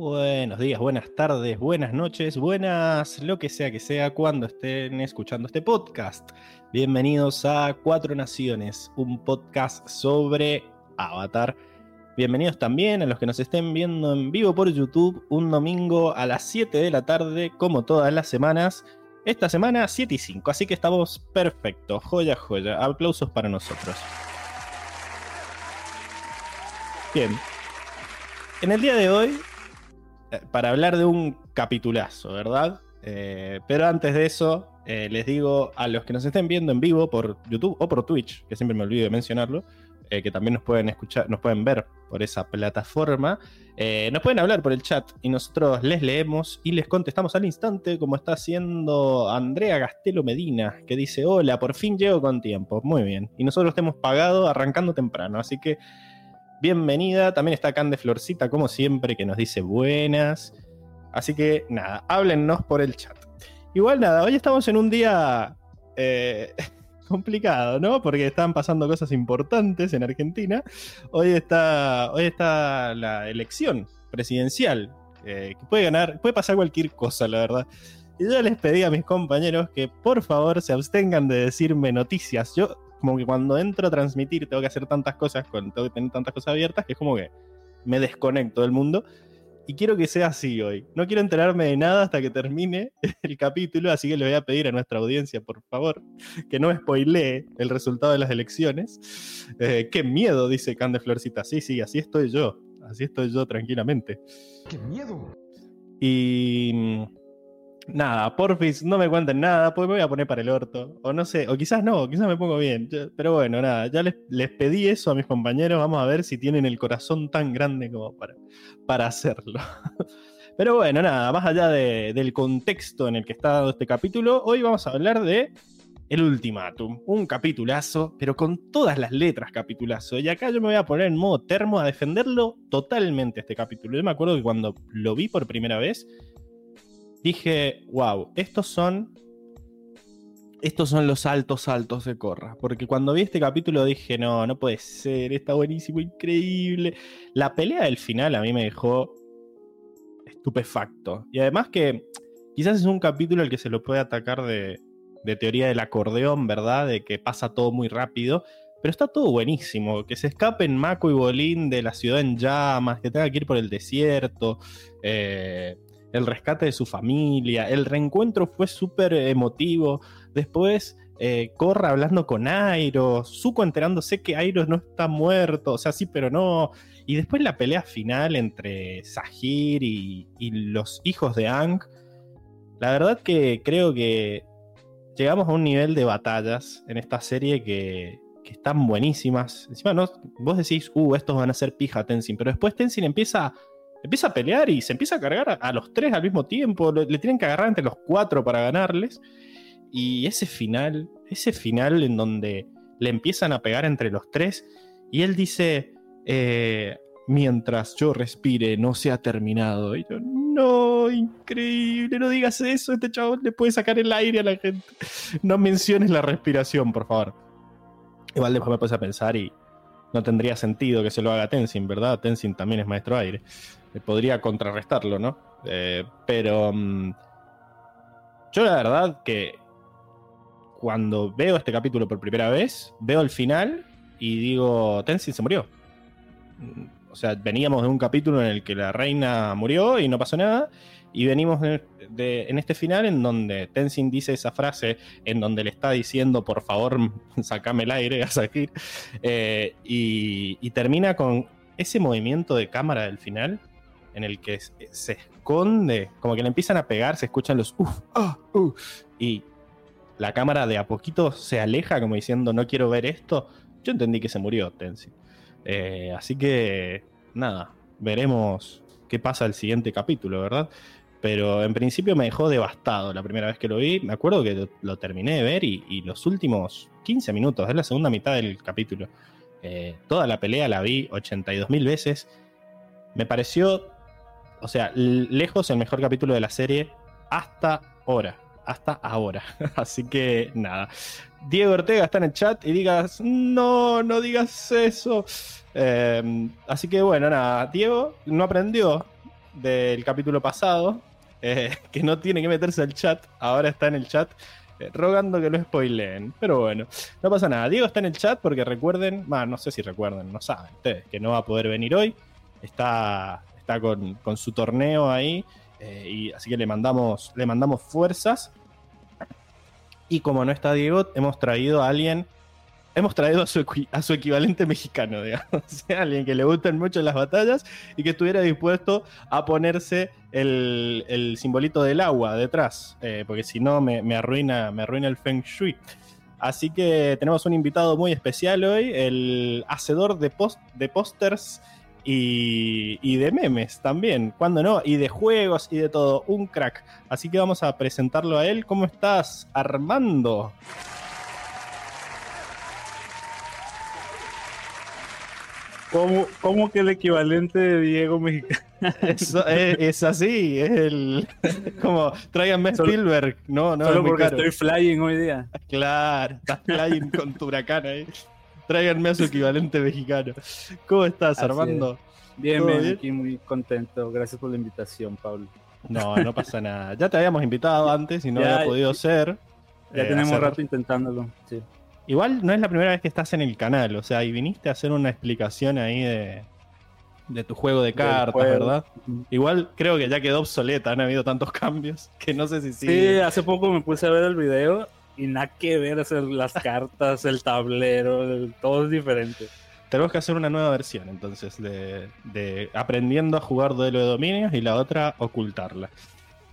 Buenos días, buenas tardes, buenas noches, buenas, lo que sea que sea cuando estén escuchando este podcast. Bienvenidos a Cuatro Naciones, un podcast sobre Avatar. Bienvenidos también a los que nos estén viendo en vivo por YouTube un domingo a las 7 de la tarde, como todas las semanas. Esta semana 7 y 5, así que estamos perfectos. Joya, joya. Aplausos para nosotros. Bien. En el día de hoy, para hablar de un capitulazo, ¿verdad? Eh, pero antes de eso, eh, les digo a los que nos estén viendo en vivo por YouTube o por Twitch, que siempre me olvido de mencionarlo, que también nos pueden escuchar, nos pueden ver por esa plataforma. nos pueden hablar por el chat y nosotros les leemos y les contestamos al instante, como está haciendo Andrea Gastelo Medina, que dice: Hola, por fin llego con tiempo. Muy bien. Y nosotros te hemos pagado arrancando temprano, así que bienvenida. También está Cande Florcita, como siempre, que nos dice buenas. Así que nada, háblennos por el chat. Igual nada, hoy estamos en un día eh, complicado, ¿no? Porque están pasando cosas importantes en Argentina. Hoy está, hoy está la elección presidencial, eh, que puede ganar, puede pasar cualquier cosa, la verdad. Y yo les pedí a mis compañeros que por favor se abstengan de decirme noticias. Yo como que cuando entro a transmitir tengo que hacer tantas cosas, tengo que tener tantas cosas abiertas, que es como que me desconecto del mundo. Y quiero que sea así hoy. No quiero enterarme de nada hasta que termine el capítulo, así que le voy a pedir a nuestra audiencia, por favor, que no spoilee el resultado de las elecciones. Eh, qué miedo, dice Cande Florcita. Sí, sí, así estoy yo. Así estoy yo tranquilamente. ¡Qué miedo! Y nada, porfis, no me cuenten nada, pues me voy a poner para el orto. O no sé, o quizás no, quizás me pongo bien. pero bueno, nada, ya les, pedí eso a mis compañeros, vamos a ver si tienen el corazón tan grande como para, para hacerlo. Pero bueno, nada, más allá del contexto en el que está dado este capítulo, hoy vamos a hablar de El Ultimátum, un capitulazo, pero con todas las letras capitulazo. Y acá yo me voy a poner en modo termo a defenderlo totalmente este capítulo. Yo me acuerdo que cuando lo vi por primera vez, dije, wow, estos son. Estos son los altos altos de Corra. Porque cuando vi este capítulo dije, no, no puede ser, está buenísimo, increíble. La pelea del final a mí me dejó estupefacto. Y además que quizás es un capítulo el que se lo puede atacar de, de teoría del acordeón, ¿verdad? De que pasa todo muy rápido. Pero está todo buenísimo. Que se escapen Mako y Bolín de la ciudad en llamas, que tenga que ir por el desierto. Eh, el rescate de su familia, el reencuentro fue súper emotivo. Después, eh, Corra hablando con Airo, Zuko enterándose que Airo no está muerto, o sea, sí, pero no. Y después la pelea final entre Sahir y, los hijos de Ang. La verdad que creo que llegamos a un nivel de batallas en esta serie que, que están buenísimas. Encima, ¿no? vos decís, uh, estos van a ser pija Tenzin, pero después Tenzin empieza empieza a pelear y se empieza a cargar a, los tres al mismo tiempo. Le, tienen que agarrar entre los cuatro para ganarles. Y ese final, ese final en donde le empiezan a pegar entre los tres. Y él dice, eh, mientras yo respire, no se ha terminado. Y yo, no, increíble, no digas eso, este chavo le puede sacar el aire a la gente. No menciones la respiración, por favor. Igual después me puse a pensar y no tendría sentido que se lo haga Tenzin, ¿verdad? Tenzin también es maestro aire. Eh, podría contrarrestarlo, ¿no? Eh, pero mm, yo la verdad que cuando veo este capítulo por primera vez, veo el final y digo, Tenzin se murió. O sea, veníamos de un capítulo en el que la reina murió y no pasó nada. Y venimos en este final en donde Tenzin dice esa frase, en donde le está diciendo, por favor, sacame el aire a Sakir. Eh, y, termina con ese movimiento de cámara del final, en el que se esconde, como que le empiezan a pegar, se escuchan los uff, ah, uh, y la cámara de a poquito se aleja, como diciendo, no quiero ver esto. Yo entendí que se murió Tenzin. Eh, así que, nada, veremos qué pasa el siguiente capítulo, ¿verdad? Pero en principio me dejó devastado la primera vez que lo vi. Me acuerdo que lo, terminé de ver y, los últimos 15 minutos, es la segunda mitad del capítulo. Eh, toda la pelea la vi 82 mil veces. Me pareció, o sea, lejos el mejor capítulo de la serie hasta ahora. Hasta ahora. Así que nada. Diego Ortega está en el chat y digas, no, no digas eso. Eh, así que bueno, nada, Diego no aprendió del capítulo pasado, eh, que no tiene que meterse al chat, ahora está en el chat, eh, rogando que lo spoileen. Pero bueno, no pasa nada. Diego está en el chat porque recuerden, no sé si recuerden, no saben ustedes, que no va a poder venir hoy. Está, con, con su torneo ahí, eh, y así que le mandamos, le mandamos fuerzas. Y como no está Diego, hemos traído a alguien hemos traído a su, a su equivalente mexicano, digamos. Alguien que le gusten mucho las batallas y que estuviera dispuesto a ponerse el, simbolito del agua detrás, eh, porque si no me, arruina, me arruina el Feng Shui. Así que tenemos un invitado muy especial hoy, el hacedor de, post, de pósters y, y, de memes también, cuando no, y de juegos y de todo, un crack. Así que vamos a presentarlo a él. ¿Cómo estás, Armando? ¿Cómo, que el equivalente de Diego mexicano? es, así, es el. Como, tráiganme Spielberg. No, no, solo porque estoy flying hoy día. Claro, estás flying con tu huracán ahí. Tráiganme a su equivalente mexicano. ¿Cómo estás, Armando? Bien, bien, aquí muy contento. Gracias por la invitación, Pablo. No, no pasa nada. Ya te habíamos invitado antes y no había podido ser. Ya tenemos un rato intentándolo, sí. Igual no es la primera vez que estás en el canal, o sea, y viniste a hacer una explicación ahí de, de tu juego de cartas, ¿verdad? Igual creo que ya quedó obsoleta, han habido tantos cambios que no sé si sí. Sí, hace poco me puse a ver el video y nada que ver hacer las cartas, el tablero, todo es diferente. Tenemos que hacer una nueva versión entonces de, de aprendiendo a jugar duelo de dominios y la otra ocultarla.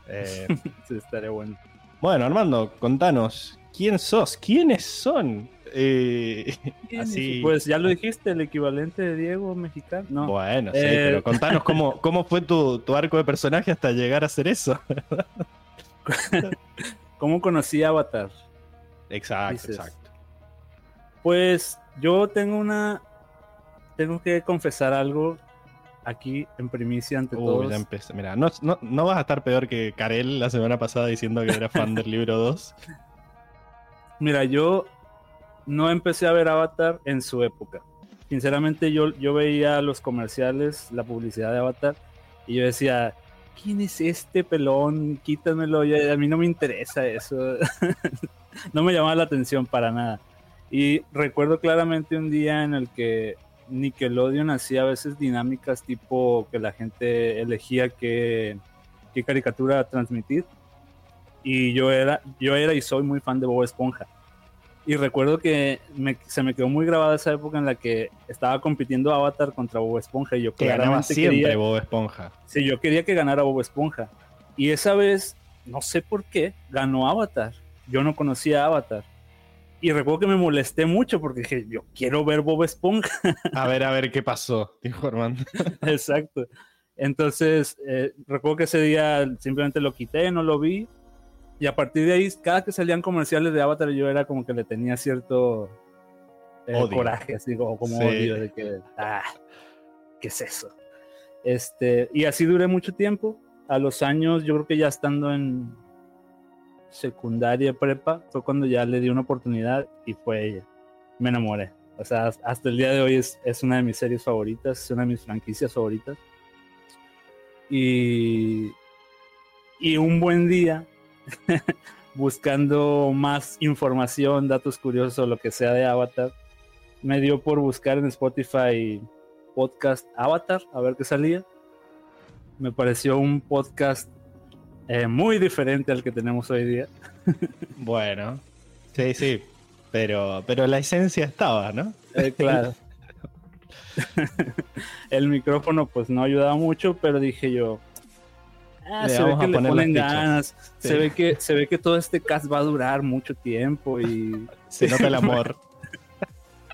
Eh, sí, estaría bueno. Bueno, Armando, contanos, ¿quién sos? ¿Quiénes son? Eh, así... Pues ya lo dijiste, el equivalente de Diego mexicano. Bueno, sí, eh, pero contanos cómo, cómo fue tu, arco de personaje hasta llegar a hacer eso. ¿Cómo conocí a Avatar? Exacto, exacto. Pues yo tengo una. Tengo que confesar algo aquí en primicia ante todos. Mira, no, no, vas a estar peor que Karel la semana pasada diciendo que era fan del libro 2. Mira, yo no empecé a ver Avatar en su época. Sinceramente, yo, yo veía los comerciales, la publicidad de Avatar, y yo decía, ¿quién es este pelón? Quítamelo, a mí no me interesa eso. no me llamaba la atención para nada. Y recuerdo claramente un día en el que Nickelodeon hacía a veces dinámicas tipo que la gente elegía qué, qué caricatura transmitir. Y yo era, yo era y soy muy fan de Bob Esponja. Y recuerdo que se me quedó muy grabada esa época en la que estaba compitiendo Avatar contra Bob Esponja y yo que ganaba siempre Bob Esponja. Sí, yo quería que ganara Bob Esponja. Y esa vez, no sé por qué, ganó Avatar. Yo no conocía Avatar. Y recuerdo que me molesté mucho porque dije, yo quiero ver Bob Esponja. A ver, a ver qué pasó, dijo Armando. Exacto. Entonces, eh, recuerdo que ese día simplemente lo quité, no lo vi. Y a partir de ahí, cada que salían comerciales de Avatar, yo era como que le tenía cierto eh, coraje, así como, odio de que, ah, ¿qué es eso? Este, y así duré mucho tiempo. A los años, yo creo que ya estando en secundaria, prepa, fue cuando ya le di una oportunidad y fue ella. Me enamoré. O sea, hasta el día de hoy es, es una de mis series favoritas, es una de mis franquicias favoritas. Y, y un buen día buscando más información, datos curiosos o lo que sea de Avatar, me dio por buscar en Spotify podcast Avatar, a ver qué salía. Me pareció un podcast eh, muy diferente al que tenemos hoy día. bueno, sí, sí, pero, pero la esencia estaba, ¿no? Eh, claro. El micrófono pues no ayudaba mucho, pero dije yo, Ah, se ve que le ponen ganas. Se, ve que, se ve que todo este cast va a durar mucho tiempo y. Se nota el amor.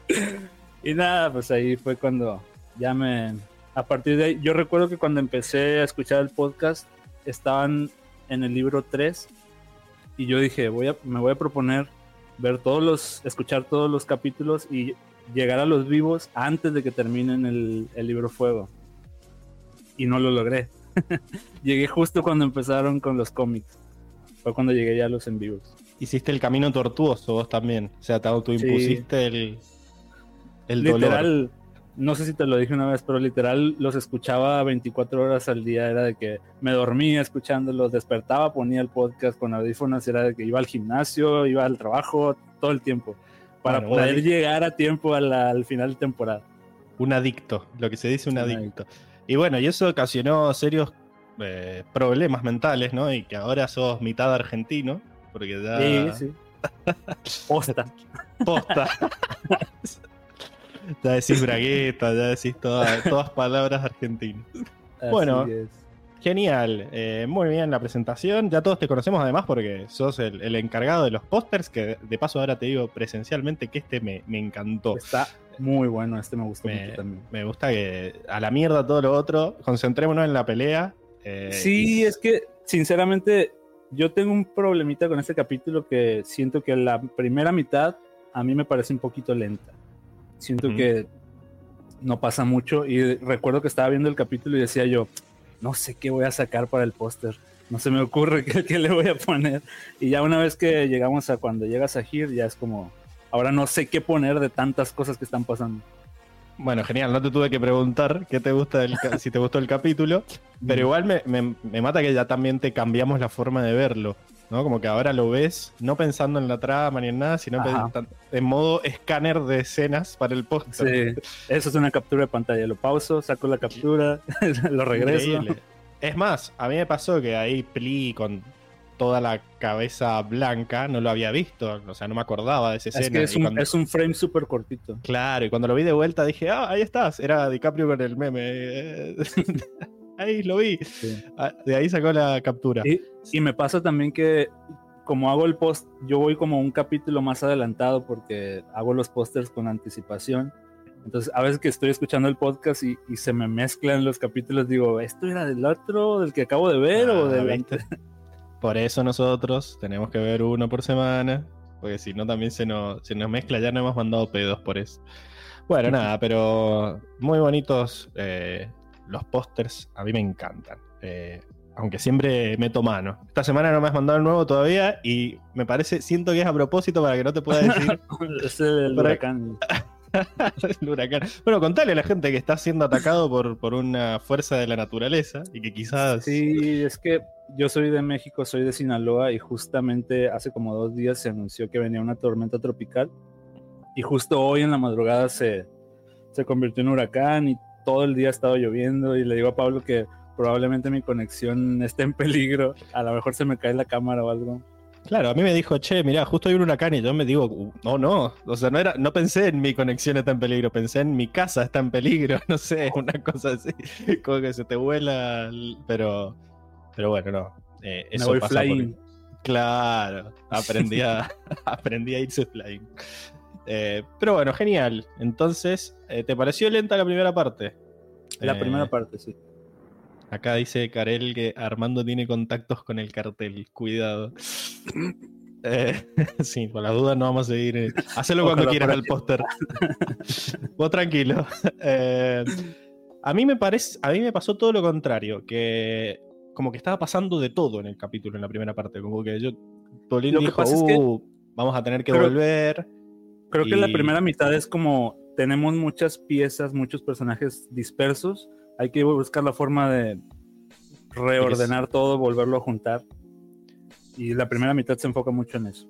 y nada, pues ahí fue cuando ya me. A partir de ahí, yo recuerdo que cuando empecé a escuchar el podcast, estaban en el libro 3 y yo dije, voy a, me voy a proponer ver todos los, escuchar todos los capítulos y llegar a los vivos antes de que terminen el, el libro Fuego. Y no lo logré. llegué justo cuando empezaron con los cómics. Fue cuando llegué ya a los en vivos. Hiciste el camino tortuoso vos también. O sea, tú impusiste el, el Literal, no sé si te lo dije una vez, pero literal los escuchaba 24 horas al día. Era de que me dormía escuchándolos, despertaba, ponía el podcast con audífonos, era de que iba al gimnasio, iba al trabajo, todo el tiempo, para Bueno, poder llegar a tiempo a la- al final de temporada. Un adicto, lo que se dice un Un adicto. Y bueno, y eso ocasionó serios eh, problemas mentales, ¿no? Y que ahora sos mitad argentino, porque ya Sí, sí. Posta. posta. ya decís bragueta, ya decís todas, todas palabras argentinas. Bueno. Así es. Genial, eh, muy bien la presentación. Ya todos te conocemos además porque sos el, el encargado de los pósters, que de- paso ahora te digo presencialmente que este me, me encantó. Está muy bueno, este me gustó Me, mucho también. me gusta que a la mierda todo lo otro, concentrémonos en la pelea. eh, Sí, y- es que sinceramente yo tengo un problemita con este capítulo que siento que la primera mitad a mí me parece un poquito lenta. Siento que no pasa mucho y recuerdo que estaba viendo el capítulo y decía yo, no sé qué voy a sacar para el póster. No se me ocurre qué, qué le voy a poner. Y ya una vez que llegamos a cuando llegas a Here, ya es como, ahora no sé qué poner de tantas cosas que están pasando. Bueno, genial, no te tuve que preguntar qué te gusta ca- si te gustó el capítulo, pero igual me, me- me mata que ya también te cambiamos la forma de verlo, ¿no? Como que ahora lo ves no pensando en la trama ni en nada, sino en modo escáner de escenas para el póster. Sí, eso es una captura de pantalla. Lo pauso, saco la captura, lo regreso. Increíble. Es más, a mí me pasó que ahí Pli con toda la cabeza blanca no lo había visto, o sea, no me acordaba de esa Es escena. que es un, cuando- es un frame súper cortito. Claro, y cuando lo vi de vuelta dije, ah, ahí estás, era DiCaprio con el meme. ahí lo vi. Sí. Ah, De ahí sacó la captura. Y, y me pasa también que como hago el post, yo voy como un capítulo más adelantado porque hago los pósters con anticipación. Entonces, a veces que estoy escuchando el podcast y, y se me mezclan los capítulos, digo, ¿esto era del otro, del que acabo de ver o Ah, del ¿viste? Por eso nosotros tenemos que ver uno por semana, porque si no también se nos, se nos mezcla, ya no hemos mandado pedos por eso. Bueno, nada, pero muy bonitos eh, los pósters, a mí me encantan. Eh, aunque siempre meto mano. Esta semana no me has mandado el nuevo todavía y me parece, siento que es a propósito para que no te pueda decir es el Por ahí- huracán. el huracán. Bueno, contale a la gente que está siendo atacado por, por una fuerza de la naturaleza y que quizás... Sí, es que yo soy de México, soy de Sinaloa y justamente hace como dos días se anunció que venía una tormenta tropical y justo hoy en la madrugada se, se convirtió en huracán y todo el día ha estado lloviendo y le digo a Pablo que probablemente mi conexión esté en peligro, a lo mejor se me cae la cámara o algo. Claro, a mí me dijo, che, mirá, justo hay un huracán y yo me digo, "Uh, no, no, o sea, no era, no pensé en mi conexión está en peligro, pensé en mi casa está en peligro, no sé, una cosa así, como que se te vuela, el- pero, pero bueno, no, eh, Me eso voy pasa flying. por- Claro, aprendí a, aprendí a irse flying. Eh, pero bueno, genial. Entonces, eh, ¿te pareció lenta la primera parte? La Eh, primera parte, sí. Acá dice Karel que Armando tiene contactos con el cartel. Cuidado. Eh, sí, por las dudas no vamos a seguir. eh. Hacelo cuando quieras el póster. Vos tranquilo. Eh, a mí me parece, a mí me pasó todo lo contrario, que como que estaba pasando de todo en el capítulo, en la primera parte. Como que yo, Tolín dijo, pasa es que- "Uh, vamos a tener que Pero- volver. Creo que la y- primera mitad es como tenemos muchas piezas, muchos personajes dispersos. Hay que buscar la forma de reordenar todo, volverlo a juntar. Y la primera mitad se enfoca mucho en eso.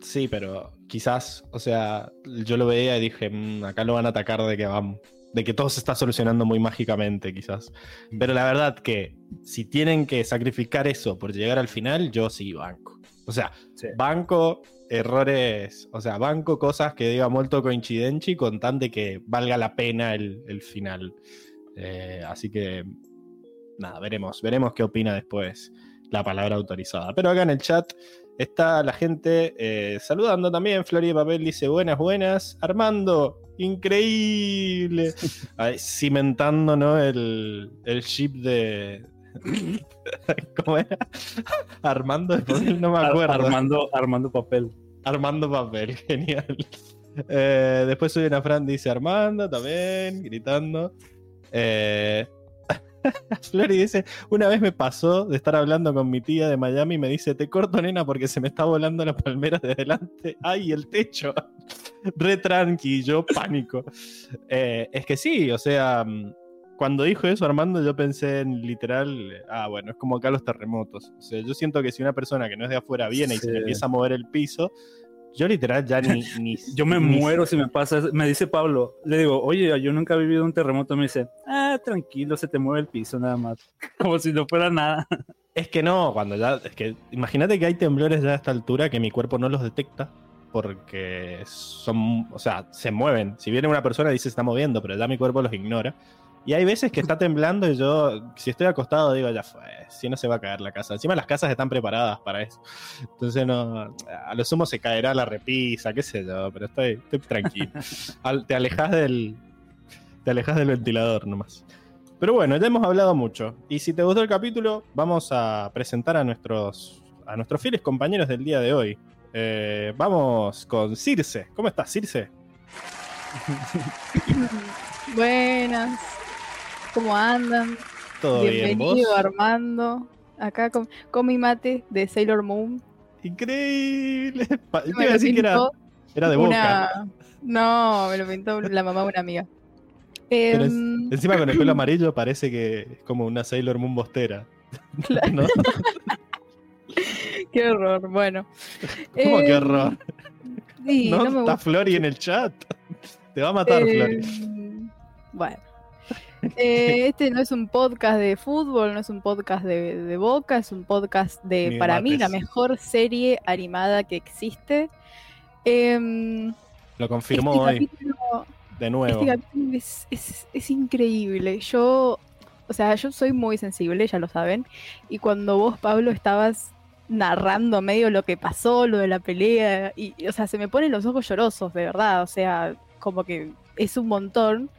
Sí, pero quizás, o sea, yo lo veía y dije, "Mm, acá lo van a atacar de que vamos, de que todo se está solucionando muy mágicamente, quizás. Pero la verdad que si tienen que sacrificar eso por llegar al final, yo sí banco. O sea, Sí. banco errores, o sea, banco cosas que diga molto coincidenci con tan de que valga la pena el, el final. Eh, así que, nada, veremos, veremos qué opina después la palabra autorizada. Pero acá en el chat está la gente eh, saludando también. Flori de Papel dice buenas, buenas. Armando, increíble. Ahí, cimentando, ¿no? El, el ship de... ¿Cómo era? Armando Papel, no me Ar- acuerdo. Armando, Armando Papel. Armando Papel, genial. Eh, después sube una Fran, dice Armando también, gritando. Eh, Flori dice, una vez me pasó de estar hablando con mi tía de Miami y me dice, te corto nena porque se me está volando la palmera de delante. ¡Ay, el techo! Re tranqui, yo pánico. Eh, es que sí, o sea, mm, cuando dijo eso Armando yo pensé en literal, ah, bueno, es como acá los terremotos. O sea, yo siento que si una persona que no es de afuera viene y se le empieza a mover el piso, yo literal ya ni... ni Yo me ni- muero si me pasa. Me dice Pablo, le digo, oye, yo nunca he vivido un terremoto. Me dice, ah, tranquilo, se te mueve el piso nada más. Como si no fuera nada. Es que no, cuando ya. Es que imagínate que hay temblores ya a esta altura que mi cuerpo no los detecta porque son. O sea, se mueven. Si viene una persona dice se está moviendo, pero ya mi cuerpo los ignora. Y hay veces que está temblando y yo, si estoy acostado, digo, ya fue, si no se va a caer la casa. Encima las casas están preparadas para eso. Entonces, no, a lo sumo se caerá la repisa, qué sé yo, pero estoy, estoy tranquilo. Al- te alejas del. Te alejas del ventilador nomás. Pero bueno, ya hemos hablado mucho. Y si te gustó el capítulo, vamos a presentar a nuestros, a nuestros fieles compañeros del día de hoy. Eh, vamos con Circe. ¿Cómo estás, Circe? Buenas. ¿Cómo andan? ¿Todo bien, vos? Bienvenido Armando. Acá con, con mi mate de Sailor Moon. Increíble. Te Me iba a decir que era, de boca. una... No, me lo pintó la mamá de una amiga. Pero es- Em, Encima con el pelo amarillo parece que es como una Sailor Moon bostera. Claro. ¿No? Qué horror. Bueno. ¿Cómo qué Em, horror? Sí, no, no, me está. Flori en el chat. Te va a matar, Em, Flori. Bueno. Eh, este no es un podcast de fútbol, no es un podcast de, de Boca, es un podcast de, Ni para mí, la mejor serie animada que existe. Em, Lo confirmó este hoy, capítulo, de nuevo. este capítulo es, es- es increíble. Yo, o sea, yo soy muy sensible, ya lo saben. Y cuando vos, Pablo, estabas narrando medio lo que pasó, lo de la pelea, y, o sea, se me ponen los ojos llorosos, de verdad. O sea, como que es un montón.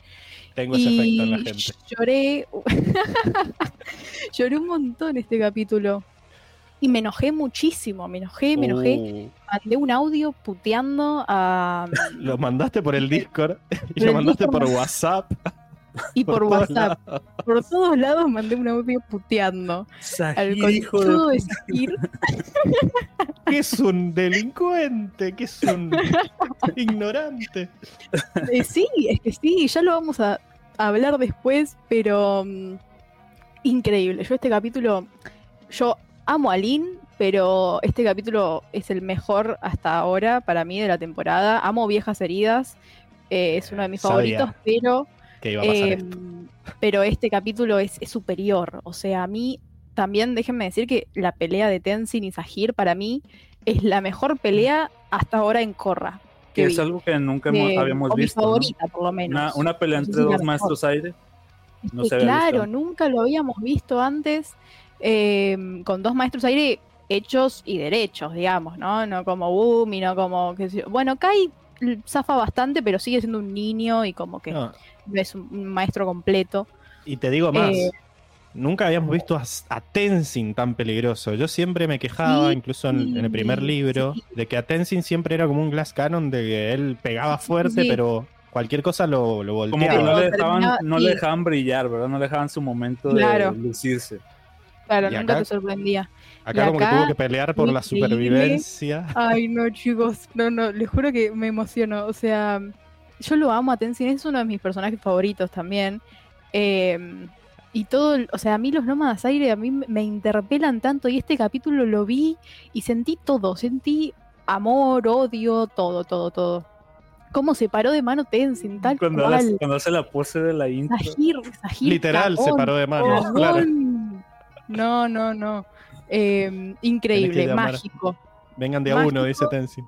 Tengo ese efecto en la gente. lloré. lloré un montón este capítulo. Y me enojé muchísimo, me enojé, me enojé. Uh, Mandé un audio puteando a. lo mandaste por el Discord y lo mandaste Discord por WhatsApp. Y por, WhatsApp. Por todos lados mandé un audio puteando. Al Sahir, hijo de de que es un delincuente, que es un ignorante. Eh, sí, es que sí, ya lo vamos a, hablar después, pero mm, increíble. Yo este capítulo, yo amo a Lynn, pero este capítulo es el mejor hasta ahora para mí de la temporada. Amo Viejas Heridas, eh, es uno de mis Sabía. favoritos, pero, Que iba a pasar eh, esto. pero este capítulo es, es superior. O sea, a mí también déjenme decir que la pelea de Tenzin y Sahir para mí es la mejor pelea hasta ahora en Korra. Que es vi. algo que nunca hemos- Eh, habíamos o mi visto. ¿no? favorita, por lo menos. Una, una pelea entre dos maestros aire. no se claro, visto. nunca lo habíamos visto antes eh, con dos maestros aire hechos y derechos, digamos, ¿no? No como Bumi, no como... qué sé yo. Bueno, Kai zafa bastante, pero sigue siendo un niño y como que No, es un, maestro completo. y te digo más. eh, Nunca habíamos visto a, a Tenzin tan peligroso. Yo siempre me quejaba, Sí, incluso en, en el primer libro, sí. de que a Tenzin siempre era como un glass cannon, de que él pegaba fuerte, Sí. pero cualquier cosa lo, lo Como volteaba. que no le, dejaban, no le dejaban brillar, ¿verdad? No le dejaban su momento Claro. de lucirse. Claro, Y nunca acá- te sorprendía. Acá y como que acá, tuvo que pelear por la supervivencia. Ay, no, chicos, no, no, les juro que me emociono. O sea, yo lo amo a Tenzin, es uno de mis personajes favoritos también. Eh, y todo, o sea, a mí los nómadas aire a mí me- interpelan tanto y este capítulo lo vi y sentí todo, sentí amor, odio, todo, todo, todo. Cómo se paró de mano Tenzin, tal Cuando, cual. hace- cuando hace la pose de la intro. Sahir, Sahir, Literal, se paró de manos. cagón. Claro. No, no, no. Eh, increíble, mágico. Vengan de a uno, dice Tenzin.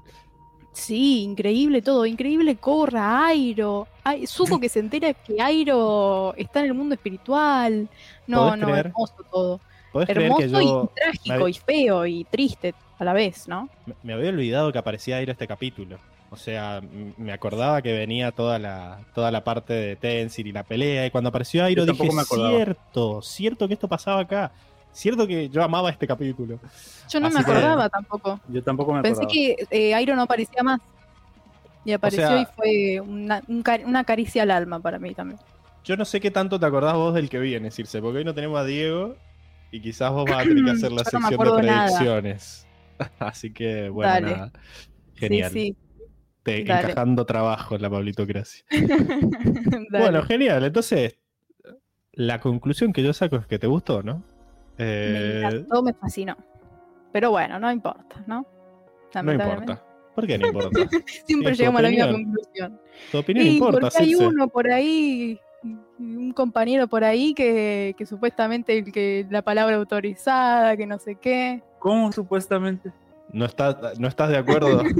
Sí, increíble todo, increíble Corra, Airo. Ay, Zuko que se entera que Airo está en el mundo espiritual. No, ¿Podés no, creer? hermoso todo. ¿Podés creer Hermoso que yo y trágico me- y feo y triste a la vez, ¿no? me- había olvidado que aparecía Airo este capítulo? O sea, me acordaba que venía toda la, toda la parte de Tenzin y la pelea. Y cuando apareció Airo dije, me cierto, cierto que esto pasaba acá. Cierto que yo amaba este capítulo. Yo no Así me que- acordaba tampoco. Yo tampoco me Pensé acordaba. que eh, Airo no aparecía más. Y apareció sea- y fue una, un una caricia al alma para mí también. Yo no sé qué tanto te acordás vos del que viene, Circe, porque hoy no tenemos a Diego y quizás vos vas a tener que hacer la no sección de predicciones. Así que, bueno, Dale. nada. Genial. Sí, Te- Dale. encajando trabajo en la Pablitocracia. Bueno, genial. Entonces, la conclusión que yo saco es que te gustó, ¿no? Me Eh, encantó, me fascinó. Pero bueno, no importa, ¿no? no importa. ¿Por qué no importa? Siempre llegamos a la misma conclusión. Tu opinión Y importa, porque hay Circe. uno por ahí, un compañero por ahí que, que supuestamente el que la palabra autorizada, que no sé qué. ¿Cómo supuestamente? ¿No, estás, ¿No estás de acuerdo?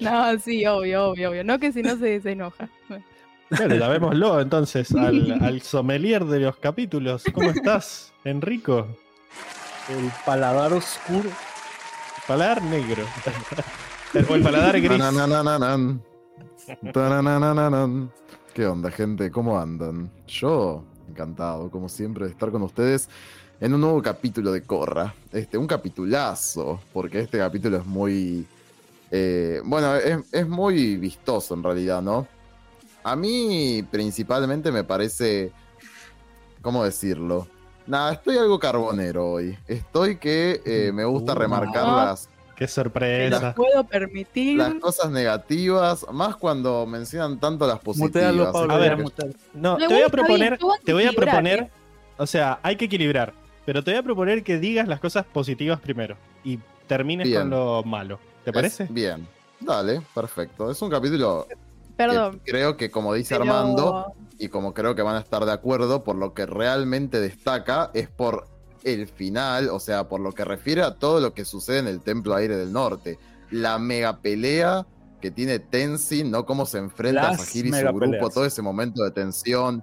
No, sí, obvio, obvio, obvio. No que si no se, se enoja. Bueno, llamémoslo entonces al, al sommelier de los capítulos. ¿Cómo estás, Enrico? El paladar oscuro. Paladar negro. o el paladar gris. Tananananan. Tananananan. ¿Qué onda, gente? ¿Cómo andan? Yo, encantado, como siempre, de estar con ustedes en un nuevo capítulo de Corra. Este, un capitulazo, porque este capítulo es muy. eh, bueno, es, es muy vistoso en realidad, ¿no? A mí, principalmente, me parece. ¿Cómo decirlo? Nada, estoy algo carbonero hoy. Estoy que eh, me gusta Uh. remarcar No. las, Qué ¿Me sorpresa. lo puedo permitir? las cosas negativas, más cuando mencionan tanto las positivas. Mutealo, Pablo. A ver. No, te voy a proponer, yo voy a te voy a proponer, ¿eh? o sea, hay que equilibrar, pero te voy a proponer que digas las cosas positivas primero y termines Bien. con lo malo. ¿Te Es- parece? bien. Dale, perfecto. Es un capítulo Perdón. que creo que, como dice pero- Armando, y como creo que van a estar de acuerdo, por lo que realmente destaca es por el final, o sea, por lo que refiere a todo lo que sucede en el Templo Aire del Norte. La mega pelea que tiene Tenzin, ¿no? Cómo se enfrenta a Sahir y su grupo, peleas. todo ese momento de tensión,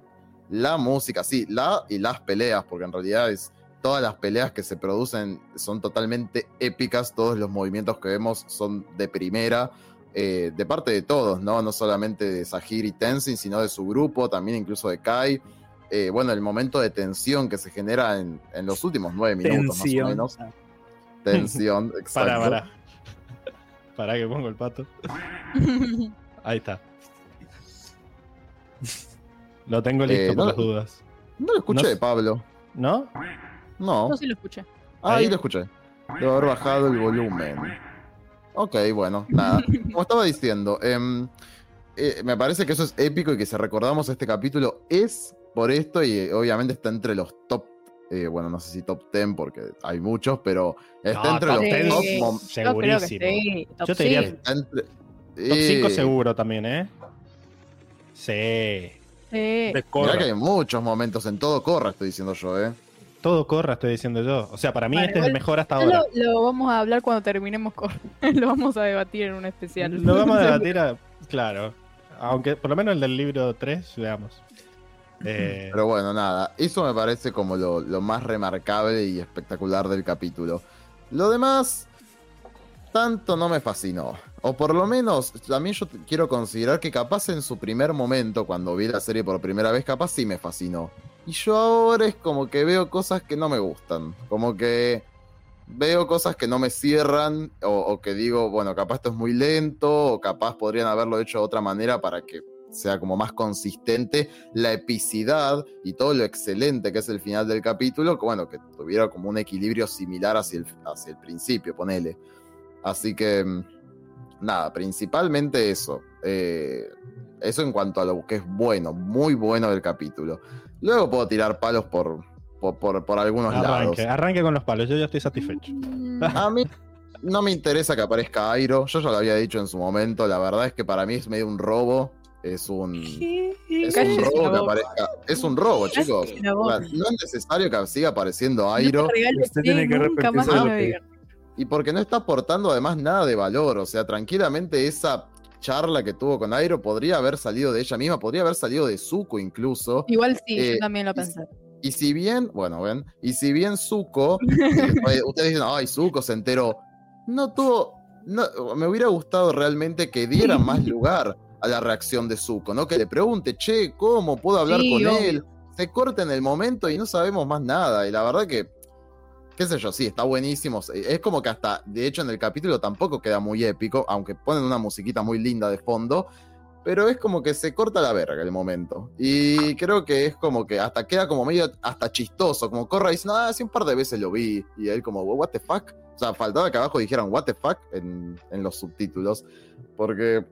la música, sí, la y las peleas, porque en realidad es todas las peleas que se producen son totalmente épicas, todos los movimientos que vemos son de primera, eh, de parte de todos, ¿no? No solamente de Sahir y Tenzin, sino de su grupo, también incluso de Kai. Eh, bueno, el momento de tensión que se genera en, en los últimos nueve minutos, Tensión. más o menos. Tensión, exacto. Para, para. Para que pongo el pato. Ahí está. Lo tengo listo Eh, por no- las dudas. No lo escuché, No. Pablo. ¿No? No. Yo sí lo escuché. Ah, ahí Ahí. lo escuché. Debo haber bajado el volumen. Ok, bueno, nada. Como estaba diciendo, em, eh, me parece que eso es épico y que si recordamos este capítulo es por esto y eh, obviamente está entre los top, eh, bueno, no sé si top 10 porque hay muchos, pero está No, entre top los 10 top... Sí. mom- Yo creo que Segurísimo. sí. top Yo te diría- entre- Top 5 Eh, seguro también, ¿eh? Sí. Sí. Mirá que hay muchos momentos en todo Corra, estoy diciendo yo, ¿eh? Todo corra, estoy diciendo yo. O sea, para mí este es el mejor hasta ahora. Lo, lo vamos a hablar cuando terminemos con. lo vamos a debatir en un especial. Lo vamos a debatir, a- claro. Aunque por lo menos el del libro 3, veamos. Eh, Pero bueno, nada, eso me parece como lo, lo más remarcable y espectacular del capítulo. Lo demás, tanto no me fascinó. O por lo menos, también yo quiero considerar que capaz en su primer momento, cuando vi la serie por primera vez, capaz sí me fascinó. Y yo ahora es como que veo cosas que no me gustan. Como que veo cosas que no me cierran, o, que digo, bueno, capaz esto es muy lento, o capaz podrían haberlo hecho de otra manera para que sea como más consistente la epicidad y todo lo excelente que es el final del capítulo, que bueno, que tuviera como un equilibrio similar hacia el, hacia el principio, ponele. Así que, mm, nada, principalmente eso. Eh, eso en cuanto a lo que es bueno, muy bueno del capítulo. Luego puedo tirar palos por, por, por- por algunos arranque, lados. arranque con los palos. Yo ya estoy satisfecho. Mm, A mí no me interesa que aparezca Airo, yo ya lo había dicho en su momento, la verdad es que para mí es medio un robo, es un... Es un robo que aparezca. Es un robo, chicos. no es necesario que siga apareciendo Airo. Usted tiene que. Y porque no está aportando además nada de valor. O sea, tranquilamente esa charla que tuvo con Airo podría haber salido de ella misma, podría haber salido de Zuko incluso. Igual sí, Eh, yo también lo pensé. Y si bien, bueno, ven, y si bien Zuko, eh, ustedes dicen, ay, Zuko se enteró, no tuvo, no, me hubiera gustado realmente que diera más lugar a la reacción de Zuko, ¿no? Que le pregunte, che, ¿cómo puedo hablar Sí, con obvio. él? Se corta en el momento y no sabemos más nada. Y la verdad que, qué sé yo, sí, está buenísimo. Es como que hasta, de hecho, en el capítulo tampoco queda muy épico, aunque ponen una musiquita muy linda de fondo. pero es como que se corta la verga el momento. Y creo que es como que hasta queda como medio hasta chistoso, como Corra dice, no, hace un par de veces lo vi, y él como, what the fuck. O sea, faltaba que abajo dijeran what the fuck en, en los subtítulos, porque,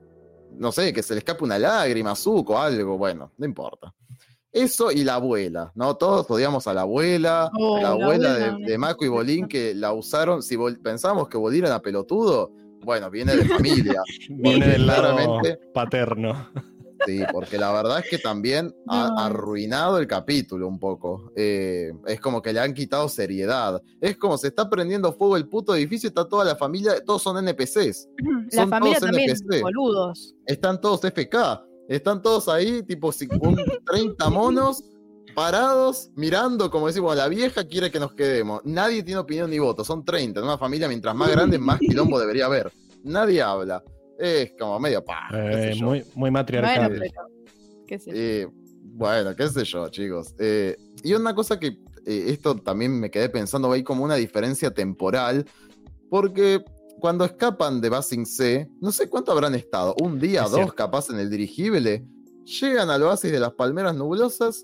no sé, que se le escape una lágrima, Zuko, algo, bueno, no importa. Eso y la abuela, ¿no? Todos odiamos a la abuela, Oh, la la abuela abuela, de, de Mako y Bolín que la usaron, si Bol- pensamos que Bolín era pelotudo, bueno, viene de familia. Viene del lado Claramente. paterno. Sí, porque la verdad es que también ha No. arruinado el capítulo un poco. Eh, es como que le han quitado seriedad. Es como se está prendiendo fuego el puto edificio, está toda la familia, todos son NPCs. La Son familia todos también, NPC. boludos. Están todos FK. Están todos ahí, tipo un 30 monos parados, mirando, como decimos, la vieja quiere que nos quedemos. Nadie tiene opinión ni voto, son 30. En una familia, mientras más grande, más quilombo debería haber. Nadie habla. Es como medio pa. Eh, muy, muy matriarcal. Bueno, pero. ¿Qué sé yo. Eh, bueno, qué sé yo, chicos. Eh, y una cosa que eh, esto también me quedé pensando, hay como una diferencia temporal, porque cuando escapan de Basing C, no sé cuánto habrán estado, un día, Es dos, cierto. capaz en el dirigible, llegan al oasis de las palmeras nublosas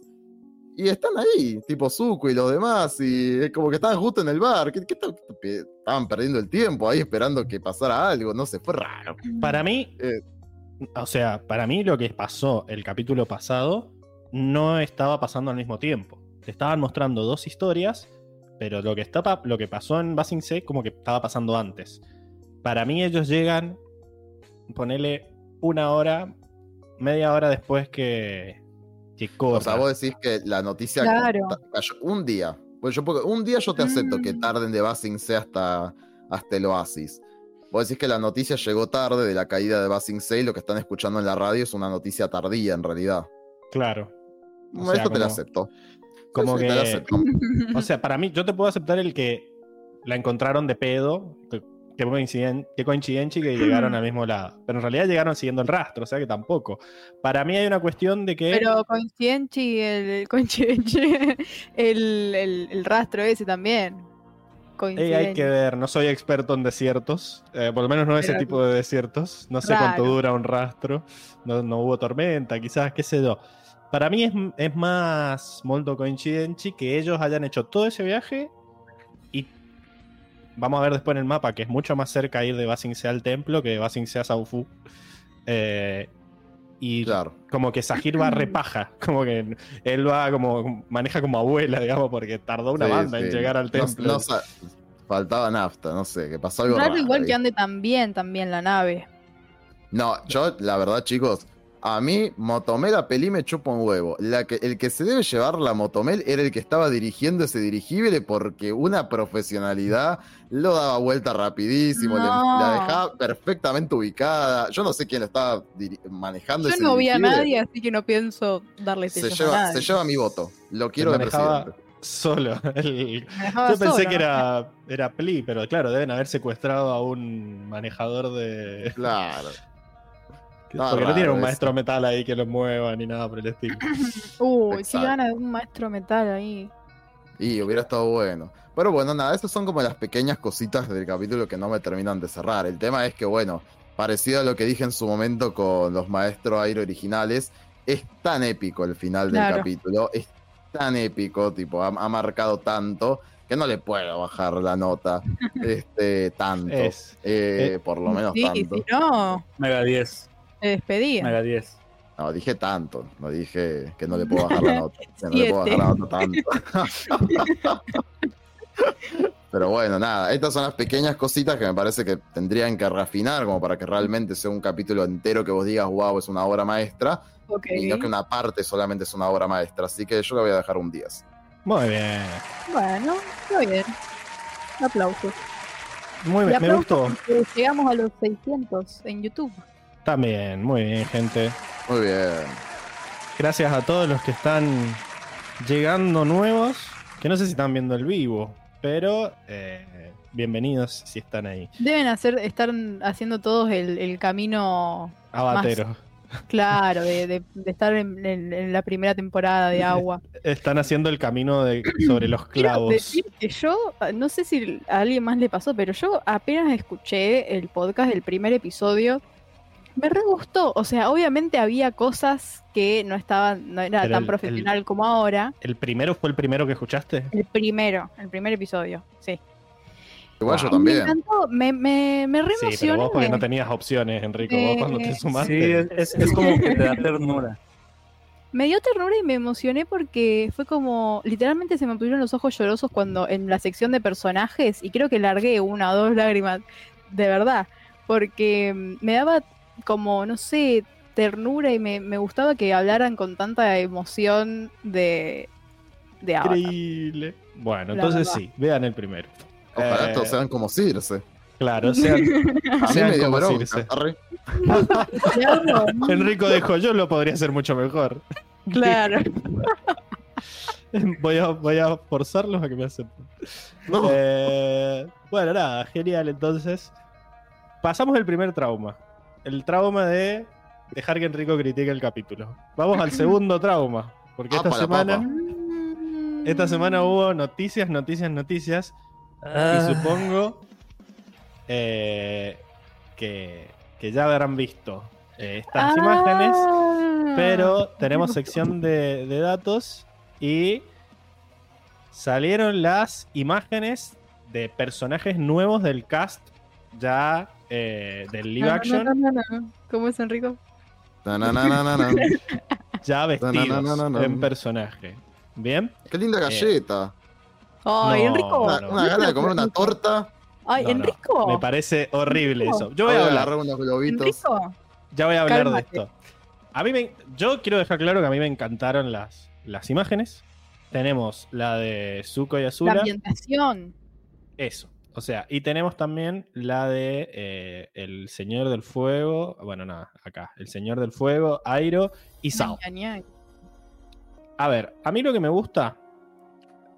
y están ahí, tipo Zuko y los demás, y es como que estaban justo en el bar. ¿Qué, qué tal- estaban perdiendo el tiempo ahí esperando que pasara algo, no sé, fue raro. Para mí, Eh. o sea, para mí lo que pasó el capítulo pasado no estaba pasando al mismo tiempo. Te estaban mostrando dos historias, pero lo que, está, pa- lo que pasó en Basing C como que estaba pasando antes. Para mí ellos llegan, ponele una hora, media hora después que, que Korra. O sea, vos decís que la noticia Claro. ca- cayó un día. Pues yo, un día yo te acepto que Mm. tarden de Basing C hasta, hasta el Oasis. Vos decís que la noticia llegó tarde de la caída de Basing C y lo que están escuchando en la radio es una noticia tardía en realidad. Claro. O Esto sea, te lo acepto. como te lo que- acepto. O sea, para mí, yo te puedo aceptar el que la encontraron de pedo, que coinciden- que coincidencia que llegaron al mismo lado. Pero en realidad llegaron siguiendo el rastro, o sea que tampoco. Para mí hay una cuestión de que. Pero coincidenchi, el, el, coincidenchi, el, el, el rastro ese también. Eh, hay que ver, no soy experto en desiertos, eh, por lo menos no ese Pero- tipo de desiertos. No sé cuánto Raro. dura un rastro, no, no hubo tormenta, quizás, qué sé yo. Para mí es, es más molto coincidenci que ellos hayan hecho todo ese viaje vamos a ver después en el mapa que es mucho más cerca ir de Basing Sea al templo que de Basing Sea a Saufu. Eh, y Claro. como que Sahir va repaja, como que él va como maneja como abuela, digamos, porque tardó una Sí, banda en llegar al templo. no faltaba nafta, no sé, que pasó algo raro igual ahí. que ande tan bien también la nave. No, yo, la verdad, chicos, a mí Motomel a Pelí me chupa un huevo. La que, el que se debe llevar la Motomel era el que estaba dirigiendo ese dirigible porque una profesionalidad lo daba vuelta rapidísimo, le- la dejaba perfectamente ubicada. Yo no sé quién lo estaba manejando Yo ese no vi a nadie, así que no pienso darle Se sellos a lleva, nadie. se lleva mi voto. Lo quiero de presidente. Solo. El- Yo pensé solo, que era, era Pli, pero claro, deben haber secuestrado a un manejador de. Claro. Porque no tiene raro un eso. maestro metal ahí que lo mueva ni nada por el estilo. Uy, si gana un maestro metal ahí. Y hubiera estado bueno. Pero bueno, nada, esas son como las pequeñas cositas del capítulo que no me terminan de cerrar. El tema es que, bueno, parecido a lo que dije en su momento con los maestros aire originales, es tan épico el final del Claro. capítulo, es tan épico, tipo, ha, ha marcado tanto que no le puedo bajar la nota este, tanto. Es. Eh, eh, por lo menos Sí, tanto. si no, Mega 10. Te despedía. Mega 10. No, dije tanto, no dije que no le puedo bajar la nota. Que no le puedo bajar la nota tanto. Pero bueno, nada, estas son las pequeñas cositas que me parece que tendrían que reafinar como para que realmente sea un capítulo entero que vos digas, wow, es una obra maestra, Ok. y no que una parte solamente es una obra maestra. Así que yo le voy a dejar un 10. Muy bien. Bueno, está bien. Aplausos. Muy bien. Me gustó. llegamos a los 600 en YouTube. También, muy bien, gente. Muy bien. Gracias a todos los que están llegando nuevos. Que no sé si están viendo el vivo, pero eh, bienvenidos si están ahí. Deben hacer, estar haciendo todos el, el camino Abatero. claro de, de- de estar en, en- en la primera temporada de agua. Están haciendo el camino de, sobre los clavos. decir que yo, no sé si a alguien más le pasó, pero yo apenas escuché el podcast del primer episodio, Me re gustó. O sea, obviamente había cosas que no estaban, no era Pero tan el- profesional como ahora. ¿El primero fue el primero que escuchaste? El primero, el primer episodio, sí. Igual yo Wow. Me también. encantó, me, me, me re Sí, pero emocioné. vos porque no tenías opciones, Enrico. Vos Eh, cuando te Sí, sumaste. es, es- es como que te da ternura. Me dio ternura y me emocioné porque fue como, literalmente se me pusieron los ojos llorosos cuando en la sección de personajes, y creo que largué una o dos lágrimas, de verdad, porque mm, me daba como, no sé, ternura y me, me gustaba que hablaran con tanta emoción de, de Avatar. Increíble. Bueno, La entonces verdad. sí, vean el primero. Ojalá Eh, todos sean como Circe. Claro, sean, A mí sean me dio como bronca. Circe. Enrico dijo, yo lo podría hacer mucho mejor. Claro. Voy a, voy a forzarlos a que me acepten. No. Eh, bueno, nada, genial. Entonces, pasamos el primer trauma. El trauma de dejar que Enrico critique el capítulo. Vamos al segundo trauma. Porque esta semana, papa. esta semana hubo noticias, noticias, noticias. Ah, Y supongo eh, que, que ya habrán visto eh, estas Ah. imágenes. Pero tenemos sección de, de datos y salieron las imágenes de personajes nuevos del cast ya eh, del live No, no, action, no, no, no. ¿Cómo es Enrico? Ya vestidos no, no, no. en personaje. ¿Bien? Qué linda galleta. Ay, No, Enrico. Una, una gana de comer una torta. Ay, No, no, Enrico. Me parece horrible Enrico. eso. Yo voy a hablar, agarrar unos globitos. Enrico. ya voy a hablar Cálmate. de esto. A mí me, yo quiero dejar claro que a mí me encantaron las, las imágenes. Tenemos la de Zuko y La Azula. ambientación. Eso. O sea, y tenemos también la de eh, El Señor del Fuego. Bueno, nada, acá. El Señor del Fuego, Airo y Sao. A ver, a mí lo que me gusta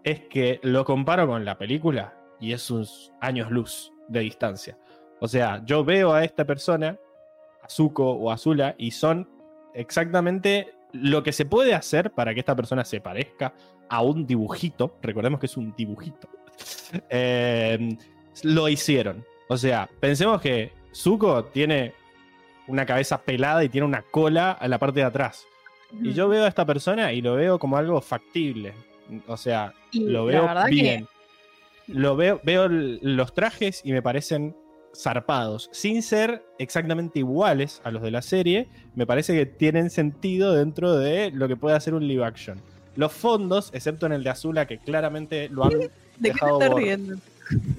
es que lo comparo con la película y es unos años luz de distancia. O sea, yo veo a esta persona, a Zuko o Azula, y son exactamente lo que se puede hacer para que esta persona se parezca a un dibujito. Recordemos que es un dibujito. Eh, lo hicieron. O sea, pensemos que Zuko tiene una cabeza pelada y tiene una cola a la parte de atrás. Y yo veo a esta persona y lo veo como algo factible. O sea, Y lo veo que- bien. Lo veo, veo los trajes y me parecen zarpados. Sin ser exactamente iguales a los de la serie, me parece que tienen sentido dentro de lo que puede hacer un live action. Los fondos, excepto en el de Azula, que claramente lo han. ¿De qué te estás riendo?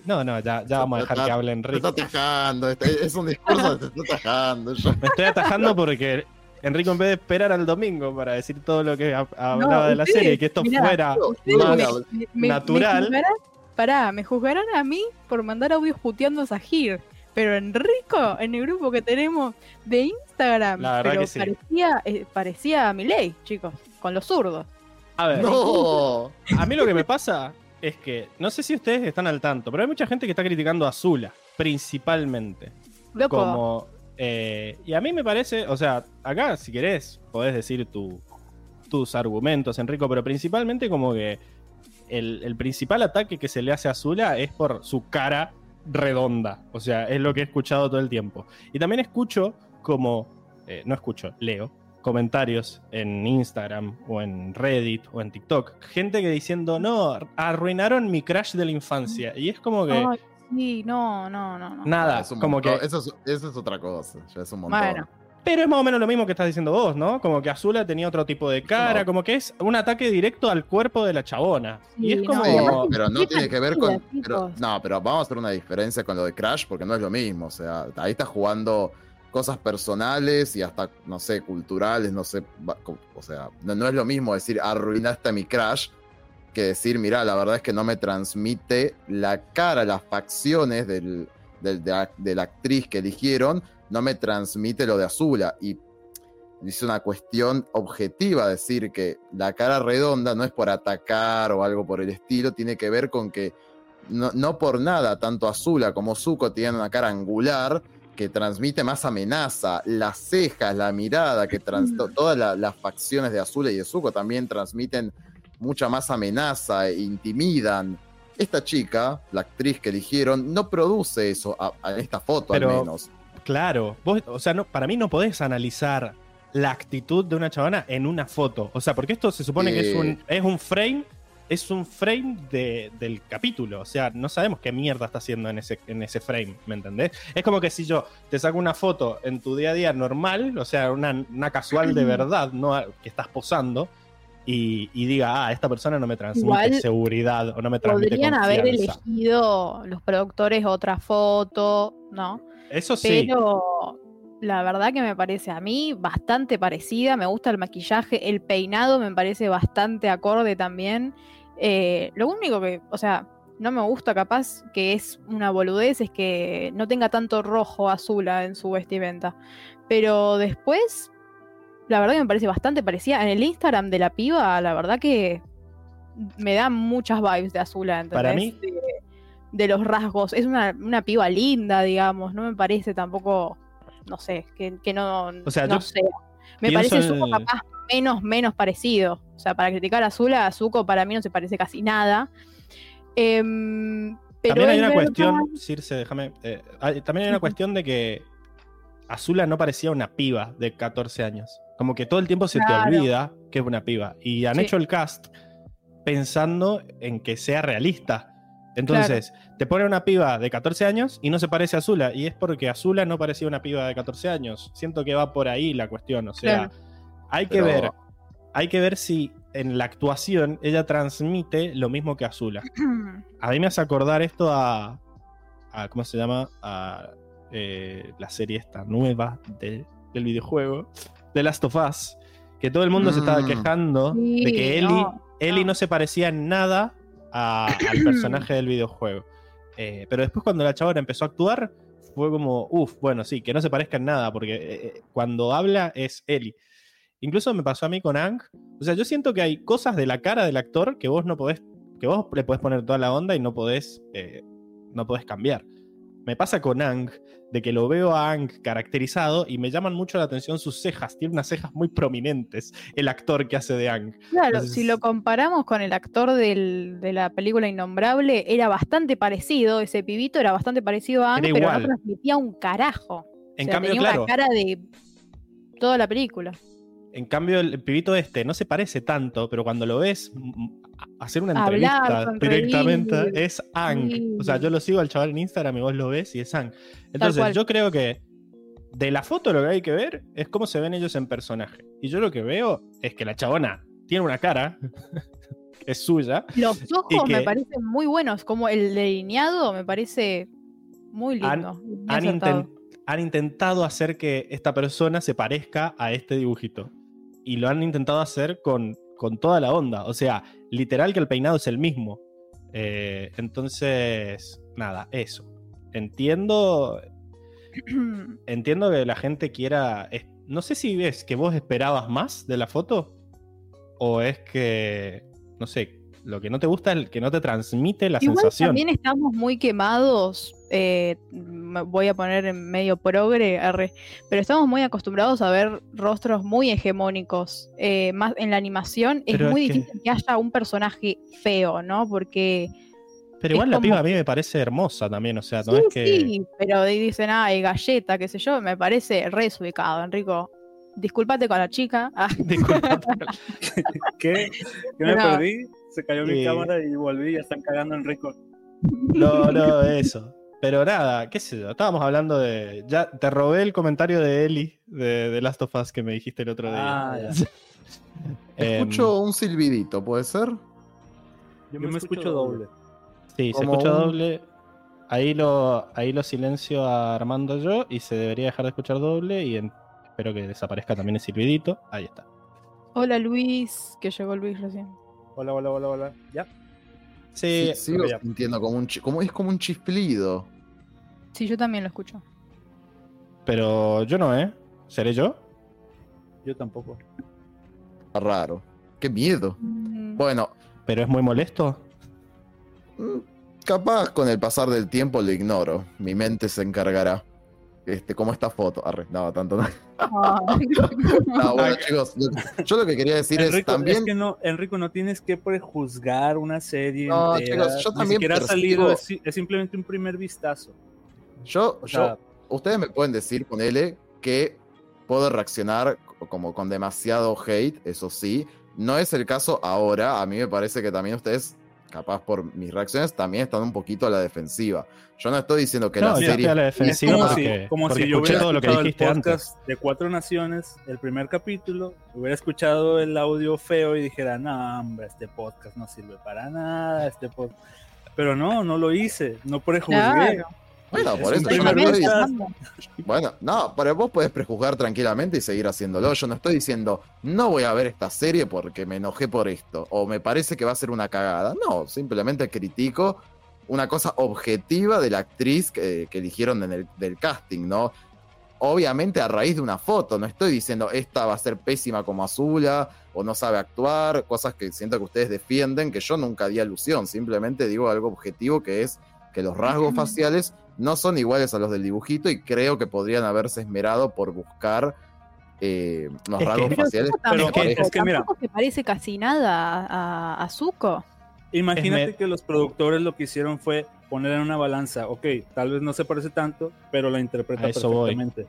No, no, ya, ya vamos a dejar que hable Te Enrique. está atajando. este- Es un discurso que te está atajando. yo- Me estoy atajando porque Enrico, en vez de esperar al domingo para decir todo lo que ha- hablaba No, de la ustedes, serie y que esto mirá, fuera más me- me- natural. Me juzgarán, pará, me juzgarán a mí por mandar audios puteando a Sahir. Pero Enrico, en el grupo que tenemos de Instagram, La verdad pero que sí. parecía, eh, parecía a Milei, chicos, con los zurdos. A ver, No. a mí lo que me pasa es que, no sé si ustedes están al tanto, pero hay mucha gente que está criticando a Azula, principalmente. Loco, Como, eh, y a mí me parece, o sea, acá si querés podés decir tu- tus argumentos, Enrico, pero principalmente como que el, el principal ataque que se le hace a Azula es por su cara redonda. O sea, es lo que he escuchado todo el tiempo. Y también escucho como, eh, no escucho, leo comentarios en Instagram o en Reddit o en TikTok. Gente que diciendo, no, arruinaron mi crash de la infancia. Y es como que... Ay, sí, no, no, no, no. Nada, Es como que. Eso, es, eso es otra cosa. Ya es un montón. Bueno. Pero es más o menos lo mismo que estás diciendo vos, ¿no? Como que Azula tenía otro tipo de cara, No. como que es un ataque directo al cuerpo de la chabona. y es como. Sí, pero no tiene que ver con. pero- no, pero vamos a hacer una diferencia con lo de Crash porque no es lo mismo. O sea, ahí está jugando cosas personales y hasta, no sé, culturales, no sé. O sea, no, no es lo mismo decir arruinaste a mi Crash que decir, mira, la verdad es que no me transmite la cara, las facciones del, del- de, la, actriz que eligieron, no me transmite lo de Azula. Y dice una cuestión objetiva, decir que la cara redonda no es por atacar o algo por el estilo, tiene que ver con que no, no por nada, tanto Azula como Zuko tienen una cara angular que transmite más amenaza, las cejas, la mirada, que trans- to- todas la- las facciones de Azula y de Zuko también transmiten mucha más amenaza, e intimidan. Esta chica, la actriz que eligieron, no produce eso, a- esta foto Pero- al menos. Claro, vos, o sea, no, para mí no podés analizar la actitud de una chavana en una foto. O sea, porque esto se supone que es un, es un frame, es un frame de- del capítulo. O sea, no sabemos qué mierda está haciendo en ese, en ese frame, ¿me entendés? Es como que si yo te saco una foto en tu día a día normal, o sea, una, una casual de verdad, no que estás posando. Y, y diga, ah, esta persona no me transmite Igual seguridad o no me transmite Podrían haber elegido los productores otra foto, ¿no? Eso sí. Pero la verdad que me parece a mí bastante parecida. Me gusta el maquillaje, el peinado me parece bastante acorde también. Eh, lo único que, o sea, no me gusta capaz que es una boludez es que no tenga tanto rojo azul en su vestimenta. Pero después, la verdad que me parece bastante parecida. En el Instagram de la piba, la verdad que me da muchas vibes de Azula, ¿entendés? Para mí- De, de los rasgos. Es una, una piba linda, digamos. No me parece tampoco, no sé, que, que no, O sea, no. Me parece en el- capaz menos, menos parecido. O sea, para criticar a Azula, a Zuko para mí no se parece casi nada. Em, pero también hay una verdad- cuestión, Circe, déjame. eh, también hay una cuestión de que Azula no parecía una piba de 14 años. Como que todo el tiempo se Claro. te olvida que es una piba. Y han Sí. hecho el cast pensando en que sea realista. Entonces, te pone una piba de 14 años y no se parece a Azula. Y es porque Azula no parecía una piba de 14 años. Siento que va por ahí la cuestión. O sea, Claro. Hay que ver. Hay que ver si en la actuación ella transmite lo mismo que Azula. A mí me hace acordar esto a. a- ¿Cómo se llama? A eh, la serie esta nueva de- del videojuego, The Last of Us. Que todo el mundo se estaba Mm. quejando Sí, de que Ellie no, Ellie no. no se parecía en nada a- al personaje del videojuego. Eh, pero después, cuando la chabona empezó a actuar, fue como, uff, bueno, sí, que no se parezca en nada, porque eh, cuando habla es Ellie. Incluso me pasó a mí con Ang. O sea, yo siento que hay cosas de la cara del actor que vos no podés, que vos le podés poner toda la onda y no podés, eh, no podés cambiar. Me pasa con Ang, de que lo veo a Ang caracterizado y me llaman mucho la atención sus cejas. Tiene unas cejas muy prominentes el actor que hace de Ang. Claro, Entonces- si lo comparamos con el actor del- de la película Innombrable, era bastante parecido, ese pibito era bastante parecido a Ang, pero igual. no transmitía un carajo. En O sea, cambio, tenía claro. una cara de toda la película. En cambio, el pibito este no se parece tanto, pero cuando lo ves hacer una Hablar, entrevista directamente es Ang. Sí. O sea, yo lo sigo al chaval en Instagram y vos lo ves y es Ang. Entonces, yo creo que de la foto lo que hay que ver es cómo se ven ellos en personaje. Y yo lo que veo es que la chabona tiene una cara que es suya. Los ojos que- me parecen muy buenos, como el delineado me parece muy lindo. han intentado hacer que esta persona se parezca a este dibujito. Y lo han intentado hacer con, con toda la onda. O sea, literal que el peinado es el mismo. Eh, entonces, nada, eso. Entiendo. Entiendo que la gente quiera. es- no sé si ves que vos esperabas más de la foto. O es que. No sé. Lo que no te gusta es el que no te transmite la Igual sensación. también estamos muy quemados, eh, me voy a poner en medio progre, arre, pero estamos muy acostumbrados a ver rostros muy hegemónicos. eh, más en la animación es Pero es muy difícil que haya un personaje feo, ¿no? Porque Pero igual la como- piba a mí me parece hermosa también. O sea, no sí, es que. sí, pero ahí dicen, ay, galleta, qué sé yo, me parece re desubicado, Enrico. Disculpate con la chica. Ah, Disculpa. ¿Qué? ¿Qué me No. perdí? Se cayó mi cámara y volví, ya están cagando en récord. No, no, eso. Pero nada, qué sé yo. Estábamos hablando de. Ya te robé el comentario de Eli de, de Last of Us que me dijiste el otro día. Ah, ya. Em, Escucho un silbidito, ¿puede ser? Yo me escucho doble. Sí, se escucha un- doble. Ahí lo, ahí lo silencio a Armando yo y se debería dejar de escuchar doble y en- espero que desaparezca también el silbidito. Ahí está. Hola Luis, que llegó Luis recién. Hola, hola, hola, hola. ¿Ya? Sí, Sí, sigo sintiendo como un como es como un chisplido. Sí, yo también lo escucho. pero yo no, ¿eh? ¿Seré yo? Yo tampoco. Está raro. Qué miedo. Mm, Bueno, ¿Pero es muy molesto? mm, capaz con el pasar del tiempo lo ignoro. Mi mente se encargará. Este, como esta foto. Arre, no, tanto no. ay. No, bueno, chicos, yo lo que quería decir es también. es que no, Enrico, no tienes que prejuzgar una serie. No, entera. chicos, yo Ni también ha percibo- salido, es, es simplemente un primer vistazo. Yo, O yo ustedes me pueden decir, ponele, que puedo reaccionar como con demasiado hate, eso sí. No es el caso ahora. A mí me parece que también ustedes, capaz por mis reacciones, también están un poquito a la defensiva. Yo no estoy diciendo que No, la serie. a la Es defensiva como porque, si, como porque si yo hubiera todo lo que el antes. podcast de Cuatro Naciones, el primer capítulo, hubiera escuchado el audio feo y dijera, no, hombre, este podcast no sirve para nada, este podcast... Pero no, no lo hice, no prejuzgué. Claro. Bueno, por Es eso yo no. Bueno, no, pero vos podés prejuzgar tranquilamente y seguir haciéndolo. Yo no estoy diciendo, no voy a ver esta serie porque me enojé por esto, o me parece que va a ser una cagada. No, simplemente critico una cosa objetiva de la actriz que, que eligieron en el, del casting, ¿no? Obviamente a raíz de una foto, no estoy diciendo esta va a ser pésima como Azula o no sabe actuar, cosas que siento que ustedes defienden, que yo nunca di alusión, simplemente digo algo objetivo que es que los rasgos faciales no son iguales a los del dibujito y creo que podrían haberse esmerado por buscar eh, Es que- rasgos faciales. Pero es que- es que mira. se parece casi nada a, a Zuko. Imagínate que los productores lo que hicieron fue poner en una balanza, ok, tal vez no se parece tanto, pero la interpreta eso voy. perfectamente.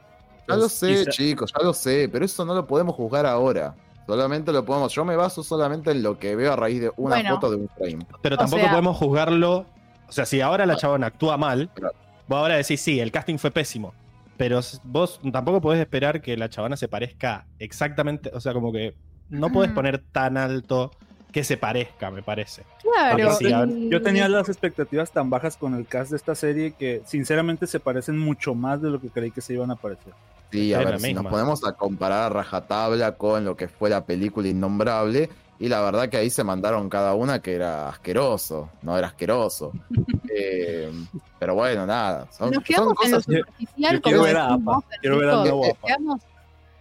Ya lo sé, quizá- chicos, ya lo sé, pero eso no lo podemos juzgar ahora. Solamente lo podemos. Yo me baso solamente en lo que veo a raíz de una Bueno. foto de un frame. Pero O tampoco sea- podemos juzgarlo. O sea, si ahora la chabona actúa mal, Claro. Vos ahora decís, sí, el casting fue pésimo. Pero vos tampoco podés esperar que la chabona se parezca exactamente. O sea, como que no podés Mm. poner tan alto que se parezca, me parece. Claro. Sí, Yo tenía las expectativas tan bajas con el cast de esta serie que sinceramente se parecen mucho más de lo que creí que se iban a parecer. Sí, a ver, si misma. nos ponemos a comparar a rajatabla con lo que fue la película Innombrable, y la verdad que ahí se mandaron cada una que era asqueroso, no era asqueroso. Eh, pero bueno, nada. Son, Nos son quedamos en lo superficial, yo como ver a decís Apa, vos, quiero nos quedamos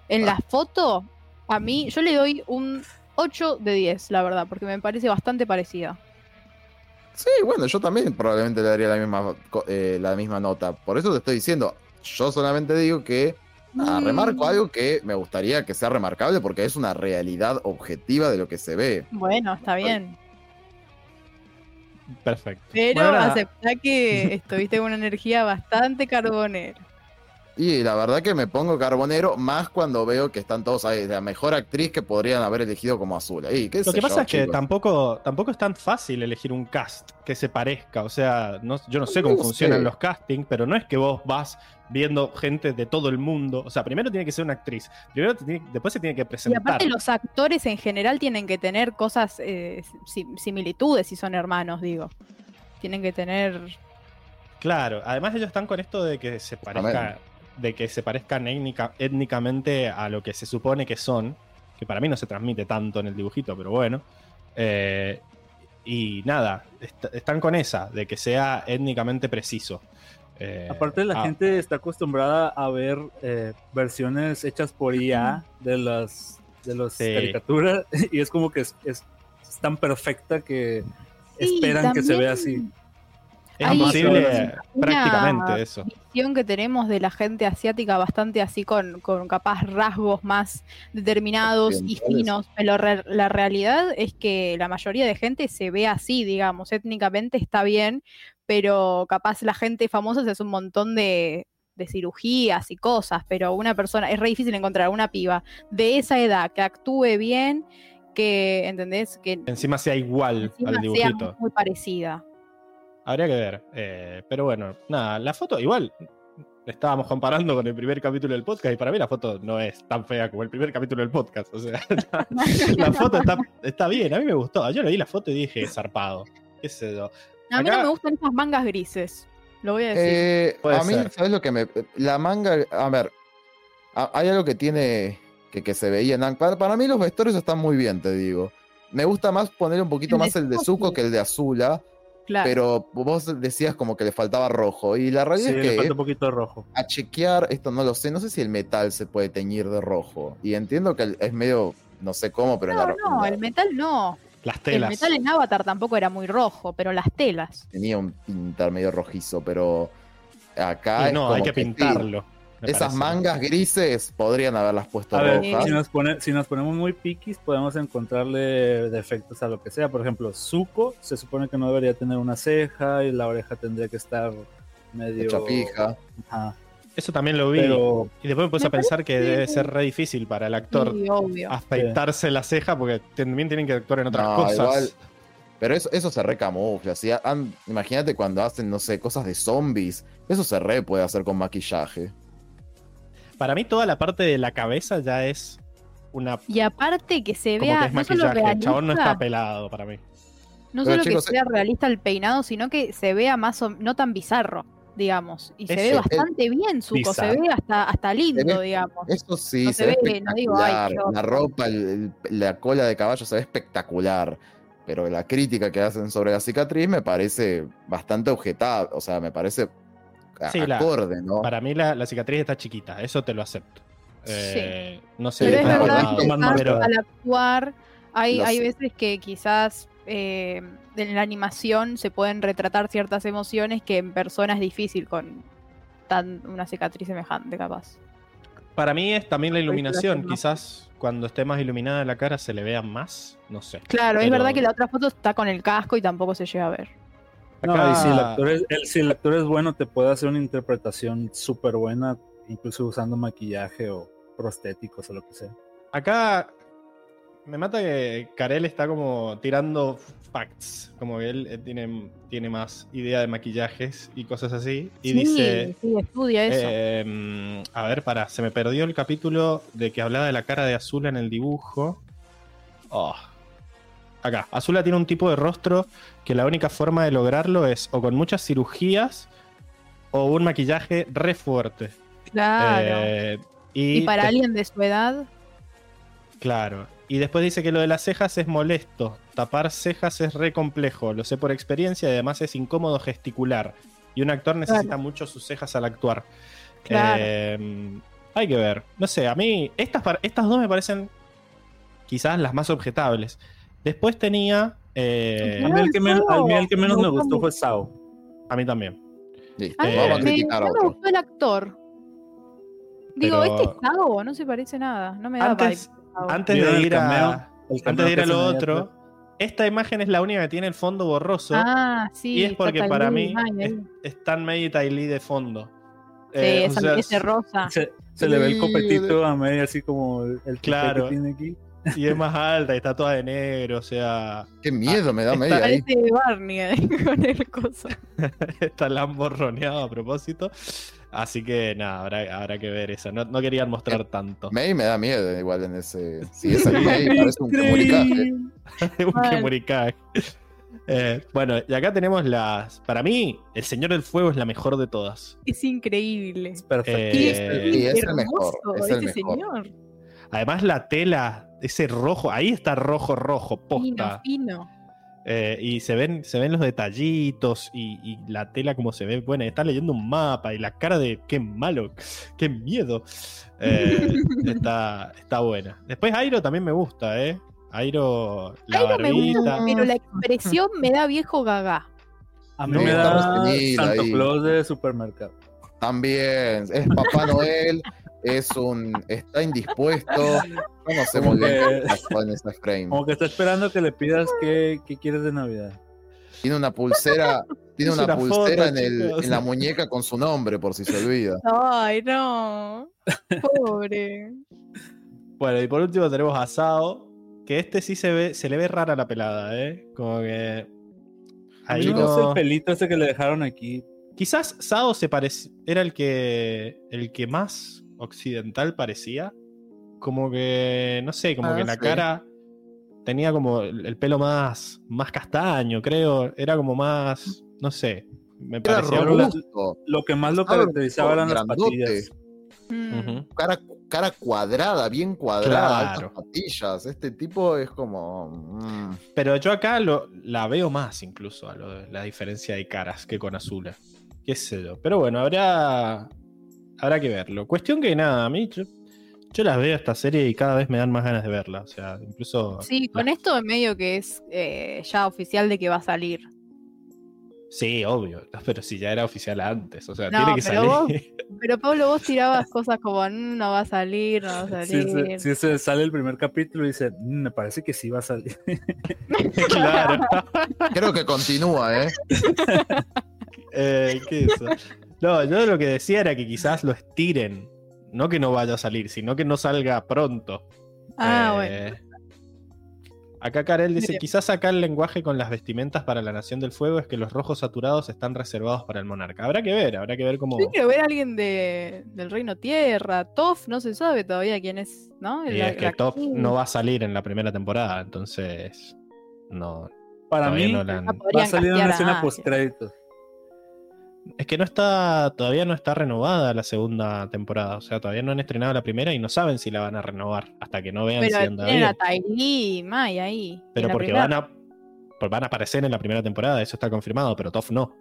en la foto, a mí, yo le doy un 8 de 10, la verdad, porque me parece bastante parecida. Sí, bueno, yo también probablemente le daría la misma, eh, la misma nota. Por eso te estoy diciendo, yo solamente digo que ah, Mm. remarco algo que me gustaría que sea remarcable porque es una realidad objetiva de lo que se ve. Bueno, está bien. Perfecto. Pero Bueno, aceptá que estuviste con una energía bastante carbonera. Y la verdad que me pongo carbonero más cuando veo que están todos ahí, la mejor actriz que podrían haber elegido como azul. Y, qué Lo que pasa yo, es que chicos. tampoco, tampoco es tan fácil elegir un cast que se parezca. O sea, no, yo no sé cómo funcionan sé. los castings, pero no es que vos vas viendo gente de todo el mundo. O sea, primero tiene que ser una actriz. Primero te tiene- después se tiene que Y presentar. aparte los actores en general tienen que tener cosas, eh, si- similitudes si son hermanos, digo. Tienen que tener... Claro, además ellos están con esto de que se parezca, de que se parezcan étnica- étnicamente a lo que se supone que son, que para mí no se transmite tanto en el dibujito, pero bueno. Eh, y nada, est- están con esa, de que sea étnicamente preciso. Eh, Aparte la ah, gente está acostumbrada a ver eh, versiones hechas por IA de las de las Sí. caricaturas y es como que es, es- es tan perfecta que Sí, esperan que se vea así. Es hay posible una- prácticamente eso. visión que tenemos de la gente asiática bastante así con, con capaz rasgos más determinados y finos, pero re- la realidad es que la mayoría de gente se ve así, digamos, étnicamente está bien, pero capaz la gente famosa se hace un montón de, de cirugías y cosas, pero una persona, es re difícil encontrar una piba de esa edad que actúe bien, que, ¿entendés? Que Encima sea igual encima al sea dibujito. muy parecida. Habría que ver. eh, pero bueno, nada, la foto igual. Estábamos comparando con el primer capítulo del podcast y para mí la foto no es tan fea como el primer capítulo del podcast. O sea, la, la foto está, está bien, a mí me gustó. Yo le vi la foto y dije, zarpado. ¿Qué sé yo? A mí Acá- no me gustan esas mangas grises, lo voy a decir. Eh, a mí, ser. ¿sabes lo que me. La manga. A ver. a- hay algo que tiene. Que, que se veía en Ang. Para, para mí, los vestuarios están muy bien, te digo. Me gusta más poner un poquito El de más el de Zuko, que el de Azula. Claro. Pero vos decías como que le faltaba rojo. Y la realidad es que falta un poquito de rojo. a chequear, esto no lo sé. No sé si el metal se puede teñir de rojo. Y entiendo que el- es medio. No sé cómo, pero en no, la- no, en la- el metal no. Las El telas. metal en Avatar tampoco era muy rojo, pero las telas. tenía un intermedio rojizo. Pero acá. Y es no, como hay que pintarlo. Esas parece. mangas grises podrían haberlas puesto A ver, rojas. si nos, pone- si nos ponemos muy piquis, podemos encontrarle defectos a lo que sea. Por ejemplo, Zuko se supone que no debería tener una ceja y la oreja tendría que estar medio. Hecha pija. Ajá. Eso también lo vi. Pero Y después me puse a pensar que debe ser re difícil para el actor Sí, afeitarse la ceja porque también tienen que actuar en otras No, cosas. igual. Pero eso, eso se recamufla. Imagínate cuando hacen, no sé, cosas de zombies. Eso se re puede hacer con maquillaje. Para mí toda la parte de la cabeza ya es una... Y aparte que se Como que vea es no solo maquillaje. El realista, chabón no está pelado para mí. no Pero, solo chicos, que sea realista el peinado, sino que se vea más o no tan bizarro, digamos. Y se ve bastante bien, Zuko, se ve hasta, hasta lindo, ve- digamos. Eso sí, No se, se ve ve, no digo, ay, la ropa, el- el- la cola de caballo se ve espectacular. Pero la crítica que hacen sobre la cicatriz me parece bastante objetada. O sea, me parece Sí, la- acorde, ¿no? Para mí la, la cicatriz está chiquita, eso te lo acepto. Eh, No sé Pero es verdad pero- al actuar hay, hay sé. veces que quizás eh, en la animación se pueden retratar ciertas emociones que en persona es difícil con tan una cicatriz semejante, capaz. Para mí es también la iluminación. Quizás cuando esté más iluminada la cara se le vea más. No sé. Claro, es verdad que la otra foto está con el casco y tampoco se llega a ver. No, Acá- y si el, actor es, el- si el actor es bueno, te puede hacer una interpretación súper buena, incluso usando maquillaje o prostéticos o lo que sea. Acá me mata que Karel está como tirando facts. Como que él tiene, tiene más idea de maquillajes y cosas así. Y sí, dice. sí, estudia eso. eh, a ver, para, se me perdió el capítulo de que hablaba de la cara de Azula en el dibujo. Oh. Acá, Azula tiene un tipo de rostro que la única forma de lograrlo es o con muchas cirugías o un maquillaje re fuerte. claro. Eh, y, y para te- alguien de su edad, Claro. Y después dice que lo de las cejas es molesto. Tapar cejas es re complejo. Lo sé por experiencia y además es incómodo gesticular. Y un actor necesita mucho sus cejas al actuar. Claro. Eh, hay que ver. No sé, a mí estas, estas dos me parecen quizás las más objetables. Después tenía... eh, A mí el que, men- a mí el que menos me gustó fue Sao. a mí también. Listo, Eh, vamos a me, criticar no me otro. gustó el actor. Digo, Pero- este es Sao, no se parece nada. No me da Antes, Sao. antes ¿Vieron de ir a... cameo? Antes de ir a lo otro, esta imagen es la única que tiene el fondo borroso. Ah, sí. y es porque para mí es, están May y Ty Lee de fondo. Sí, Eh, o esa- sea, ese rosa. Se, se le ve el copetito a medio así como el, Claro. que tiene aquí. Y es más alta y está toda de negro, o sea, Qué miedo me da está- media ahí. Parece Barney ahí con el coso. está lamborroneado a propósito. Así que nada, habrá, habrá que ver eso. No, no querían mostrar tanto. May me da miedo igual en ese. Si es el May, parece un comunicaje. Un. Eh, bueno, y acá tenemos las. Para mí, El Señor del Fuego es la mejor de todas. Es increíble. Es perfecto. Eh, Y es, el mejor, hermoso es el ese mejor. señor. Además, la tela, ese rojo, ahí está rojo, rojo, Fino, posta. fino. Eh, y se ven, se ven los detallitos y, y la tela como se ve. Bueno, está leyendo un mapa y la cara de qué malo, qué miedo. Eh, está, está buena. Después Airo también me gusta, ¿eh? Airo, la Airo me gusta, pero la expresión me da viejo gaga. A mí No, me da Santo ahí. Claus de supermercado. También, es Papá Noel, es un. está indispuesto. No pasó en ese frame. Como que está esperando que le pidas qué, qué quieres de Navidad. Tiene una pulsera, tiene Es una una pulsera foto, en, el- chicos. en la muñeca con su nombre, por si se olvida. Ay, no. Pobre. Bueno, y por último tenemos a Sao, que este sí se ve, se le ve rara la pelada, ¿eh? Como que. Ahí no- el pelito ese que le dejaron aquí. Quizás Sao se parece, era el que el que más occidental parecía. Como que, no sé, como Ah, que la sí. cara tenía como el, el pelo más, más castaño, creo. Era como más, no sé. Me Era parecía la- Lo que más lo caracterizaba eran las patillas. Mm. Cara, cara cuadrada, bien cuadrada, Claro. altas patillas. Este tipo es como. mm, Pero yo acá lo, la veo más incluso a lo de la diferencia de caras que con Azula. Qué sé yo. Pero bueno, habrá. Habrá que verlo. Cuestión que nada, a mí. Yo, yo las veo esta serie y cada vez me dan más ganas de verla. O sea, incluso. Sí, con esto en medio que es eh, ya oficial de que va a salir. Sí, obvio. Pero si ya era oficial antes. O sea, No, tiene que pero vos- salir. Pero Pablo, vos tirabas cosas como "Mm, no va a salir, no va a Si, salir. se- si se sale el primer capítulo y dice, "Mm, me parece que sí va a salir. claro. Creo que continúa, ¿eh? Eh, ¿Qué es eso? No, yo lo que decía era que quizás lo estiren. No que no vaya a salir, sino que no salga pronto. Ah, Eh, bueno. Acá Karel dice, quizás acá el lenguaje con las vestimentas para la Nación del Fuego es que los rojos saturados están reservados para el monarca. Habrá que ver, habrá que ver cómo... Yo quiero ver a alguien de, del Reino Tierra. Toff, no se sabe todavía quién es, ¿no? Y La- es que la- Top no va a salir en la primera temporada, entonces... No, Para mí no la han- Ah, va a salir una escena alguien. Es que no está, todavía no está renovada la segunda temporada. O sea, todavía no han estrenado la primera y no saben si la van a renovar hasta que no vean si Pero anda tienen bien. a Ty Lee y Mai ahí. Pero porque primera- van a, pues van a aparecer en la primera temporada, eso está confirmado, pero Toff no.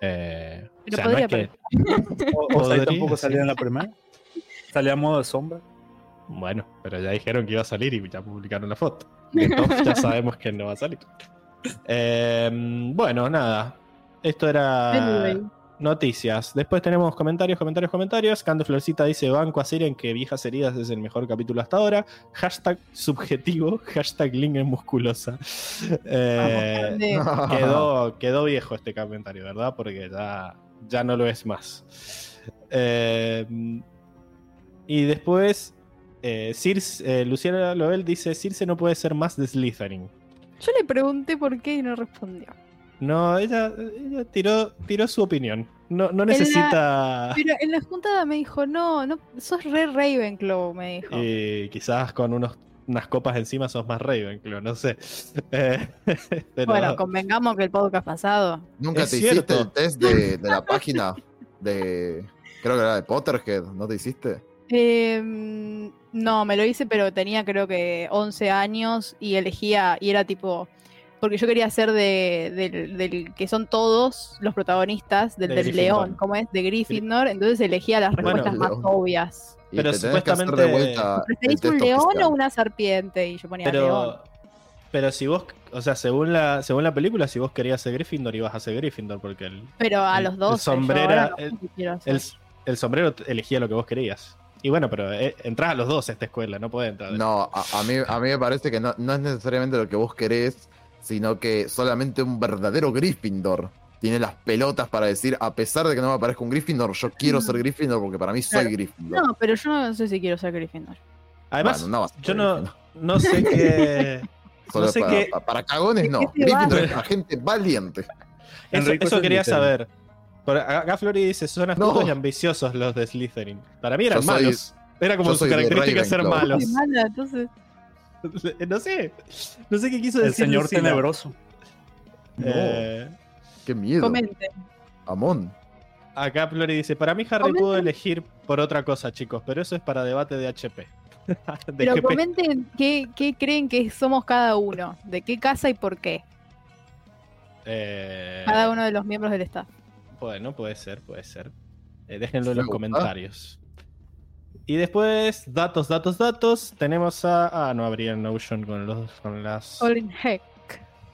Eh, o sea, no es que- O, o sea, Podría, tampoco salía sí. en la primera. Salía a modo de sombra. Bueno, pero ya dijeron que iba a salir y ya publicaron la foto. De Toff ya sabemos que no va a salir. Eh, bueno, nada. Esto era Anyway. noticias. Después tenemos comentarios, comentarios, comentarios. Cando Florcita dice: Banco a Siren que Viejas Heridas es el mejor capítulo hasta ahora. Hashtag subjetivo. Hashtag línea musculosa. Eh, quedó, quedó viejo este comentario, ¿verdad? Porque ya, ya no lo es más. Eh, y después, eh, Circe, eh, Luciana Loel dice: Circe no puede ser más de Slytherin. Yo le pregunté por qué y no respondió. No, ella, ella tiró, tiró su opinión. No, no la- necesita. Pero en la juntada me dijo, no, no, sos re Ravenclaw, me dijo. Y quizás con unos, unas copas encima sos más Ravenclaw, no sé. Eh, pero- Bueno, convengamos que el podcast pasado. Nunca Es te cierto. hiciste el test de, de la página de. Creo que era de Potterhead, ¿no te hiciste? Eh, no, me lo hice, pero tenía creo que 11 años y elegía, y era tipo, porque yo quería ser de, del, del que son todos los protagonistas, del, De león, ¿cómo es? De Gryffindor, entonces elegía las Bueno, respuestas más León. obvias. Y Pero te tenés que hacer de supuestamente- vuelta el ¿Preferís un león o una serpiente? Y yo ponía león. pero, pero si vos, o sea, según la, según la película, si vos querías ser Gryffindor, ibas a ser Gryffindor, porque el, Pero a el- los el dos. no el- hacer. el, el sombrero elegía lo que vos querías. Y bueno, pero eh, entrás a los dos a esta escuela, no podés entrar. No, a, a mí, a mí me parece que no, no es necesariamente lo que vos querés, sino que solamente un verdadero Gryffindor tiene las pelotas para decir, a pesar de que no me aparezca un Gryffindor, yo quiero ser Gryffindor porque para mí soy Claro. Gryffindor. No, pero yo no sé si quiero ser Gryffindor. Además, Bueno, no vas a ser yo no, no sé qué. Solo no sé para, qué- pa- para cagones no. ¿Qué te Gryffindor es una gente valiente. Eso, quería saber. Por acá Flori dice, son astutos No. y ambiciosos los de Slytherin. Para mí eran soy- malos. Era como yo su soy de característica ser malos. Qué mala, entonces. No sé. No sé qué quiso El decir. señor Lucila. tenebroso. Eh, Qué miedo. Comenten. Amón. acá Flori dice, para mí Harry Comenten. pudo elegir por otra cosa, chicos, pero eso es para debate de HP. De Pero GP. comenten qué, qué creen que somos cada uno, de qué casa y por qué. Eh, Cada uno de los miembros del staff. Bueno, puede ser, puede ser. Eh, déjenlo en los comentarios. Y después, datos, datos, datos. Tenemos a. Ah, no habría Notion con, los, con las. Colin Heck.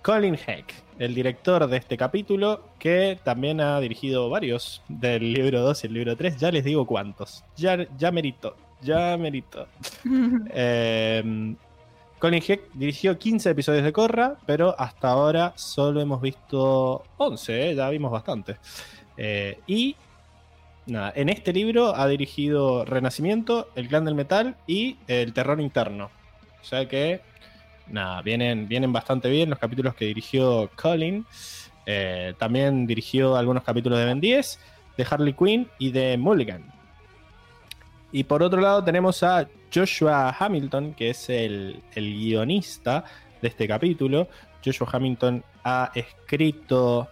Colin Heck, el director de este capítulo, que también ha dirigido varios del libro 2 y el libro 3. Ya les digo cuántos. Ya, ya merito, ya merito. Eh, Colin Heck dirigió 15 episodios de Corra, pero hasta ahora solo hemos visto 11, ¿eh? ya vimos bastante. Eh, y nada, en este libro ha dirigido Renacimiento, El Clan del Metal y El Terror Interno. O sea que, nada, vienen, vienen bastante bien los capítulos que dirigió Colin. Eh, también dirigió algunos capítulos de Ben 10, de Harley Quinn y de Mulligan. Y por otro lado tenemos a Joshua Hamilton, que es el, el guionista de este capítulo. Joshua Hamilton ha escrito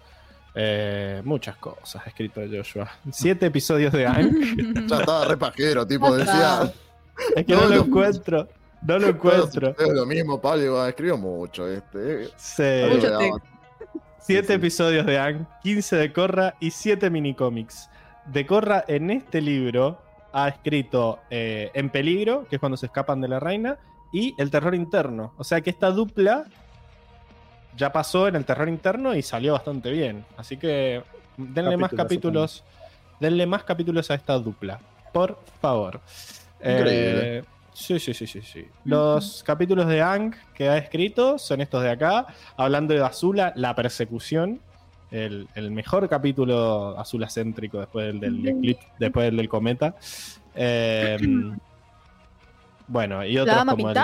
eh, muchas cosas, ha escrito Joshua. Siete episodios de Ank. Ya estaba re pajero, tipo, decía. es que no, No, lo encuentro. No lo encuentro. Es lo mismo, Pablo, escribió mucho este. eh. Sí. Mucho. Siete Sí, sí. episodios de Ang, 15 de Corra y 7 minicómics. De Corra en este libro ha escrito eh, En Peligro, que es cuando se escapan de la reina, y El Terror Interno. O sea que esta dupla ya pasó en El Terror Interno y salió bastante bien. Así que denle más capítulos. Denle más capítulos a esta dupla. Por favor. Increíble. Eh, sí, sí, sí, sí, sí. Los capítulos de Ang que ha escrito son estos de acá hablando de Azula, la persecución. el, el mejor capítulo azul acéntrico después del, del eclipse, después del, del cometa. Eh, bueno, y otros como el-.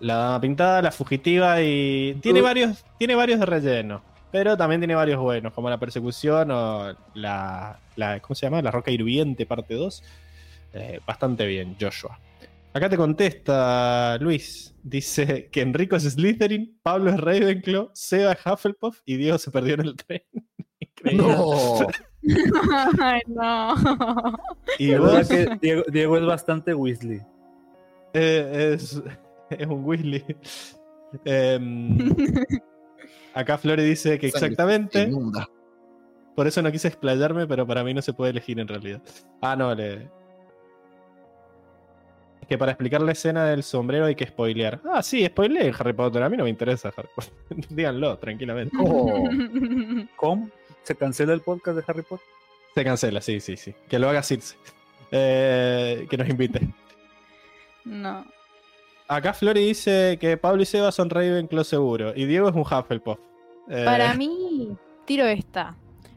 La dama pintada, la fugitiva y tiene Uh. varios, tiene varios de relleno, pero también tiene varios buenos, como la persecución o la, la ¿cómo se llama? La roca hirviente parte 2. Eh, bastante bien, Joshua. Acá te contesta Luis. Dice que Enrico es Slytherin, Pablo es Ravenclaw, Seba es Hufflepuff y Diego se perdió en el tren. Increíble. No. Ay, no. Y vos que Diego, Diego es bastante Weasley. eh, es, es un Weasley. Em, acá Flore dice que exactamente. Por eso no quise explayarme, pero para mí no se puede elegir en realidad. Ah, no, le. Es que para explicar la escena del sombrero hay que spoilear. Ah, sí, spoileé Harry Potter. A mí no me interesa Harry Potter. Díganlo, tranquilamente. Oh. ¿Cómo? ¿Se cancela el podcast de Harry Potter? Se cancela, sí, sí, sí. Que lo haga Circe. Eh, que nos invite. no. Acá Flori dice que Pablo y Seba son Ravenclaw seguro. Y Diego es un Hufflepuff. Eh, Para mí, tiro esta.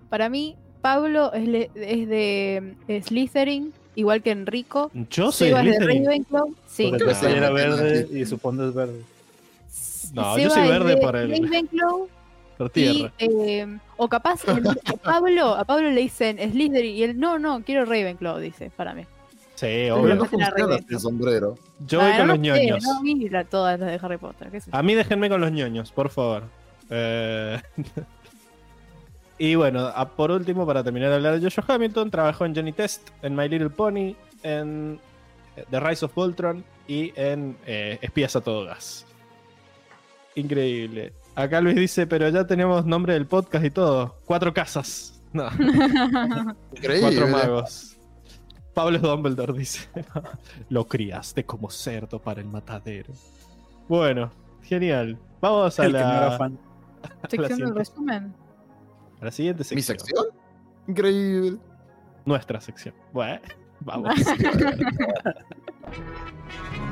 Para mí, Pablo es, le- es de eh, Slytherin, igual que Enrico. Yo soy Seba es de. Ravenclaw. Sí. Porque soy- verde y su fondo es verde. No, Seba yo soy es verde de por el- Ravenclaw Por y, tierra. eh, o capaz el- a Pablo, a Pablo le dicen Slytherin y él no, no, quiero Ravenclaw, dice, para mí. Sí, obvio. no funciona este sombrero. Yo voy con los ñoños. No vi la- todas las de Harry Potter. qué sé yo. A mí déjenme con los ñoños, por favor. Eh, y bueno, a- por último, para terminar de hablar de Joshua Hamilton, trabajó en Johnny Test, en My Little Pony, en eh, The Rise of Voltron y en eh, Espías a todo gas. Increíble. Acá Luis dice, pero ya tenemos nombre del podcast y todo. Cuatro casas. No, Increíble. cuatro magos. Pablo Dumbledore dice, lo criaste como cerdo para el matadero. Bueno, genial. Vamos a El que no era la, fan. Sección del resumen. a la siguiente sección. ¿Mi sección? Increíble. Nuestra sección. Bueno, vamos.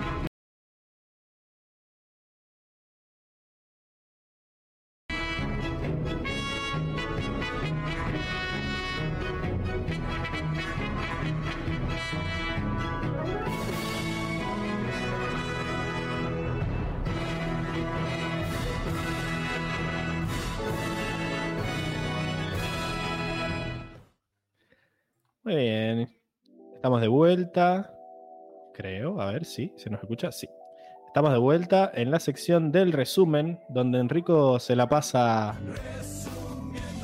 Muy bien. Estamos de vuelta. Creo. A ver, sí. ¿Se nos escucha? Sí. Estamos de vuelta en la sección del resumen, donde Enrico se la pasa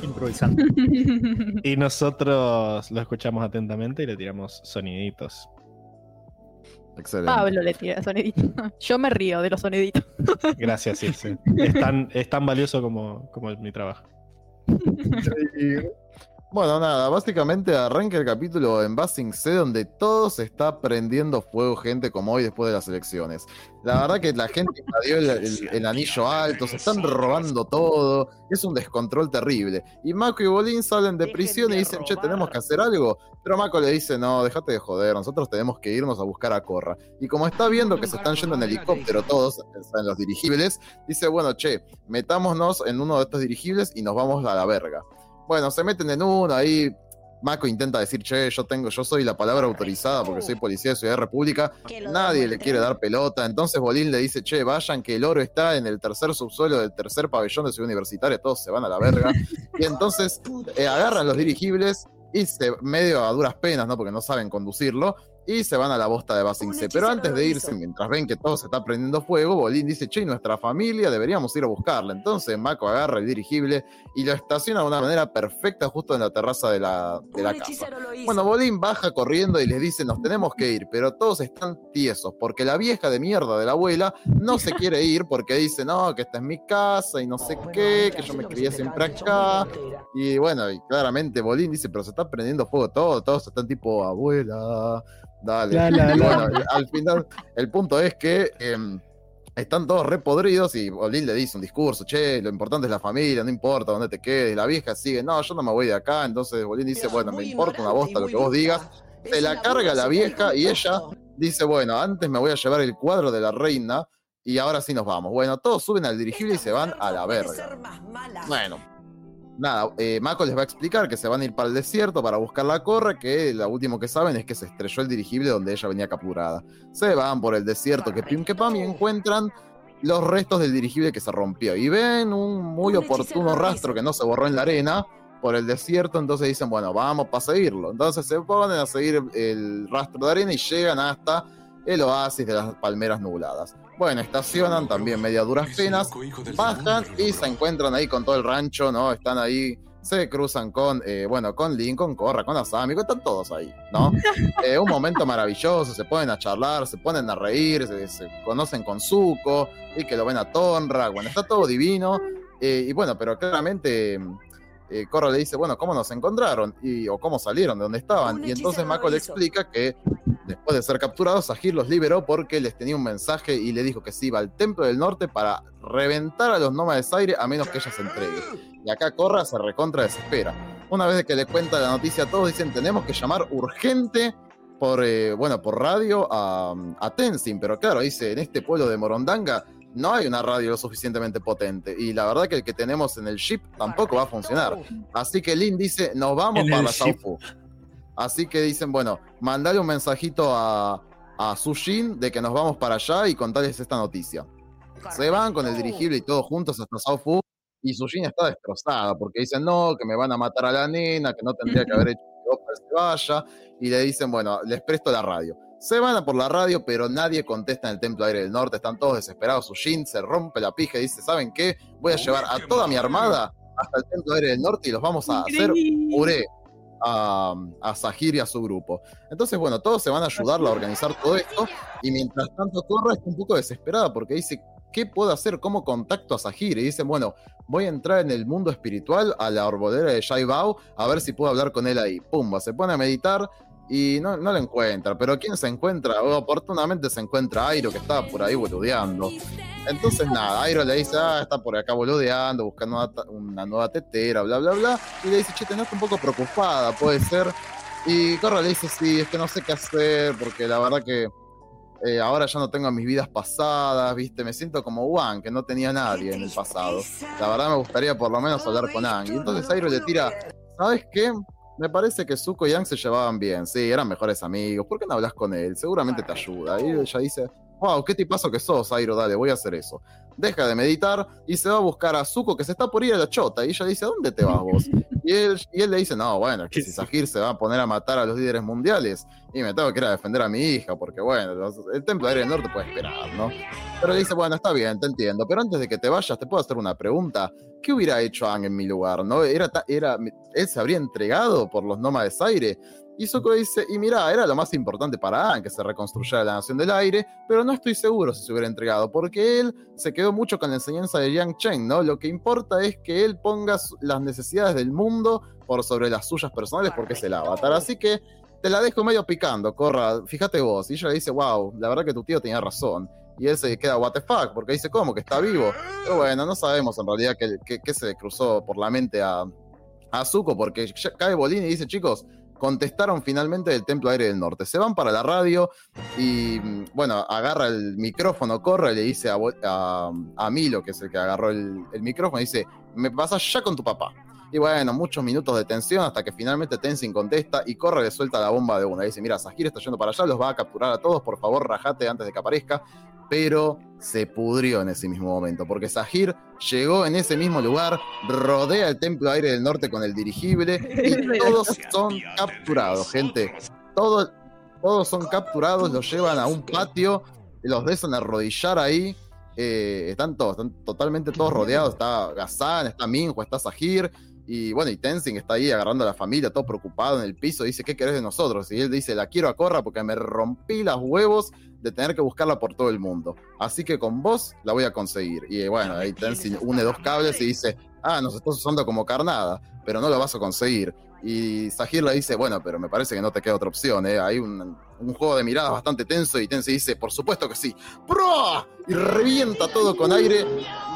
Improvisando. y nosotros lo escuchamos atentamente y le tiramos soniditos. Excelente. Pablo le tira sonidito. Yo me río de los soniditos. Gracias, Circe. Es tan, es tan valioso como, como mi trabajo. Bueno, nada, básicamente arranca el capítulo en Basing C donde todo se está prendiendo fuego, gente, como hoy después de las elecciones. La verdad que la gente invadió el, el- el anillo alto, se están robando todo, es un descontrol terrible. Y Mako y Bolín salen de prisión y dicen, che, tenemos que hacer algo. Pero Mako le dice, no, déjate de joder, nosotros tenemos que irnos a buscar a Corra. Y como está viendo que se están yendo en helicóptero todos, en los dirigibles, dice, bueno, che, metámonos en uno de estos dirigibles y nos vamos a la verga. Bueno, se meten en uno, ahí Mako intenta decir, che, yo tengo, yo soy la palabra autorizada porque soy policía de Ciudad de República. Nadie le quiere dar pelota. Entonces Bolín le dice, che, vayan que el oro está en el tercer subsuelo del tercer pabellón de Ciudad Universitaria, todos se van a la verga. Y entonces eh, agarran los dirigibles y se, medio a duras penas, ¿no? Porque no saben conducirlo. Y se van a la bosta de Basing C. Pero antes de irse, mientras ven que todo se está prendiendo fuego, Bolín dice, che, nuestra familia deberíamos ir a buscarla. Entonces Mako agarra el dirigible y lo estaciona de una manera perfecta justo en la terraza de la, de la casa. Bueno, Bolín baja corriendo y les dice, nos tenemos que ir, pero todos están tiesos, porque la vieja de mierda de la abuela no se quiere ir porque dice, no, que esta es mi casa y no sé qué, que yo me crié siempre acá. Y bueno, y claramente Bolín dice, pero se está prendiendo fuego todo, todos están tipo, abuela, dale. La, la, la. Bueno, al final, el punto es que em, están todos repodridos y Bolín le dice un discurso, che, lo importante es la familia, no importa dónde te quedes. La vieja sigue, no, yo no me voy de acá. Entonces Bolín dice, bueno, me importa una bosta lo que vos digas. Se la carga la vieja y ella dice, bueno, antes me voy a llevar el cuadro de la reina y ahora sí nos vamos. Bueno, todos suben al dirigible y se van a la verga. Bueno, nada, eh, Mako les va a explicar que se van a ir para el desierto para buscar la corra, que lo último que saben es que se estrelló el dirigible donde ella venía capturada. Se van por el desierto que pim que pam y encuentran los restos del dirigible que se rompió. Y ven un muy oportuno rastro que no se borró en la arena por el desierto, entonces dicen, bueno, vamos para seguirlo. Entonces se ponen a seguir el rastro de arena y llegan hasta el oasis de las palmeras nubladas. Bueno, estacionan también media duras penas, bajan y se encuentran ahí con todo el rancho, ¿no? Están ahí, se cruzan con, eh, bueno, con Link, con Korra, con Asami, están todos ahí, ¿no? Eh, un momento maravilloso, se ponen a charlar, se ponen a reír, se, se conocen con Zuko, y que lo ven a Tonra, bueno, está todo divino, eh, y bueno, pero claramente eh, Korra le dice, bueno, ¿cómo nos encontraron? Y, o cómo salieron, de dónde estaban. Y entonces Mako le explica que después de ser capturados, Sahir los liberó porque les tenía un mensaje y le dijo que se iba al Templo del Norte para reventar a los nómades aire a menos que ella se entregue. Y acá Korra se recontra desespera. Una vez que le cuenta la noticia a todos, dicen, tenemos que llamar urgente por, eh, bueno, por radio a, a Tenzin. Pero claro, dice, en este pueblo de Morondanga no hay una radio lo suficientemente potente. Y la verdad que el que tenemos en el ship tampoco va a funcionar. Así que Lin dice, nos vamos En para la. Saufu. Así que dicen, bueno, mandale un mensajito a, a Sushin de que nos vamos para allá y contarles esta noticia. Se van con el dirigible y todos juntos hasta Saufu. Y Sushin está destrozada porque dicen, no, que me van a matar a la nena, que no tendría que haber hecho que se vaya. Y le dicen, bueno, les presto la radio. Se van a por la radio, pero nadie contesta en el Templo Aire del Norte. Están todos desesperados. Sushin se rompe la pija y dice, ¿saben qué? Voy a llevar a toda mi armada hasta el Templo Aire del Norte y los vamos a hacer puré a, a Sahir y a su grupo. Entonces, bueno, todos se van a ayudarla a organizar todo esto. Y mientras tanto, Korra está un poco desesperada porque dice, ¿qué puedo hacer? ¿Cómo contacto a Sahir? Y dicen, bueno, voy a entrar en el mundo espiritual a la arbolera de Shai Bao a ver si puedo hablar con él ahí. Pumba, se pone a meditar y no, no lo encuentra. Pero ¿quién se encuentra? Oh, oportunamente se encuentra Airo que estaba por ahí boludeando. Entonces, nada, Airo le dice, ah, está por acá boludeando, buscando una, nueva tetera, bla, bla, bla. Y le dice, che, te noto un poco preocupada, puede ser. Y Corra le dice, sí, es que no sé qué hacer, porque la verdad que eh, ahora ya no tengo mis vidas pasadas, ¿viste? Me siento como Juan, que no tenía nadie en el pasado. La verdad me gustaría por lo menos hablar con Ang. Y entonces Airo le tira, ¿sabes qué? Me parece que Zuko y Ang se llevaban bien, sí, eran mejores amigos. ¿Por qué no hablas con él? Seguramente te ayuda. Y ella dice, wow, qué tipazo que sos, Airo, dale, voy a hacer eso. Deja de meditar y se va a buscar a Zuko que se está por ir a la chota. Y ella dice, ¿a dónde te vas vos? Y él, y él le dice, no, bueno, que si Sahir se va a poner a matar a los líderes mundiales y me tengo que ir a defender a mi hija, porque bueno, los- el Templo Aire del Norte puede esperar, ¿no? Pero le dice, bueno, está bien, te entiendo, pero antes de que te vayas, te puedo hacer una pregunta. ¿Qué hubiera hecho Ang en mi lugar? ¿No? Era, era, él se habría entregado por los nómades aire. Y Zuko dice, y mira, era lo más importante para Ang que se reconstruyera la Nación del Aire, pero no estoy seguro si se hubiera entregado, porque él se quedó mucho con la enseñanza de Yang Chen, ¿no? Lo que importa es que él ponga las necesidades del mundo por sobre las suyas personales, porque es el avatar. Así que te la dejo medio picando, Corra, fíjate vos. Y ella le dice, wow, la verdad que tu tío tenía razón. Y él se queda, what the fuck, porque dice, ¿cómo? Que está vivo. Pero bueno, no sabemos en realidad qué, qué- qué se cruzó por la mente a, a Zuko, porque ya cae Bolín y dice, chicos, contestaron finalmente del Templo Aire del Norte. Se van para la radio y, mm, bueno, agarra el micrófono, corre y le dice a, a, Milo, que es el que agarró el, el micrófono, y dice, me pasas ya con tu papá. Y bueno, muchos minutos de tensión hasta que finalmente Tenzin contesta y corre le suelta la bomba de una. Dice, mira, Sahir está yendo para allá, los va a capturar a todos, por favor, rajate antes de que aparezca. Pero se pudrió en ese mismo momento, porque Sahir llegó en ese mismo lugar, rodea el Templo Aire del Norte con el dirigible y todos son capturados, gente. Todos, todos son capturados, los llevan a un patio, los dejan arrodillar ahí. eh, están todos, están totalmente todos rodeados. Está Gazan, está Minho, está Sahir. Y bueno, y Tenzin está ahí agarrando a la familia, todo preocupado en el piso. Dice, ¿qué querés de nosotros? Y él dice, la quiero a Corra porque me rompí las huevos de tener que buscarla por todo el mundo. Así que con vos la voy a conseguir. Y bueno, ahí Tenzin une dos cables y dice, ah, nos estás usando como carnada, pero no lo vas a conseguir. Y Sahir le dice, bueno, pero me parece que no te queda otra opción, ¿eh? Hay un, un juego de miradas bastante tenso y Tenzin dice, por supuesto que sí. ¡Pro! Y revienta todo con aire,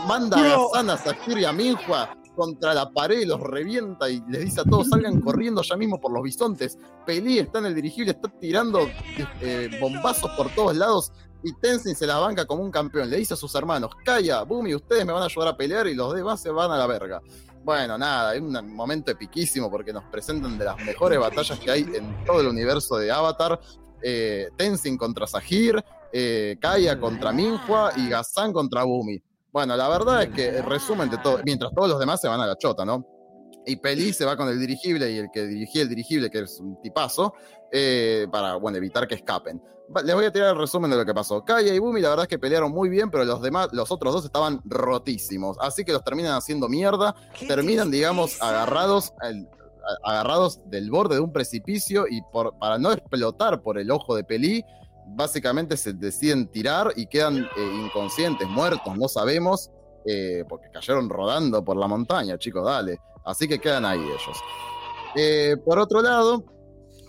manda a Gazan, a Sahir y a Minhua contra la pared, los revienta y les dice a todos, salgan corriendo ya mismo por los bisontes. Pelé está en el dirigible, está tirando eh, bombazos por todos lados y Tenzin se la banca como un campeón. Le dice a sus hermanos, calla, Bumi, ustedes me van a ayudar a pelear y los demás se van a la verga. Bueno, nada, es un momento epiquísimo porque nos presentan de las mejores batallas que hay en todo el universo de Avatar. Eh, Tenzin contra Sahir, eh, Kaya contra Minhua y Gazan contra Bumi. Bueno, la verdad es que el resumen de todo, mientras todos los demás se van a la chota, ¿no? Y Peli se va con el dirigible y el que dirigía el dirigible, que es un tipazo, eh, para bueno, evitar que escapen. Les voy a tirar el resumen de lo que pasó. Kaya y Bumi, la verdad es que pelearon muy bien, pero los demás, los otros dos estaban rotísimos. Así que los terminan haciendo mierda. Terminan, digamos, agarrados, al- agarrados del borde de un precipicio y por, para no explotar por el ojo de Pelí, básicamente se deciden tirar y quedan eh, inconscientes, muertos, no sabemos, eh, porque cayeron rodando por la montaña, chicos, dale. Así que quedan ahí ellos. Eh, por otro lado,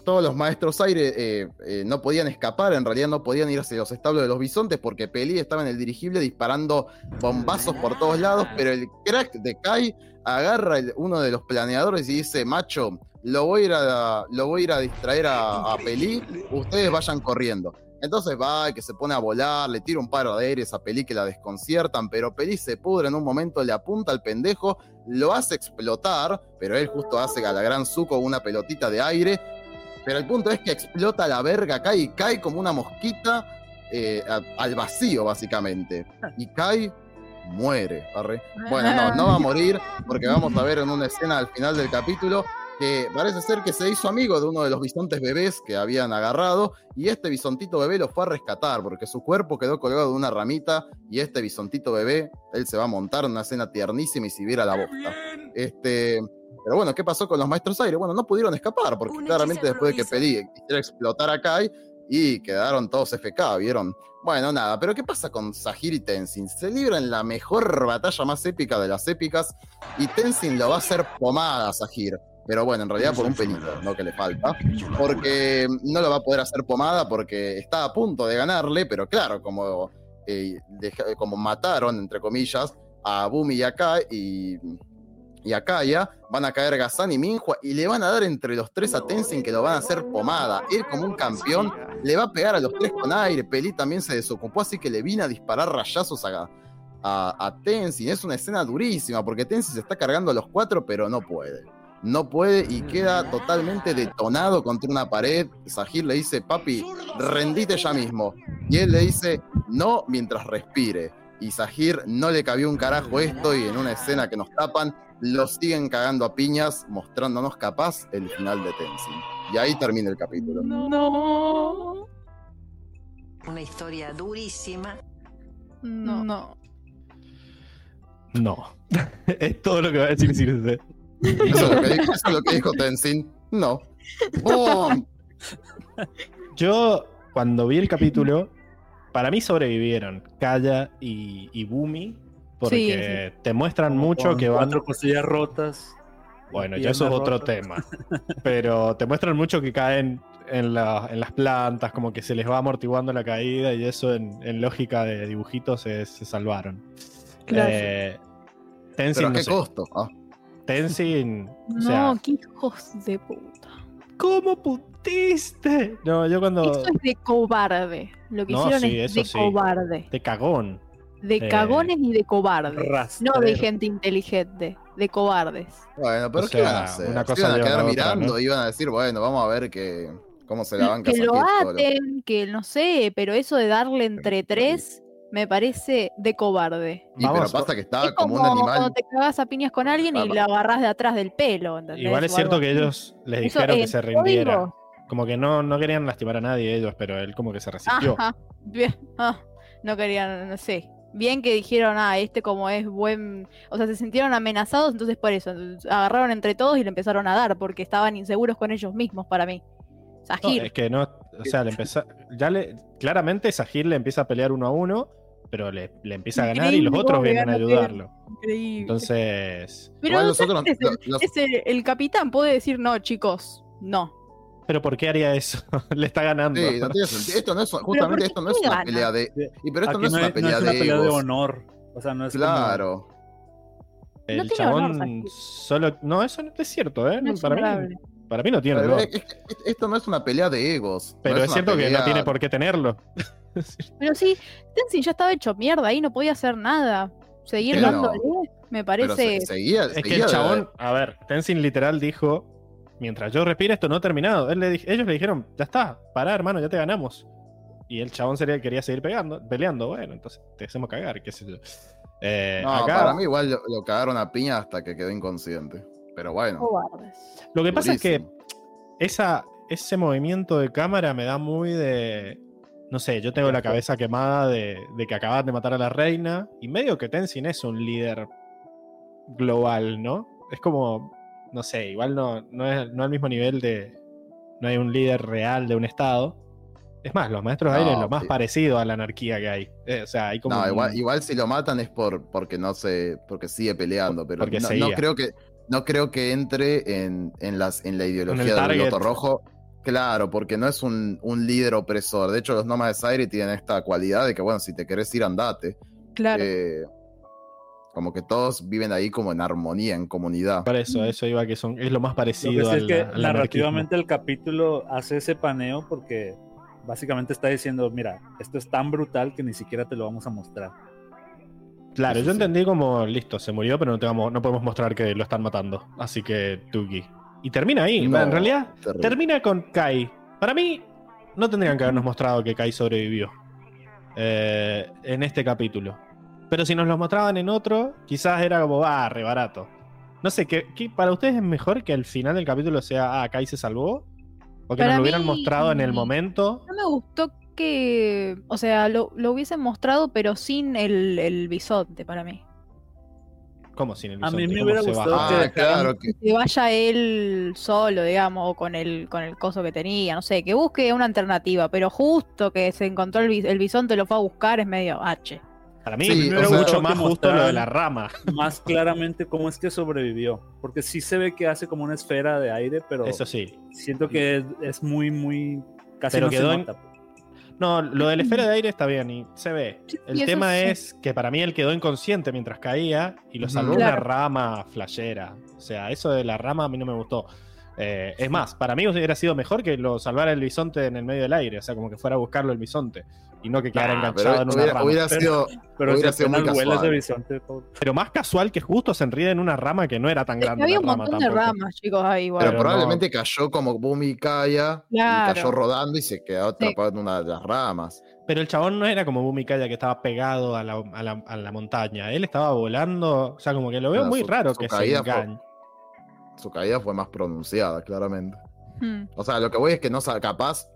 todos los maestros aire no podían escapar, en realidad no podían ir hacia los establos de los bisontes porque Pelí estaba en el dirigible disparando bombazos por todos lados, pero el crack de Kai agarra uno de los planeadores y dice, macho, lo voy a ir a, lo voy a, ir a distraer a, a Pelí, ustedes vayan corriendo. Entonces va y que se pone a volar, le tira un paro de aires a Pelí que la desconciertan, pero Pelí se pudre en un momento, le apunta al pendejo, lo hace explotar, pero él justo hace a la gran Zuko una pelotita de aire. Pero el punto es que explota la verga Kai y cae como una mosquita eh, al vacío, básicamente. Y Kai muere. arre. Bueno, no, no va a morir, porque vamos a ver en una escena al final del capítulo que parece ser que se hizo amigo de uno de los bisontes bebés que habían agarrado y este bisontito bebé lo fue a rescatar porque su cuerpo quedó colgado de una ramita y este bisontito bebé, él se va a montar en una escena tiernísima y si viera la bosta. Este, pero bueno, ¿qué pasó con los maestros aire? Bueno, no pudieron escapar porque Un claramente después de que pedí quisiera explotar a Kai y quedaron todos FK, ¿vieron? Bueno, nada, pero ¿qué pasa con Sahir y Tenzin? Se libran la mejor batalla más épica de las épicas y Tenzin lo va a hacer pomada a Sahir. Pero bueno, en realidad por un pelito, no que le falta. Porque no lo va a poder hacer pomada porque está a punto de ganarle, pero claro, como, eh, como mataron, entre comillas, a Bumi y a Kai y, y a Kaya, van a caer Gazan y Minhua y le van a dar entre los tres a Tenzin que lo van a hacer pomada. Él como un campeón le va a pegar a los tres con aire. Peli también se desocupó, así que le vine a disparar rayazos a, a, a Tenzin. Es una escena durísima porque Tenzin se está cargando a los cuatro, pero no puede. No puede y queda totalmente detonado contra una pared. Sahir le dice, papi, rendite ya mismo. Y él le dice, no mientras respire. Y Sahir no le cabió un carajo esto y en una escena que nos tapan, lo siguen cagando a piñas, mostrándonos capaz el final de Tenzin. Y ahí termina el capítulo. No. Una historia durísima. No. No. No. es todo lo que va a decir Circe. Eso es lo que dijo, eso es lo que dijo Tenzin. No. ¡Bum! Yo, cuando vi el capítulo, para mí sobrevivieron Kaya y, y Bumi, porque te muestran mucho Con que van. Cuatro costillas rotas. Bueno, ya eso es otro rotas. tema. Pero te muestran mucho que caen en, la- en las plantas, como que se les va amortiguando la caída y eso en, en lógica de dibujitos se, se salvaron. Claro. Eh, Tenzin, Pero a no qué sé. costo. Ah. Tenzin, o No, sea, qué hijos de puta. ¿cómo putiste? No, yo cuando... Eso es de cobarde. Lo que No, hicieron sí, es de sí. cobarde. De cagón. De Eh, cagones y de cobardes. No de gente inteligente, de cobardes. Bueno, pero O ¿qué sea, van hacer? una Se cosa iban a quedar la otra, mirando ¿no? y iban a decir, bueno, vamos a ver que, cómo se la banca que lo solo. aten, que no sé, pero eso de darle entre tres me parece de cobarde. Y pero Vamos, pasa que estaba es como como, un animal. cuando te cagas a piñas con alguien y lo agarras de atrás del pelo. ¿entendés? Igual es cierto que ellos les Eso dijeron que se rindieran. código. Como que no, no querían lastimar a nadie ellos, pero él como que se resistió. Ajá, bien, ah, no querían, no sé. Bien que dijeron, ah, este como es buen... O sea, se sintieron amenazados, entonces por eso. Agarraron entre todos y le empezaron a dar, porque estaban inseguros con ellos mismos para mí. No, Sahir. es que no, o sea, le empezó, ya le, claramente Sahir le empieza a pelear uno a uno, pero le, le empieza a ganar y los otros vienen a ayudarlo. Increíble. Entonces, Pero Igual no nosotros- solamente es el, los- es el- el capitán puede decir, no, chicos, no. ¿pero por qué haría eso? le está ganando. Sí, no tiene sentido. Esto no es, justamente esto no es ¿qué una gana? pelea de. Y pero esto no es una pelea de de egos. honor. O sea, no es como- Claro. El No honor, chabón solo. No, eso no es cierto, ¿eh? No es para, mí, para mí no tiene Pero esto no es una pelea de egos. no Pero es cierto que no pelea- tiene por qué tenerlo. Pero sí, Tenzin ya estaba hecho mierda ahí, no podía hacer nada. Seguir dándole. Me Pero parece. se- seguía, Es que seguía el chabón, a ver, Tenzin literal dijo, mientras yo respire esto no ha terminado. Él le di- ellos le dijeron, ya está, pará hermano, ya te ganamos. Y el chabón sería, quería seguir pegando, peleando, bueno, entonces te hacemos cagar, qué sé yo. Eh, No, acá, para mí igual lo, lo cagaron a piña hasta que quedó inconsciente. Pero bueno, lo que pasa es que esa, ese movimiento de cámara me da muy de... No sé, yo tengo la cabeza quemada de, de que acaban de matar a la reina y medio que Tenzin es un líder global, ¿no? Es como, no sé, igual no, no es no al mismo nivel de... No hay un líder real de un estado. Es más, los maestros de aire es lo más sí. parecido a la anarquía que hay. Eh, o sea, hay como... no, un- igual, igual si lo matan es por porque no sé, porque sigue peleando, pero Porque no, no creo que no creo que entre en, en las en la ideología del piloto rojo. Claro, porque no es un, un líder opresor. De hecho, los nómades aire tienen esta cualidad de que, bueno, si te querés ir, andate. Claro. Eh, como que todos viven ahí como en armonía, en comunidad. Por eso, eso iba que son, es lo más Lo que parecido sí es que al narrativamente el capítulo hace ese paneo porque básicamente está diciendo, mira, esto es tan brutal que ni siquiera te lo vamos a mostrar. Claro, Sí, yo sí. entendí como, listo, se murió, pero no, te vamos- no podemos mostrar que lo están matando. Así que, Tuki. Y termina ahí. No, en realidad, terrible. termina con Kai. Para mí, no tendrían que habernos mostrado que Kai sobrevivió eh, en este capítulo. Pero si nos lo mostraban en otro, quizás era como, ah, re barato. No sé, ¿qué, qué- para ustedes es mejor que al final del capítulo sea, ah, Kai se salvó? ¿O que Para nos lo hubieran mí- mostrado en el momento? No me gustó que. O sea, lo, lo hubiesen mostrado, pero sin el, el bisonte para mí. ¿Cómo sin el A mí me ¿Cómo hubiera se gustado baja? que- Ah, claro que Que vaya él solo, digamos, o con el, con el coso que tenía, no sé, que busque una alternativa, pero justo que se encontró el, bis- el bisonte lo fue a buscar es medio H. Para mí Sí, me o hubiera sea, mucho más justo lo de la rama. Más claramente cómo es que sobrevivió. Porque sí se ve que hace como una esfera de aire, pero Eso sí. siento que es, es muy, muy... Casi Pero no se quedó en- nota. pues. No, lo de la esfera de aire está bien y se ve. El tema sí. es que para mí él quedó inconsciente mientras caía y lo salvó una rama flashera. O sea, eso de la rama a mí no me gustó. Eh, es más, para mí hubiera sido mejor que lo salvara el bisonte en el medio del aire. O sea, como que fuera a buscarlo el bisonte y no que quedara enganchado pero en una hubiera, rama. hubiera pero, sido Pero Hubiera si sido muy casual. bisonte, pero más casual que justo se enrida en una rama que no era tan Es que grande. había la un rama montón de tampoco. ramas, chicos, ahí igual. Pero Pero probablemente cayó como Bumi y y cayó rodando y se quedó atrapado en una de las ramas. Pero el chabón no era como Bumikaya que estaba pegado a la, a la- a la montaña. Él estaba volando. O sea, como que lo veo Bueno, muy su- raro su que se fue- engañe. Su caída fue más pronunciada, claramente. Hmm. O sea, lo que voy es que no capaz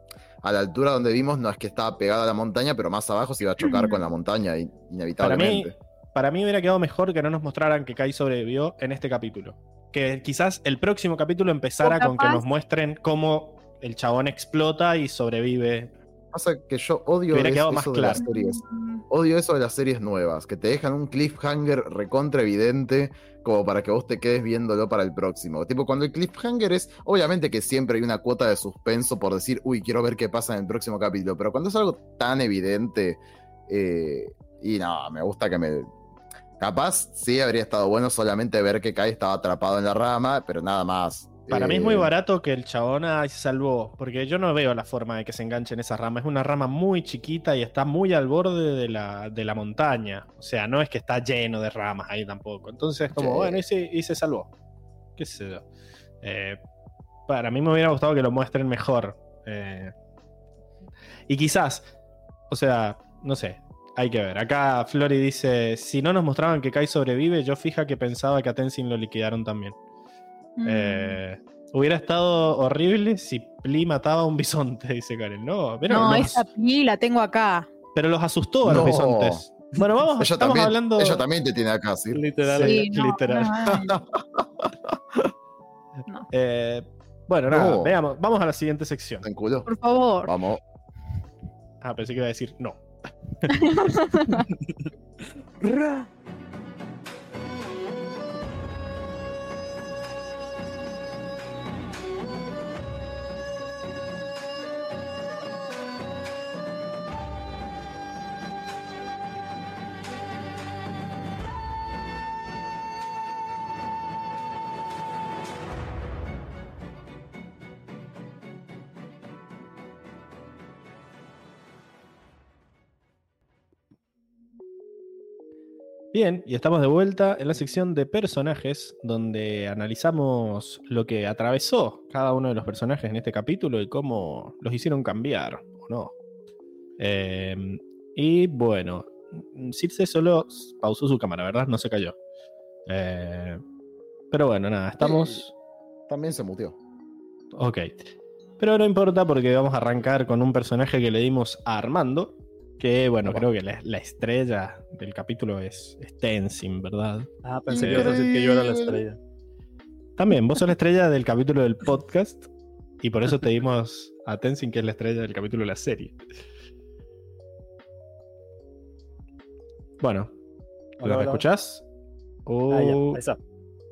a la altura donde vimos no es que estaba pegada a la montaña, pero más abajo se iba a chocar con la montaña in- inevitablemente. Para mí hubiera quedado mejor que no nos mostraran que Kai sobrevivió en este capítulo. Que quizás el próximo capítulo empezara con que nos muestren cómo el chabón explota y sobrevive. Pasa que yo odio eso más de claro. las series. Odio eso de las series nuevas, que te dejan un cliffhanger recontra evidente como para que vos te quedes viéndolo para el próximo. Tipo, cuando el cliffhanger es, obviamente que siempre hay una cuota de suspenso por decir, uy, quiero ver qué pasa en el próximo capítulo, pero cuando es algo tan evidente, eh, y no, me gusta que me... Capaz sí habría estado bueno solamente ver que Kai estaba atrapado en la rama, pero nada más. Para mí es Eh, muy barato que el chabón se salvó. Porque yo no veo la forma de que se enganche en esa rama. Es una rama muy chiquita y está muy al borde de la, de la montaña. O sea, no es que está lleno de ramas ahí tampoco. Entonces, como, Sí. bueno, y se, y se salvó. ¿Qué sé yo? Eh, para mí me hubiera gustado que lo muestren mejor. Eh, y quizás, o sea, no sé, hay que ver. Acá Flori dice: Si no nos mostraban que Kai sobrevive, yo fija que pensaba que a Tenzin lo liquidaron también. Mm. Eh, hubiera estado horrible si Pli mataba a un bisonte, dice Karen. No, pero, no, los, esa pli la tengo acá. pero los asustó a los bisontes. Bueno, vamos, Ella estamos también, hablando. ella también te tiene acá, ¿sí? Literal. Sí. no, literal. no, no. Eh, bueno, nada, No. veamos. Vamos a la siguiente sección. ¿En culo? Por favor. Vamos. Ah, pensé que iba a decir no. Bien, y estamos de vuelta en la sección de personajes, donde analizamos lo que atravesó cada uno de los personajes en este capítulo y cómo los hicieron cambiar o no. Eh, y bueno, Circe solo pausó su cámara, ¿verdad? No se cayó. Eh, pero bueno, nada, estamos. También se muteó. Ok. Pero no importa porque vamos a arrancar con un personaje que le dimos a Armando. Que bueno, Opa. creo que la, la estrella del capítulo es, es Tenzin, ¿verdad? Ah, pensé que ibas a decir que yo era la estrella. También, vos sos la estrella del capítulo del podcast. Y por eso te dimos a Tenzin, que es la estrella del capítulo de la serie. Bueno, Hola, ¿lo hola. escuchás? Ah, ya, ahí está. Se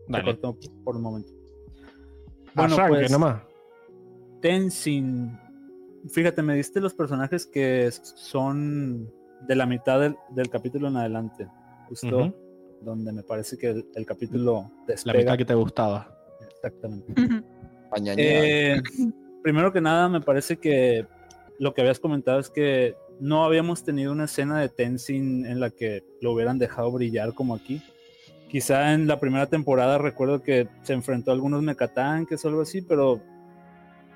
dale. por un momento. Bueno, Arranque pues, nomás. Tenzin. Fíjate, me diste los personajes que son de la mitad del, del capítulo en adelante. Justo Ujú. donde me parece que el, el capítulo La despega. mitad que te gustaba. Exactamente. Pañañea. Eh, primero que nada, me parece que lo que habías comentado es que no habíamos tenido una escena de Tenzin en la que lo hubieran dejado brillar como aquí. Quizá en la primera temporada recuerdo que se enfrentó a algunos mecatanques o algo así, pero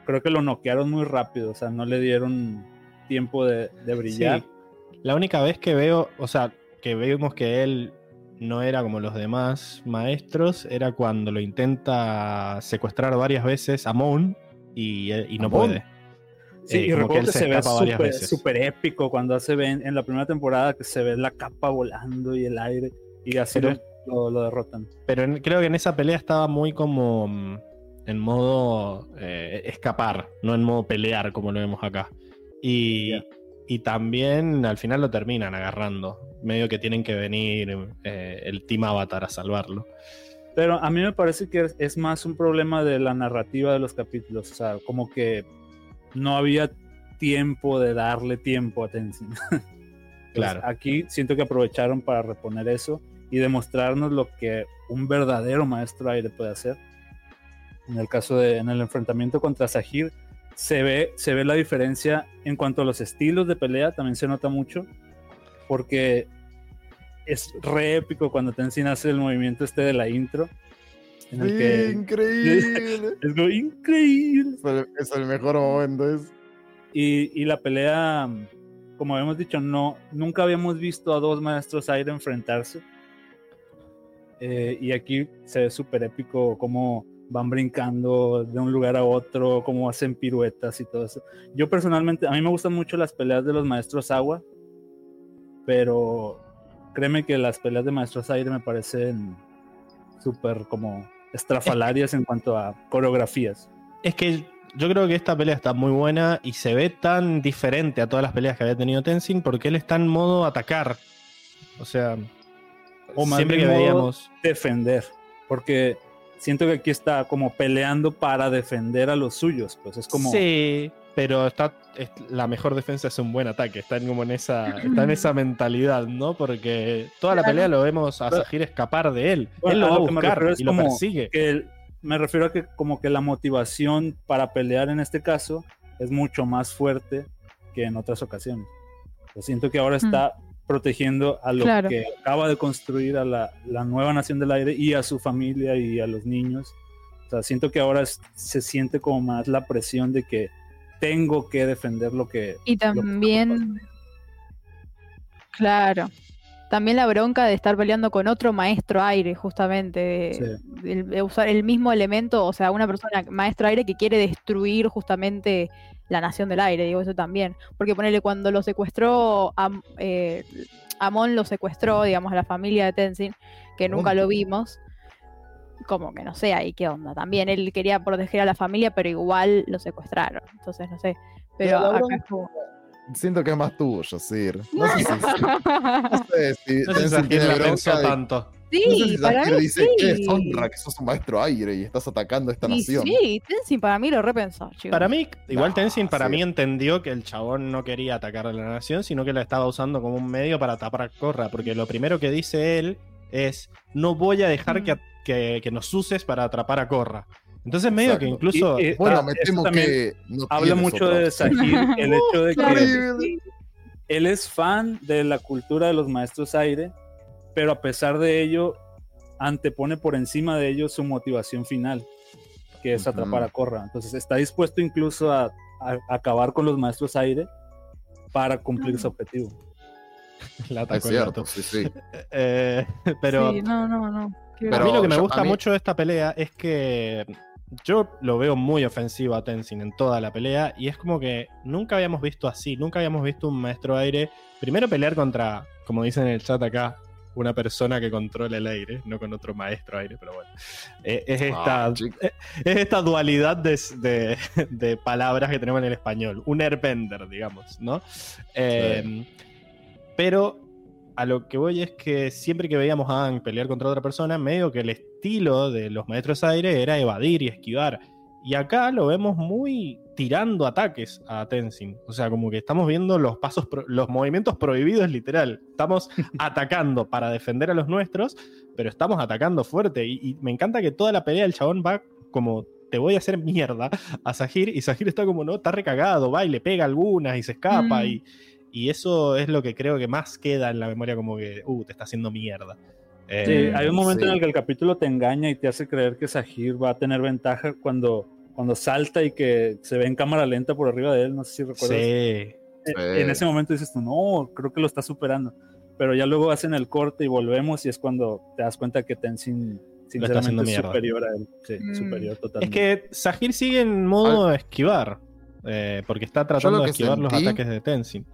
creo que lo noquearon muy rápido, o sea, no le dieron tiempo de, de brillar. Sí. La única vez que veo, o sea, que vemos que él no era como los demás maestros, era cuando lo intenta secuestrar varias veces a Mon y, y no ¿Amon? puede. Sí, Eh, y recuerdo que se se ve súper épico cuando hace ven en la primera temporada que se ve la capa volando y el aire y así Pero- lo, derrotan. Pero en- creo que en esa pelea estaba muy como mm, en modo eh, escapar, no en modo pelear como lo vemos acá. Y, y también al final lo terminan agarrando. Medio que tienen que venir eh, el Team Avatar a salvarlo. Pero a mí me parece que es, más un problema de la narrativa de los capítulos. O sea, como que no había tiempo de darle tiempo a Tenzin. Claro. Aquí siento que aprovecharon para reponer eso y demostrarnos lo que un verdadero maestro aire puede hacer. En el caso de, en el enfrentamiento contra Sahir, se ve, se ve la diferencia en cuanto a los estilos de pelea, también se nota mucho, porque es re épico cuando Tenzin hace el movimiento este de la intro, en el Sí, que increíble. es como increíble. es, el, es el mejor momento. Es... Y, y la pelea, como habíamos dicho, no, nunca habíamos visto a dos maestros aire enfrentarse. Eh, y aquí se ve súper épico cómo van brincando de un lugar a otro, cómo hacen piruetas y todo eso. Yo personalmente, a mí me gustan mucho las peleas de los maestros agua, pero créeme que las peleas de maestros aire me parecen súper como estrafalarias en cuanto a coreografías. Es que yo creo que esta pelea está muy buena y se ve tan diferente a todas las peleas que había tenido Tenzin porque él está en modo atacar. O sea, O más siempre que modo veíamos. defender, porque siento que aquí está como peleando para defender a los suyos, pues es como Sí, pero está es- la mejor defensa es un buen ataque. Está en como en esa, está en esa mentalidad, ¿no? Porque toda la pelea lo vemos a Sahir escapar de él. Bueno, él lo va a me buscar refiero es y lo como persigue. que el- me refiero a que como que la motivación para pelear en este caso es mucho más fuerte que en otras ocasiones. Yo siento que ahora está protegiendo a lo Claro. que acaba de construir a la, la nueva nación del aire y a su familia y a los niños. O sea, siento que ahora es- se siente como más la presión de que tengo que defender lo que... Y que también, claro, también la bronca de estar peleando con otro maestro aire, justamente, de, de- de usar el mismo elemento, o sea, una persona maestro aire que quiere destruir justamente la nación del aire, digo eso también. Porque ponele cuando lo secuestró, Am- eh, Amon lo secuestró, digamos, a la familia de Tenzin, que nunca lo vimos. Como que no sé ahí qué onda. También él quería proteger a la familia, pero igual lo secuestraron. Entonces, no sé. Pero acá como- Siento que es más tuyo, Sir. No sé si, no sé si No sé si Tenzin tiene la bronca de- tanto. Sí, no sé si para mí dice sí. que deshonra que sos un maestro aire y estás atacando a esta Y nación. sí, Tenzin para mí lo repensó, chicos. Para mí, igual No, Tenzin para sí. mí entendió que el chabón no quería atacar a la nación, sino que la estaba usando como un medio para tapar a Corra, porque lo primero que dice él es, no voy a dejar Mm. que, que- que nos uses para atrapar a Corra. Entonces medio que incluso... Y- y- Bueno, Ah, me temo que no Habla mucho de. Sahir, el hecho de que él es fan de la cultura de los maestros aire, pero a pesar de ello, antepone por encima de ello su motivación final, que es atrapar a Korra. Entonces está dispuesto incluso a, a acabar con los maestros aire para cumplir su objetivo. La Es cierto, sí, sí. Eh, pero Sí, no, no, no. Qué Pero a mí lo que me gusta mí- mucho de esta pelea es que yo lo veo muy ofensivo a Tenzin en toda la pelea y es como que nunca habíamos visto así, nunca habíamos visto un maestro aire primero pelear contra, como dicen en el chat acá, una persona que controla el aire, no con otro maestro aire, pero bueno. Eh, es, esta, Ah, chico. eh, es esta dualidad de, de- de palabras que tenemos en el español, un airbender, digamos, ¿no? Eh, Pero a lo que voy es que siempre que veíamos a Aang pelear contra otra persona, medio que el estilo de los maestros aire era evadir y esquivar. Y acá lo vemos muy tirando ataques a Tenzin. O sea, como que estamos viendo los pasos, los movimientos prohibidos literal. Estamos atacando para defender a los nuestros, pero estamos atacando fuerte. Y, y me encanta que toda la pelea el chabón va como te voy a hacer mierda a Sahir y Sahir está como no, está recagado, va y le pega algunas y se escapa Mm. y, y eso es lo que creo que más queda en la memoria como que, uh, te está haciendo mierda. Sí, Eh, hay un momento sí. en el que el capítulo te engaña y te hace creer que Sahir va a tener ventaja cuando, cuando salta y que se ve en cámara lenta por arriba de él. No sé si recuerdas. sí. En- En ese momento dices tú, no, creo que lo está superando. Pero ya luego hacen el corte y volvemos y es cuando te das cuenta que Tenzin sinceramente es superior a él. Sí, Mm. superior Es totalmente. que Sahir sigue en modo esquivar, eh, porque está tratando de esquivar los ataques de Tenzin.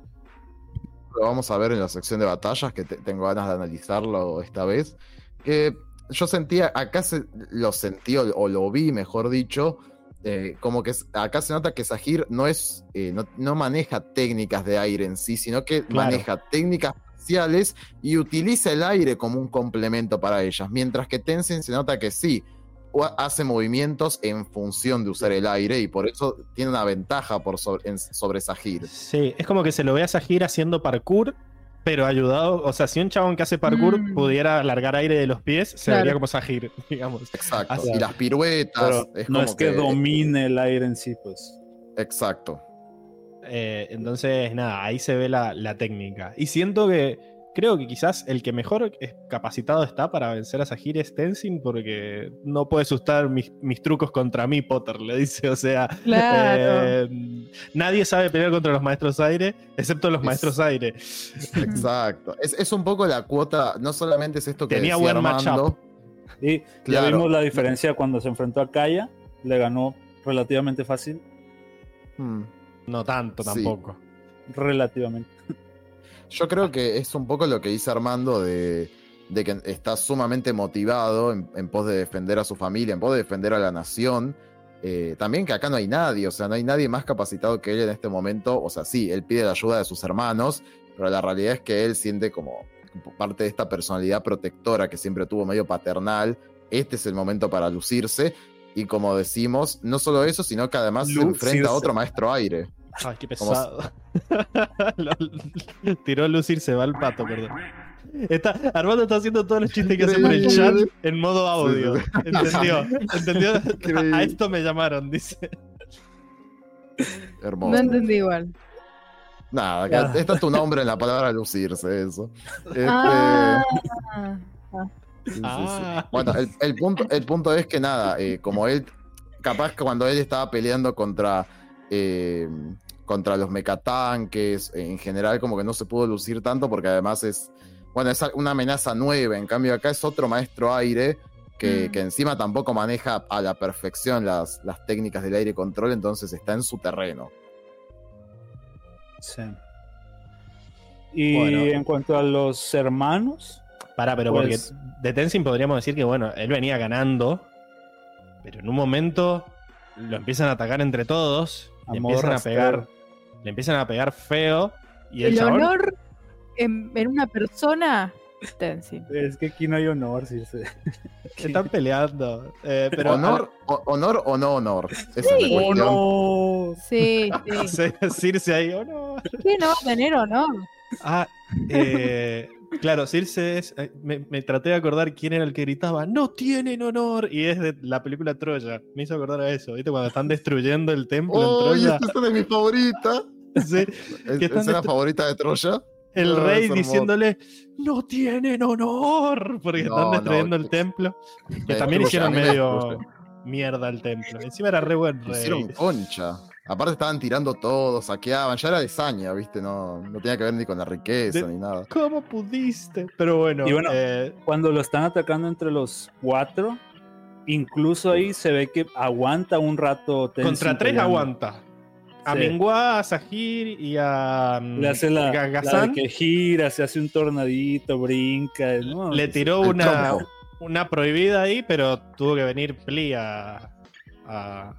lo vamos a ver en la sección de batallas, que te- tengo ganas de analizarlo esta vez. Que yo sentía, acá se, lo sentí o, o lo vi, mejor dicho, eh, como que acá se nota que Sahir no es, eh, no, no maneja técnicas de aire en sí, sino que Claro. maneja técnicas espaciales y utiliza el aire como un complemento para ellas, mientras que Tenzin se nota que sí, hace movimientos en función de usar el aire y por eso tiene una ventaja por sobre, en- sobre Sahir. Sí, es como que se lo ve a Sahir haciendo parkour, pero ayudado. O sea, si un chabón que hace parkour Mm. pudiera largar aire de los pies, se Claro. vería como Sahir, digamos. Exacto. Así- y las piruetas. Pero es no como es que, domine el aire en sí, pues. Exacto. Eh, entonces, nada, ahí se ve la, la técnica. Y siento que. Creo que quizás el que mejor es capacitado está para vencer a Sahir es Tenzin, porque no puedes usar mis, mis trucos contra mí, Potter, le dice. O sea, Claro. eh, nadie sabe pelear contra los maestros aire, excepto los Es- maestros aire. Exacto. Es, es un poco la cuota. No solamente es esto que Tenía decía buen Armando. Y ya vimos la diferencia cuando se enfrentó a Kaya, le ganó relativamente fácil, Hmm. No tanto Sí. tampoco. relativamente. Yo creo que es un poco lo que dice Armando de, de que está sumamente motivado en, en pos de defender a su familia, en pos de defender a la nación. Eh, también que acá no hay nadie, o sea, no hay nadie más capacitado que él en este momento. O sea, sí, él pide la ayuda de sus hermanos, pero la realidad es que él siente como parte de esta personalidad protectora que siempre tuvo medio paternal. Este es el momento para lucirse. Y como decimos, no solo eso, sino que además se enfrenta a otro maestro aire. Ay, qué pesado. Tiró a lucir, se va el pato, perdón. Está, Armando está haciendo todos los chistes que hace por el chat en modo audio. ¿Entendió? ¿Entendió? A esto me llamaron, dice. Hermoso. No entendí igual. Nada, acá está tu nombre en la palabra lucirse, eso. Este, Ah, sí, sí, sí. Ah. Bueno, el, el punto, el punto es que nada, eh, como él, capaz que cuando él estaba peleando contra, eh, contra los mecatanques, en general como que no se pudo lucir tanto porque además es, bueno, es una amenaza nueva, en cambio acá es otro maestro aire. Que, Mm. que encima tampoco maneja a la perfección las, las técnicas del aire control, entonces está en su terreno. Sí. Y Bueno. en cuanto a los hermanos, Pará, pero Pues- porque de Tenzin podríamos decir que, bueno, él venía ganando, pero en un momento lo empiezan a atacar entre todos, le modo empiezan a pegar, le empiezan a pegar feo, y el, el chabón honor en, en una persona, es que aquí no hay honor, sí, sí. están peleando. eh, pero ¿Honor, o- ¿Honor o no honor? Esa es la Sí. cuestión. no! Sí, sí. Sí, Circe ahí, oh no. ¿Qué no va a tener honor? Ah, eh, claro, Circe es. eh, Me, me traté de acordar quién era el que gritaba, ¡No tienen honor! Y es de la película Troya. Me hizo acordar a eso, ¿viste? Cuando están destruyendo el templo ¡Oh, en y Troya. esta escena es mi favorita! Sí, ¿Es, ¿Qué están escena destru- favorita de Troya? el No, es rey diciéndole, no tienen honor, porque No, están no, destruyendo el que- templo. Que también hicieron medio mierda el templo. Encima era re buen rey. Hicieron concha. Aparte estaban tirando todo, saqueaban, ya era de saña, ¿viste? No, no tenía que ver ni con la riqueza De- ni nada. ¿Cómo pudiste? Pero bueno, Y bueno, eh, Cuando lo están atacando entre los cuatro, incluso ahí se ve que aguanta un rato. Tenzin contra tres peleando. aguanta. A Sí. Mingua, a Sahir y a mm, Le hace la, la que gira, se hace un tornadito, brinca. ¿no? Le tiró una, una prohibida ahí, pero tuvo que venir Pli a, a-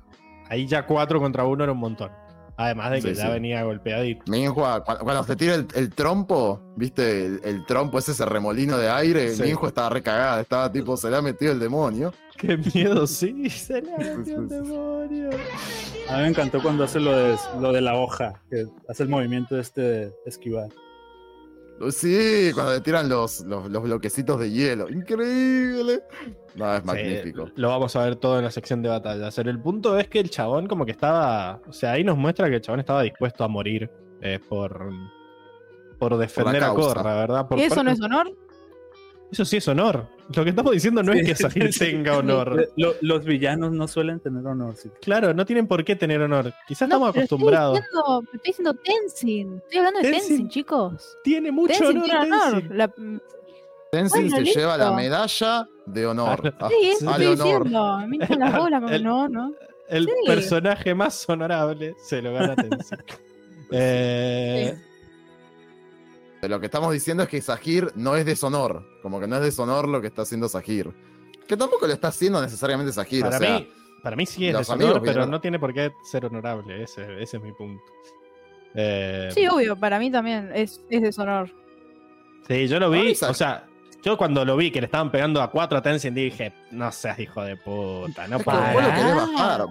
Ahí ya cuatro contra uno era un montón. Además de que Sí, ya sí. venía golpeadito. Cu- cuando se tira el, el trompo, ¿viste? El, el trompo es ese remolino de aire. Sí. Estaba recagada, estaba tipo, se le ha metido el demonio. Qué miedo, sí, se le ha metido sí. demonio. A mí me encantó cuando hace lo de, lo de la hoja, que hace el movimiento este de esquivar. Sí, cuando le tiran los, los, los bloquecitos de hielo. Increíble. No, es Sí, magnífico. lo vamos a ver todo en la sección de batallas. Pero el punto es que el chabón como que estaba... O sea, ahí nos muestra que el chabón estaba dispuesto a morir eh, por... Por defender a causa. Korra, ¿verdad? Por ¿Eso no es honor? Eso sí es honor. Lo que estamos diciendo no es que Sahir tenga honor. Lo- los villanos no suelen tener honor. sí. Claro, no tienen por qué tener honor. Quizás No, estamos acostumbrados. Estoy diciendo, estoy diciendo Tenzin. Estoy hablando de Tenzin. Tenzin, chicos. Tiene mucho Tenzin honor, tiene honor. Tenzin. La- Tenzin Bueno, se listo. lleva la medalla de honor. Ah, sí, eso al estoy honor. diciendo. Me hinchan las bolas, como El- no, no. El Sí. personaje más honorable se lo gana Tenzin. Eh, Lo que estamos diciendo es que Sahir no es deshonor. Como que no es deshonor lo que está haciendo Sahir. Que tampoco lo está haciendo necesariamente Sahir. para, o sea, mí, para mí sí es deshonor, amigos pero vienen- no tiene por qué ser honorable. Ese, ese es mi punto. Eh, Sí, obvio, para mí también es, es deshonor. sí, yo lo vi. O sea, yo cuando lo vi que le estaban pegando a cuatro a Tenzin dije, no seas hijo de puta, no es que vos lo para. querés bajar.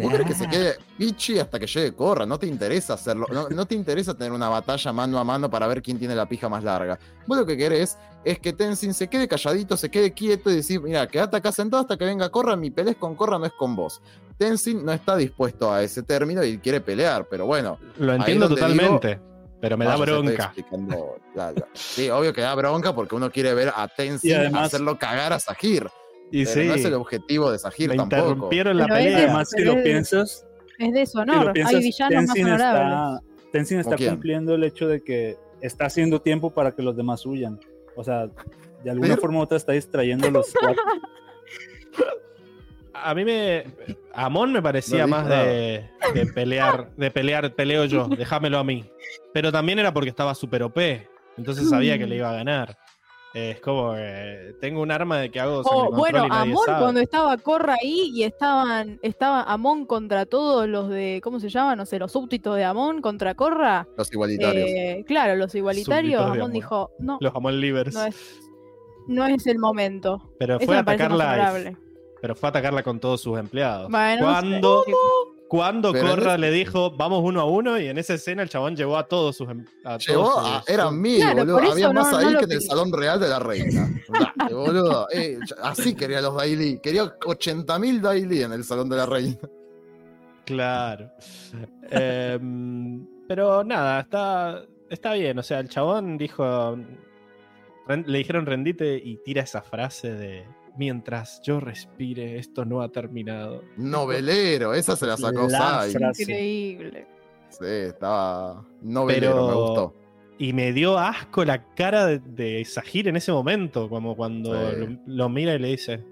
Vos querés que se quede Ichi hasta que llegue Korra. No te interesa hacerlo. No, no te interesa tener una batalla mano a mano para ver quién tiene la pija más larga. Vos lo que querés es que Tenzin se quede calladito, se quede quieto y decir, mira, quédate acá sentado hasta que venga Korra. Mi pelea es con Korra, no es con vos. Tenzin no está dispuesto a ese término y quiere pelear, pero bueno. Lo entiendo totalmente, pero me da bronca. explicando, ya, ya. Sí, obvio que da bronca porque uno quiere ver a Tenzin Y además- hacerlo cagar a Sahir. Y pero sí, no es el objetivo de Sahir me tampoco. interrumpieron la Pero pelea. de- Además, si lo es- piensas, Es si deshonor. lo piensas Hay villanos más Tenzin honorables. está, Tenzin está cumpliendo el hecho de que está haciendo tiempo para que los demás huyan. O sea, de alguna Pero- forma u otra está distrayendo a los cuatro. A mí me. Amon me parecía No más de, de pelear, de pelear, peleo yo, déjamelo a mí. Pero también era porque estaba super OP, entonces sabía que le iba a ganar. Eh, es como, eh, tengo un arma de que hago O sangre control bueno, Amon cuando estaba Corra ahí y estaban, estaba Amon contra todos los de, ¿cómo se llama? No sé, los súbditos de Amon contra Corra. Los igualitarios. Eh, claro, los igualitarios. Amon Amon. dijo, no, Los Amon Livers. no es, no es el momento. pero Eso fue a atacarla. honorable. Pero fue a atacarla con todos sus empleados. Bueno, no sé, cuando cuando Corra le dijo, vamos uno a uno, y en esa escena el chabón llevó a todos sus. em- Llegó todos a, sus- eran mil, Claro, boludo. Había no- más no ahí que en el salón real de la reina. Dale, boludo. Eh, así quería los Daily. Quería 80.000 Daily en el salón de la reina. Claro. Em, pero nada, está, está bien. O sea, el chabón dijo. le dijeron rendite y tira esa frase de. Mientras yo respire, esto no ha terminado. Novelero, esa se la sacó La Sai. frase. Increíble. Sí, estaba novelero, me gustó. Y me dio asco la cara de, de Sahir en ese momento, como cuando Sí. lo, lo mira y le dice.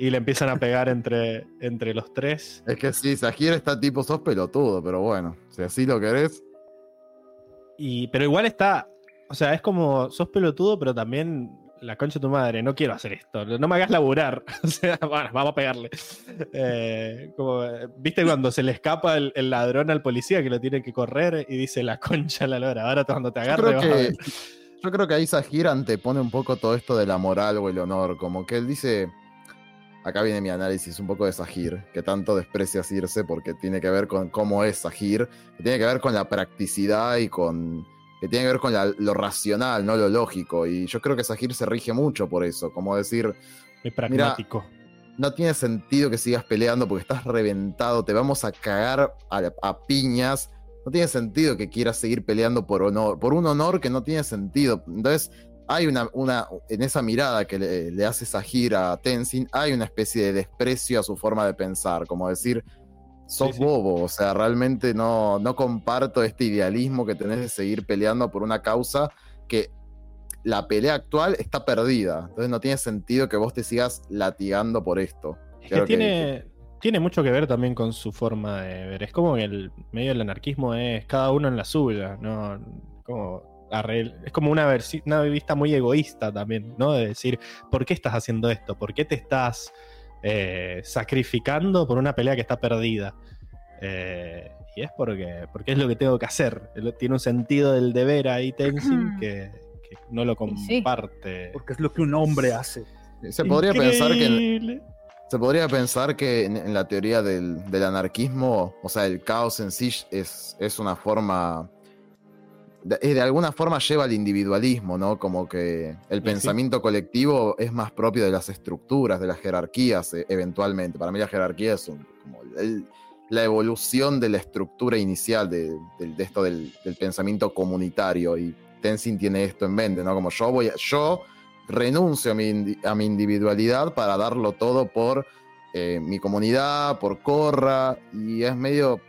Y le empiezan a pegar entre, entre los tres. Es que sí, Sahir está tipo, sos pelotudo, pero bueno, si así lo querés. Y, pero igual está. O sea, es como. Sos pelotudo, pero también. La concha de tu madre, no quiero hacer esto. No me hagas laburar. O sea, bueno, vamos a pegarle. Eh, como, ¿Viste cuando se le escapa el, el ladrón al policía que lo tiene que correr y dice la concha la lora? Ahora cuando te Yo agarre, creo, vas a que, ver". yo creo que ahí Sahir antepone un poco todo esto de la moral o el honor. Como que él dice. Acá viene mi análisis un poco de Sahir, que tanto desprecia Circe porque tiene que ver con cómo es Sahir, que tiene que ver con la practicidad y con. Que tiene que ver con la- lo racional, no lo lógico. Y yo creo que Sahir se rige mucho por eso. Como decir, Muy pragmático. no tiene sentido que sigas peleando porque estás reventado, te vamos a cagar a, a piñas. no tiene sentido que quieras seguir peleando por honor, por un honor que no tiene sentido. Entonces, hay una, una en esa mirada que le, le hace Sahir a Tenzin, hay una especie de desprecio a su forma de pensar, como decir, sos Sí, sí. bobo, o sea, realmente no, no comparto este idealismo que tenés de seguir peleando por una causa que la pelea actual está perdida. Entonces no tiene sentido que vos te sigas latigando por esto. Es Creo que tiene, tiene mucho que ver también con su forma de ver. Es como que el medio del anarquismo es cada uno en la suya, ¿no? Como es como una, una vista muy egoísta también, ¿no? De decir, ¿por qué estás haciendo esto? ¿Por qué te estás eh, sacrificando por una pelea que está perdida? Eh, y es porque, porque es lo que tengo que hacer. Tiene un sentido del deber ahí, Tenzin, que, que no lo sí. comparte. Porque es lo que un hombre hace. Se podría pensar que. Se podría pensar que en, en la teoría del, del anarquismo, o sea, el caos en sí es, es una forma. De, eh, de alguna forma lleva al individualismo, ¿no? Como que el sí. pensamiento colectivo es más propio de las estructuras, de las jerarquías, eh, eventualmente. Para mí, la jerarquía es un- como el- la evolución de la estructura inicial de, esto del, del pensamiento comunitario. Y Tenzin tiene esto en mente, ¿no? Como yo voy a. Yo renuncio a mi, a mi individualidad para darlo todo por eh, mi comunidad, por Corra, y es medio,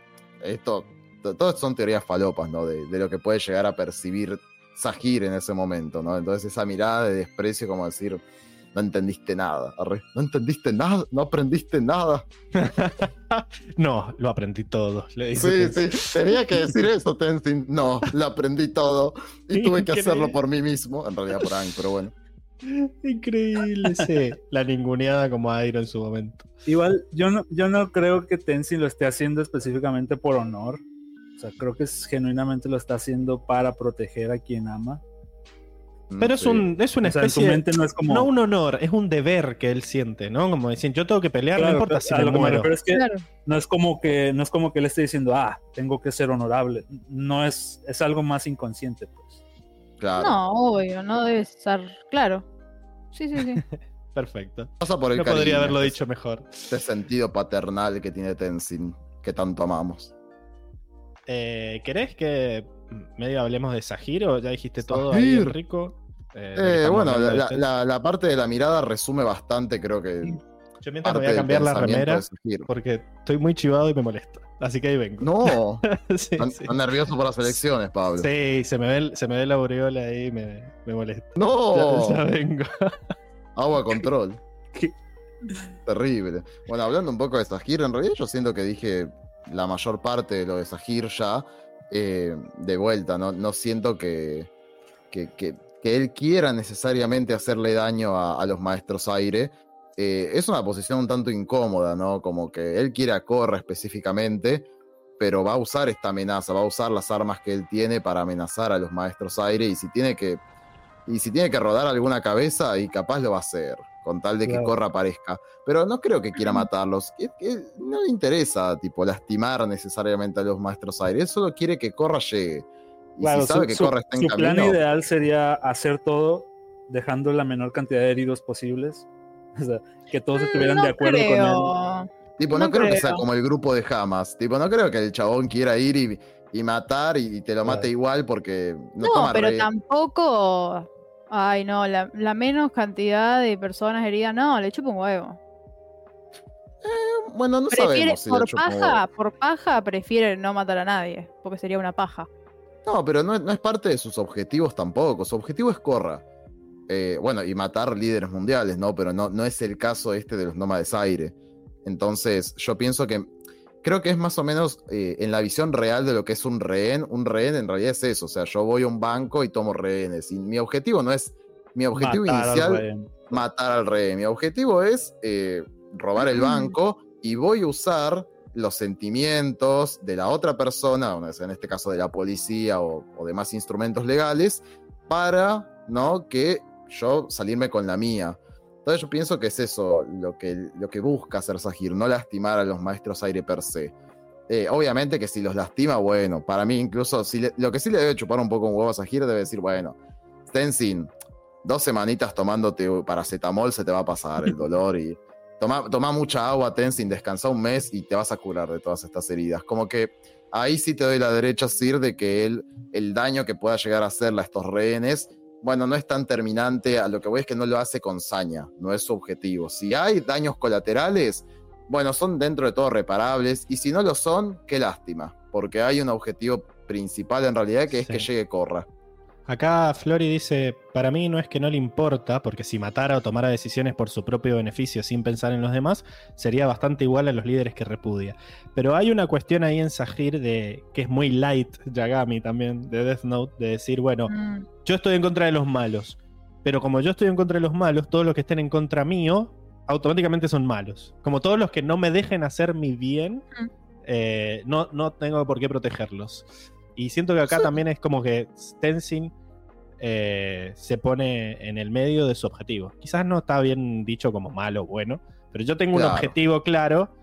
esto, to- todas son teorías falopas, ¿no? De, de lo que puede llegar a percibir Sahir en ese momento, ¿no? Entonces esa mirada de desprecio como decir, no entendiste nada, arre, no entendiste nada, no aprendiste nada. No, lo aprendí todo. le Sí, Tenzin. sí, tenía que decir eso, Tenzin. No, lo aprendí todo y tuve que hacerlo por mí mismo, en realidad por Aang, pero bueno. Increíble, sí. La ninguneada como Airo en su momento. Igual, yo no, yo no creo que Tenzin lo esté haciendo específicamente por honor. O sea, creo que es, genuinamente lo está haciendo para proteger a quien ama. Pero es, un, es una O sea, en su especie. mente no es como. No un honor, es un deber que él siente, ¿no? Como decir, yo tengo que pelear, Claro, no importa pero si me muero. refiero es que Claro. no es como que no es como que él esté diciendo, ah, tengo que ser honorable. No es, es algo más inconsciente, pues. Claro. No, obvio, no debe estar claro. Sí, sí, sí. Perfecto. Pasa por el No podría cariño, haberlo este- dicho mejor. Este sentido paternal que tiene Tenzin, que tanto amamos. Eh, ¿Querés que medio hablemos de Sahir o ya dijiste todo ahí. Enrico? Eh, Eh, bueno, la, usted. la- la parte de la mirada resume bastante, creo que. Yo mientras voy a cambiar la remera porque estoy muy chivado y me molesta. Así que ahí vengo. No, sí, están nervioso por las elecciones, Pablo. Sí, se me ve, el- se me ve la aureola ahí y me, me molesta. No, Ya, ya vengo. agua control. ¿Qué? Terrible. Bueno, hablando un poco de Sahir, en realidad yo siento que dije la mayor parte de lo de Sahir ya eh, de vuelta. No, no siento que, que, que- él quiera necesariamente hacerle daño a, los maestros aire. Eh, es una posición un tanto incómoda, ¿no? Como que él quiere a Korra específicamente, pero va a usar esta amenaza, va a usar las armas que él tiene para amenazar a los maestros aire y si tiene que y si tiene que rodar alguna cabeza y capaz lo va a hacer con tal de que Claro. Korra aparezca, pero no creo que quiera matarlos, que- que no le interesa tipo lastimar necesariamente a los maestros aire, él solo quiere que Korra llegue. Y Claro, si sabe su, que Korra está en su plan camino, ideal sería hacer todo dejando la menor cantidad de heridos posibles. O sea, que todos estuvieran no de acuerdo con él. tipo, no, no creo, que sea como el grupo de Hamas, tipo, no creo que el chabón quiera ir y, y matar y te lo mate Claro. igual porque no, No, toma pero re- tampoco. Ay, no, la, la menos cantidad de personas heridas, no, le chupa un huevo. Bueno, no Prefiere, sabemos si por paja, por paja, prefiere no matar a nadie, porque sería una paja. No, pero no, no es parte de sus objetivos tampoco. Su objetivo es Corra. Eh, bueno, y matar líderes mundiales, ¿no? Pero no, no es el caso este de los nómades aire. Entonces, yo pienso que. Creo que es más o menos eh, en la visión real de lo que es un rehén. Un rehén en realidad es eso. O sea, yo voy a un banco y tomo rehenes. Y mi objetivo no es. Mi objetivo Matar al inicial rehén. matar al rey. Mi objetivo es eh, robar el banco y voy a usar los sentimientos de la otra persona, en este caso de la policía o, o demás instrumentos legales, para ¿no? que yo salirme con la mía. Yo pienso que es eso lo que, lo que busca hacer Sahir, no lastimar a los maestros aire per se. Eh, obviamente que si los lastima, bueno, para mí incluso, si lo que sí le debe chupar un poco un huevo a Sahir debe decir, bueno, Tenzin, dos semanitas tomándote paracetamol se te va a pasar el dolor y, toma, toma mucha agua, Tenzin, descansa un mes y te vas a curar de todas estas heridas. Como que ahí sí te doy la derecha, Sir, de que él, el daño que pueda llegar a hacerle a estos rehenes, bueno, no es tan terminante, a lo que voy es que no lo hace con saña, no es su objetivo. Si hay daños colaterales, bueno, son dentro de todo reparables, y si no lo son, qué lástima, porque hay un objetivo principal en realidad que es Sí. que llegue Corra. Acá Flori dice, para mí no es que no le importa, porque si matara o tomara decisiones por su propio beneficio sin pensar en los demás, sería bastante igual a los líderes que repudia. Pero hay una cuestión ahí en Sahir de que es muy light Yagami también, de Death Note, de decir, bueno, Mm, yo estoy en contra de los malos, pero como yo estoy en contra de los malos, todos los que estén en contra mío, automáticamente son malos. Como todos los que no me dejen hacer mi bien, eh, no, no tengo por qué protegerlos. Y siento que acá Sí. también es como que Tenzin eh, se pone en el medio de su objetivo. Quizás no está bien dicho como malo o bueno, pero yo tengo un objetivo claro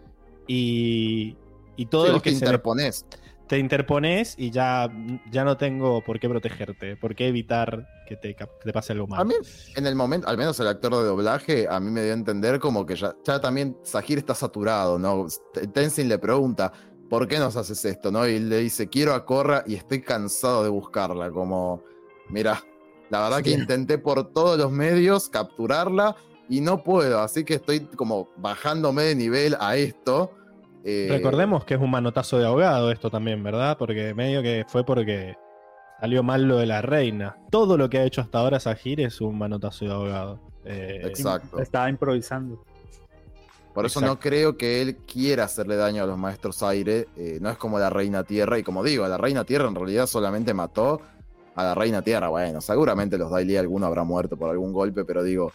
y, y todo Sí, que te se le interponés. Te interpones y ya, ya no tengo por qué protegerte, por qué evitar que te, cap- que te pase algo malo. A mí, en el momento, al menos el actor de doblaje, a mí me dio a entender como que ya, ya también Sahir está saturado, ¿no? Tenzin le pregunta, ¿por qué nos haces esto? ¿no? Y le dice, quiero a Corra y estoy cansado de buscarla. Como, mira, la verdad que intenté por todos los medios capturarla y no puedo, así que estoy como bajándome de nivel a esto. Eh, Recordemos que es un manotazo de ahogado esto también, ¿verdad? Porque medio que fue porque salió mal lo de la reina. Todo lo que ha hecho hasta ahora Sahir es un manotazo de ahogado. Eh, Exacto. Estaba improvisando. Por eso Exacto. no creo que él quiera hacerle daño a los maestros aire. eh, no es como la reina tierra. Y como digo, la reina tierra en realidad solamente mató a la reina tierra. Bueno, seguramente los Daily alguno habrá muerto por algún golpe, pero digo,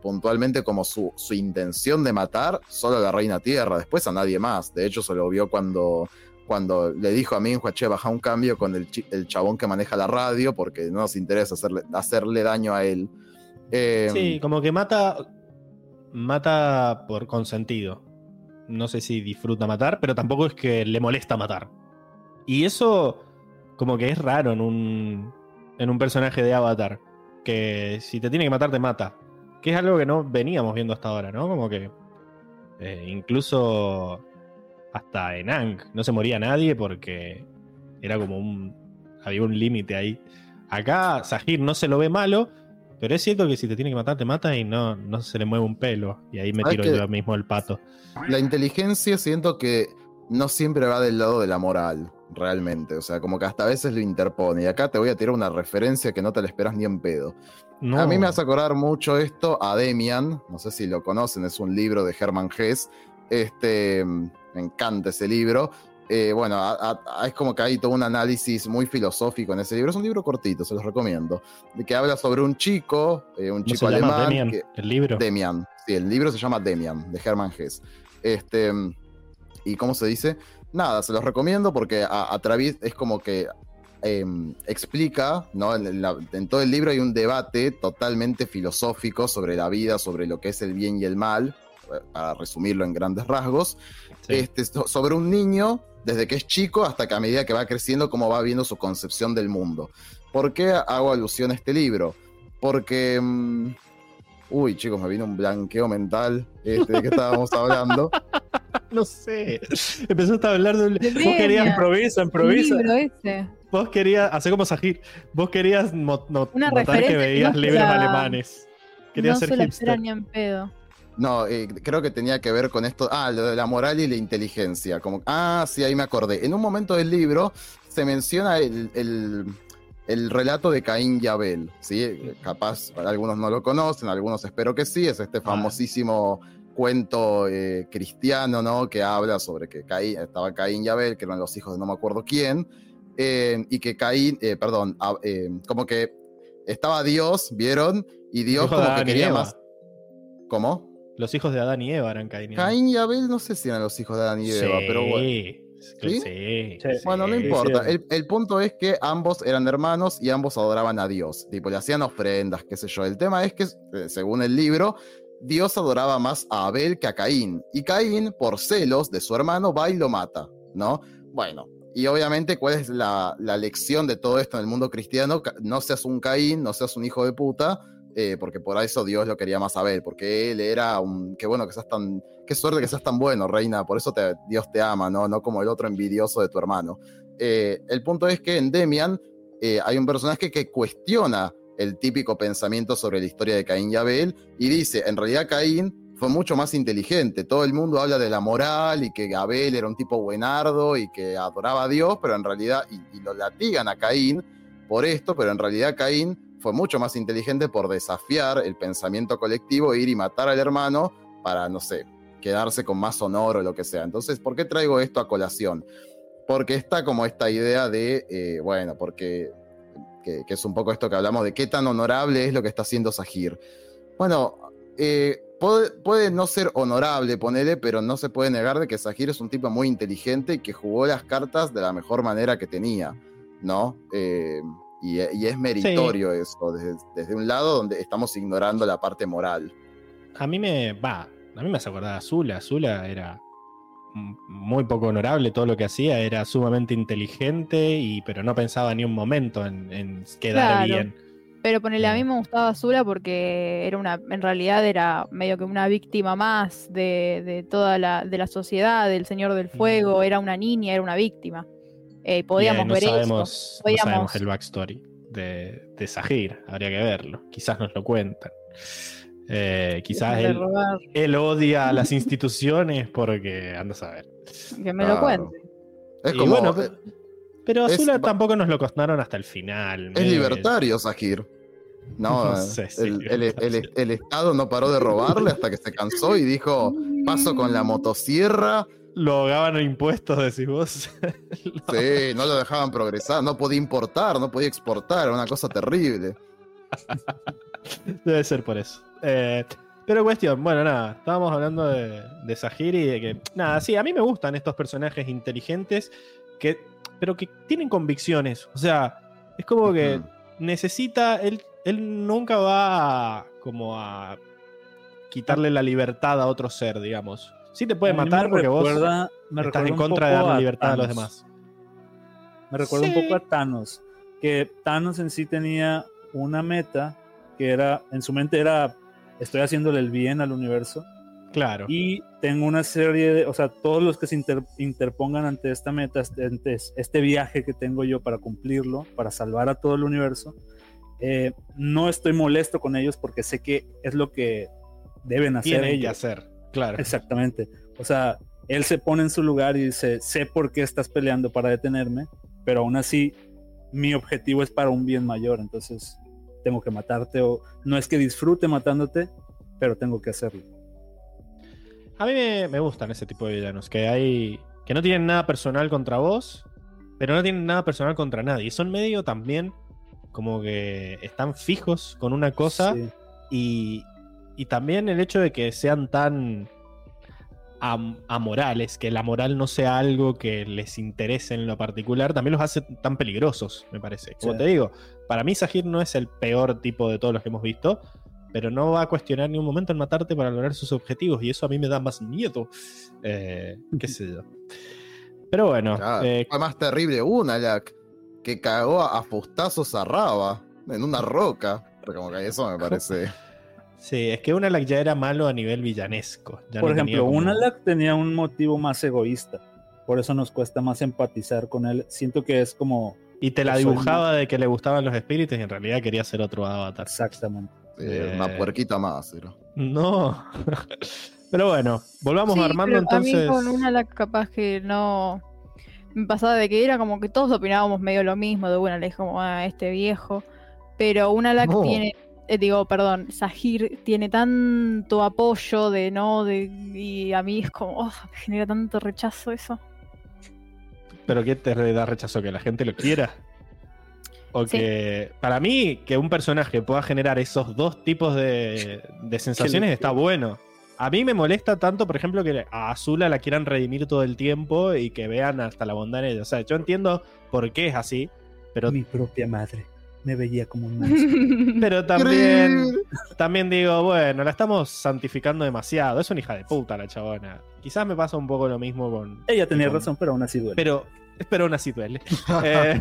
puntualmente como su, su intención de matar, solo a la reina tierra, después a nadie más. De hecho, se lo vio cuando, cuando le dijo a Minhua, che, baja un cambio con el, el chabón que maneja la radio, porque no nos interesa hacerle, hacerle daño a él. Eh, Sí, como que mata. Mata por consentido. No sé si disfruta matar, pero tampoco es que le molesta matar. Y eso, como que es raro en un, en un personaje de Avatar. Que si te tiene que matar, te mata. Que es algo que no veníamos viendo hasta ahora, ¿no? Como que. eh, incluso. Hasta en Ang no se moría nadie porque era como un. Había un límite ahí. Acá Sahir no se lo ve malo, pero es cierto que si te tiene que matar, te mata y no, no se le mueve un pelo. Y ahí me ¿Sabes tiro yo mismo el pato. La inteligencia siento que no siempre va del lado de la moral, realmente. O sea, como que hasta a veces lo interpone. Y acá te voy a tirar una referencia que no te la esperas ni en pedo. No. A mí me hace acordar mucho esto a Demian. No sé si lo conocen, es un libro de Hermann Hesse. Este, me encanta ese libro. Eh, bueno, a- a- es como que hay todo un análisis muy filosófico en ese libro. Es un libro cortito, se los recomiendo. De que habla sobre un chico, eh, un ¿Cómo chico se llama? alemán. Demian, que- el libro. Demian. Sí, el libro se llama Demian, de Hermann Hesse. Este, ¿Y cómo se dice? Nada, se los recomiendo porque a, a través es como que em, explica, ¿no? En, la- en todo el libro hay un debate totalmente filosófico sobre la vida, sobre lo que es el bien y el mal, eh, para resumirlo en grandes rasgos Sí. este, so- sobre un niño desde que es chico hasta que a medida que va creciendo, cómo va viendo su concepción del mundo. ¿Por qué hago alusión a este libro? Porque... mm, uy, chicos, me vino un blanqueo mental este, de que estábamos hablando. No sé. Empezaste a hablar de un. Vos querías. Improvisa, improvisa. libro ese. vos querías, hacer como Sahir, vos querías mo- no- Una notar que veías no libros alemanes. Querías no ser se hipster. ni en pedo. No, eh, creo que tenía que ver con esto. Ah, lo de la moral y la inteligencia. Como, ah, sí, ahí me acordé. En un momento del libro se menciona el, el- el relato de Caín y Abel. ¿sí? Capaz algunos no lo conocen, algunos espero que sí. Es este famosísimo cuento eh, cristiano, ¿no? Que habla sobre que Caín, estaba Caín y Abel, que eran los hijos de no me acuerdo quién. eh, y que Caín, eh, perdón, ah, como que estaba Dios, ¿vieron? Y Dios como que quería más. ¿Cómo? Los hijos de Adán y Eva eran Caín y Abel. Caín y Abel no sé si eran los hijos de Adán y Eva, Sí, pero bueno. Sí, ¿Sí? sí. Bueno, no importa. sí. El, el punto es que ambos eran hermanos y ambos adoraban a Dios. Tipo, le hacían ofrendas, qué sé yo. El tema es que, eh, según el libro, Dios adoraba más a Abel que a Caín. Y Caín, por celos de su hermano, va y lo mata, ¿no? Bueno, y obviamente, ¿cuál es la, la lección de todo esto en el mundo cristiano? No seas un Caín, no seas un hijo de puta. Eh, porque por eso Dios lo quería más a Abel, porque él era un. Qué bueno que seas tan. Qué suerte que seas tan bueno, reina, por eso te- Dios te ama, ¿no? No como el otro envidioso de tu hermano. Eh, el punto es que en Demian eh, hay un personaje que cuestiona el típico pensamiento sobre la historia de Caín y Abel y dice: en realidad Caín fue mucho más inteligente. Todo el mundo habla de la moral y que Abel era un tipo buenardo y que adoraba a Dios, pero en realidad, y, y lo latigan a Caín por esto, pero en realidad Caín fue mucho más inteligente por desafiar el pensamiento colectivo, ir y matar al hermano para, no sé, quedarse con más honor o lo que sea. Entonces, ¿por qué traigo esto a colación? Porque está como esta idea de, eh, bueno, porque que, es un poco esto que hablamos de qué tan honorable es lo que está haciendo Sahir. Bueno, eh, puede, puede no ser honorable, ponele, pero no se puede negar de que Sahir es un tipo muy inteligente y que jugó las cartas de la mejor manera que tenía, ¿no? Eh, y, y es meritorio eso, desde, desde un lado donde estamos ignorando la parte moral. A mí me. Va, a mí me hace acordar a Azula. Azula era muy poco honorable todo lo que hacía, era sumamente inteligente, y, pero no pensaba ni un momento en, en quedar Claro. bien. Pero ponele, a mí Eh. me gustaba Azula porque era una, en realidad era medio que una víctima más de, de toda la, de la sociedad, del Señor del Fuego, era una niña, era una víctima. Eh, podíamos no ver sabemos, eso. no sabemos el backstory de, de Sahir, habría que verlo. Quizás nos lo cuentan. Eh, quizás él, él odia a las instituciones porque anda a saber. que me lo Claro. cuente. Es Y como. bueno, pe- pero Azula tampoco nos lo contaron hasta el final. es libertario, Sahir. No, No eh, sé si el, el- el Estado no paró de robarle hasta que se cansó y dijo: Paso con la motosierra. Lo ahogaban a impuestos, decís vos. Sí, no lo dejaban progresar, no podía importar, no podía exportar, era una cosa terrible. Debe ser por eso. Eh, pero cuestión, bueno, nada, estábamos hablando de, de Sahir y de que, nada, sí, a mí me gustan estos personajes inteligentes, que, pero que tienen convicciones. O sea, es como que necesita, él, él nunca va a, como a quitarle la libertad a otro ser, digamos. Sí te puede matar me porque recuerda- me vos estás en contra de poco darle a libertad a los demás. Me recuerda Sí. un poco a Thanos, que Thanos en sí tenía una meta que era, en su mente era, estoy haciéndole el bien al universo Claro. y tengo una serie de, o sea, todos los que se inter- interpongan ante esta meta, este- ante este viaje que tengo yo para cumplirlo, para salvar a todo el universo, eh, no estoy molesto con ellos porque sé que es lo que deben hacer Tienen que ellos. hacer, claro. Exactamente. O sea, él se pone en su lugar y dice, sé por qué estás peleando para detenerme, pero aún así mi objetivo es para un bien mayor, entonces tengo que matarte o no es que disfrute matándote, pero tengo que hacerlo. A mí me, me gustan ese tipo de villanos, que hay. que no tienen nada personal contra vos, pero no tienen nada personal contra nadie. Y son medio también como que están fijos con una cosa. Sí. Y, y también el hecho de que sean tan am- amorales, que la moral no sea algo que les interese en lo particular, también los hace tan peligrosos, me parece. Como Sí. te digo, para mí Sahir no es el peor tipo de todos los que hemos visto, pero no va a cuestionar ni un momento en matarte para lograr sus objetivos, y eso a mí me da más miedo. Eh, qué sé yo. Pero bueno, Claro, eh, Fue más terrible una, la que cagó a fustazos a Raba en una roca. Pero como que eso me parece. Sí, es que Unalak ya era malo a nivel villanesco. ya Por no tenía ejemplo, como- Unalak tenía un motivo más egoísta, por eso nos cuesta más empatizar con él. Siento que es como Y te la Soy dibujaba de que le gustaban los espíritus y en realidad quería ser otro avatar. exactamente. sí, Eh. Una puerquita más. era. No. Pero bueno, volvamos Sí, armando pero entonces. A mí con una la capaz que no. Me pasaba de que era como que todos opinábamos medio lo mismo, de una le como ah, este viejo. Pero una la No. tiene. Eh, digo, perdón, Sahir tiene tanto apoyo de no, de, y a mí es como, oh, me genera tanto rechazo eso. Pero que te da rechazo que la gente lo quiera. O Sí. que para mí que un personaje pueda generar esos dos tipos de, de sensaciones está bueno. A mí me molesta tanto, por ejemplo, que a Azula la quieran redimir todo el tiempo y que vean hasta la bondad en ella. O sea, yo entiendo por qué es así, pero, Mi propia madre me veía como un monstruo. pero también, también digo, bueno, la estamos santificando demasiado. Es una hija de puta la chabona. Quizás me pasa un poco lo mismo con, Ella tenía con- razón, pero aún así duele. Pero, pero aún así duele. Eh,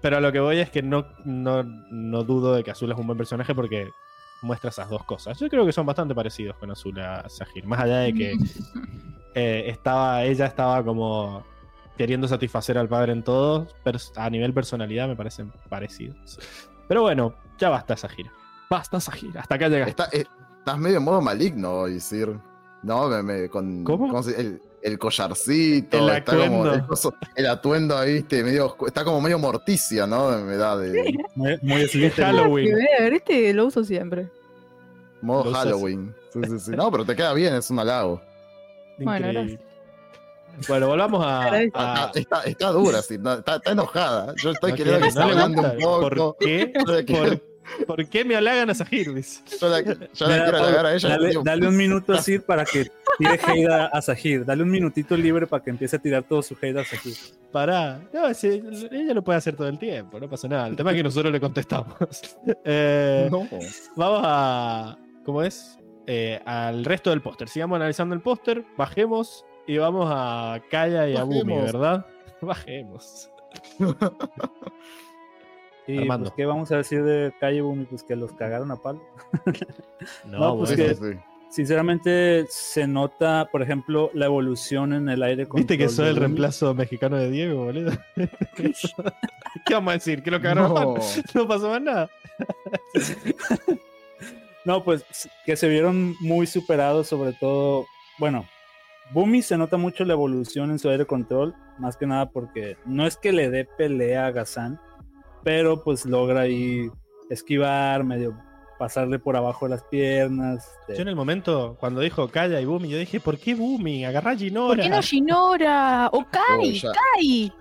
pero a lo que voy es que no, no, no dudo de que Azula es un buen personaje porque muestra esas dos cosas. Yo creo que son bastante parecidos con Azula Sahir. Más allá de que eh, estaba, ella estaba como queriendo satisfacer al padre en todo, pero a nivel personalidad me parecen parecidos. Pero bueno, ya basta esa gira. Basta esa gira. Hasta acá llegaste. Está- eh, estás medio en modo maligno hoy, Sir. No, me, me- con ¿Cómo? se- el, el collarcito, El está como- atuendo. el, coso- el atuendo ahí, viste, medio, está como medio morticia, ¿no? Me da de Muy, muy. Que Halloween. ver, este lo uso siempre. modo Halloween. Sí, sí, sí. No, pero te queda bien, es un halago. Bueno, Increíble. Bueno, volvamos a. Está, dura, sí, está, está enojada. Yo estoy no queriendo que se no un poco. ¿Por qué? ¿Por, por qué me halagan a Sahir? Yo la, yo la Mira, quiero halagar a ella. Dale, digo, dale un minuto a Sir para que tire hate a, a Sahir. Dale un minutito libre para que empiece a tirar todo su hate a Sahir. Pará. No, sí, ella lo puede hacer todo el tiempo, no pasa nada. El tema es que nosotros le contestamos. Eh, no. Vamos a. ¿Cómo es? Eh, al resto del póster. Sigamos analizando el póster, bajemos y vamos a Kaya y a Bumi, Bajemos. ¿verdad? Bajemos. Y Armando. pues, ¿qué vamos a decir de Calle Bumi? Pues que los cagaron a palo. No, No, pues bueno. que- sí. Sinceramente, se nota, por ejemplo, la evolución en el aire. ¿Viste que soy el reemplazo mexicano de Diego, boludo? ¿Qué vamos a decir? ¿Que lo cagaron a No. palo? No pasó más nada. No, pues que se vieron muy superados, sobre todo, bueno, Bumi se nota mucho la evolución en su aire control, más que nada porque no es que le dé pelea a Gazan, pero pues logra ahí esquivar, medio pasarle por abajo de las piernas. este, Yo en el momento, cuando dijo Kaya y Bumi, yo dije, ¿por qué Bumi? Agarrá a ¿Por Ginora. qué no Shinora? ¡O Kai! Uy, ya. ¡Kai!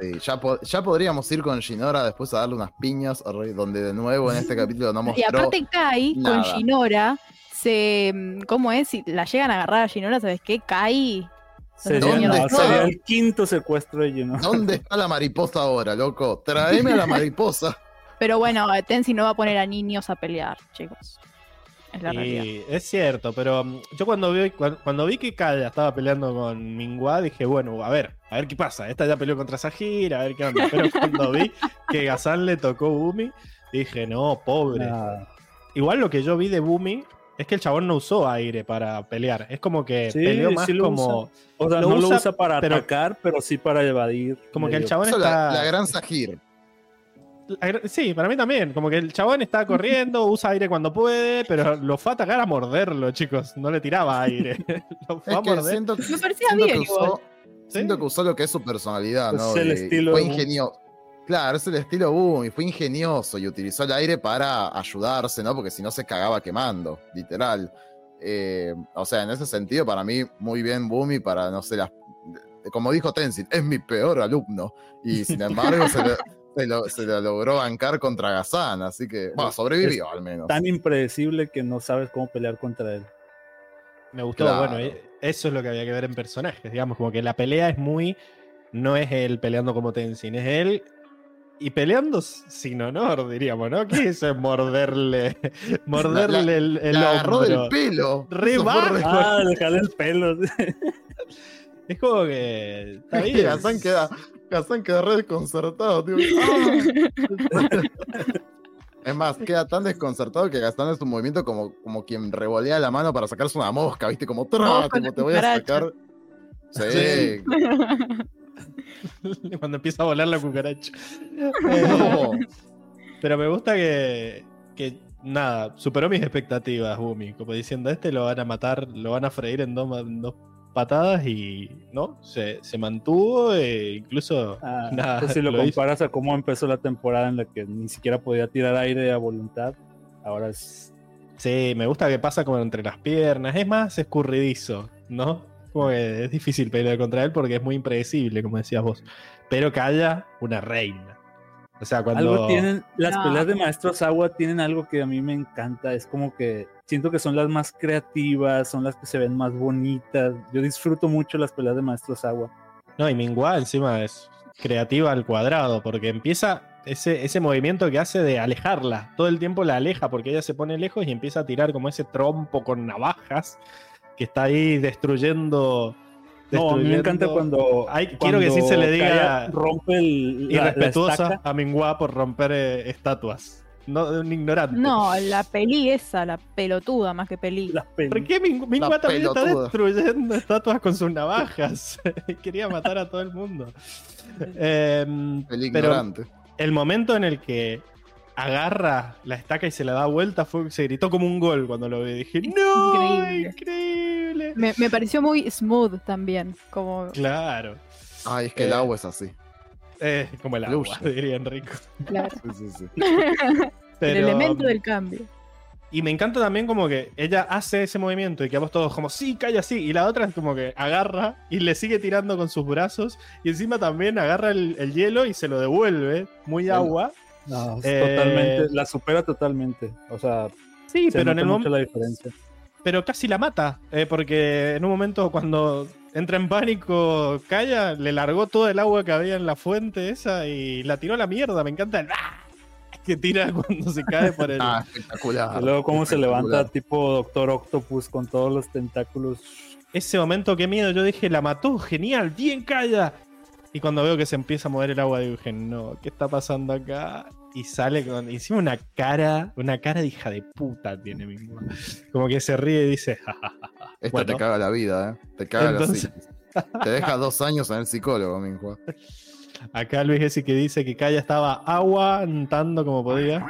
Sí, ya, po- ya podríamos ir con Shinora después a darle unas piñas, donde de nuevo en este capítulo no Y mostró. aparte Kai con nada. Se... mm, ¿Cómo es? Si la llegan a agarrar a Shinora, ¿sabes qué? Kai... sería, ¿Dónde no, sería el quinto secuestro de Juno. ¿Dónde está la mariposa ahora, loco? Tráeme a la mariposa. Pero bueno, Tensi no va a poner a niños a pelear, chicos. Es la realidad. Sí, es cierto, pero mm, yo cuando vi, cuan- cuando, vi que Kaya estaba peleando con Mingua, dije, bueno, a ver, a ver qué pasa. Esta ya peleó contra Sahir, a ver qué onda. Pero cuando vi que Gazan le tocó Bumi, dije, no, pobre. Igual lo que yo vi de Bumi es que el chabón no usó aire para pelear. Es como que Sí, peleó más sí lo como. o sea, Lo no usa, lo usa para pero- atacar, pero sí para evadir. Como que el chabón Eso está. la, la gran Sahir. La Sí, para mí también. Como que el chabón está corriendo, usa aire cuando puede, pero lo fue a atacar a morderlo, chicos. No le tiraba aire. lo fue Es a que morder. siento, Me parecía siento bien que igual. usó, siento que usó lo que es su personalidad, Pues ¿no? el De- estilo fue ingenioso. Claro, es el estilo Boom y fue ingenioso y utilizó el aire para ayudarse, ¿no? Porque si no se cagaba quemando, literal. Eh, o sea, en ese sentido, para mí, muy bien Boomy para, no sé, las, como dijo Tenzin, es mi peor alumno. Y sin embargo, se, lo, se, lo, se lo logró bancar contra Gazan, así que, bueno, sobrevivió al menos. Tan impredecible que no sabes cómo pelear contra él. Me gustó, Claro. bueno, eh, eso es lo que había que ver en personajes, digamos, como que la pelea es muy, no es él peleando como Tenzin, es él y peleando sin honor, diríamos, ¿no? ¿Qué es morderle, morderle La- el, el agarró del pelo. Re Ah, dejarle el pelo. Es como que está bien. Queda, queda re desconcertado, tío. ¡Ah! Es más, queda tan desconcertado que Gastón es un movimiento como, como quien revolea la mano para sacarse una mosca, ¿viste? Como, como te voy a sacar. Sí. Cuando empieza a volar la cucaracha. Eh, No. Pero me gusta que, que, nada, superó mis expectativas, Bumi. Como diciendo, este lo van a matar, lo van a freír en dos, en dos patadas y, ¿no? Se, se mantuvo e incluso, Ah, nada, si lo, lo hizo. comparas a cómo empezó la temporada en la que ni siquiera podía tirar aire a voluntad, ahora es Sí, me gusta que pasa como entre las piernas. Es más escurridizo, ¿no? Como que es difícil pelear contra él porque es muy impredecible, como decías vos. Pero Kaya, una reina. O sea, cuando. algo tienen las No. peleas de maestros agua tienen algo que a mí me encanta es como que siento que son las más creativas son las que se ven más bonitas yo disfruto mucho las peleas de maestros agua No, y Mingua encima es creativa al cuadrado, porque empieza ese, ese movimiento que hace de alejarla. Todo el tiempo la aleja porque ella se pone lejos y empieza a tirar como ese trompo con navajas que está ahí destruyendo No, a mí me encanta cuando. Ay, quiero que sí se le diga rompe el, la- la Irrespetuosa a Minghua por romper eh, estatuas. No, de un ignorante. No, la peli esa, la pelotuda más que peli. Pel- ¿Por qué Ming- Minghua también está pelotuda. destruyendo estatuas con sus navajas? Quería matar a todo el mundo. Em, El pero ignorante. el momento en el que agarra la estaca y se la da vuelta fue se gritó como un gol cuando lo vi. Dije, Es ¡No! increíble". ¡Increíble! Me, me pareció muy smooth también, como Claro. Ay, es que el eh, agua es así. Eh, como el agua, diría Enrico. claro, Sí, sí, sí. el elemento del cambio. Y me encanta también como que ella hace ese movimiento y quedamos todos como, sí, calla así. Y la otra es como que agarra y le sigue tirando con sus brazos. Y encima también agarra el, el hielo y se lo devuelve, muy agua. No, Eh, totalmente. La supera totalmente. O sea, Sí, se pero en nota el mucho momento... la diferencia. Pero casi la mata. eh, porque en un momento cuando entra en pánico, calla, le largó todo el agua que había en la fuente esa y la tiró a la mierda. Me encanta el... ¡ah! que tira cuando se cae por el... Ah, espectacular. Y luego cómo se levanta tipo Doctor Octopus con todos los tentáculos. ese momento, qué miedo. Yo dije, la mató, genial, bien calla. Y cuando veo que se empieza a mover el agua, dije, no, ¿qué está pasando acá? Y sale con encima una cara, una cara de hija de puta tiene mismo. Como que se ríe y dice, "Ja, ja, ja, ja". Esta Bueno, te caga la vida, ¿eh? Te caga Entonces- la psiquis. Te deja dos años en el psicólogo, Minhua. acá Luis Gessi que dice que Calla estaba aguantando como podía.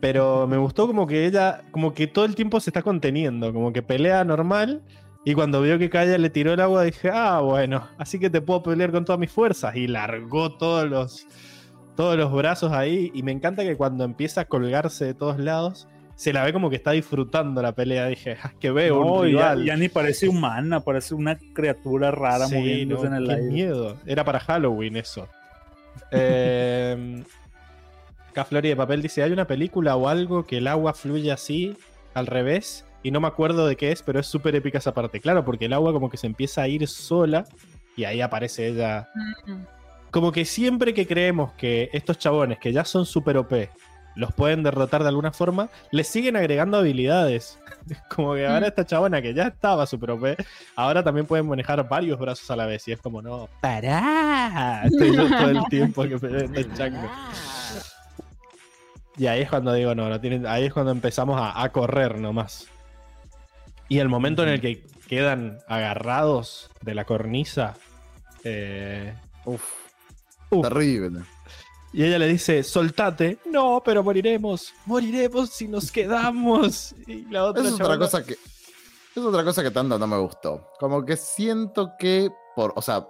Pero me gustó como que ella, como que todo el tiempo se está conteniendo, como que pelea normal. Y cuando vio que Kaya le tiró el agua, dije, ah, bueno, así que te puedo pelear con todas mis fuerzas. Y largó todos los, todos los brazos ahí. Y me encanta que cuando empieza a colgarse de todos lados, se la ve como que está disfrutando la pelea. Dije, ah, que veo No, un ya, rival. ya ni parece humana, parece una criatura rara Sí, moviéndose no, en el qué aire. miedo. Era para Halloween eso. Eh, acá Flori de Papel dice: Hay una película o algo que el agua fluye así, al revés, y no me acuerdo de qué es, pero es súper épica esa parte. Claro, porque el agua como que se empieza a ir sola y ahí aparece ella. Como que siempre que creemos que estos chabones que ya son super OP los pueden derrotar de alguna forma, les siguen agregando habilidades. Como que ahora Mm. esta chabona que ya estaba super OP, ahora también pueden manejar varios brazos a la vez. Y es como, no, pará. Estoy yo todo el tiempo que me el chango. Y ahí es cuando digo, no, no tienen, ahí es cuando empezamos a, a correr nomás. Y el momento en el que quedan agarrados de la cornisa. eh, Uf, uf, terrible. y ella le dice, soltate. No, pero moriremos. Moriremos si nos quedamos. Y la otra Esa es otra cosa que. Es otra cosa que tanto no me gustó. Como que siento que. Por, o sea,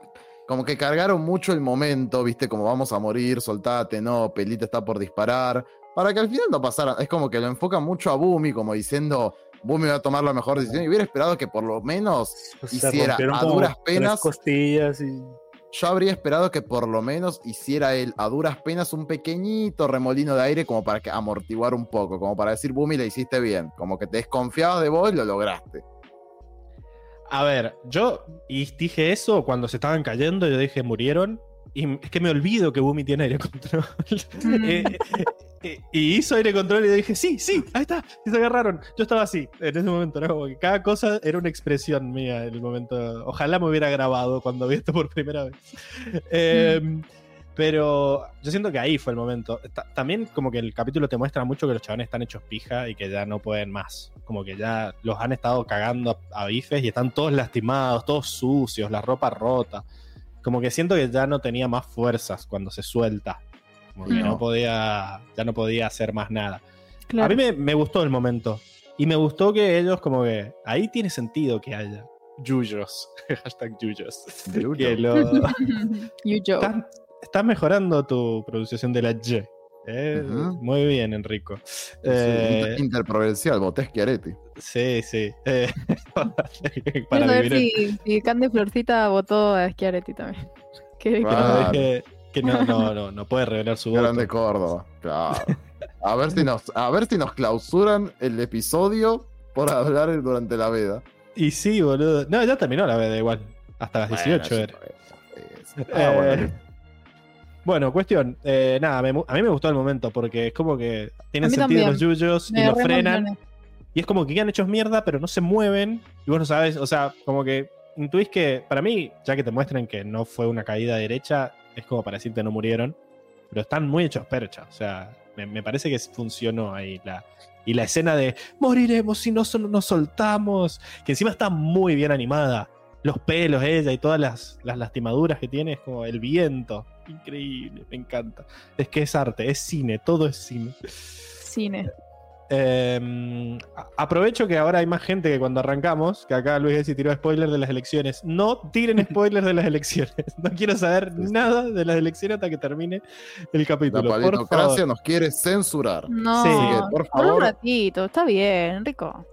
como que cargaron mucho el momento, viste, como vamos a morir, soltate, no, Pelita está por disparar. Para que al final no pasara. Es como que lo enfocan mucho a Bumi, como diciendo. Bumi va a tomar la mejor decisión. Y hubiera esperado que por lo menos se hiciera a duras penas. costillas y Yo habría esperado que por lo menos hiciera él a duras penas un pequeñito remolino de aire como para que amortiguar un poco, como para decir, Bumi, le hiciste bien. Como que te desconfiabas de vos y lo lograste. A ver, yo y dije eso cuando se estaban cayendo. Yo dije, murieron. Y es que me olvido que Bumi tiene aire control. Eh, eh, eh, y hizo aire control y dije, sí, sí, ahí está. Y se agarraron. Yo estaba así en ese momento. ¿no? Como que cada cosa era una expresión mía en el momento. Ojalá me hubiera grabado cuando vi esto por primera vez. Eh, Pero yo siento que ahí fue el momento. Ta- También como que el capítulo te muestra mucho que los chavales están hechos pija y que ya no pueden más. Como que ya los han estado cagando a, a bifes y están todos lastimados, todos sucios, la ropa rota. Como que siento que ya no tenía más fuerzas cuando se suelta. Como que no, No. podía, ya no podía hacer más nada. A mí me, me gustó el momento. Y me gustó que ellos como que... Ahí tiene sentido que haya yuyos. Hashtag yuyos. Yuyo. Lo... Estás mejorando tu pronunciación de la Y. Eh. Muy bien, Enrico. Sí, Eh, inter- interprovincial, Botés Chiaretti. sí, sí. Eh, para vivir en- si, si Candy Florcita votó a Schiaretti también. Que- Claro. no, no, no, no puede revelar su voto. Grande Córdoba. Claro. A ver si nos, a ver si nos clausuran el episodio por hablar durante la veda. Y sí, boludo. No, ya terminó la veda igual. Hasta las 18 Bueno, era. sí, sí. Ah, bueno, Eh, Bueno, cuestión. eh, nada, me a mí me gustó el momento porque es como que tienen sentido también. los yuyos y Me lo re frenan. y es como que quedan hechos mierda, pero no se mueven, y vos no sabes, o sea, como que intuís que, para mí, ya que te muestran que no fue una caída derecha, es como para decirte no murieron, pero están muy hechos percha, o sea, me, me parece que funcionó ahí la... Y la escena de moriremos si no solo nos soltamos, que encima está muy bien animada. Los pelos, ella y todas las, las lastimaduras que tiene, es como el viento. Increíble, me encanta. Es que es arte, es cine, todo es cine. Cine. Eh, a- aprovecho que ahora hay más gente que cuando arrancamos, que acá Luis Gessi tiró spoiler de las elecciones. No tiren spoilers de las elecciones. No quiero saber nada de las elecciones hasta que termine el La capítulo. Por palitocracia favor, nos quiere censurar. No, Sí. Así que, por por un favor, ratito, está bien, rico.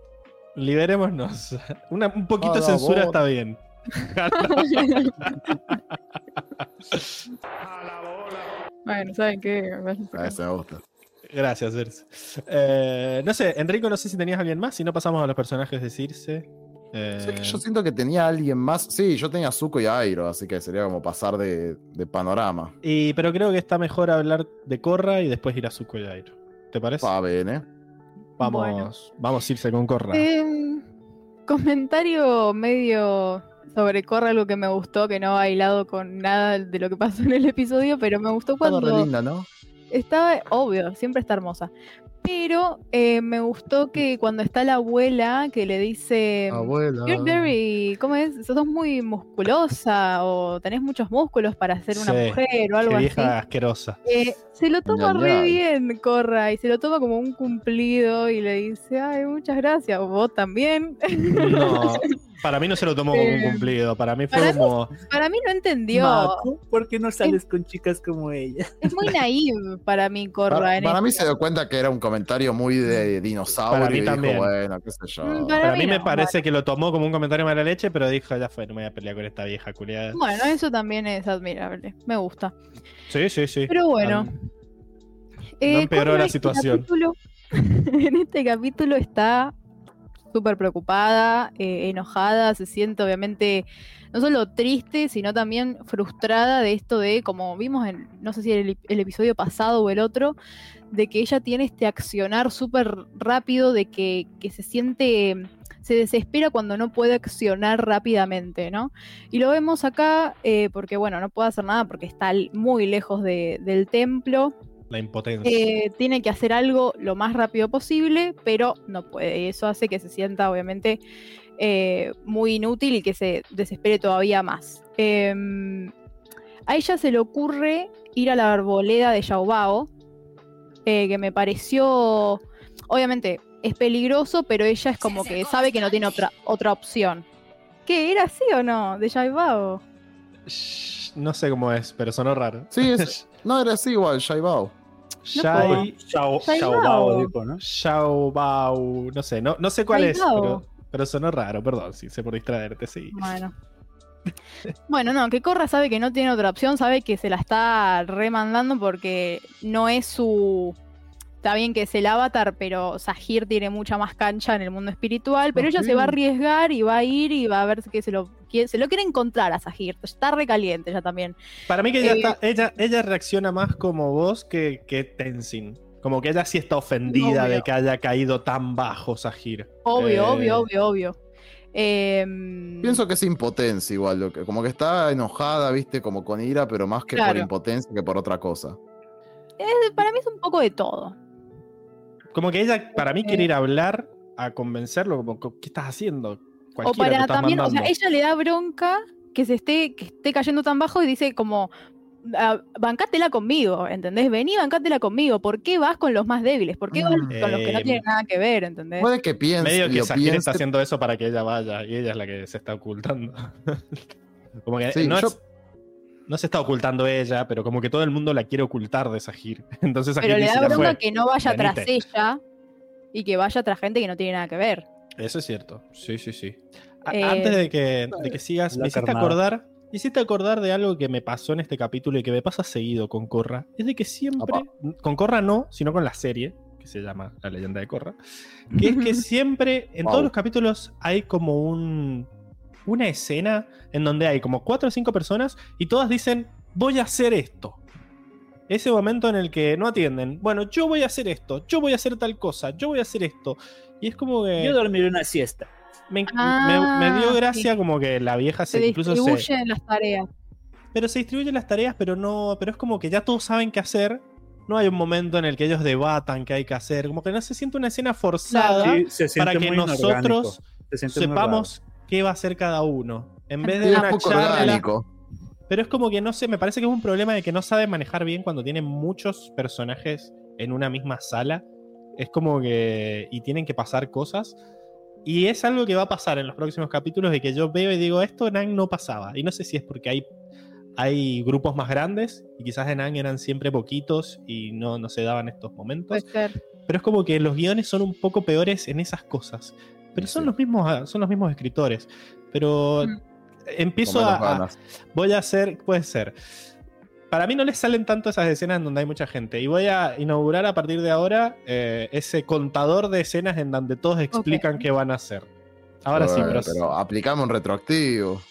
liberémonos. Una- un poquito de censura favor. está bien. bueno, ¿saben qué? a ese me gusta. Gracias, Erce. Eh, no sé, Enrico, no sé si tenías alguien más. Si no, pasamos a los personajes de Circe. Eh, yo siento que tenía alguien más. Sí, yo tenía a Zuko y a Airo, así que sería como pasar de, de panorama. y, pero creo que está mejor hablar de Corra y después ir a Zuko y Airo. ¿Te parece? Va bien, ¿eh? Vamos, Bueno. vamos a irse con Corra. Em, comentario medio sobre Corra, algo que me gustó, que no ha bailado con nada de lo que pasó en el episodio, pero me gustó cuando re linda, ¿no? estaba, obvio, siempre está hermosa. Pero eh, me gustó que cuando está la abuela que le dice, Abuela. You're very, ¿cómo es? Sos muy musculosa o tenés muchos músculos para ser una Sí, mujer o algo Qué así. vieja asquerosa. Eh, se lo toma Ñam, re ñam. bien, Corra, y se lo toma como un cumplido y le dice, ay, muchas gracias, vos también. No, para mí no se lo tomó como un Eh, cumplido. Para mí fue para mí como. Para mí no entendió, Mako, ¿por qué no sales con chicas como ella? es muy naive para mí, Corra. Para, para mí esto. se dio cuenta que era un comentario muy de dinosaurio Para mí y dijo, también. bueno, qué sé yo. Mm, Para, Para mí mí me parece que lo tomó como un comentario mala leche, pero dijo, ya fue, no me voy a pelear con esta vieja culiada. Bueno, eso también es admirable, me gusta. Sí, sí, sí. Pero bueno. eh, no empeoró la este situación. capítulo- en este capítulo está súper preocupada, eh, enojada, se siente obviamente no solo triste, sino también frustrada de esto de, como vimos en, no sé si el, el episodio pasado o el otro, de que ella tiene este accionar súper rápido, de que, que se siente, se desespera cuando no puede accionar rápidamente, ¿no? Y lo vemos acá eh, porque, bueno, no puede hacer nada porque está muy lejos de- del templo, La impotencia. eh, tiene que hacer algo lo más rápido posible, pero no puede. Y eso hace que se sienta, obviamente, eh, muy inútil y que se desespere todavía más. Eh, a ella se le ocurre ir a la arboleda de Yaubao, eh, que me pareció, obviamente, es peligroso, pero ella es como que sabe que no tiene otra, otra opción. ¿Qué? ¿Era así o no? De Yaubao. Shh, No sé cómo es, pero sonó raro. Sí, es- no, era así igual, Shaibao. Shai, Chao, Shai chao, Bao. Bao, dijo, ¿no? Xiao Bao, no sé, no, no sé cuál es, pero, pero sonó raro, perdón, sí, sé por distraerte, sí. Bueno. Bueno, no, que Corra sabe que no tiene otra opción, sabe que se la está remandando porque no es su. Está bien que es el avatar, pero Sahir tiene mucha más cancha en el mundo espiritual, pero ella se va a arriesgar y va a ir y va a ver que se lo, que se lo quiere encontrar a Sahir. Está recaliente ella también. Para mí que ella, Eh, está, ella, ella reacciona más como vos que, que Tenzin. Como que ella sí está ofendida Obvio. de que haya caído tan bajo Sahir. Obvio, Eh, obvio, obvio, obvio. Em, Pienso que es impotencia igual, lo que, como que está enojada, viste, como con ira, pero más que por impotencia que por otra cosa. para mí es un poco de todo. Como que ella, para mí, Eh. quiere ir a hablar, a convencerlo, como, ¿qué estás haciendo? O Cualquiera te para estás también, o sea, ella le da bronca que se esté, que esté cayendo tan bajo y dice como "Ah, bancátela conmigo, ¿entendés? Vení, bancátela conmigo. ¿Por qué vas con los más débiles? ¿Por qué vas Mm. con los que no Eh, tienen nada que ver, ¿entendés? Puede que piense, Medio que piense, está haciendo eso para que ella vaya y ella es la que se está ocultando. como que Sí, no, yo- es- no se está ocultando ella, pero como que todo el mundo la quiere ocultar de Sahir. Entonces Sahir Pero le da "Ya bronca fue". que no vaya tras ella y que vaya tras gente que no tiene nada que ver. Eso es cierto. Sí, sí, sí. A- Eh, Antes de que, de que sigas, me hiciste carnada. acordar. me Hiciste acordar de algo que me pasó en este capítulo y que me pasa seguido con Corra. Es de que siempre. Con Corra no, sino con la serie, que se llama La leyenda de Corra. Que es que siempre, en Wow. todos los capítulos, hay como un. Una escena en donde hay como cuatro o cinco personas y todas dicen: Voy a hacer esto. ese momento en el que no atienden. Bueno, yo voy a hacer esto, yo voy a hacer tal cosa, yo voy a hacer esto. Y es como que. Yo dormiré una siesta. Me, Ah, me- me dio gracia sí. como que la vieja se, Se incluso se. distribuyen las tareas. Pero se distribuyen las tareas, pero no. Pero es como que ya todos saben qué hacer. No hay un momento en el que ellos debatan qué hay que hacer. Como que no se siente una escena forzada Sí, se siente para que muy nosotros. Se sepamos qué va a hacer cada uno. En vez de un una poco charla. orgánico. Pero es como que no sé, me parece que es un problema de que no sabe manejar bien cuando tienen muchos personajes en una misma sala. Es como que. y tienen que pasar cosas. Y es algo que va a pasar en los próximos capítulos de que yo veo y digo, esto en Ang no pasaba. Y no sé si es porque hay, hay grupos más grandes y quizás en Ang eran siempre poquitos y no, no se daban estos momentos. Puede ser. Pero es como que los guiones son un poco peores en esas cosas. Pero son Sí. los mismos, son los mismos escritores. Pero Mm. empiezo a, voy a hacer, puede ser. Para mí no les salen tanto esas escenas en donde hay mucha gente. Y voy a inaugurar a partir de ahora eh, ese contador de escenas en donde todos explican qué van a hacer. Ahora sí, pero, pero aplicamos un retroactivo.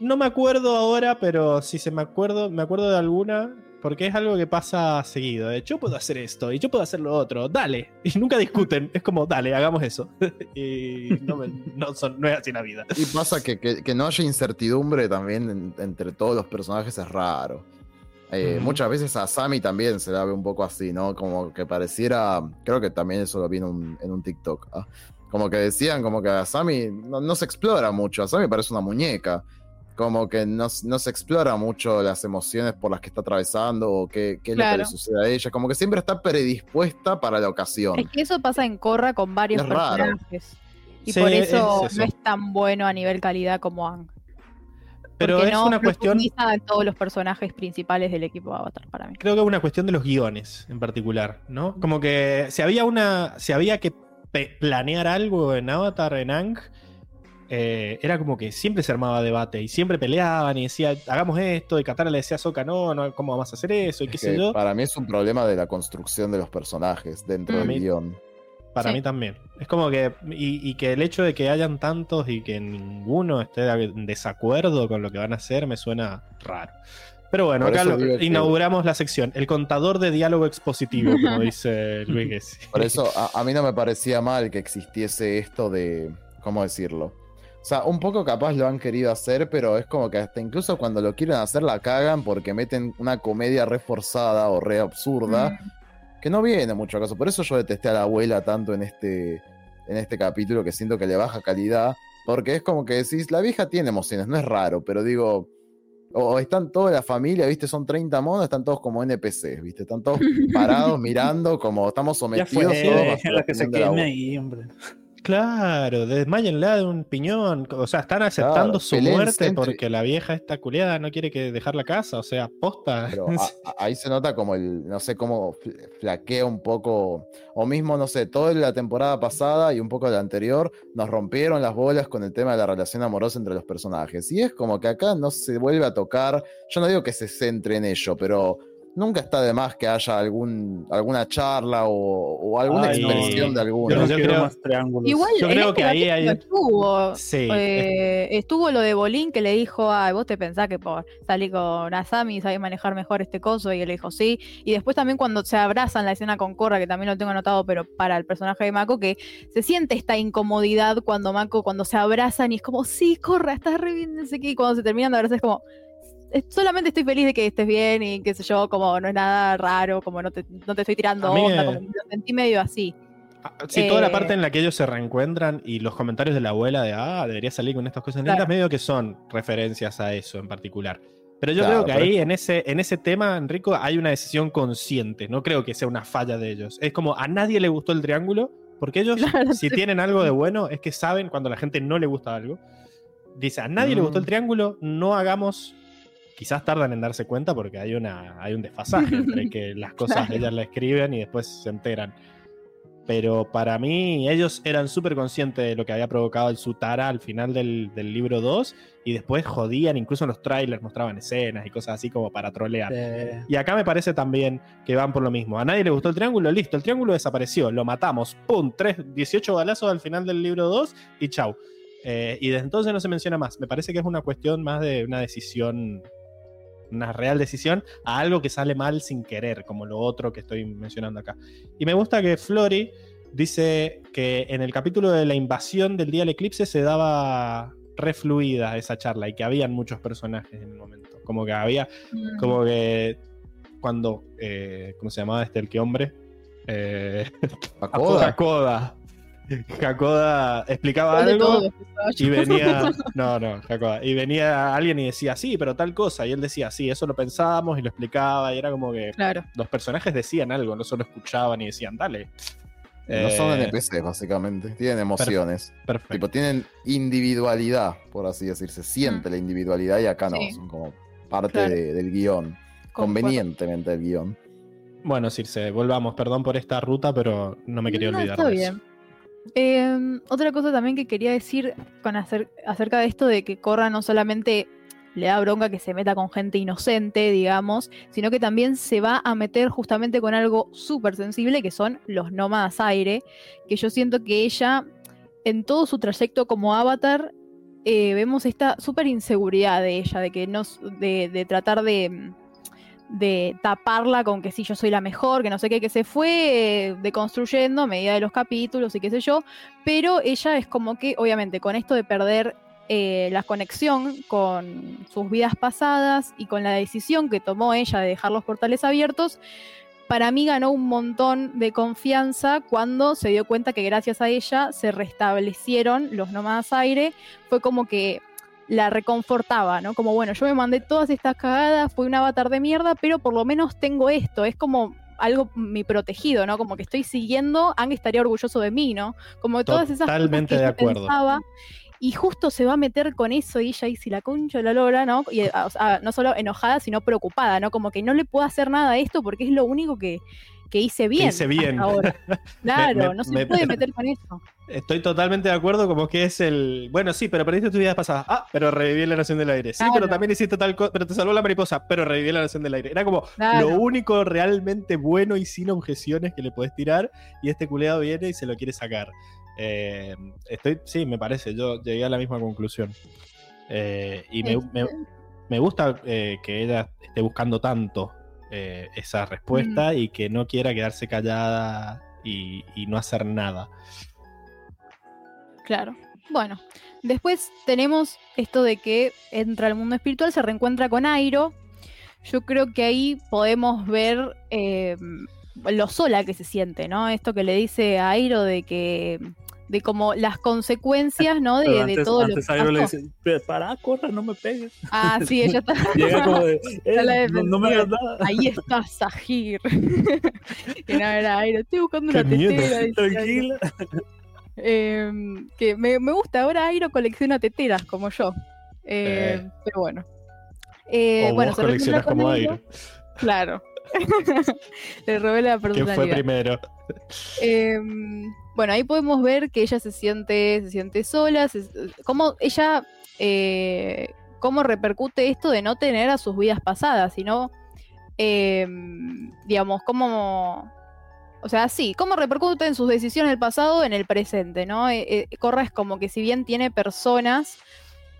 no me acuerdo ahora, pero si se me acuerdo, me acuerdo de alguna, porque es algo que pasa seguido. De, yo puedo hacer esto y yo puedo hacer lo otro, dale. Y nunca discuten, es como, dale, hagamos eso. y no, me- no son, no es así la vida. Y pasa que, que- que no haya incertidumbre también en- entre todos los personajes es raro. Eh. Muchas veces a Sammy también se la ve un poco así, ¿no? Como que pareciera, creo que también eso lo vi en un, en un TikTok. ¿ah? Como que decían, como que a Sammy no, no se explora mucho, a Sammy parece una muñeca. Como que no, no se explora mucho las emociones por las que está atravesando o qué, qué es lo que le sucede a ella. Como que siempre está predispuesta para la ocasión. Es que eso pasa en Corra con varios Es raro. personajes. Y Sí, por eso, es eso. no es tan bueno a nivel calidad como Ang. Pero Porque es no una cuestión. en todos los personajes principales del equipo Avatar para mí. creo que es una cuestión de los guiones en particular, ¿no? Como que si había una. Si había que planear algo en Avatar, en Ang, eh, era como que siempre se armaba debate y siempre peleaban y decía, hagamos esto, y Katara le decía a Sokka, no, no, ¿cómo vamos a hacer eso? Y qué sé yo. Para mí es un problema de la construcción de los personajes dentro Mm. del mí- guion. Para Sí. mí también. Es como que. Y, y que el hecho de que hayan tantos y que ninguno esté en desacuerdo con lo que van a hacer me suena raro. Pero bueno, Por acá lo- que- inauguramos la sección. El contador de diálogo expositivo, como dice Luis Gessi. Por eso a, a mí no me parecía mal que existiese esto de, ¿cómo decirlo? O sea, un poco capaz lo han querido hacer, pero es como que hasta incluso cuando lo quieren hacer la cagan porque meten una comedia reforzada o re absurda Mm. que no viene mucho a caso. Por eso yo detesté a la abuela tanto en este, en este capítulo que siento que le baja calidad. Porque es como que decís, la vieja tiene emociones, no es raro, pero digo, o, están toda la familia, ¿viste? Son 30 monos, están todos como NPCs, ¿viste? Están todos parados mirando como estamos Ya sometidos fue, todos bajo la que se queme ahí, hombre. Claro, desmayenla de un piñón. O sea, están aceptando Claro, su muerte porque la vieja esta culiada no quiere que dejar la casa. O sea, posta. Pero a- ahí se nota como el, no sé cómo fl- flaquea un poco, o mismo, no sé, toda la temporada pasada y un poco de la anterior, nos rompieron las bolas con el tema de la relación amorosa entre los personajes. Y es como que acá no se vuelve a tocar, yo no digo que se centre en ello, pero nunca está de más que haya algún, alguna charla o, o alguna Ay, expresión no. de alguno. Yo no yo creo- más triángulos. Igual Yo creo este que ahí hay- estuvo, Sí. eh, estuvo lo de Bolín que le dijo, ay, vos te pensás que por salir con Asami sabés manejar mejor este coso, y él le dijo sí. Y después también cuando se abrazan la escena con Korra, que también lo tengo anotado, pero para el personaje de Mako, que se siente esta incomodidad cuando Mako, cuando se abrazan y es como, sí, Korra, estás re bien, no sé qué, y cuando se terminan de abrazar es como, "Es- solamente estoy feliz de que estés bien y qué sé yo, como no es nada raro, como no te, no te estoy tirando A mí, onda, eh, como lo sentí medio así. Ah, Sí, toda la Eh, parte en la que ellos se reencuentran y los comentarios de la abuela de, ah, debería salir con estas cosas lindas, Claro. medio que son referencias a eso en particular. Pero yo Claro, creo que pero ahí, en ese, en ese tema, Enrico, hay una decisión consciente. No creo que sea una falla de ellos. Es como a nadie le gustó el triángulo, porque ellos, Claro, si sí. tienen algo de bueno, es que saben cuando a la gente no le gusta algo. Dice, a nadie le gustó el Mm. triángulo, no hagamos. Quizás tardan en darse cuenta porque hay, una, hay un desfasaje entre que las cosas Claro. ellas la escriben y después se enteran. Pero para mí, ellos eran súper conscientes de lo que había provocado el Sutara al final del, del libro 2 y después jodían, incluso en los trailers mostraban escenas y cosas así como para trolear. Y acá me parece también que van por lo mismo. A nadie le gustó el triángulo, listo, el triángulo desapareció, lo matamos, ¡pum! 3, 18 balazos al final del libro 2 y chau. Eh, y desde entonces no se menciona más. Me parece que es una cuestión más de una decisión una real decisión, a algo que sale mal sin querer, como lo otro que estoy mencionando acá. Y me gusta que Flori dice que en el capítulo de la invasión del día del eclipse se daba refluida esa charla y que habían muchos personajes en el momento. Como que había, Mm. como que cuando, eh, ¿cómo se llamaba este el que hombre? Eh, Pacoda. Hakoda. Hakoda explicaba ¿Cuál de algo y venía, no, no, Hakoda, y venía alguien y decía, sí, pero tal cosa, y él decía, sí, eso lo pensábamos y lo explicaba, y era como que Claro. los personajes decían algo, no solo escuchaban y decían, dale. No son Eh, NPCs, básicamente. Tienen emociones. Perfecto. Tipo, tienen individualidad, por así decirse. Siente la individualidad y acá no. Sí. Son como parte Claro. de- del guion. Convenientemente del guion. Bueno, Circe, volvamos, perdón por esta ruta, pero no me quería No, olvidar está de bien. Eh, otra cosa también que quería decir con acer- acerca de esto de que Corra no solamente le da bronca que se meta con gente inocente, digamos, sino que también se va a meter justamente con algo súper sensible que son los nómadas aire, que yo siento que ella, en todo su trayecto como avatar, eh, vemos esta súper inseguridad de ella, de que no, de, de tratar de, de taparla con que sí, yo soy la mejor, que no sé qué, que se fue eh, deconstruyendo a medida de los capítulos y qué sé yo, pero ella es como que, obviamente, con esto de perder eh, la conexión con sus vidas pasadas y con la decisión que tomó ella de dejar los portales abiertos, para mí ganó un montón de confianza cuando se dio cuenta que gracias a ella se restablecieron los nómadas aire. Fue como que la reconfortaba, ¿no? Como, bueno, yo me mandé todas estas cagadas, fui un avatar de mierda, pero por lo menos tengo esto. Es como algo mi protegido, ¿no? Como que estoy siguiendo, Ang estaría orgulloso de mí, ¿no? Como todas esas cosas que de ella acuerdo. pensaba, y justo se va a meter con eso y ella dice la concha la lora, ¿no? Y o sea, no solo enojada, sino preocupada, ¿no? Como que no le puedo hacer nada a esto porque es lo único que, que hice bien. hice bien. ahora. Claro, me- no se me- puede meter con eso. Estoy totalmente de acuerdo, como que es el. Bueno, sí, pero perdiste tus vidas pasadas. Ah, pero reviví la Nación del Aire. Sí, Claro. pero también hiciste tal cosa. Pero te salvó la mariposa, pero reviví la Nación del Aire. Era como Claro. lo único realmente bueno y sin objeciones que le podés tirar. Y este culeado viene y se lo quiere sacar. Eh, estoy, sí, me parece. Yo llegué a la misma conclusión. Eh, y me, me- me gusta eh, que ella esté buscando tanto eh, esa respuesta y que no quiera quedarse callada y, y no hacer nada. Claro. Bueno, después tenemos esto de que entra al mundo espiritual, se reencuentra con Airo. Yo creo que ahí podemos ver eh, lo sola que se siente, ¿no? Esto que le dice a Airo de que de como las consecuencias, ¿no? De, Pero de antes, todo lo antes que Airo le dice, "Pe- para, corra, no me pegues. Ah, sí, ella está. Llega como de, "Eh, no, no me hagas nada. Ahí está Sahir. y no era Airo, estoy buscando Qué una miedo. tetera. Tranquila. Eh, que me, me gusta, ahora Airo colecciona teteras como yo. Eh, Eh. Pero bueno. Eh, o bueno, vos se coleccionas como Airo. Claro. Le robé la ¿Quién personalidad. fue primero? Bueno, ahí podemos ver que ella se siente, se siente sola, cómo ella, eh, cómo repercute esto de no tener a sus vidas pasadas, sino, eh, digamos, cómo, o sea, sí, cómo repercute en sus decisiones del pasado en el presente, ¿no? Eh, eh, Corra es como que si bien tiene personas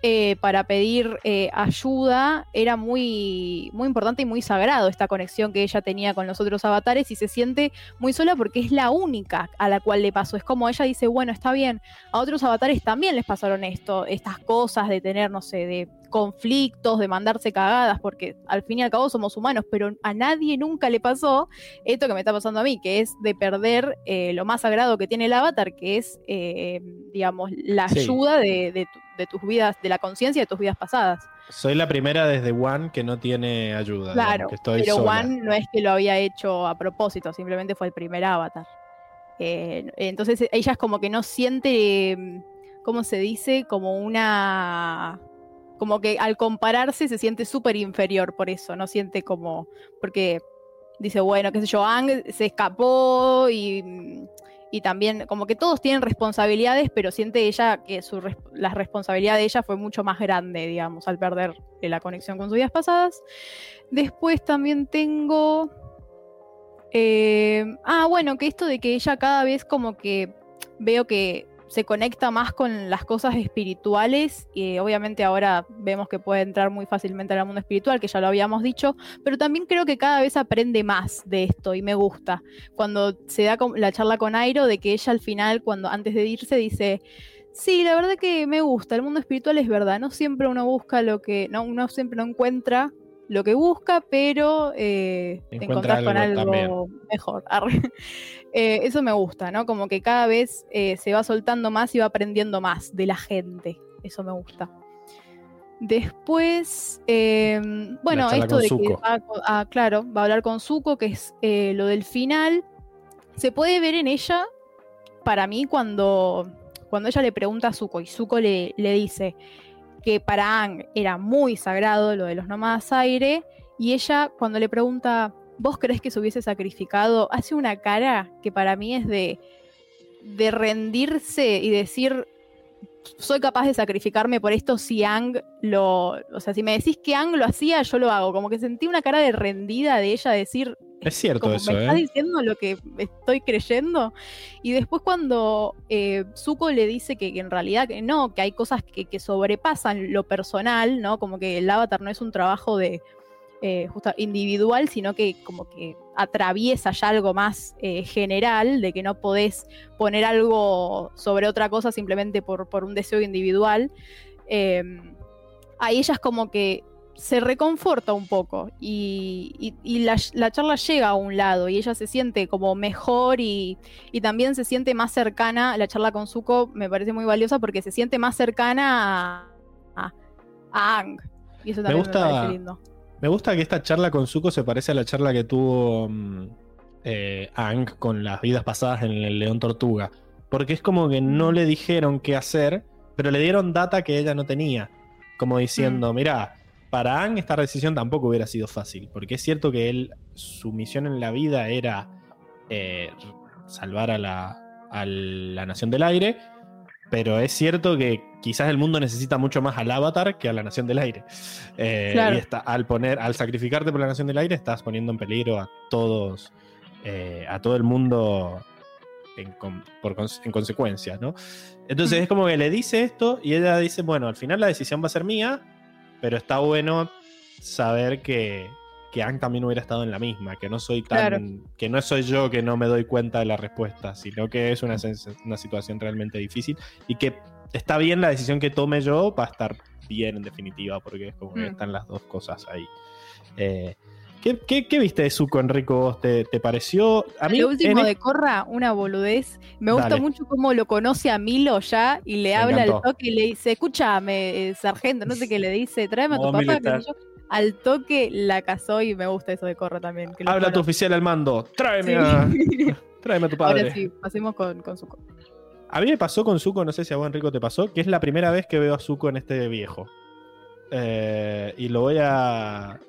eh, para pedir eh, ayuda, era muy, muy importante y muy sagrado esta conexión que ella tenía con los otros avatares y se siente muy sola porque es la única a la cual le pasó. Es como ella dice, bueno, está bien, a otros avatares también les pasaron esto, estas cosas de tener, no sé, de conflictos, de mandarse cagadas, porque al fin y al cabo somos humanos, pero a nadie nunca le pasó esto que me está pasando a mí, que es de perder eh, lo más sagrado que tiene el avatar, que es, eh, digamos, la Sí. ayuda de, de tu- de tus vidas, de la conciencia de tus vidas pasadas. Soy la primera desde One que no tiene ayuda. Claro, digamos, que estoy pero sola. One no es que lo había hecho a propósito, simplemente fue el primer avatar. Eh, entonces ella es como que no siente, mm, ¿cómo se dice? Como una... Como que al compararse se siente súper inferior por eso, no siente como... Porque dice, bueno, qué sé yo, Ang se escapó y, y también como que todos tienen responsabilidades, pero siente ella que la responsabilidad de ella fue mucho más grande, digamos, al perder la conexión con sus vidas pasadas. Después también tengo. eh, ah, bueno, que esto de que ella cada vez como que veo que se conecta más con las cosas espirituales y obviamente ahora vemos que puede entrar muy fácilmente al mundo espiritual, que ya lo habíamos dicho, pero también creo que cada vez aprende más de esto y me gusta. Cuando se da la charla con Airo de que ella al final, cuando antes de irse, dice, sí, la verdad que me gusta, el mundo espiritual es verdad, no siempre uno busca lo que, no, uno siempre no encuentra lo que busca, pero eh, te encontrás con algo mejor. Eh, eso me gusta, ¿no? Como que cada vez eh, se va soltando más y va aprendiendo más de la gente. Eso me gusta. Después, em, bueno, esto de que va, ah, claro, va a hablar con Zuko, que es lo del final. Se puede ver en ella, para mí, cuando, cuando ella le pregunta a Zuko y Zuko le, le dice, que para Ang era muy sagrado lo de los nómadas aire, y ella cuando le pregunta, ¿vos crees que se hubiese sacrificado? Hace una cara que para mí es de, de rendirse y decir, soy capaz de sacrificarme por esto si Ang lo. O sea, si me decís que Ang lo hacía, yo lo hago. Como que sentí una cara de rendida de ella decir. Es cierto eso, ¿Me ¿eh? estás diciendo lo que estoy creyendo? Y después, cuando eh, Zuko le dice que, en realidad que no, que hay cosas que, que sobrepasan lo personal, ¿no? Como que el avatar no es un trabajo de eh, justo individual, sino que como que atraviesa ya algo más eh, general, de que no podés poner algo sobre otra cosa simplemente por, por un deseo individual. Em, ahí ella es como que se reconforta un poco y, la, charla llega a un lado y ella se siente como mejor y, también se siente más cercana, la charla con Zuko me parece muy valiosa porque se siente más cercana a, a, Ang. Y eso también me, gusta, parece lindo. Me gusta que esta charla con Zuko se parece a la charla que tuvo mm, eh, Ang con las vidas pasadas en el León Tortuga. Porque es como que no Mm. le dijeron qué hacer, pero le dieron data que ella no tenía. Como diciendo, Mm. mirá, para Ang esta decisión tampoco hubiera sido fácil. Porque es cierto que él, su misión en la vida era eh, salvar a la, a la Nación del Aire. Pero es cierto que quizás el mundo necesita mucho más al Avatar que a la Nación del Aire. Eh, Claro. Y está, al, poner, al sacrificarte por la Nación del Aire, estás poniendo en peligro a todos, eh, a todo el mundo en, con- por en consecuencia, ¿no? Entonces Mm. es como que le dice esto y ella dice, bueno, al final la decisión va a ser mía, pero está bueno saber que, que Ang también hubiera estado en la misma, que no soy tan, Claro. que no soy yo que no me doy cuenta de la respuesta, sino que es una, una situación realmente difícil y que está bien la decisión que tome yo va a estar bien en definitiva, porque es como que Mm. están las dos cosas ahí. Eh, ¿qué, qué, qué viste de Zuko, Enrico? vos? ¿Te, te pareció? A mí, Lo último de Corra, una boludez. Me gusta Dale. mucho cómo lo conoce a Milo ya y le Me habla al toque y le dice, escúchame, eh, sargento, no sé qué le dice, tráeme a tu papá. sé yo. Al toque la casó y me gusta eso de Corra también. que Habla tu oficial al mando. Tráeme, Sí. a, tráeme a tu padre. Ahora sí, pasemos con, con su A mí me pasó con Zuko, no sé si a vos, Enrico, te pasó, que es la primera vez que veo a Zuko en este viejo. Eh, y lo voy a.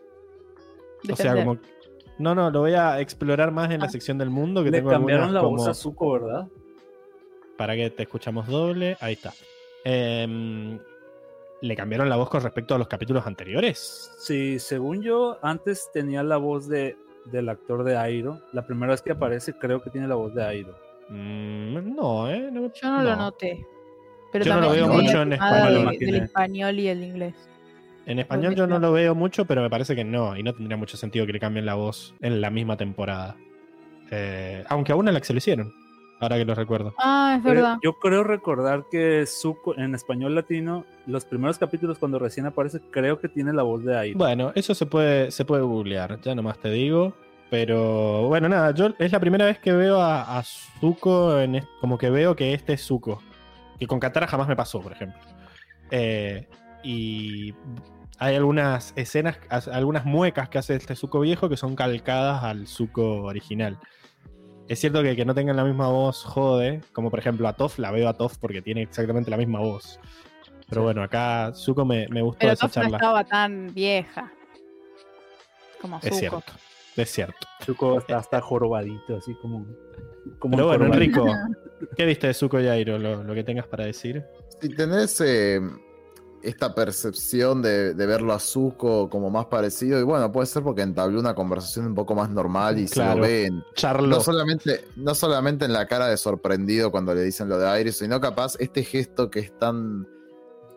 O sea, como. No, no, lo voy a explorar más en la Ah. sección del mundo. Que Le tengo cambiaron algunas la como- voz a Zuko, ¿verdad? Para que te escuchamos doble. Ahí está. Em, ¿Le cambiaron la voz con respecto a los capítulos anteriores? Sí, según yo, antes tenía la voz de, del actor de Airo. La primera vez que aparece, creo que tiene la voz de Airo. Mm, no, ¿eh? No, Yo no, lo noté. Pero Yo no lo también veo mucho en español. de- del español y el inglés. En español yo no lo veo mucho, pero me parece que no. Y no tendría mucho sentido que le cambien la voz en la misma temporada. Eh, aunque aún en la que se lo hicieron. Ahora que lo recuerdo. Ah, es Pero verdad. Yo creo recordar que Zuko en español latino, los primeros capítulos cuando recién aparece, creo que tiene la voz de Airo. Bueno, eso se puede, se puede googlear, ya nomás te digo. Pero bueno, nada, yo es la primera vez que veo a, a Zuko, en como que veo que este es Zuko. Que con Katara jamás me pasó, por ejemplo. Eh, y hay algunas escenas, as- algunas muecas que hace este Zuko viejo que son calcadas al Zuko original. Es cierto que que no tengan la misma voz jode, como por ejemplo a Toph, la veo a Toph porque tiene exactamente la misma voz. Pero Sí. bueno, acá Zuko me, me gustó Pero esa Toph no charla. estaba tan vieja. Como Es Zuko. cierto, es cierto. Zuko está hasta jorobadito, así como. como Pero un bueno, jorobadito. Enrico, ¿qué viste de Zuko y Airo? Lo, lo que tengas para decir. Si tenés eh, esta percepción de, de verlo a Zuko como más parecido. Y bueno, puede ser porque entabló una conversación un poco más normal y se Claro. lo ve en, Charlo. no solamente, no solamente en la cara de sorprendido cuando le dicen lo de aire, sino capaz este gesto que es tan,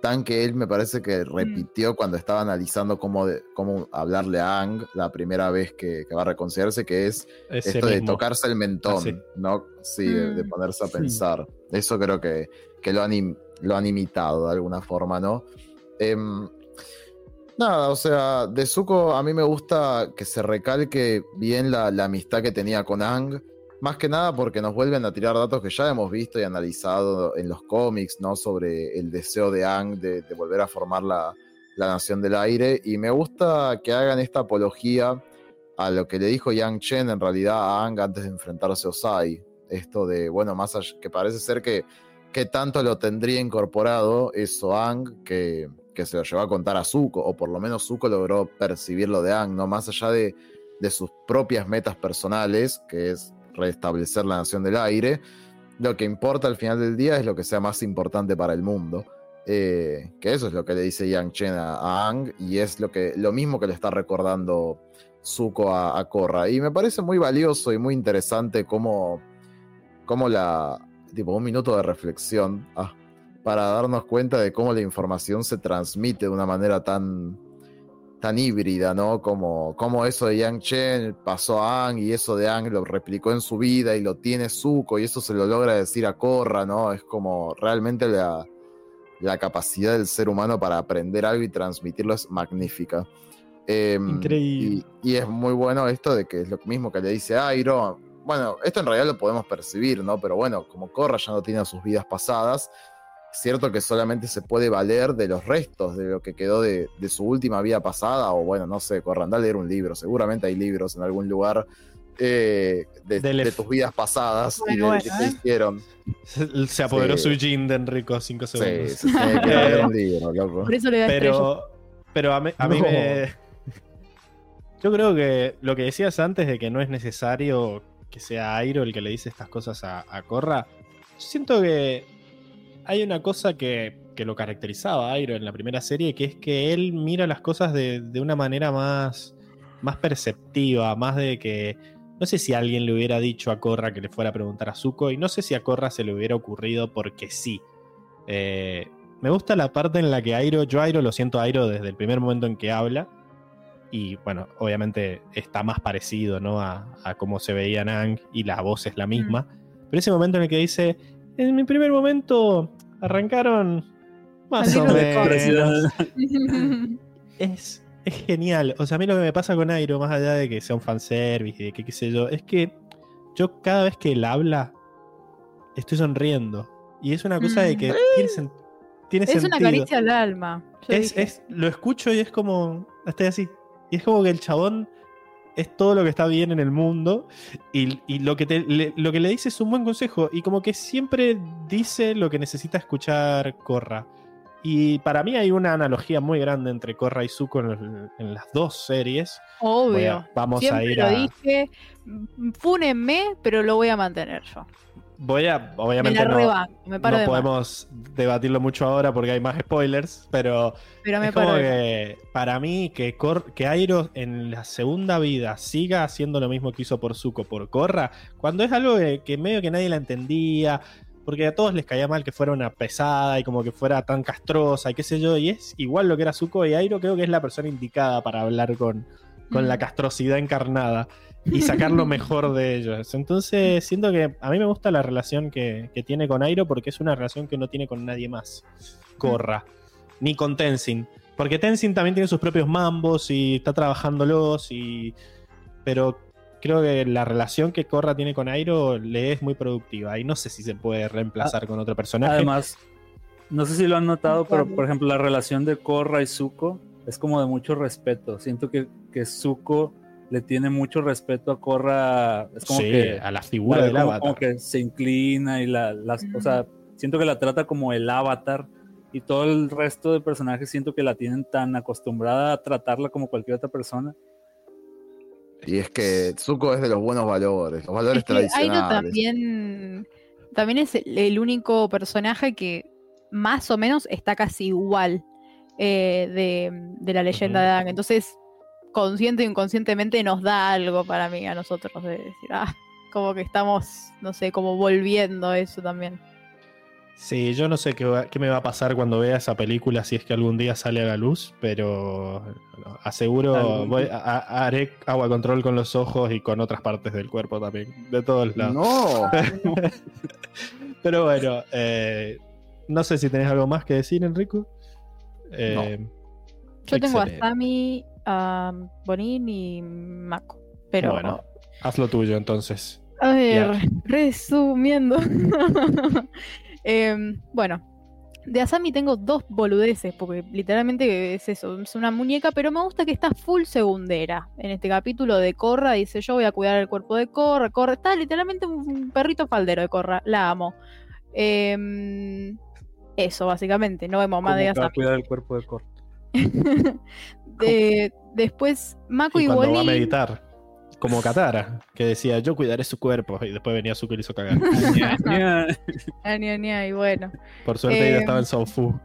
tan que él me parece que repitió cuando estaba analizando cómo, de- cómo hablarle a Ang la primera vez que, que va a reconciliarse, que es ese esto de tocarse el mentón, Ah, sí. ¿no? Sí, de, de Mm. ponerse a Sí. pensar. Eso creo que, que lo, han, lo han imitado de alguna forma, ¿no? Em, nada, o sea, de Zuko a mí me gusta que se recalque bien la, amistad que tenía con Ang. Más que nada porque nos vuelven a tirar datos que ya hemos visto y analizado en los cómics, ¿no? Sobre el deseo de Ang de, de volver a formar la, la Nación del Aire. Y me gusta que hagan esta apología a lo que le dijo Yang Chen en realidad a Ang antes de enfrentarse a Osai. Esto de, bueno, más allá, que parece ser que, que tanto lo tendría incorporado eso Ang que, que se lo llevó a contar a Zuko, o por lo menos Zuko logró percibirlo de Ang, ¿no? Más allá de, de sus propias metas personales, que es restablecer la Nación del Aire, lo que importa al final del día es lo que sea más importante para el mundo. Eh, que eso es lo que le dice Yang Chen a, a Ang y es lo, que, lo mismo que le está recordando Zuko a, a Korra. Y me parece muy valioso y muy interesante cómo, cómo la. Tipo, un minuto de reflexión ah, para darnos cuenta de cómo la información se transmite de una manera tan, tan híbrida, ¿no? Como, como eso de Yang Chen pasó a Ang y eso de Ang lo replicó en su vida y lo tiene Zuko y eso se lo logra decir a Korra, ¿no? Es como realmente la, la capacidad del ser humano para aprender algo y transmitirlo es magnífica. Em, Increíble. Y, y es muy bueno esto de que es lo mismo que le dice Airo. Bueno, esto en realidad lo podemos percibir, ¿no? Pero bueno, como Korra ya no tiene sus vidas pasadas, cierto que solamente se puede valer de los restos de lo que quedó de, de su última vida pasada, o bueno, no sé, Korra, anda a leer un libro, seguramente hay libros en algún lugar eh, de, de tus vidas pasadas y de qué bueno, te ¿eh? hicieron. Se, se apoderó Sí. su Jin de Enrico 5 Sí, segundos. se tiene que leer un libro, loco. Por eso le da pero, pero a mí, a mí No. me. Yo creo que lo que decías antes de que no es necesario que sea Airo el que le dice estas cosas a, a Korra, siento que hay una cosa que, que lo caracterizaba a Airo en la primera serie, que es que él mira las cosas de, de una manera más, más perceptiva, más de que. No sé si alguien le hubiera dicho a Korra que le fuera a preguntar a Zuko, y no sé si a Korra se le hubiera ocurrido porque sí. Eh, me gusta la parte en la que Airo, yo Airo lo siento Airo desde el primer momento en que habla. Y bueno, obviamente está más parecido, ¿no? A, a cómo se veía Nang y la voz es la misma. Pero ese momento en el que dice, en mi primer momento arrancaron más o menos. Es, es genial. O sea, a mí lo que me pasa con Airo, más allá de que sea un fanservice y de que qué sé yo, es que yo cada vez que él habla, estoy sonriendo. Y es una cosa de que tiene, sen- tiene es sentido. una caricia al alma. Es, es- lo escucho y es como. Estoy así. Y es como que el chabón es todo lo que está bien en el mundo. Y, y lo, que te- le, lo que le dice es un buen consejo. Y como que siempre dice lo que necesita escuchar Korra. Y para mí hay una analogía muy grande entre Korra y Zuko en, las dos series. Obvio. a- vamos Siempre a ir lo a. dije. Fúnenme, pero lo voy a mantener yo. Voy a. Me Obviamente no, rebanco, me paro no de más. podemos debatirlo mucho ahora porque hay más spoilers. Pero Pero me es como paro de más. que para mí que, Cor- que Airo en la segunda vida siga haciendo lo mismo que hizo por Zuko, por Korra, cuando es algo que, que medio que nadie la entendía, porque a todos les caía mal que fuera una pesada y como que fuera tan castrosa y qué sé yo, y es igual lo que era Zuko y Airo creo que es la persona indicada para hablar con, con Mm. la castrosidad encarnada y sacar lo mejor de ellos. Entonces siento que a mí me gusta la relación que, que tiene con Airo porque es una relación que no tiene con nadie más. Korra. Ni con Tenzin. Porque Tenzin también tiene sus propios mambos y está trabajándolos y... Pero creo que la relación que Korra tiene con Airo le es muy productiva y no sé si se puede reemplazar con otro personaje. Además, no sé si lo han notado, pero por ejemplo, la relación de Korra y Zuko es como de mucho respeto. Siento que, que Zuko le tiene mucho respeto a Korra. Es como sí, que, a la figura del como, avatar. como que se inclina y la, las, o sea, siento que la trata como el avatar y todo el resto de personajes siento que la tienen tan acostumbrada a tratarla como cualquier otra persona. Y es que Zuko es de los buenos valores, los valores Es que Airo tradicionales. también, también es el, el único personaje que más o menos está casi igual. eh, de, de la leyenda de Aang. Entonces, consciente o inconscientemente nos da algo para mí, a nosotros, de decir, ah, como que estamos, no sé, como volviendo a eso también. Sí, yo no sé qué, va- qué me va a pasar cuando vea esa película si es que algún día sale a la luz, pero no, aseguro Algún- voy a- a- haré agua control con los ojos y con otras partes del cuerpo también, de todos lados. No, Pero bueno, eh, no sé si tenés algo más que decir, Enrico. Eh, Yo tengo a excelente. A Bonin y Mako. Pero, Bueno, haz lo tuyo entonces. a ver, resumiendo. Em, bueno, de Asami tengo dos boludeces, porque literalmente es eso, es una muñeca, pero me gusta que está full segundera. En este capítulo de Corra dice, yo voy a cuidar el cuerpo de Corra, Corra, está literalmente un perrito faldero de Corra, la amo. Em, eso, básicamente, no vemos más de Asami. cuidar el cuerpo de Cor. De- después, Mako Y y, cuando va a meditar, como Katara, que decía, yo cuidaré su cuerpo, y después venía Zuko y le hizo cagar. Y bueno. Por suerte ella Eh, estaba en Sonfu.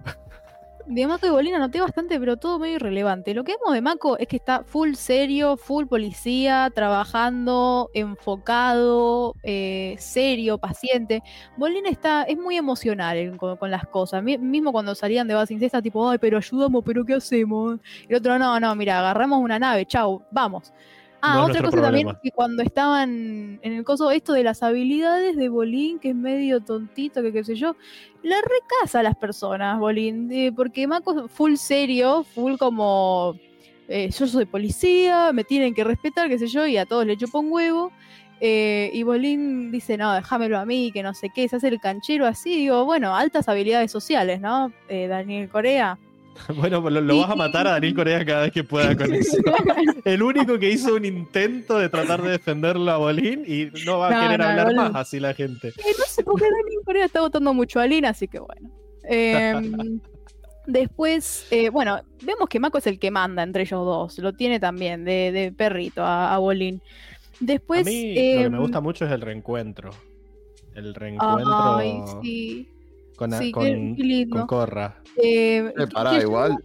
De Mako y Bolin anoté bastante, pero todo medio irrelevante. Lo que vemos de Mako es que está full serio, full policía, trabajando, enfocado, eh, serio, paciente. Bolin está, es muy emocional con, las cosas. Mi- mismo cuando salían de Basing está tipo, ay, pero ayudamos, pero ¿qué hacemos? Y el otro, no, no, mira, agarramos una nave, chau, vamos. Ah, No otra cosa también problema. que cuando estaban en el coso, esto de las habilidades de Bolín, que es medio tontito, que qué sé yo, la recasa a las personas, Bolín, eh, porque Mako es full serio, full como eh, yo soy policía, me tienen que respetar, qué sé yo, y a todos le chupa un huevo. eh, y Bolín dice, no, déjamelo a mí, que no sé qué, se hace el canchero así, digo, bueno, altas habilidades sociales, ¿no? Eh, Daniel Corea. Bueno, pues lo, lo vas a matar a Daniel Corea cada vez que pueda con eso. El único que hizo un intento de tratar de defenderlo a Bolín y no va a No, querer no, hablar más así la gente. Eh, no sé por qué Daniel Corea está votando mucho a Lina, así que bueno. Em, después, eh, bueno, vemos que Mako es el que manda entre ellos dos. Lo tiene también de, de perrito a, a Bolín. Después. a mí lo que me em, gusta mucho es el reencuentro. El reencuentro Ay, sí. Con, sí, con, Corra. Eh, Eh, pará, igual,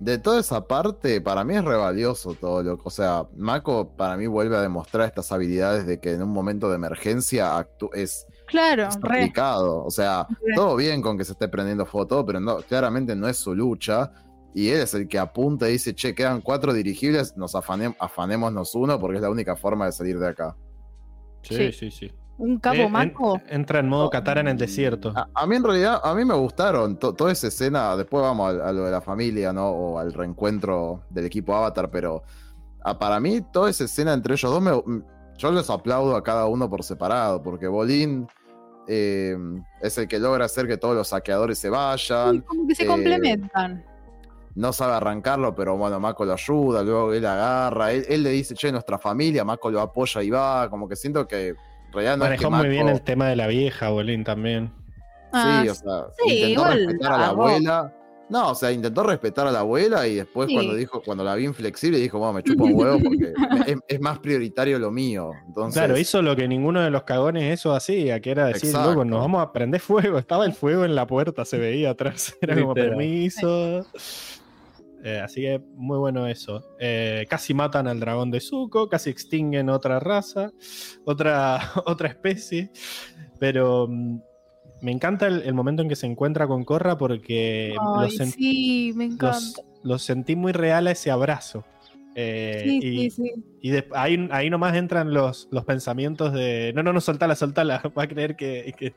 de, toda esa parte, para mí es re valioso todo lo que. O sea, Mako para mí vuelve a demostrar estas habilidades de que en un momento de emergencia actú- es, Claro, es re. aplicado. O sea, Re. todo bien con que se esté prendiendo fuego todo, pero no, claramente no es su lucha. Y él es el que apunta y dice, che, quedan cuatro dirigibles, nos afanémonos uno porque es la única forma de salir de acá. Sí, Sí. sí, sí. Un Eh, capo en- Mako. entra en modo Katara en el desierto. A, a mí en realidad, a mí me gustaron to- toda esa escena, después vamos a, a lo de la familia, ¿no? O al reencuentro del equipo Avatar, pero para mí toda esa escena entre ellos dos, me- yo les aplaudo a cada uno por separado, porque Bolín eh, es el que logra hacer que todos los saqueadores se Sí, vayan, como que se eh, complementan. no sabe arrancarlo, pero bueno, Mako lo ayuda, luego él agarra, él, él le dice, che, nuestra familia, Mako lo apoya y va, como que siento que realidad no Manejó es que muy bien el tema de la vieja, Bolín, también. Ah, Sí, o sea, sí, intentó igual respetar a la abuela. No, o sea, intentó respetar a la abuela y después Sí. cuando dijo, cuando la vi inflexible, dijo, bueno, me chupa un huevo porque es, es más prioritario lo mío. Entonces, Claro, hizo lo que ninguno de los cagones eso hacía, que era decir, Exacto. loco, nos vamos a prender fuego. Estaba el fuego en la puerta, se veía atrás. Era como permiso. Eh, así que muy bueno eso. Eh, casi matan al dragón de Zuko, casi extinguen otra raza, otra, otra especie. Pero mm, me encanta el, el momento en que se encuentra con Korra porque lo, Ay, sen- sí, me encanta. los- lo sentí muy real a ese abrazo. Eh, sí, y, sí, sí. y de- ahí, ahí nomás entran los, los pensamientos de no, no, no, soltala, soltala. Va a creer que, que,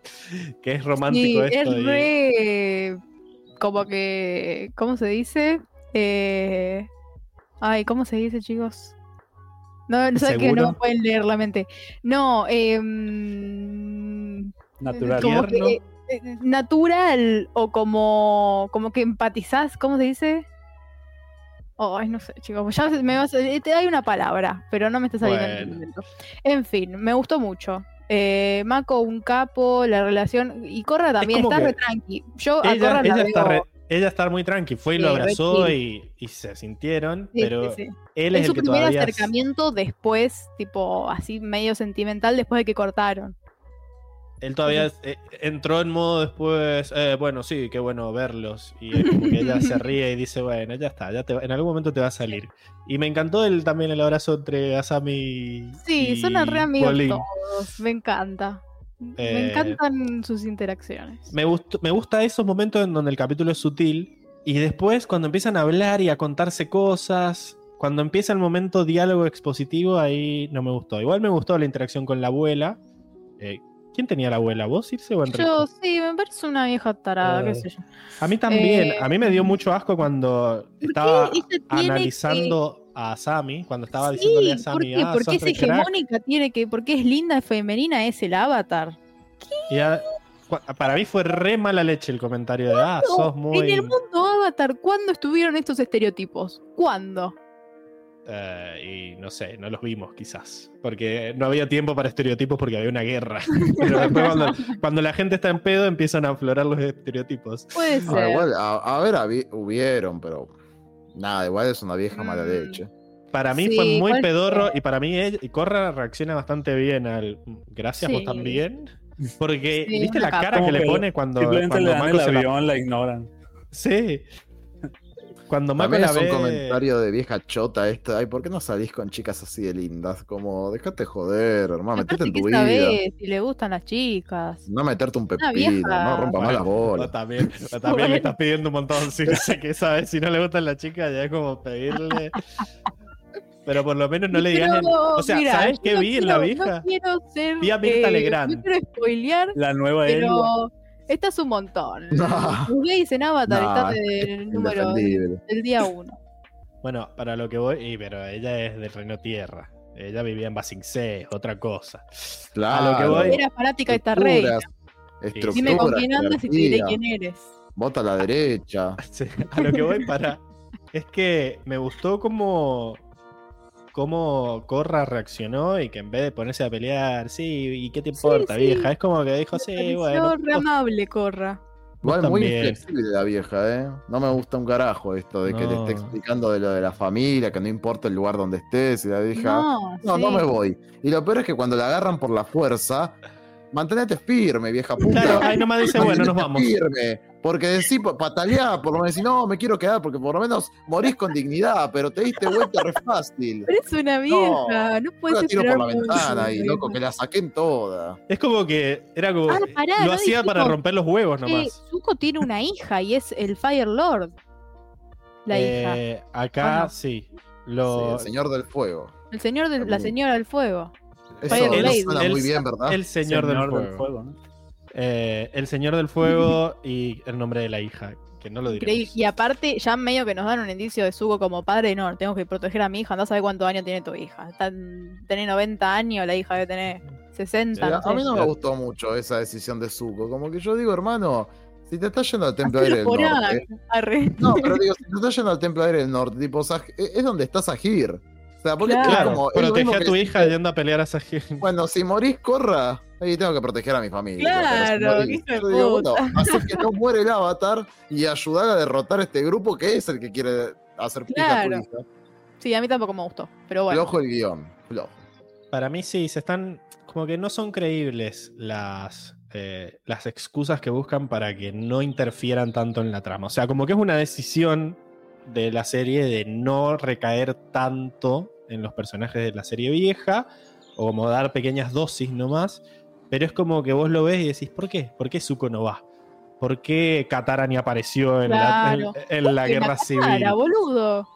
que es romántico esto. es y- re como que ¿cómo se dice? Eh, ay, ¿cómo se dice, chicos? No, no sé que no pueden leer la mente. No, eh, mm, Natural. como Tierno. que, eh, natural o como como que empatizás, ¿cómo se dice? Ay, no sé, chicos, ya me vas a- eh, te hay una palabra, pero no me está saliendo en el Bueno. momento. En fin, me gustó mucho. Eh, Mako, un capo, la relación. Y Corra también, como está que re tranqui. Yo a Corra la está veo- re- ella está muy tranqui, fue y lo Sí, abrazó y, y se sintieron, sí, pero sí, sí. él Es es su el que primer todavía... acercamiento después, tipo así medio sentimental, después de que cortaron. él todavía eh, entró en modo después, eh, bueno, sí, qué bueno verlos. Y es como que ella se ríe y dice, bueno, ya está, ya te, va- en algún momento te va a salir. Y me encantó el, también el abrazo entre Asami Sí, y son re amigos todos. Me encanta. Eh, Me encantan sus interacciones. Me, gustó- me gusta esos momentos en donde el capítulo es sutil y después cuando empiezan a hablar y a contarse cosas, cuando empieza el momento diálogo expositivo, ahí no me gustó. Igual me gustó la interacción con la abuela. Eh, ¿Quién tenía la abuela? ¿Vos, Irse o Enrique? Yo sí, me parece una vieja tarada, Eh, qué sé yo. A mí también. Eh, a mí me dio mucho asco cuando estaba analizando a Sami, cuando estaba Sí, diciéndole a ¿por Sami, qué? ah, Porque sos es re crack". hegemónica, tiene que, porque es linda, es femenina, es el avatar. Y a- cua- para mí fue re mala leche el comentario de, ah, sos muy... En el mundo avatar, ¿cuándo estuvieron estos estereotipos? ¿Cuándo? Eh, y no sé, no los vimos quizás. Porque no había tiempo para estereotipos porque había una guerra. Pero después cuando, cuando la gente está en pedo empiezan a aflorar los estereotipos. Puede No, ser. igual, a, a ver, hubieron, pero nada, igual es una vieja mala Mm. leche. Para mí Sí, fue muy igual pedorro y para mí ella, y Corra reacciona bastante bien al... Gracias, vos Sí. también. Porque, Sí, ¿viste la cara que le pone cuando, Simplemente cuando le dan Mako el se la- la ignoran. Sí. Cuando Mako También la es un comentario de vieja chota esto. Ay, ¿por qué no salís con chicas así de lindas? Como, déjate joder, hermano, metete en ¿qué tu vida. sabés si le gustan las chicas? No meterte un pepino, vieja. no rompa más bolas. vos también, también le estás pidiendo un montón. Si no sé qué sabes, si no le gustan las chicas, ya es como pedirle. Pero por lo menos no le digas. en- O sea, mira, ¿sabes qué no vi en la vieja? No quiero ser. Vi a Mirta eh, Legrand. No quiero spoilear, La nueva Elba. pero esta es un montón. No. Gays en Avatar No, están del número del día uno. Bueno, para lo que voy, y, pero ella es del Reino Tierra. Ella vivía en Basing C, es otra cosa. Claro. A lo que voy- Era fanática de esta reina. Dime con quién andas y te diré quién eres. Vota a la derecha. Sí, a lo que voy para. Es que me gustó como. Cómo Corra reaccionó y que en vez de ponerse a pelear, sí, ¿y qué te importa, sí. vieja? Es como que dijo, sí, pareció bueno. re amable, Corra. Igual muy también". inflexible la vieja, ¿eh? No me gusta un carajo esto de que le No. esté explicando de lo de la familia, que no importa el lugar donde estés, y la vieja. No, No, sí. no me voy. Y lo peor es que cuando la agarran por la fuerza, mantenete firme, vieja puta. Claro, ahí nomás dice, bueno, nos vamos. Firme. Porque decís, pa- pataleá, por lo menos decís, no, me quiero quedar, porque por lo menos morís con dignidad, pero te diste vuelta re fácil. Pero es una vieja, no, Yo puedes la tiro por la ventana y loco, que la saquen toda. Es como que era como. Ah, pará, lo no hacía para romper los huevos Eh, nomás. Zuko tiene una hija y es el Fire Lord. La hija. Eh, acá ¿O no? sí. Sí, el señor del fuego. El señor de, la señora del fuego. Eso Fire no Blade. suena muy bien, ¿verdad? el señor, del fuego. ¿no? Eh, el señor del fuego y el nombre de la hija. Que no lo. Increíble. Y aparte, ya medio que nos dan un indicio de Zuko como padre. No, tengo que proteger a mi hija. Andá a saber cuántos años tiene tu hija. Tiene 90 años, la hija debe tener 60. Eh, no a mí no me gustó mucho esa decisión de Zuko. Como que yo digo, hermano, si te estás yendo al Templo Aire del Norte. Arre. No, pero digo, si te estás yendo al Templo Aire del Norte, tipo, Saj- es donde está Sajir. O sea, porque Claro. es como. protege a tu hija yendo a pelear a Sajin. Bueno, si morís, corra. Ahí tengo que proteger a mi familia. Claro, hijo de yo digo, puta. bueno, hacer que no muere el avatar y ayudar a derrotar este grupo que es el que quiere hacer pija a Claro. hija. Sí, a mí tampoco me gustó. Pero bueno. Flojo el guion. Flojo. Para mí sí, se están. Como que no son creíbles las, eh, las excusas que buscan para que no interfieran tanto en la trama. O sea, como que es una decisión de la serie de no recaer tanto en los personajes de la serie vieja, o como dar pequeñas dosis nomás. Pero es como que vos lo ves y decís, ¿por qué? ¿Por qué Zuko no va? ¿Por qué Katara ni apareció en Claro. la, en- en la Que guerra civil? Cara, boludo.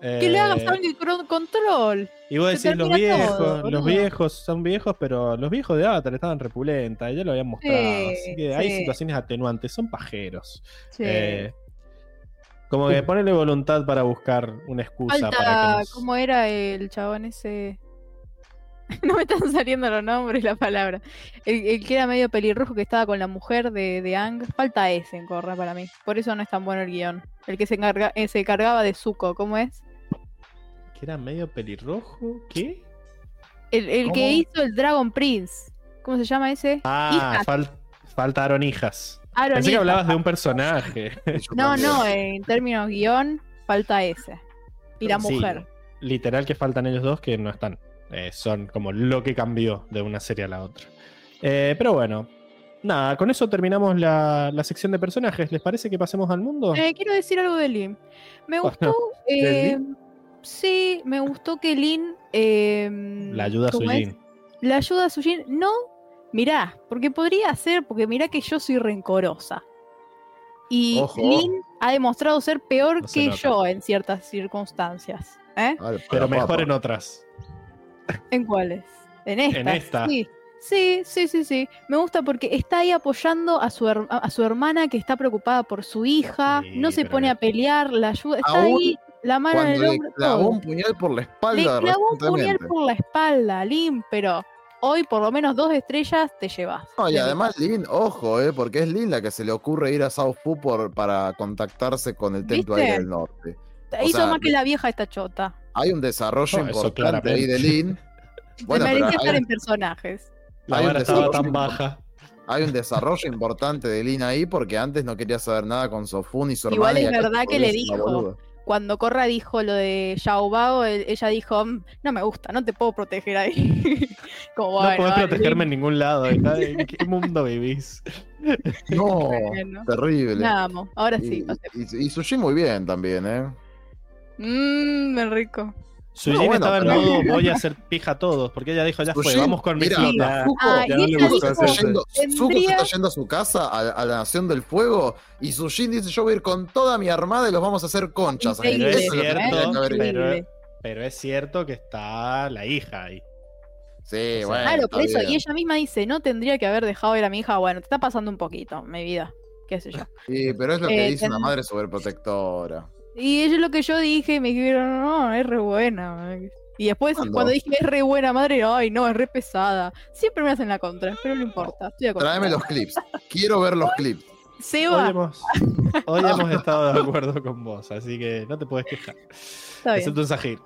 Que le hagas Eh, de control. y vos decís, los viejos, todo, los viejos son viejos, pero los viejos de Avatar estaban repulentas, ya lo habían mostrado. Sí, así que hay situaciones atenuantes, son pajeros. Sí. Eh, como que ponele voluntad para buscar una excusa para que nos- ¿cómo era el chabón ese? no me están saliendo los nombres, la palabra. El, el que era medio pelirrojo que estaba con la mujer de, de Ang. Falta ese en Corra para mí. Por eso no es tan bueno el guion. El que se, encarga, eh, se cargaba de Zuko, ¿cómo es? que era medio pelirrojo, ¿qué? El, el que hizo el Dragon Prince. ¿Cómo se llama ese? Ah, fal- faltaron hijas. Aaron Pensé que hablabas de un personaje. No, no, en términos guion, falta ese. Y la Sí, mujer. literal que faltan ellos dos que no están. Eh, son como lo que cambió de una serie a la otra. Eh, pero bueno, nada, con eso terminamos la, la sección de personajes. ¿Les parece que pasemos al mundo? Eh, quiero decir algo de Lin. Me gustó. ¿de eh, sí, me gustó que Lin. eh, la ayuda a ¿cómo es? Sujin. La ayuda a Sujin. No, mirá, porque podría ser, porque mirá que yo soy rencorosa. Y Ojo. Lin ha demostrado ser peor No se que nota. yo en ciertas circunstancias. ¿eh? Vale, Pero mejor en otras. ¿En cuáles? En esta. esta. Sí. Sí, sí, sí, sí. Me gusta porque está ahí apoyando a su, her- a su hermana que está preocupada por su hija, Sí, no se pone a pelear, la ayuda, está ahí, la mano en el le hombro, clavó todo. un puñal por la Le espalda. clavó un puñal por la espalda, Lim, pero hoy por lo menos dos estrellas te llevas. No, y además Lin, ojo, eh, porque es Lin la que se le ocurre ir a South Fu por, para contactarse con el Templo del Norte. Hizo sea, más que la vieja esta chota. Hay un desarrollo No, importante ahí de. Lin. Bueno, Se merecía estar hay, en personajes. La vara estaba tan baja. hay un desarrollo importante de Lin ahí porque antes no quería saber nada con Sofun y su Igual hermana. es verdad que le dijo. Cuando Corra dijo lo de Yao Bao, él- ella dijo, "Mm, no me gusta, no te puedo proteger ahí. Como, No dale, protegerme en ningún lado. ¿En qué mundo vivís? No, terrible. amo. Ahora sí, y, y, y Sushi muy bien también, ¿eh? Mmm, el rico. Sujin bueno, estaba en pero- modo voy a hacer pija a todos, porque ella dijo, ya fue, Sujin, vamos con mi mira, flota. Ah, no le Está yendo, Zuko se está yendo a su casa, a, a la Nación del Fuego, y Sushin dice, yo voy a ir con toda mi armada y los vamos a hacer conchas. Pero es cierto, que haber hecho. pero, Increíble. pero es cierto que está la hija ahí. Sí, sea, bueno. Claro, por eso. bien. Y ella misma dice, no tendría que haber dejado ir a mi hija. Bueno, te está pasando un poquito, mi vida. Qué sé yo. Sí, pero es lo que Eh, dice una ten- madre sobreprotectora. Y eso es lo que yo dije, me dijeron, no, es re buena. Y después, ¿Cuándo? cuando dije es re buena madre, ay, no, es re pesada. Siempre me hacen la contra, pero no importa. Estoy. Tráeme los clips. Quiero ver los clips. Hoy Seba, hemos, hoy hemos estado de acuerdo con vos, así que no te puedes quejar. está bien. Excepto un Sahir.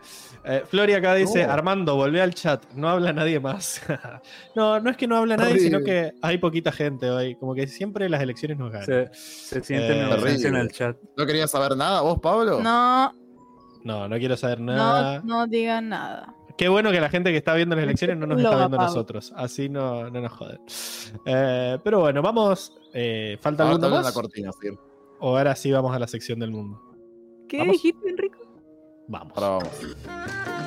Eh, Flori acá dice, No. Armando, volvé al chat, no habla nadie más. no, no es que no habla nadie, sino que hay poquita gente hoy. Como que siempre las elecciones nos ganan. Se, se siente Eh, en el chat. ¿No querías saber nada vos, Pablo? No, No, no quiero saber no, nada. no digan nada. Qué bueno que la gente que está viendo las elecciones no nos Lo está viendo a apago. nosotros. Así no, no nos joden. Eh, pero bueno, vamos. eh, ¿Falta en la más? cortina. O ahora sí vamos a la sección del mundo. ¿Qué ¿Vamos? dijiste, Enrico? Vamos. Ahora vamos.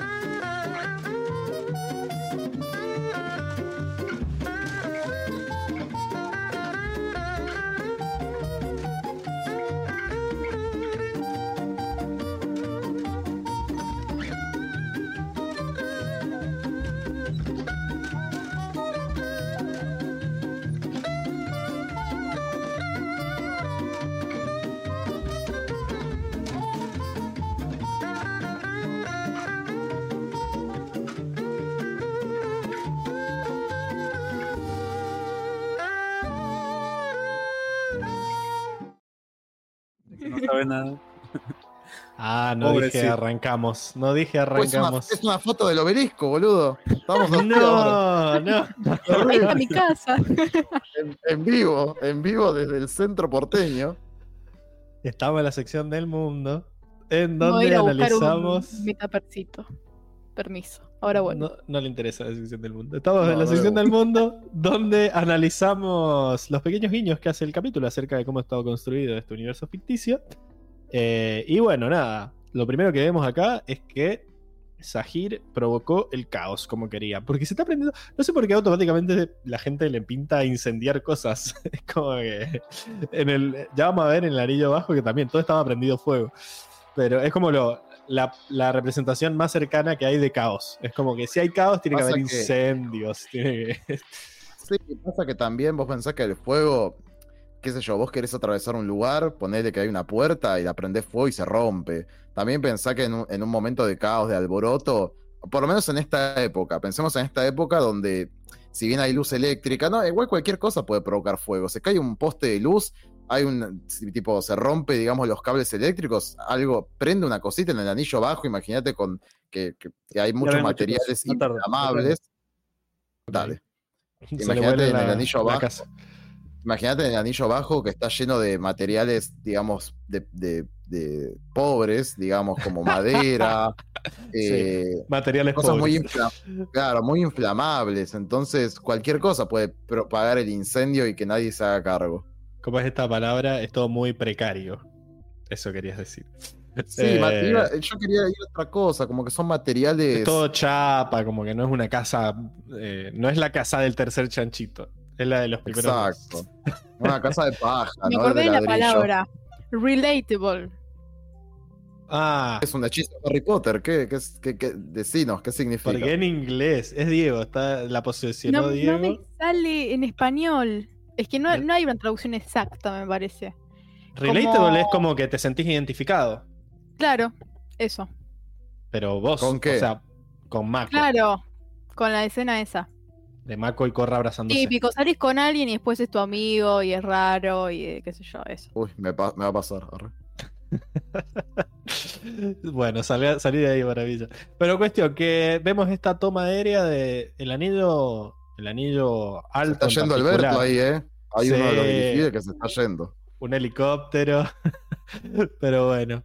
Sabe nada. Ah, no Pobre, dije sí. arrancamos. No dije Pues es, una, arrancamos. es una foto del obelisco, boludo. Estamos ahora. No, no. Ahí está mi casa. En, en vivo, en vivo desde el centro porteño. Estamos en la sección del mundo. En donde a analizamos. un metapercito. Permiso. Ahora bueno. No, no le interesa la sección del mundo. Estamos en la no sección del mundo donde analizamos los pequeños guiños que hace el capítulo acerca de cómo ha estado construido este universo ficticio. Eh, y bueno, nada. Lo primero que vemos acá es que Sahir provocó el caos como quería. Porque se está aprendiendo. No sé por qué automáticamente la gente le pinta incendiar cosas. Es como que. En el, ya vamos a ver en el anillo abajo que también todo estaba prendido fuego. Pero es como lo, la, la representación más cercana que hay de caos. Es como que si hay caos, tiene que haber que- incendios. Tiene que... Sí, pasa que también vos pensás que el fuego, qué sé yo, vos querés atravesar un lugar, ponele que hay una puerta y la prendés fuego y se rompe. También pensá que en un, en un momento de caos, de alboroto, por lo menos en esta época, pensemos en esta época donde si bien hay luz eléctrica, no, igual cualquier cosa puede provocar fuego. Se cae un poste de luz, hay un tipo, se rompe, digamos, los cables eléctricos, algo, prende una cosita en el anillo bajo, imagínate con que, que- que hay muchos materiales no inflamables. Dale. Imagínate en el la- anillo casa. Imagínate el anillo bajo que está lleno de materiales, digamos, de, de de pobres, digamos, como madera, eh, Materiales cosas muy, pobres. infla- claro, muy inflamables. Entonces, cualquier cosa puede propagar el incendio y que nadie se haga cargo. ¿Cómo es esta palabra? Es todo muy precario. Eso querías decir. Sí, Eh, yo quería ir a otra cosa, como que son materiales. Es todo chapa, como que no es una casa. eh, no es la casa del tercer chanchito. Es la de los primeros. Exacto. Una casa de paja, Me ¿no? acordé de la palabra. Relatable. Ah, Es un hechizo de Harry Potter. ¿Qué, qué, qué, qué- decinos, ¿qué significa? porque en inglés. Es Diego, está la posesionó No, Diego. no me sale en español. Es que no, no hay una traducción exacta, me parece. Relatable como- es como que te sentís identificado. Claro, eso. Pero vos, ¿Con qué? o sea, con Mako. Claro, con la escena esa. De Mako y Corra abrazándose. Típico, salís con alguien y después es tu amigo y es raro y eh, qué sé yo, eso. Uy, me, pa- me va a pasar. bueno, salí, salí de ahí, maravilla. Pero cuestión, que vemos esta toma aérea de el anillo. El anillo Se alto. está en yendo. Alberto ahí, ¿eh? Hay uno de los que se está yendo. un helicóptero. Pero bueno.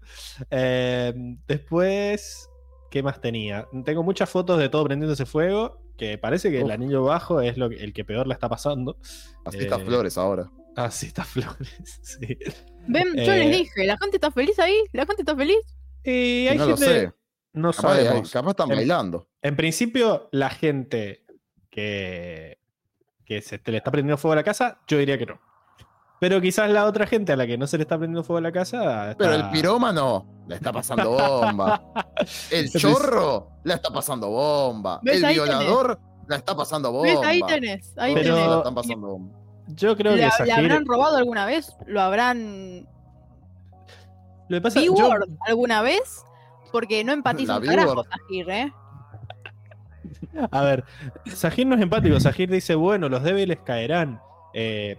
Eh, después, ¿qué más tenía? Tengo muchas fotos de todo prendiéndose fuego. Que parece que el anillo bajo es lo que- el que peor la está pasando. Así está Eh, Flores ahora. Ah, sí, está Flores. Sí. Ven, yo Eh, les dije, ¿la gente está feliz ahí? ¿La gente está feliz? Y hay no lo gente. sé. No Capaz, hay- sabemos. capaz están bailando. En principio, la gente que, que se te le está prendiendo fuego a la casa, yo diría que no. Pero quizás la otra gente a la que no se le está prendiendo fuego a la casa. Pero el pirómano le está pasando bomba. El chorro la está pasando bomba. El violador la está pasando bomba. ¿Ves? Ahí tenés, ahí Pero- tenés. la están pasando bomba. Yo creo ¿Le, que le habrán robado alguna vez? ¿Lo habrán Lo que pasa, yo- alguna vez? Porque no empatizo La un carajo, ¿eh? a ver, Sahir no es empático. Sahir dice, bueno, los débiles caerán. Eh,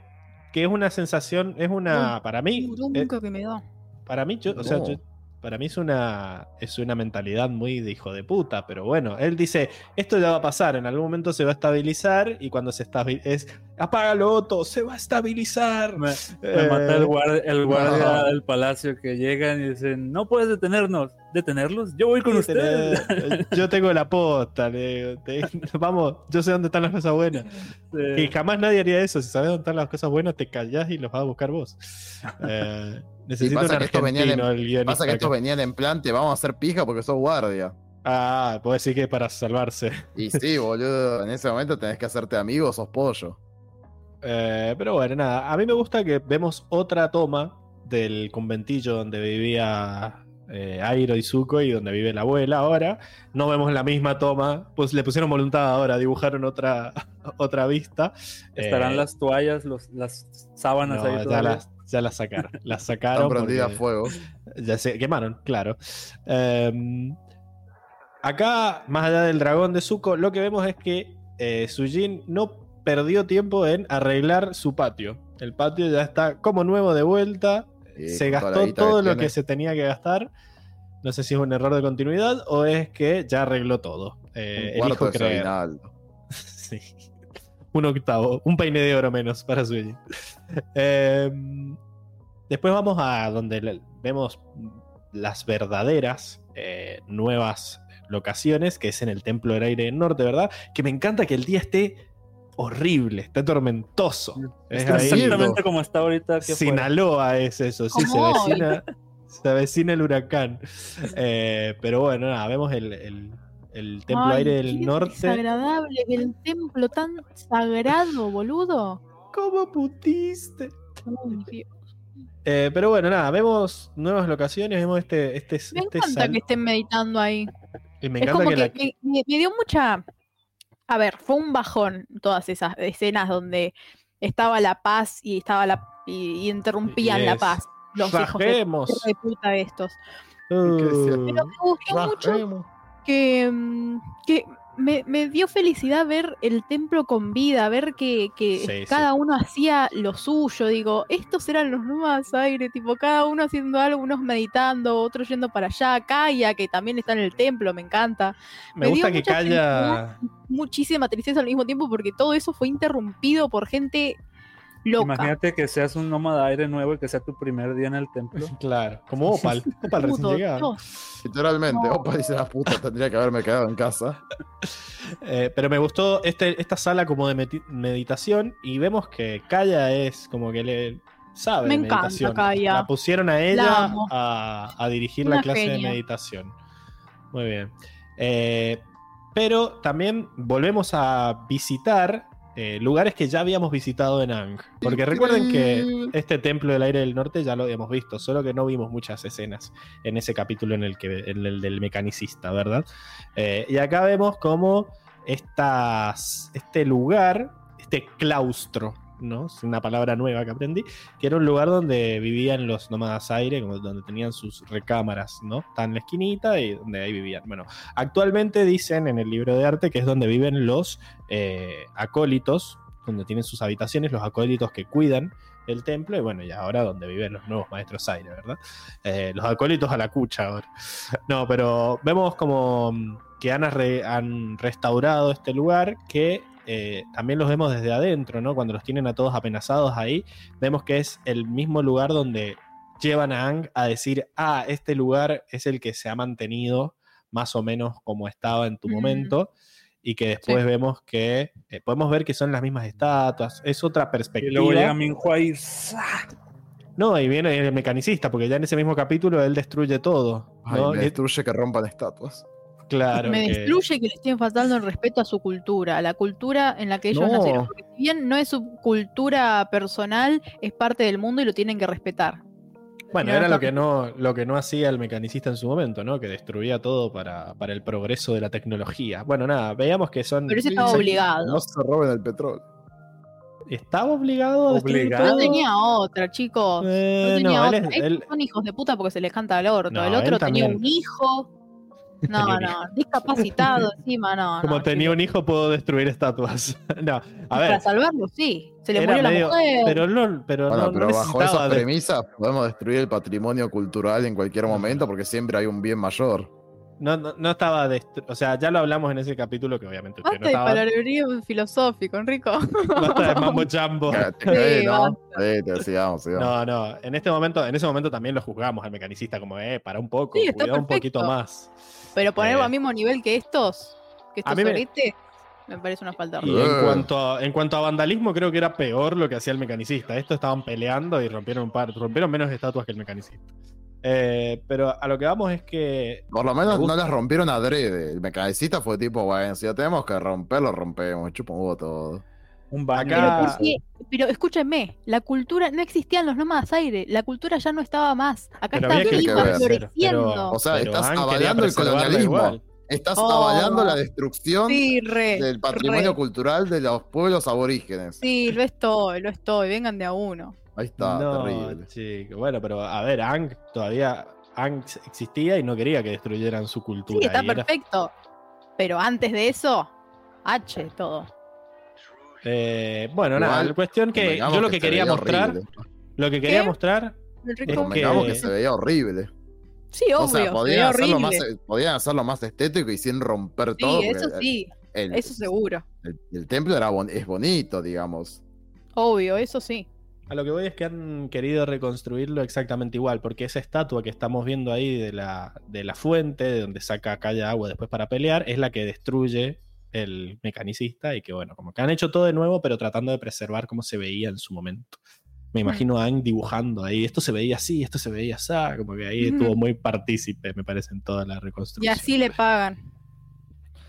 que es una sensación, es una. para mí. Qué eh, que me da. Para mí, yo, o sea, yo- para mí es una, es una mentalidad muy de hijo de puta, pero bueno, él dice, esto ya va a pasar, en algún momento se va a estabilizar y cuando se estabiliza, es, apágalo Otto, se va a estabilizar. Me, me mata el Eh, guardia, el guardia no. del palacio que llegan y dicen, no puedes detenernos. ¿Detenerlos? Yo voy con sí, ustedes. tenés- yo tengo la posta, le digo, te- vamos, yo sé dónde están las cosas buenas. Sí. Y jamás nadie haría eso, si sabes dónde están las cosas buenas, te callás y los vas a buscar vos. Eh, necesito pasa un que estos venían en- Pasa que estos venían en plan, te vamos a hacer pija porque sos guardia. Ah, puedo decir que para salvarse. Y sí, boludo, en ese momento tenés que hacerte amigo, sos pollo. Eh, pero bueno, nada. A mí me gusta que vemos otra toma del conventillo donde vivía eh, Airo y Zuko y donde vive la abuela ahora. No vemos la misma toma. Pues le pusieron voluntad ahora, dibujaron otra, otra vista. Estarán Eh, las toallas, los, las sábanas no, ahí ya, las, ya las sacaron. Las Están sacaron. prendidas fuego. ya se quemaron, claro. Em, acá, más allá del dragón de Zuko, lo que vemos es que eh, Sujin no perdió tiempo en arreglar su patio. El patio ya está como nuevo de vuelta. Se gastó todo lo que se tenía que gastar. No sé si es un error de continuidad o es que ya arregló todo. Eh, Un elijo creer. Sí. Un octavo, un peine de oro menos para Sueño. después vamos a donde vemos las verdaderas eh, nuevas locaciones, que es en el Templo del Aire Norte, ¿verdad? Que me encanta que el día esté horrible, esté tormentoso. Es Está ahí- exactamente como está ahorita. que fuera. Sinaloa es eso, sí, se avecina, se avecina el huracán. Eh, pero bueno, nada, vemos el, el- el Templo Ay, Aire qué del Norte. desagradable que el templo tan sagrado, boludo. ¿Cómo putiste? Ay. Eh, pero bueno, nada, vemos nuevas locaciones, vemos este. este, Me este encanta sal- que estén meditando ahí. y me es encanta como que, que, la- me dio mucha. A ver, fue un bajón todas esas escenas donde estaba la paz y estaba la y, y interrumpían la paz. Los hijos de, Bajemos. de puta de estos. Uh, Pero me gustó mucho Bajemos. que, mm, que me, me dio felicidad ver el templo con vida, ver que, que Sí, cada uno hacía lo suyo. Digo, estos eran los nuevos aire, tipo, cada uno haciendo algo, unos meditando, otros yendo para allá. Kaya, que también está en el templo, me encanta. me, me dio gusta que Calla. Muchísima tristeza al mismo tiempo porque todo eso fue interrumpido por gente Loca. Imagínate que seas un nómada aire nuevo y que sea tu primer día en el templo. Claro, como Opal. Opal recién llegado. Literalmente, No. opa, dice la puta, tendría que haberme quedado en casa. Eh, pero me gustó este, esta sala como de meditación y vemos que Kaya es como que le sabe Me de encanta meditación. Kaya. La pusieron a La ella a, a dirigir la clase genia. de meditación. Muy bien. Eh, pero también volvemos a visitar eh, lugares que ya habíamos visitado en Ang. Porque recuerden que este templo del aire del norte ya lo habíamos visto, solo que no vimos muchas escenas en ese capítulo en el, que, en el del mecanicista, ¿verdad? Eh, y acá vemos como estas, este lugar, este claustro, Es una palabra nueva que aprendí, que era un lugar donde vivían los nómadas aire, como donde tenían sus recámaras, ¿no? Está en la esquinita y donde ahí vivían. Bueno, actualmente dicen en el libro de arte que es donde viven los eh, acólitos, donde tienen sus habitaciones, los acólitos que cuidan el templo, y bueno, y ahora donde viven los nuevos maestros aire, ¿verdad? Eh, los acólitos a la cucha ahora. No, pero vemos como que han, han restaurado este lugar que eh, también los vemos desde adentro, ¿no? Cuando los tienen a todos apenazados ahí, vemos que es el mismo lugar donde llevan a Ang a decir, ah, este lugar es el que se ha mantenido más o menos como estaba en tu Mm. momento. Y que después Sí. vemos que eh, podemos ver que son las mismas estatuas. Es otra Y perspectiva. luego llega Minhua y. No, y viene el mecanicista, porque ya en ese mismo capítulo él destruye todo. Ay, ¿no? me Y- destruye que rompan estatuas. Claro. me que- destruye que le estén faltando el respeto a su cultura, a la cultura en la que ellos No. nacieron. Porque si bien no es su cultura personal, es parte del mundo y lo tienen que respetar. Bueno, era lo que no, lo que no hacía el mecanicista en su momento, ¿no? Que destruía todo para, para el progreso de la tecnología. Bueno, nada, veíamos que son. Pero ese estaba obligado. No se roben el petróleo. ¿Estaba obligado Obligado. No todo? tenía otra, chicos. Eh, no tenía no, él otra. él- son hijos de puta porque se les canta al orto. No, el otro tenía también. un hijo. No, no, discapacitado encima, no. Como no, tenía un hijo, puedo destruir estatuas. no, a Para ver. salvarlo, sí. Se le murió medio- la mujer. Pero no, pero Bueno, no, no pero bajo esas de- premisas podemos destruir el patrimonio cultural en cualquier momento porque siempre hay un bien mayor. no, no, no estaba destru- O sea, ya lo hablamos en ese capítulo que obviamente Basta no de estaba. palabrerío filosófico, Enrico. Basta de mambo chambo. Sí, eh, ¿no? basta. Sí, te- sigamos, sigamos. No, no, en este momento, en ese momento también lo juzgamos al mecanicista, como, eh, para un poco, Sí, cuidado un poquito más. Pero ponerlo Eh. al mismo nivel que estos, que estos mí me- parece una falta Y en Eh. cuanto, a, en cuanto a vandalismo, creo que era peor lo que hacía el mecanicista. Estos estaban peleando y rompieron un par, rompieron menos estatuas que el mecanicista. Eh, pero a lo que vamos es que. Por lo Me menos no las rompieron adrede. El mecanicista fue tipo, bueno, si lo tenemos que romper, lo rompemos. Chupa un todo. Un baño. Acá- Pero. Pero escúchenme, la cultura, no existían los nómadas aire, la cultura ya no estaba más. Acá Pero está viva, floreciendo. Pero- O sea, pero estás avalando el colonialismo. igual. Estás Oh. avalando la destrucción sí, re. del patrimonio re. cultural de los pueblos aborígenes. Sí, lo estoy, lo estoy, vengan de a uno. Ahí está, no, terrible. chico. Bueno, pero a ver, Ang todavía Ang existía y no quería que destruyeran su cultura. Sí, está era- perfecto. Pero antes de eso, H todo. Eh, bueno, Igual, nada, la cuestión que yo lo que, quería mostrar, horrible. lo que quería ¿Qué? mostrar. Es que- que se veía horrible. Sí, O obvio, sea, se podían veía hacerlo, más, podían hacerlo más estético y sin romper Sí, todo. eso sí, el, eso seguro. el- el templo era bon- es bonito, digamos. Obvio, eso sí. A lo que voy es que han querido reconstruirlo exactamente igual, porque esa estatua que estamos viendo ahí de la, de la fuente, de donde saca Calla agua después para pelear, es la que destruye el mecanicista y que bueno, como que han hecho todo de nuevo, pero tratando de preservar cómo se veía en su momento. Me imagino a Aang dibujando ahí, esto se veía así, esto se veía así, como que ahí estuvo muy partícipe, me parece, en toda la Y reconstrucción. así le pagan.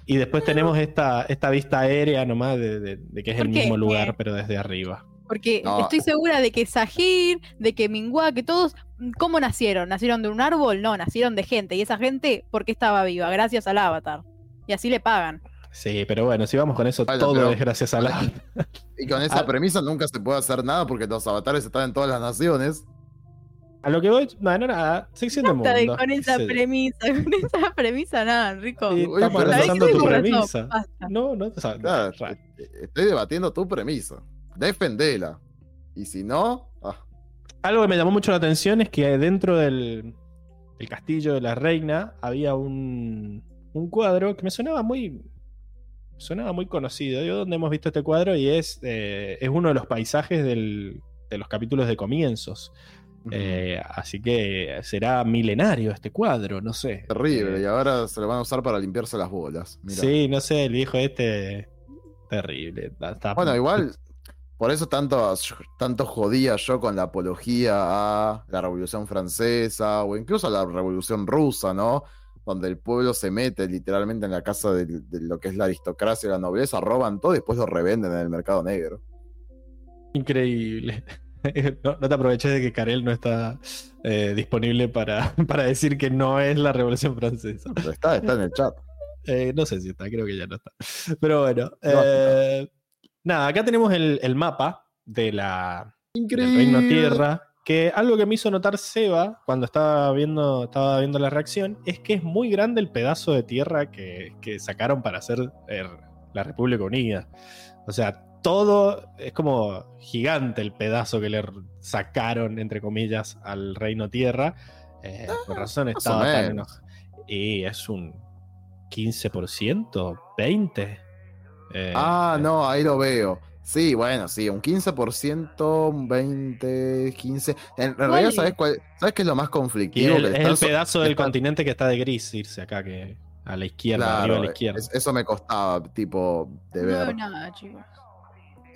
Y después tenemos esta, esta vista aérea nomás de, de- de que es el mismo lugar, pero desde arriba. Porque No. estoy segura de que Sahir, de que Minghua, que todos, ¿cómo nacieron? ¿Nacieron de un árbol? No, nacieron de gente. Y esa gente, ¿por qué estaba viva? Gracias al avatar. Y así le pagan. Sí, pero bueno, si vamos con eso, todo pero- es gracias a la... Y con esa Ah. premisa nunca se puede hacer nada porque los avatares están en todas las naciones. A lo que voy, bueno, nada, sección de mundo. con esa Sí. premisa, con esa premisa, nada, Enrico. Sí, estamos pero analizando ¿sabés tu premisa. basta. No, no, o sea, Claro, ra- eh, estoy debatiendo tu premisa. Defendela. Y si no, ah, Algo que me llamó mucho la atención es que dentro del, del castillo de la reina había un, un cuadro que me sonaba muy sonaba muy conocido. Yo donde hemos visto este cuadro y es, eh, es uno de los paisajes del- de los capítulos de comienzos. Eh, así que será milenario este cuadro, no sé. Terrible, Eh, y ahora se lo van a usar para limpiarse las bolas. Mirá. sí, no sé, el viejo este. Terrible. está- Bueno, igual, por eso tanto, tanto jodía yo con la apología a la Revolución Francesa o incluso a la Revolución Rusa, ¿no? Donde el pueblo se mete literalmente en la casa de, de lo que es la aristocracia y la nobleza, roban todo y después lo revenden en el mercado negro. Increíble. No, no te aproveches de que Karel no está eh, disponible para, para decir que no es la Revolución Francesa. Pero está, está en el chat. Eh, no sé si está, creo que ya no está. Pero bueno, No, eh, nada, acá tenemos el, el mapa de la, del Increíble. Reino Tierra. Que algo que me hizo notar Seba cuando estaba viendo, estaba viendo la reacción es que es muy grande el pedazo de tierra que, que sacaron para hacer eh, la República Unida. O sea, todo es como gigante el pedazo que le sacaron, entre comillas, al Reino Tierra. Eh, por razón más o estaba tan enojado. Y es un 15%, 20%. Eh, Ah, eh, no, ahí lo veo. Sí, bueno, sí, un 15%, un 20, 15. En realidad, ¿sabes, cuál, ¿sabes qué es lo más conflictivo? el- Que es el so- pedazo del están- continente que está de gris irse acá, que a la izquierda, Claro, arriba a la izquierda. es- eso me costaba, tipo, de No ver. veo nada, chicos.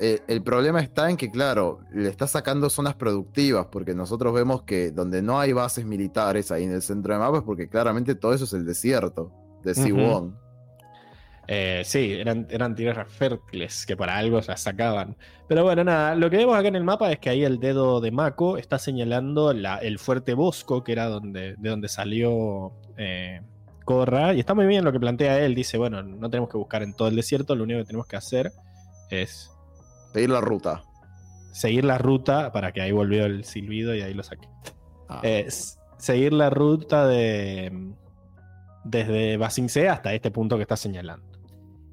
Eh, el problema está en que, claro, le está sacando zonas productivas, porque nosotros vemos que donde no hay bases militares ahí en el centro de mapa es porque claramente todo eso es el desierto de. Siwon. Eh, sí, eran, eran tierras fértiles que para algo las sacaban. Pero bueno, nada, lo que vemos acá en el mapa es que ahí el dedo de Mako está señalando la- el fuerte Bosco, que era donde, de donde salió eh, Korra. Y está muy bien lo que plantea él. Dice, bueno, no tenemos que buscar en todo el desierto, lo único que tenemos que hacer es Seguir la ruta. seguir la ruta, para que ahí volvió el silbido y ahí lo saqué. Ah. Eh, seguir la ruta de desde Basingse hasta este punto que está señalando.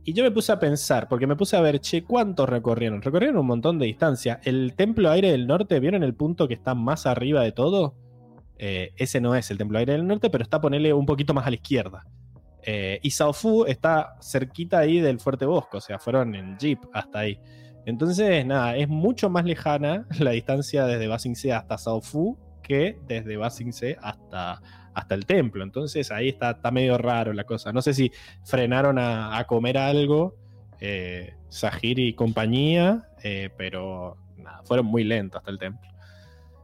Y yo me puse a pensar, porque me puse a ver, che, ¿cuántos recorrieron? Recorrieron un montón de distancia. El Templo Aire del Norte, ¿vieron el punto que está más arriba de todo? Eh, ese no es el Templo Aire del Norte, pero está ponerle un poquito más a la izquierda. Eh, y Saofu está cerquita ahí del Fuerte Bosco, o sea, fueron en jeep hasta ahí. Entonces, nada, es mucho más lejana la distancia desde Basingse hasta Saofu que desde Basingse hasta, hasta el templo. Entonces ahí está, está medio raro la cosa. No sé si frenaron a, a comer algo, eh, Sahiri y compañía, eh, pero nada, fueron muy lentos hasta el templo.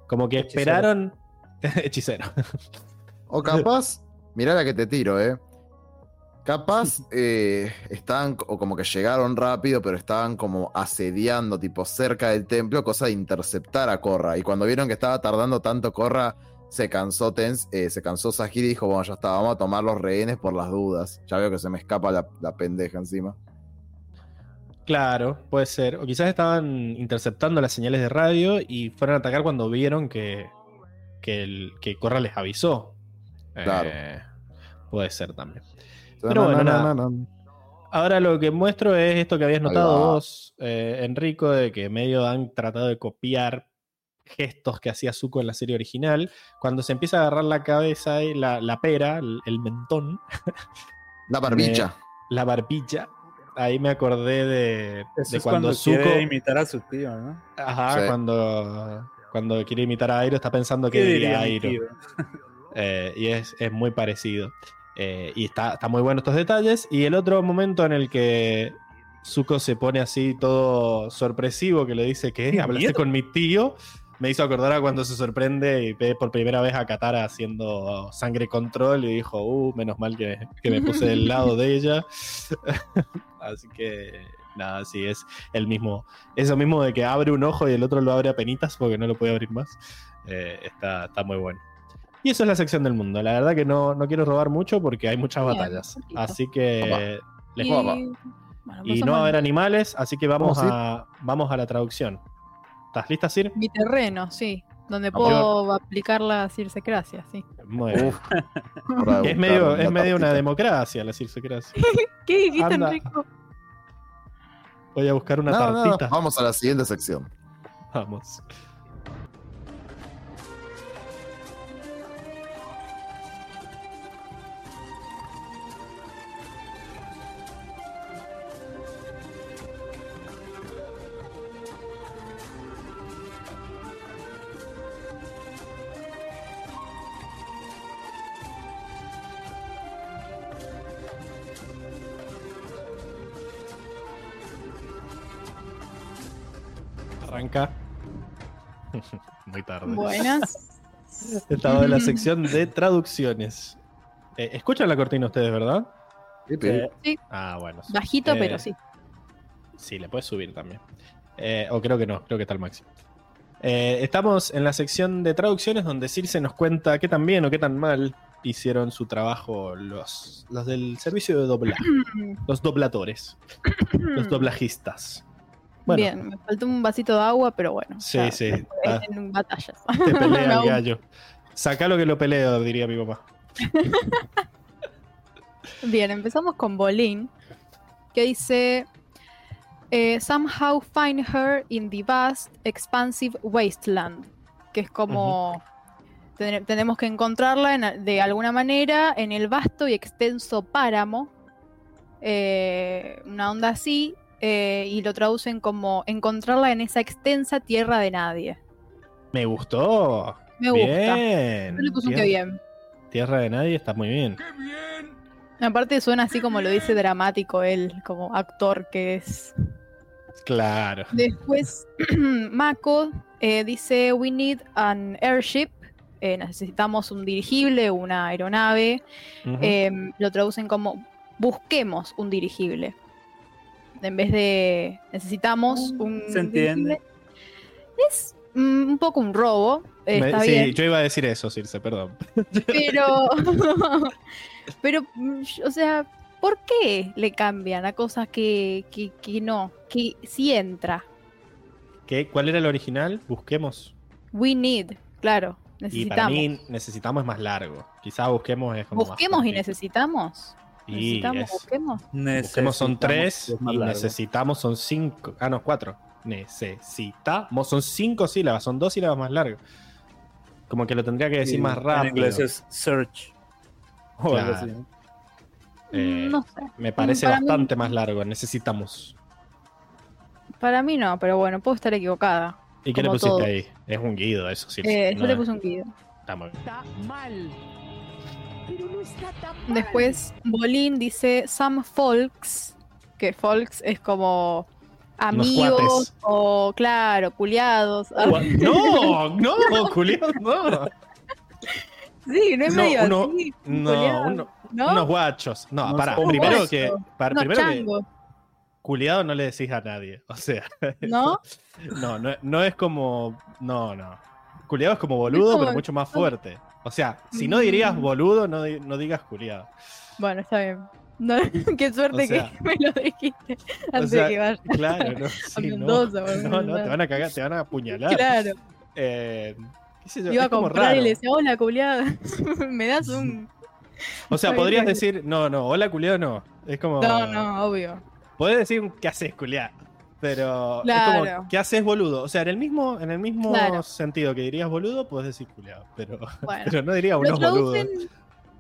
Como que Hechicero. esperaron. Hechicero. O capaz, mirá la que te tiro, ¿eh? Capaz eh, estaban, o como que llegaron rápido, pero estaban como asediando, tipo cerca del templo, cosa de interceptar a Korra. Y cuando vieron que estaba tardando tanto Korra, se cansó Tens, eh, se cansó Sahiri y dijo, bueno, ya está, vamos a tomar los rehenes por las dudas. Ya veo que se me escapa la, la pendeja encima. Claro, puede ser. O quizás estaban interceptando las señales de radio y fueron a atacar cuando vieron que, que, el, que Corra les avisó. Claro. Eh, puede ser también. Pero bueno, nada. Ahora lo que muestro es esto que habías notado vos, eh, Enrico, de que medio han tratado de copiar gestos que hacía Zuko en la serie original. Cuando se empieza a agarrar la cabeza y la, la pera, el, el mentón, La barbicha. la barbilla, ahí me acordé de, Eso de es cuando, cuando Zuko. quiere imitar a su tío, ¿no? Ajá, Sí. cuando, cuando quiere imitar a Airo está pensando que ¿Qué diría Airo. Eh, y es, es muy parecido. Eh, y está, está muy bueno estos detalles. Y el otro momento en el que Zuko se pone así todo sorpresivo, que le dice que ¡Qué hablaste miedo! con mi tío, me hizo acordar a cuando se sorprende y ve por primera vez a Katara haciendo sangre control y dijo, uh, menos mal que, que me puse del lado de ella. así que nada, sí, es el mismo, eso mismo de que abre un ojo y el otro lo abre a penitas porque no lo puede abrir más. Eh, está, está muy bueno. Y eso es la sección del mundo. La verdad que no, no quiero robar mucho porque hay muchas Bien, batallas. Así que les Y, bueno, y no va a haber animales, así que vamos, a, vamos a la traducción. ¿Estás lista, Sir? mi terreno, sí. Donde Vamos. puedo aplicar la circecracia, sí. Muy bien. Es medio, es medio una democracia la circecracia. ¿Qué dijiste, Anda. Enrico? Voy a buscar una nada, tartita. Vamos a la siguiente sección. Vamos. Muy tarde. Buenas. Estaba en la sección de traducciones. Eh, ¿Escuchan la cortina ustedes, verdad? Sí, sí. Ah, bueno. sí. Bajito, Eh, pero sí. Sí, le puedes subir también. Eh, o creo que no, creo que está al máximo. Eh, estamos en la sección de traducciones donde Circe nos cuenta qué tan bien o qué tan mal hicieron su trabajo los, los del servicio de doblaje, los dobladores, los doblajistas. Bueno, Bien, me faltó un vasito de agua, pero bueno. Sí, sí, está. En batallas. te pelea No. el gallo. Sacá lo que lo peleo, diría mi papá. Bien, empezamos con Bolin, que dice: eh, Somehow find her in the vast, expansive wasteland. Que es como. ten- tenemos que encontrarla en de alguna manera en el vasto y extenso páramo. eh, una onda así. Eh, y lo traducen como encontrarla en esa extensa tierra de nadie. Me gustó. Me gusta. Bien. Yo le puse un Tierra- que bien. Tierra de nadie está muy bien. Aparte suena así como lo dice dramático él, como actor que es. Claro. Después, Mako eh, dice: We need an airship. Eh, necesitamos un dirigible, una aeronave. Eh, lo traducen como busquemos un dirigible. En vez de necesitamos un Se entiende. Es mm, un poco un robo. eh, Me- está sí, bien. yo iba a decir eso, Circe, perdón. Pero. pero, mm, o sea, ¿por qué le cambian a cosas que, que, que no? Que sí entra. ¿Qué? ¿Cuál era el original? Busquemos. We need, claro. Y para Necesitamos. mí necesitamos es más largo. Quizá busquemos es como más busquemos y necesitamos. Y necesitamos, es- busquemos. busquemos son Necesitamos, tres y largo. necesitamos son cinco. Ah, no, cuatro. Necesitamos son cinco sílabas, son dos sílabas más largas. Como que lo tendría que decir Sí, más rápido. En inglés es search. O algo Claro. así. Eh, no sé. Me parece para mí- bastante más largo. Necesitamos. Para mí no, pero bueno, puedo estar equivocada. ¿Y qué le pusiste ahí? Es un guido, eso sí. Eh, no yo le puse un guido. está mal. Está mal. Después, Bolín dice some folks, que folks es como amigos o, claro, culiados. No, no, Julián, no. sí, no es No, medio uno- así, No, uno- ¿no? unos guachos. No, Unos pará. Primero que, para, Unos primero que culiado no le decís a nadie. O sea, ¿no? no, no, no es como. No, no. Culiado es como boludo, como- pero mucho más fuerte. O sea, si no dirías Mm. boludo, no, no digas culiado. Bueno, está bien. No, qué suerte O sea- que me lo dijiste antes sea, de que vaya. Claro, no. sí, no. Mendoza, boludo. no, no, te van a cagar, te van a apuñalar. Claro, Eh, qué sé yo, iba a comprar y le decía, hola, culiada, me das un... O sea, podrías decir, no, no, hola culiado no. Es como. No, no, obvio. Podés decir qué haces, culiado. Pero es como, ¿qué haces, boludo? O sea, en el mismo, en el mismo Claro. sentido que dirías boludo, podés decir culiado. Pero, Bueno. pero no diría Lo unos boludos. traducen,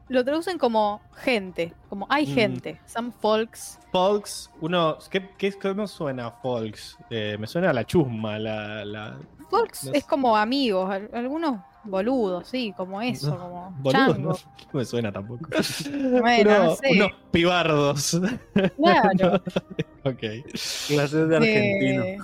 lo traducen como gente, como hay Mm. gente, some folks. Folks, uno. ¿Qué, qué, cómo suena folks? Eh, me suena a la chusma, la. la Folks es como amigos, al- algunos boludos, sí, como eso, como boludo, no, no me suena tampoco. Bueno, no sé. Unos pibardos. Claro. ok. Clases de argentino. eh,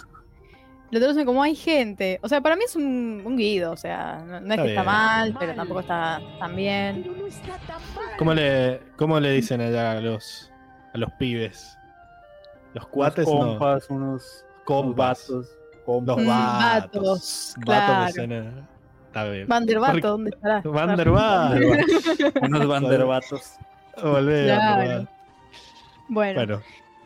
lo traducen como hay gente. O sea, para mí es un, un guido, o sea, no, no es Está que está bien. mal, pero tampoco está tan bien. Pero no está tan mal. ¿Cómo le, ¿Cómo le dicen allá a los, a los pibes? Los cuates unos no. compas, unos Compas. vatos, Los compas. Mm, vatos. vatos, Vatos claro. Suena- Está bien. Van der Vato, Porque- ¿dónde estará? Van der Vaart. unos bandervatos. Volvé, Claro. Van der Vaart. Bueno, Bueno,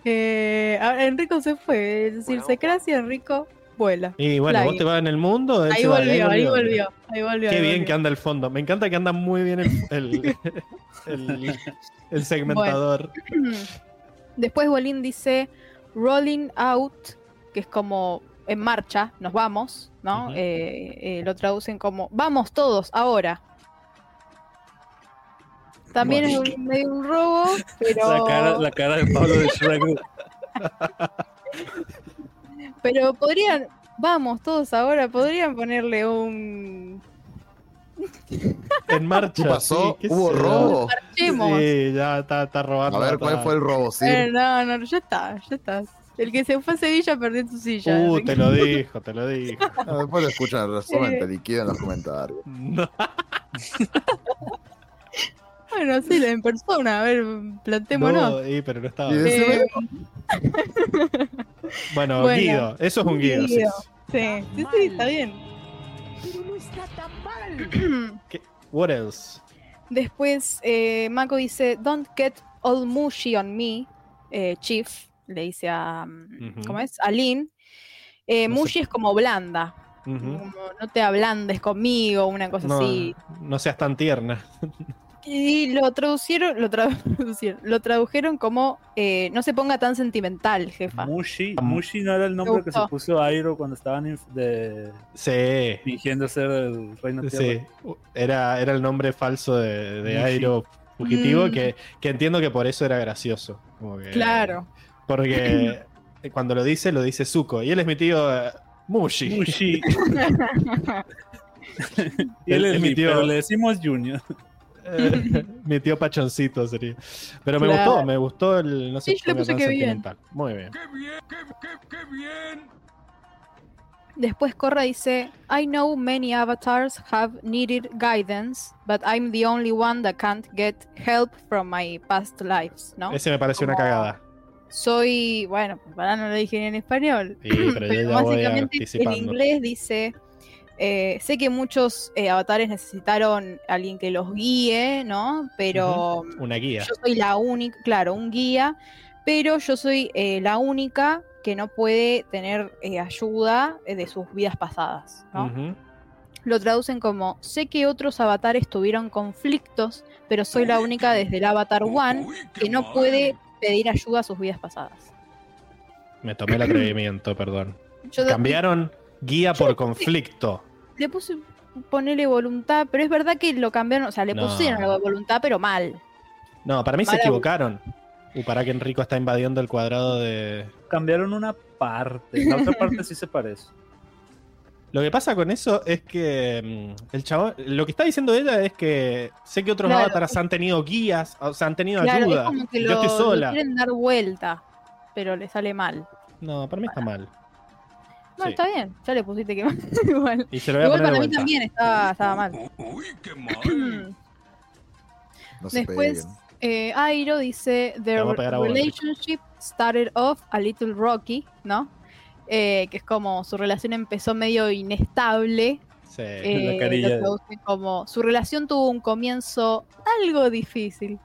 eh, Enrico se fue, es decir, se cracia, Enrico vuela. y bueno, Fly. vos te vas en el mundo. Ahí va, volvió, ahí volvió, ahí volvió. Qué ahí bien volvió. que anda el fondo. Me encanta que anda muy bien el, el, el- el segmentador. Después Bolín dice rolling out, que es como en marcha, nos vamos, ¿no? Eh, eh, lo traducen como vamos todos ahora. También Bueno. es un, medio un robo, pero, La cara, la cara de Pablo de Shrek. pero podrían, vamos todos ahora, podrían ponerle un En marcha. ¿Qué pasó? sí, qué ¿Hubo marchemos. Sí, ya está, está robando. A ver, está- ¿cuál fue el robo? ¿Sí? Eh, no, no, ya está, ya está. El que se fue a Sevilla perdió su silla. Uh, te lo dijo, te lo dijo. Ah, después lo escuchan el resumen, te liquidan en los comentarios. No. Bueno, sí, en persona, a ver, plantémonos. No, y, pero no estaba. Eh, Bueno, bueno, Guido, eso es un Guido. sí, Guido. sí. sí, sí, sí, está bien. Pero no está tan mal. What else? Después, eh, Mako dice, Don't get all mushy on me, eh, Chief, le dice a, mm. ¿cómo es? A Lin. Eh, No sé. mushy es como blanda, como no te ablandes conmigo, una cosa No, así. no seas tan tierna. Y lo traducieron, lo, traducieron, lo tradujeron como eh, no se ponga tan sentimental, jefa. Mushi, Mushi no era el nombre que se puso Airo cuando estaban de, Sí. fingiendo ser el reino Sí, tierra. era, era el nombre falso de, de Mushi. Airo fugitivo Mm. que, que entiendo que por eso era gracioso. como que- Claro. Porque cuando lo dice, lo dice Zuko. Y él es mi tío eh, Mushi. Mushi. y él Es es mi mi tío. pero le decimos Junior. Eh, mi tío Pachoncito sería. Pero me Claro. gustó, me gustó el. No sé, Sí, yo le puse que bien. Muy bien. Después Korra dice, I know many avatars have needed guidance, but I'm the only one that can't get help from my past lives, ¿no? Ese me pareció una cagada. Soy, bueno, para no lo dije en español, Sí, pero voy básicamente en inglés dice, eh, sé que muchos eh, avatares necesitaron alguien que los guíe, ¿no? Pero Una guía. yo soy la única, claro, un guía, pero yo soy eh, la única que no puede tener eh, ayuda eh, de sus vidas pasadas, ¿no? Lo traducen como, sé que otros avatares tuvieron conflictos, pero soy la única desde el Avatar One que no puede pedir ayuda a sus vidas pasadas. Me tomé el atrevimiento, perdón. Yo de- Cambiaron guía por conflicto. le puse ponerle voluntad, pero es verdad que lo cambiaron, o sea, le No. pusieron la voluntad, pero mal. No, para mí se equivocaron. Uh, para que Enrico está invadiendo el cuadrado de. Cambiaron una parte. La otra parte sí se parece. Lo que pasa con eso es que mm, el chabón. Lo que está diciendo ella es que sé que otros Claro. avatars han tenido guías, o sea, han tenido Claro, ayuda. es como que Yo lo, estoy sola. quieren dar vuelta, pero le sale mal. No, para mí está mal. No, Sí. está bien, ya le pusiste que mal. Igual, Y se lo voy a poner de para mí también estaba, estaba mal. No se Después, peguen. eh, Airo dice: The relationship started off a little rocky, ¿no? Eh, que es como su relación empezó medio inestable. Sí. eh, La carilla lo como su relación tuvo un comienzo algo difícil.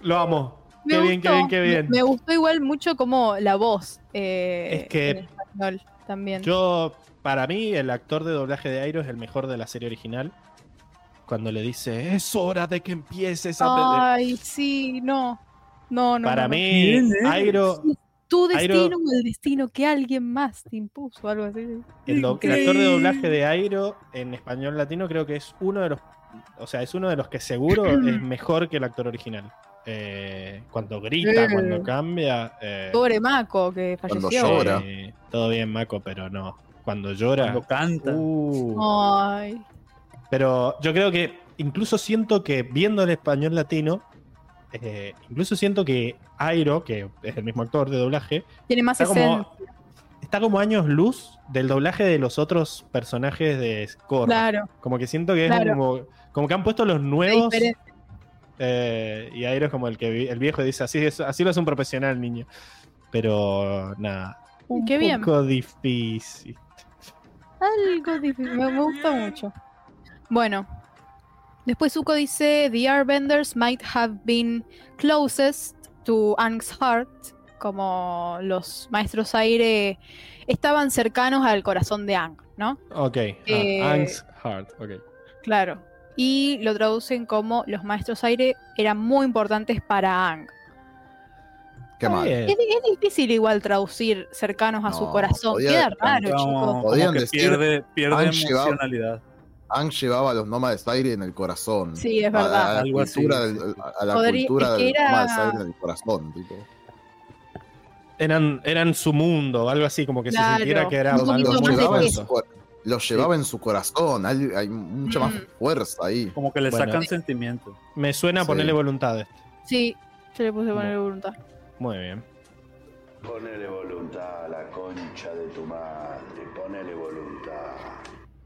Lo amo. Me Qué bien, qué gustó, bien, qué bien. Me, me gustó igual mucho como la voz. eh, Es que en español también. Yo, para mí, el actor de doblaje de Airo es el mejor de la serie original. Cuando le dice, es hora de que empieces a... Ay, sí, no. No, no. para no, mí. Airo, Tu Airo- destino o el destino que alguien más te impuso, algo así. el, do- el actor de doblaje de Airo en español latino creo que es uno de los... O sea, es uno de los que seguro es mejor que el actor original. Eh, cuando grita, Eh. cuando cambia... eh, Pobre Mako que Cuando falleció. llora. eh, todo bien, Mako, pero no. Cuando llora... Cuando canta. uh, Ay. Pero yo creo que incluso siento que viendo el español latino, eh, incluso siento que Airo, que es el mismo actor de doblaje, Tiene más está como, está como años luz del doblaje de los otros personajes de Korra. Claro, Como que siento que es Claro. como, como que han puesto los nuevos eh, y Airo es como el que el viejo dice, así, es, así lo hace un profesional, niño. Pero nada. Un Qué bien. poco difícil. Algo difícil. Me gusta mucho. Bueno. Después Zuko dice: The Airbenders might have been closest to Aang's heart. Como los maestros aire estaban cercanos al corazón de Aang, ¿no? Ok. ah, Eh, Angst Heart. Ok. Claro. Y lo traducen como los maestros aire eran muy importantes para Aang. Qué mal. Es, es difícil igual traducir cercanos a su corazón. podía- Queda raro, chicos. como que decir, pierde, pierde llevado- emocionalidad. Ang llevaba a los nómades aire en el corazón. Sí, es A- A, verdad. la Algo así, cultura, sí. del, a la Podría- cultura es que del era- nómades aire en el corazón. Tipo. eran, eran su mundo algo así, como que Claro, se sintiera que era un Los, de llevaba en su, cor- los llevaba en su corazón. Hay, hay mucha más fuerza ahí. Como que le Bueno. sacan sentimiento. Me suena a Sí. ponerle voluntades. Sí, se le puse poner voluntad. Muy bien. Ponele voluntad a la concha de tu madre, ponele voluntad.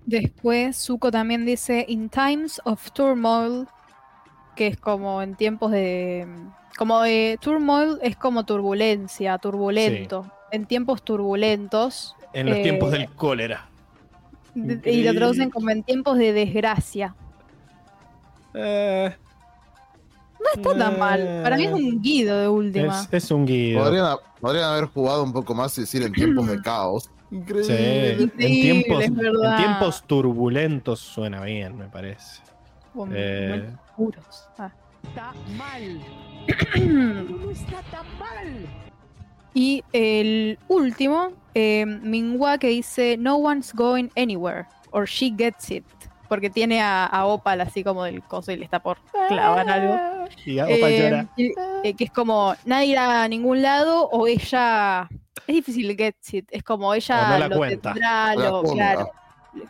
Después, Zuko también dice In times of turmoil, que es como en tiempos de. Como de turmoil es como turbulencia, turbulento. En tiempos turbulentos. En los Eh, tiempos del cólera. y lo traducen como en tiempos de desgracia. Eh, No está tan mal. Para mí es un guido de última. es, es un guido. Podrían, podrían haber jugado un poco más y decir en tiempos de caos. Sí, Increíble. en tiempos, es en tiempos turbulentos suena bien, me parece. Como Eh, oscuros. Ah. Está mal. No está tan mal. Y el último, eh, Minhua, que dice No one's going anywhere. Or she gets it. Porque tiene a, a Opal así como del coso y le está por clavar algo. Y Opa Eh, llora. y- eh, que es como nadie irá a ningún lado o ella. Es difícil el get it. Es como ella O no la lo cuenta. tendrá, No la lo- claro,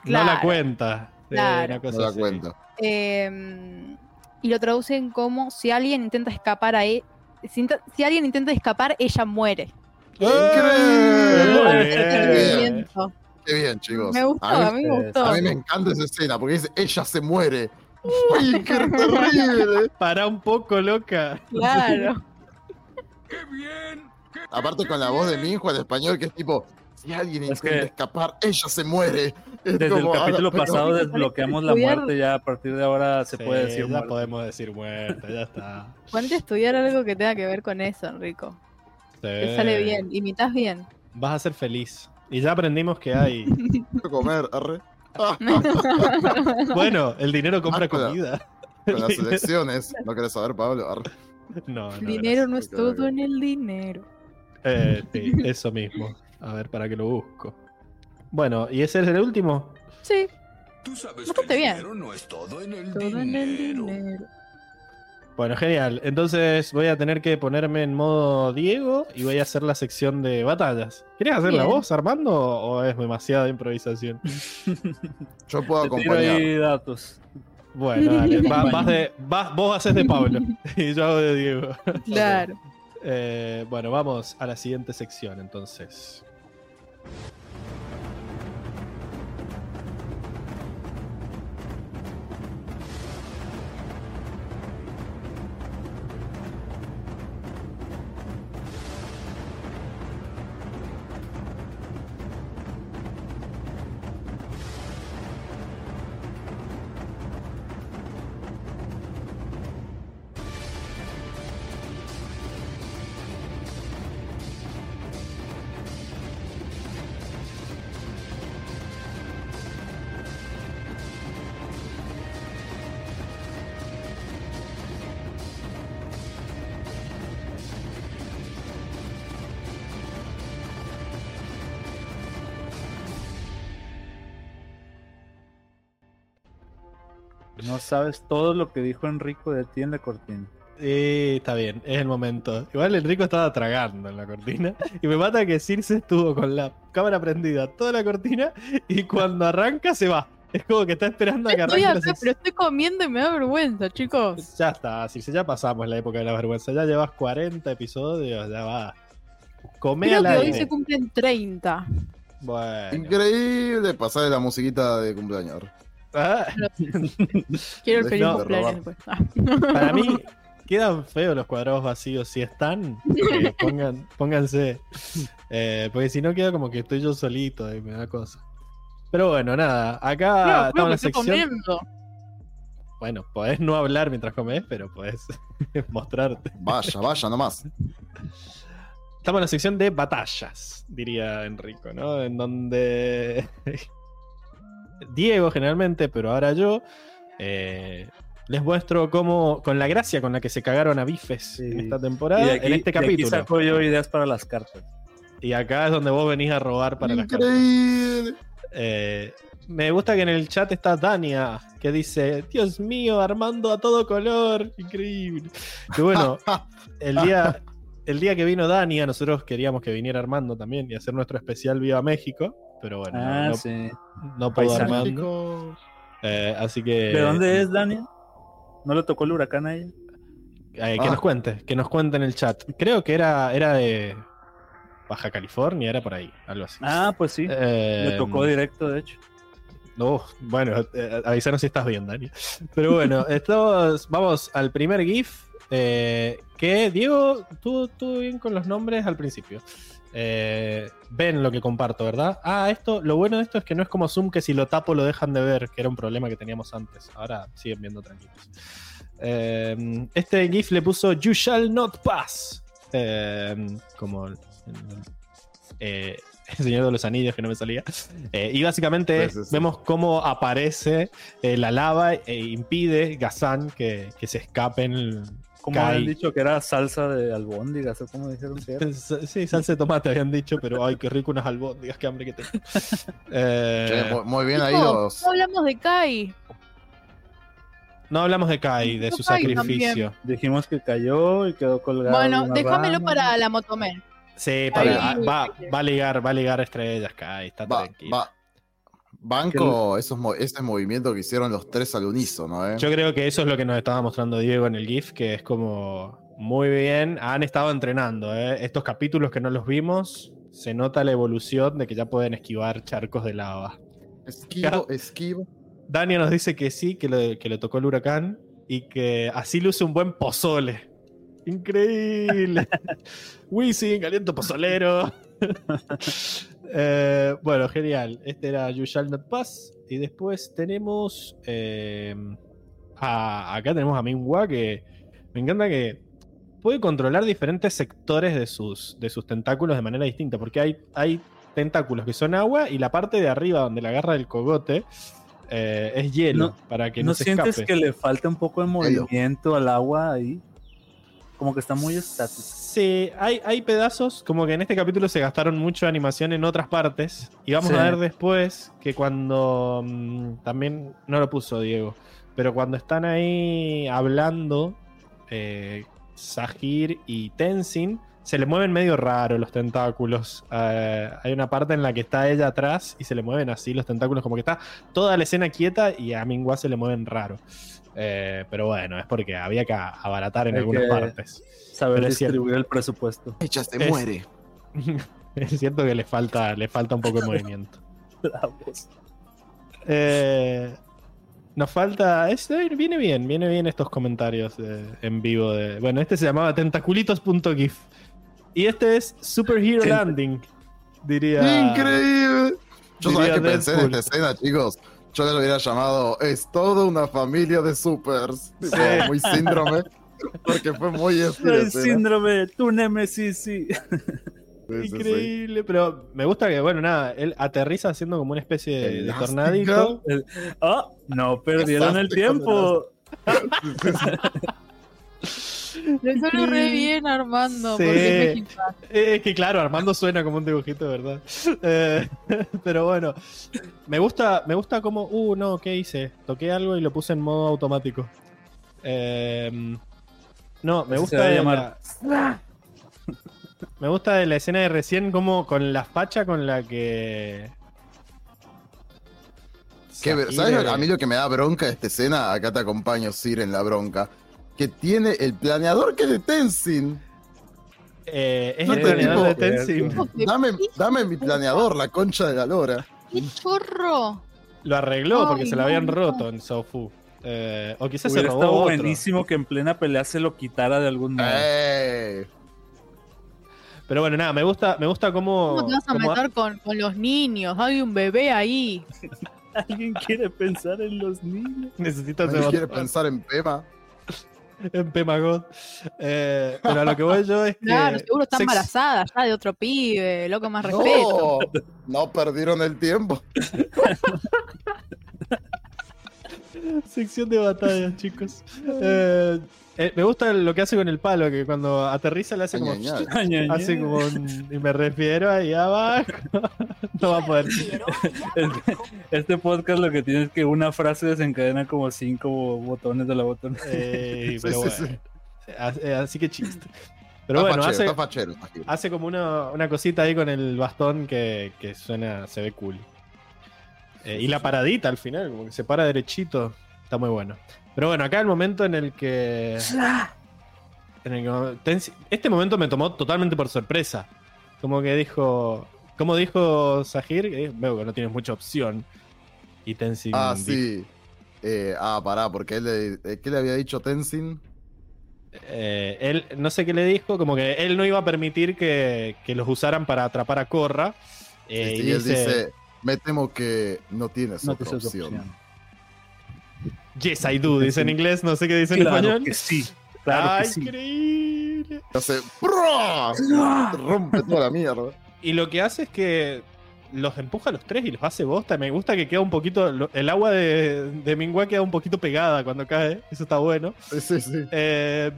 No la cuenta. Sí, Claro. una cosa No da así. cuenta. Eh, y lo traducen como si alguien intenta escapar a él. Si, inta- si alguien intenta escapar, ella muere. Increíble. Bien. hacer sentimiento. Qué bien, chicos. Me gustó, a, a mí, me gustó. a mí me encanta esa escena porque dice, ella se muere. ¡Uy, qué terrible! Para un poco, loca. Claro. Aparte con la voz de mi hijo en español que es tipo, si alguien Es intenta que- escapar, ella se muere. Es Desde el capítulo ah, pero- pasado desbloqueamos la muerte, ya a partir de ahora se Sí, puede decir ya muerte. podemos decir muerta, ya está. Ponte a estudiar algo que tenga que ver con eso, Enrico. Te Sí. sale bien, imitas bien. Vas a ser feliz. Y ya aprendimos que hay. Quiero comer, arre. Bueno, el dinero compra Ah, comida. con las elecciones. ¿No querés saber, Pablo? Arre. No, no. dinero no es todo en el dinero. Eh, sí, eso mismo. A ver, para que lo busco. Bueno, ¿y ese es el último? Sí, Tú sabes Bastante bien. no es todo en el todo en el dinero. Bueno, genial. Entonces voy a tener que ponerme en modo Diego y voy a hacer la sección de batallas. ¿Quieres hacer la Bien. voz, Armando? ¿O es demasiada improvisación? Yo puedo Te tiro acompañar. ahí datos. Bueno, dale. Va- vas de, vas- vos haces de Pablo y yo hago de Diego. Claro. Eh, bueno, vamos a la siguiente sección entonces. No sabes todo lo que dijo Enrico de ti en la cortina. Sí, está bien, es el momento. Igual Enrico estaba tragando en la cortina. Y me mata que Circe estuvo con la cámara prendida toda la cortina y cuando arranca se va. Es como que está esperando a que Estoy arranque la acá, pero estoy comiendo y me da vergüenza, chicos. Ya está, Circe, ya pasamos la época de la vergüenza. Ya llevas 40 episodios, ya va. Come Creo al que hoy se cumplen 30. Bueno. Increíble pasar la musiquita de cumpleaños. Ah, Quiero el feliz No. cumpleaños después. Ah. para mí quedan feos los cuadrados vacíos. Si están, eh, pongan, pónganse. Eh, porque si no queda como que estoy yo solito y me da cosa. Pero bueno, nada. Acá No, creo estamos en que la estoy sección. comiendo. Bueno, podés no hablar mientras comes, pero podés mostrarte. Vaya, vaya nomás. Estamos en la sección de batallas, diría Enrico, ¿no? En donde Diego generalmente, pero ahora yo, eh, les muestro cómo, con la gracia con la que se cagaron a bifes Sí. en esta Y temporada, aquí, en este de aquí capítulo. saco yo ideas para las cartas. Y acá es donde vos venís a robar para las cartas. Increíble. Eh, me gusta que en el chat está Dania, que dice, Dios mío, Armando a todo color, increíble. Que bueno, el día, el día que vino Dania, nosotros queríamos que viniera Armando también y hacer nuestro especial Viva México, pero bueno, no- Ah, no, sí. no Paisano. Armando. Eh, así que... ¿De dónde es, Daniel? ¿No le tocó el huracán a ella? Eh, que Ah. nos cuente, que nos cuente en el chat. Creo que era, era de... Baja California, era por ahí, algo así. Ah, pues sí. Eh, Le tocó directo, de hecho. no, bueno, eh, avísanos si estás bien, Dani. Pero bueno, estamos, vamos al primer GIF. eh, que Diego, tú, tú bien con los nombres al principio. Eh, ven lo que comparto, ¿verdad? Ah, esto, lo bueno de esto es que no es como Zoom que si lo tapo lo dejan de ver, que era un problema que teníamos antes. Ahora siguen viendo tranquilos. Eh, este GIF le puso You shall not pass. Eh, como el, Señor de los Anillos, que no me salía. Y básicamente Sí, sí, sí. vemos cómo aparece la lava e impide Gazan que, que se escapen. Como habían dicho que era salsa de albóndigas, o como dijeron que era. Sí, salsa de tomate habían dicho, pero ay, qué rico unas albóndigas, qué hambre que tengo. Eh, muy, bien ahí los. no hablamos de Kai. no hablamos de Kai, de su Kai sacrificio. Dijimos que cayó y quedó colgado. Bueno, déjamelo rama. para la motomen. Sí, para- Ahí. va, va a ligar, va a ligar estrellas, Kai, está Va, tranquilo. va. Banco esos, ese movimiento que hicieron los tres al unísono, ¿eh? Yo creo que eso es lo que nos estaba mostrando Diego en el GIF, que es como muy bien. Han estado entrenando, ¿eh? Estos capítulos que no los vimos, se nota la evolución de que ya pueden esquivar charcos de lava. Esquivo, esquivo. Dania nos dice que sí, que le, que le tocó el huracán y que así luce un buen pozole. Increíble. Wisin, aliento pozolero. Eh, bueno, genial. Este era You Shall Not Pass. Y después tenemos. eh, a- acá tenemos a Minhua que me encanta que puede controlar diferentes sectores de sus, de sus tentáculos de manera distinta. Porque hay, hay tentáculos que son agua y la parte de arriba donde la agarra el cogote eh, es hielo No- para que ¿No, no, se sientes escape. que le falta un poco de movimiento al agua ahí? Como que está muy estático. Sí, hay, hay pedazos, como que en este capítulo se gastaron mucho animación en otras partes. Y vamos Sí. a ver después que cuando. mm, también no lo puso Diego. Pero cuando están ahí hablando, eh, Sahir y Tenzin, se le mueven medio raro los tentáculos. Eh, hay una parte en la que está ella atrás y se le mueven así los tentáculos, como que está toda la escena quieta y a Mingua se le mueven raro. Eh, pero bueno, es porque había que abaratar en Hay algunas partes. Saber Pero es cierto. distribuir el presupuesto. Echa, se muere. Es cierto que le falta, le falta un poco de movimiento. Eh, nos falta. es- eh, viene bien, viene bien estos comentarios eh, en vivo. De, bueno, este se llamaba tentaculitos.gif. Y este es Superhero Landing. Diría. Increíble. Yo diría sabía que pensé en esta escena, chicos. Yo le hubiera llamado Es toda una familia de supers. Tipo, Sí. Muy síndrome. Porque fue muy El síndrome, tu némesis, sí. Sí. Increíble, pero me gusta que, bueno, nada, él aterriza haciendo como una especie de, de tornadito. Ah, no perdieron el tiempo. Le salió re bien Armando. Sí. Porque es. Eh, Es que claro, Armando suena como un dibujito, ¿verdad? Eh, pero bueno, me gusta, me gusta como, uh, no, ¿qué hice? Toqué algo y lo puse en modo automático. Eh, no, me gusta de llamar. la, me gusta de la escena de recién como con la facha con la que ¿Sabes lo- a mí lo que me da bronca de esta escena? Acá te acompaño, Sir, en la bronca. Que tiene el planeador que es de Tenzin. Eh, es No el te planeador de digo- Tenzin. ¿Qué, Dame, dame mi planeador, la concha de la lora. qué chorro? Lo arregló porque Ay, se lo habían no. roto en Sofu. Eh, o quizás se Hubiera robó estado otro. buenísimo que en plena pelea se lo quitara de algún modo. ¡Eh! Pero bueno, nada, me gusta, me gusta cómo. ¿Cómo te vas a cómo- meter con, con los niños? Hay un bebé ahí. Alguien quiere pensar en los niños. Necesito ese ¿Nadie quiere pensar en Pema? en Pemagod. Eh, pero a lo que voy yo es que. Claro, seguro está sex- embarazada ya de otro pibe. Loco, más respeto. No, no perdieron el tiempo. Sección de batallas, chicos. Eh, eh, me gusta lo que hace con el palo, que cuando aterriza le hace como. Añañar. Hace como un- Y me refiero ahí abajo. no va a poder. Este, este podcast lo que tiene es que una frase desencadena como cinco botones de la botón. Eh, Sí, pero sí, bueno. Así, así que chiste. Pero Está bueno, hace, fachero. hace como una, una cosita ahí con el bastón que, que suena, se ve cool. Eh, y la paradita al final, como que se para derechito, está muy bueno. Pero bueno, acá el momento en el que. en el que- este momento me tomó totalmente por sorpresa. Como que dijo. Como dijo Sahir, eh, veo que no tienes mucha opción. Y Tenzin. Ah, dijo- sí. Eh, ah, pará, porque él le, eh, ¿qué le había dicho Tenzin? eh, él, no sé qué le dijo, como que él no iba a permitir que, que los usaran para atrapar a Korra. eh, Sí, y él dice, dice, me temo que no tienes No otra te opción. Yes, I do, dice en inglés, no sé qué dice en español. que sí. Claro ¡Ay, que sí. increíble! Hace rompe toda la mierda. Y lo que hace es que los empuja a los tres y los hace bosta. Me gusta que queda un poquito. El agua de, de Mingua queda un poquito pegada cuando cae. Eso está bueno. Sí, sí, sí. Eh,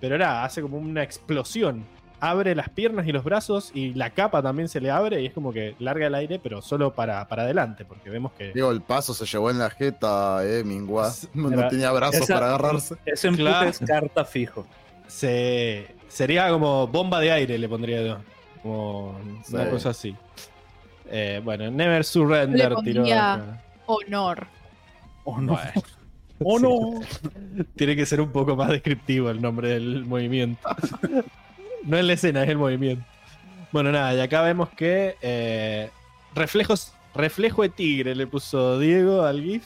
pero nada, hace como una explosión. Abre las piernas y los brazos y la capa también se le abre y es como que larga el aire, pero solo para, para adelante, porque vemos que. Digo, el paso se llevó en la jeta, eh, Mingua. No, Era- tenía brazos esa- para agarrarse. Ese empuje Claro. es carta fijo. Se, sería como bomba de aire, le pondría yo. Como una cosa así. Eh, bueno, Never Le Surrender tiró. pondría- acá. Honor. Oh no. Bueno. Oh no. Tiene que ser un poco más descriptivo el nombre del movimiento. no es la escena, es el movimiento. Bueno, nada, y acá vemos que eh, reflejos, reflejo de tigre le puso Diego al GIF.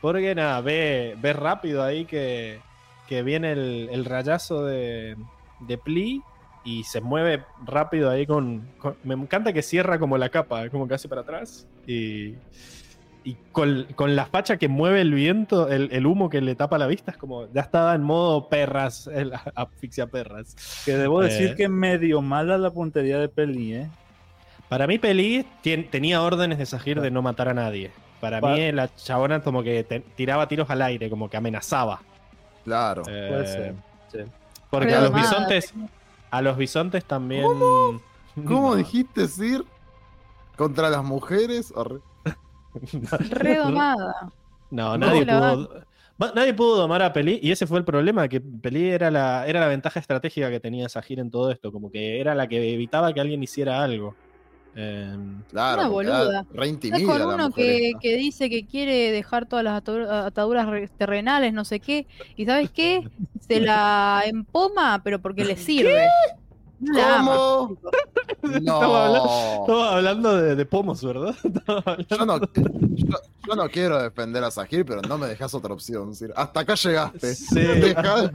Porque nada, ve, ve rápido ahí que, que viene el, el rayazo de, de Pli y se mueve rápido ahí con, con- Me encanta que cierra como la capa, como que hace para atrás. Y, y con, con la facha que mueve el viento, el, el humo que le tapa la vista, es como ya estaba en modo perras, el asfixia perras. Que debo decir Eh. que medio mala la puntería de Peli, ¿eh? Para mí, Peli tenía órdenes de Sahir de no matar a nadie. Para Pa- mí, la chabona como que te- tiraba tiros al aire, como que amenazaba. Claro. Eh, Puede ser, sí. Porque a los bisontes, a los bisontes también. ¿Cómo No. dijiste, Sir? ¿Contra las mujeres? Redomada. No, No, nadie pudo. Nadie pudo domar a Peli y ese fue el problema, que Peli era la, era la ventaja estratégica que tenía Sahir en todo esto, como que era la que evitaba que alguien hiciera algo. Eh, Claro. Una boluda. intimida con la uno que, que dice que quiere dejar todas las ataduras re- terrenales, no sé qué. ¿Y sabes qué? Se la empoma, pero porque le sirve. No ¿Cómo? Estamos hablando- No. Estamos hablando de, de pomos, ¿verdad? Yo no, yo, yo no quiero defender a Sahir, pero no me dejas otra opción. Sir. Hasta acá llegaste. Sí. Deja de,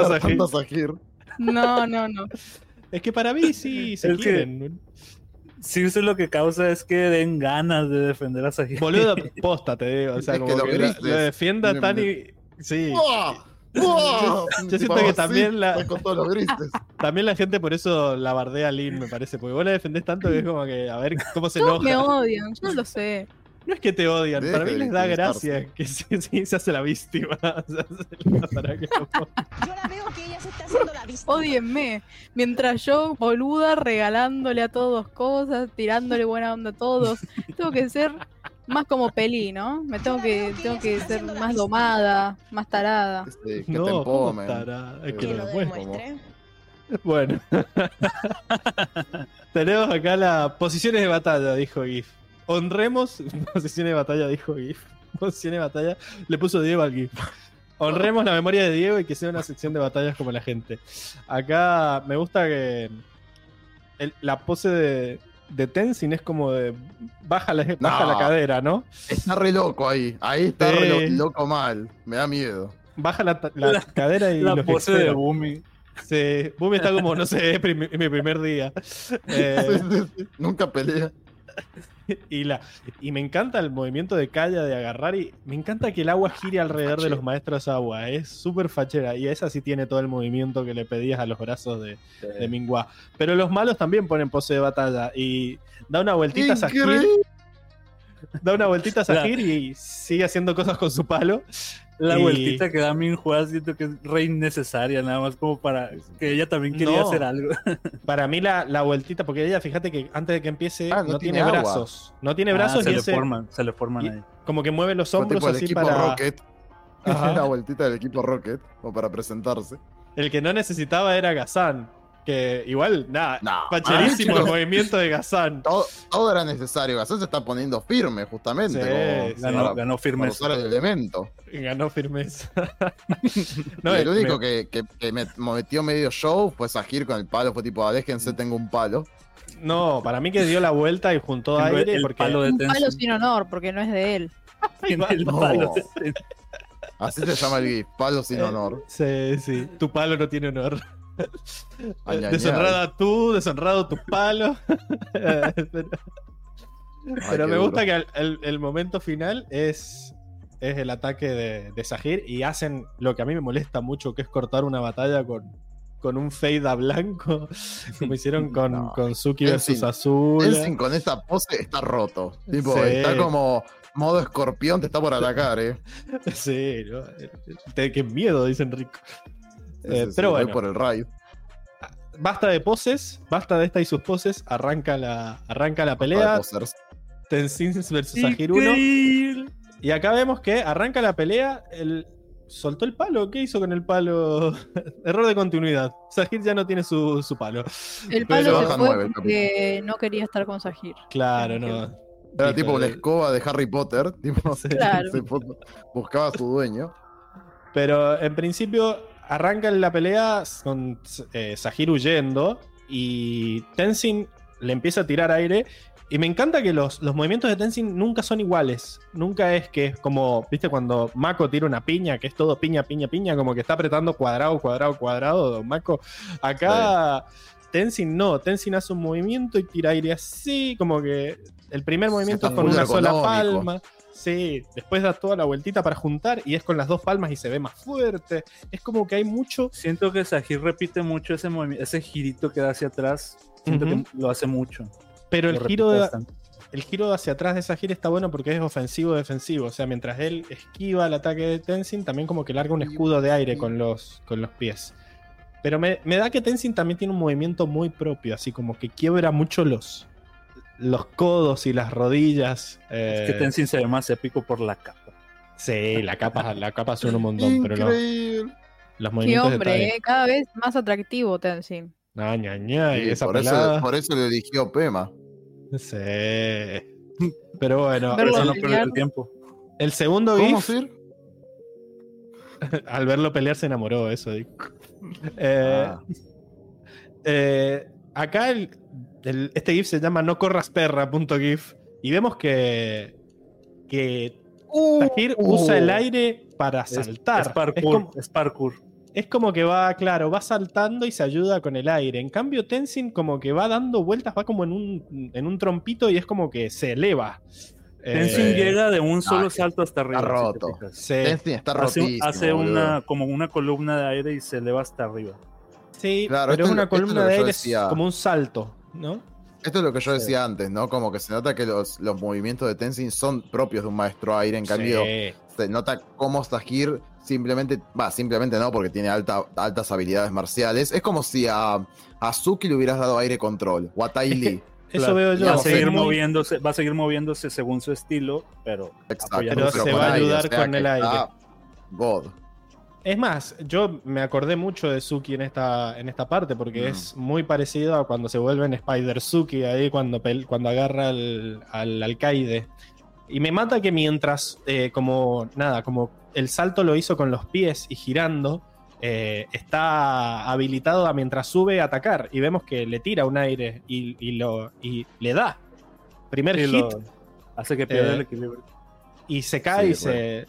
a Sahir. tanto a Sahir. No, no, no. Es que para mí sí se Es que- quieren. Sí, eso lo que causa es que den ganas de defender a Sahir. Boludo, posta, te digo. O sea, Es que como lo que, grises. lo defienda tan y. Sí. ¡Buah! Yo siento que sí, también la- está Con todos los grises. También la gente por eso la bardea a Lin, me parece. Porque vos la defendés tanto que es como que a ver cómo se Todos me enoja. odian, yo lo sé. No es que te odian, para mí les da gracia que se hace la víctima. Se hace la- para que no- Yo la veo que ella se está haciendo la vista. Odienme. Mientras yo, boluda, regalándole a todos cosas, tirándole buena onda a todos. Tengo que ser más como Peli, ¿no? Me tengo que, tengo que ser más domada, más tarada. Este, que te No, ¿cómo empomen. tarada? Es que Que lo demuestre. demuestre. Bueno. Tenemos acá las posiciones de batalla, dijo GIF. Honremos. Posiciones de batalla, dijo GIF. Posiciones de batalla. Le puso Diego al GIF. Honremos la memoria de Diego y que sea una sección de batallas como la gente. Acá me gusta que el- la pose de, de Tenzin es como de baja la, baja No. la cadera, ¿no? Está re loco ahí. Ahí está re lo- loco mal. Me da miedo. Baja la, la cadera y La los pose de. Boomy. Sí, Bumi está como, no sé, prim- mi primer día. Eh, Sí, sí, sí. Nunca pelea. y, la, y me encanta el movimiento de Kaya de agarrar y me encanta que el agua gire alrededor de los maestros agua. Es súper fachera y esa sí tiene todo el movimiento que le pedías a los brazos de, de Mingua. Pero los malos también ponen pose de batalla y da una vueltita a Sahir. Da una vueltita a Sahir y sigue haciendo cosas con su palo. La Y- vueltita que da Minhua siento que es re innecesaria, nada más como para que ella también quería No. hacer algo. Para mí la, la vueltita, porque ella, fíjate que antes de que empiece, Ah, no, no tiene, brazos. No tiene brazos Ah, se y le hace- forman, se le forman y- ahí. como que mueve los hombros tipo el así equipo para... Rocket. Ajá. La vueltita del equipo Rocket. O para presentarse. El que no necesitaba era Gazan. Que igual, nada, No, facherísimo ah, el movimiento de Gazan. Todo, todo era necesario. Gazán se está poniendo firme, justamente. Sí, como. Ganó, para- ganó para firme. usar el elemento. Ganó firmeza. No, el me- único me- que, que- que me metió medio show fue Sahir con el palo. Fue tipo, aléjense, tengo un palo. No, para mí que dio la vuelta y juntó Tengo aire el porque palo de Un palo sin honor, porque no es de él. El palo de. Así se llama el GIF, palo sin Eh, honor. Sí, sí. Tu palo no tiene honor. Deshonrada tú, deshonrado tu palo. pero me gusta duro. que el, el- el momento final es, es el ataque de, de Sahir y hacen lo que a mí me molesta mucho, que es cortar una batalla con, con un fade a blanco, como hicieron con, No. con Suki versus Azul. Tenzin con esta pose está roto. Tipo, Sí. está como modo escorpión, te está por atacar, eh. Sí, ¿no? Te- qué miedo, dice Enrico. Eh, pero bueno. por el raid. Basta de poses, basta de esta y sus poses, arranca la, arranca la pelea. Tenzin versus Sahir 1. Increíble. Y acá vemos que arranca la pelea, el... soltó el palo, ¿qué hizo con el palo? Error de continuidad. Sahir ya no tiene su, su palo. El Pero- palo baja se fue porque no quería estar con Sahir. Claro, no. Era tipo una escoba de Harry Potter. Tipo, Sí. Claro. se buscaba a su dueño. Pero en principio arranca la pelea con eh, Sahir huyendo y Tenzin le empieza a tirar aire. Y me encanta que los, los movimientos de Tenzin nunca son iguales. Nunca es que es como, viste, cuando Mako tira una piña, que es todo piña, piña, piña, como que está apretando cuadrado, cuadrado, cuadrado, don Mako. Acá Tenzin no, Tenzin hace un movimiento y tira aire así, como que el primer movimiento es con una sola palma. Sí, después da toda la vueltita para juntar y es con las dos palmas y se ve más fuerte. Es como que hay mucho. Siento que Sahir repite mucho ese movimiento, ese girito que da hacia atrás. Siento que lo hace mucho. Pero el Lo giro, de- el giro hacia atrás de Sahir está bueno porque es ofensivo-defensivo. O sea, mientras él esquiva el ataque de Tenzin, también como que larga un escudo de aire con los, con los pies. Pero me, me da que Tenzin también tiene un movimiento muy propio, así como que quiebra mucho los, los codos y las rodillas. Es que eh, Tenzin se ve más épico por la capa. Sí, la capa, la capa suena un montón, pero no, Increíble. los Qué movimientos de hombre, eh, cada vez más atractivo Tenzin. Ña, ña, ña, y Sí, esa por, eso, pelada. por eso le eligió Pema. Sí. Pero bueno, eso el, no pierde el tiempo. el segundo ¿Cómo, GIF, Sir? al verlo pelear se enamoró, eso digo. Eh, Ah. eh, acá el, el- este GIF se llama no corras perra punto GIF y vemos que que Tahir usa el aire para Es- saltar. Es, Es parkour. como, Es parkour. es como que va, claro, va saltando y se ayuda con el aire. En cambio, Tenzin como que va dando vueltas, va como en un, en un trompito y es como que se eleva. Tenzin Eh, llega de un solo ah, salto hasta arriba. está si roto. sí. Tenzin está Hace, rotísimo. hace una, como una columna de aire y se eleva hasta arriba. Sí, Claro, pero es una columna de aire, es decía. como un salto, ¿no? Esto es lo que yo decía antes, ¿no? Como que se nota que los, los movimientos de Tenzin son propios de un maestro aire. En cambio, Sí. se nota cómo Sahir simplemente, va, simplemente no, porque tiene alta, altas habilidades marciales. Es como si a, a Suki le hubieras dado aire control, o a Tai Lee. Eso Claro, veo yo. va a seguir muy- moviéndose, va a seguir moviéndose según su estilo, pero Exacto, Pero se va a aire, ayudar con el aire. God. Es más, yo me acordé mucho de Suki en esta, en esta parte porque Mm. es muy parecido a cuando se vuelve en Spider Suki, ahí cuando, cuando agarra al, al alcaide. Y me mata que mientras, eh, como nada, como el salto lo hizo con los pies y girando, eh, está habilitado a mientras sube a atacar. Y vemos que le tira un aire y, y lo, y le da. Primer sí, hit lo- hace que pierda Eh, el equilibrio. y se cae Sí, y se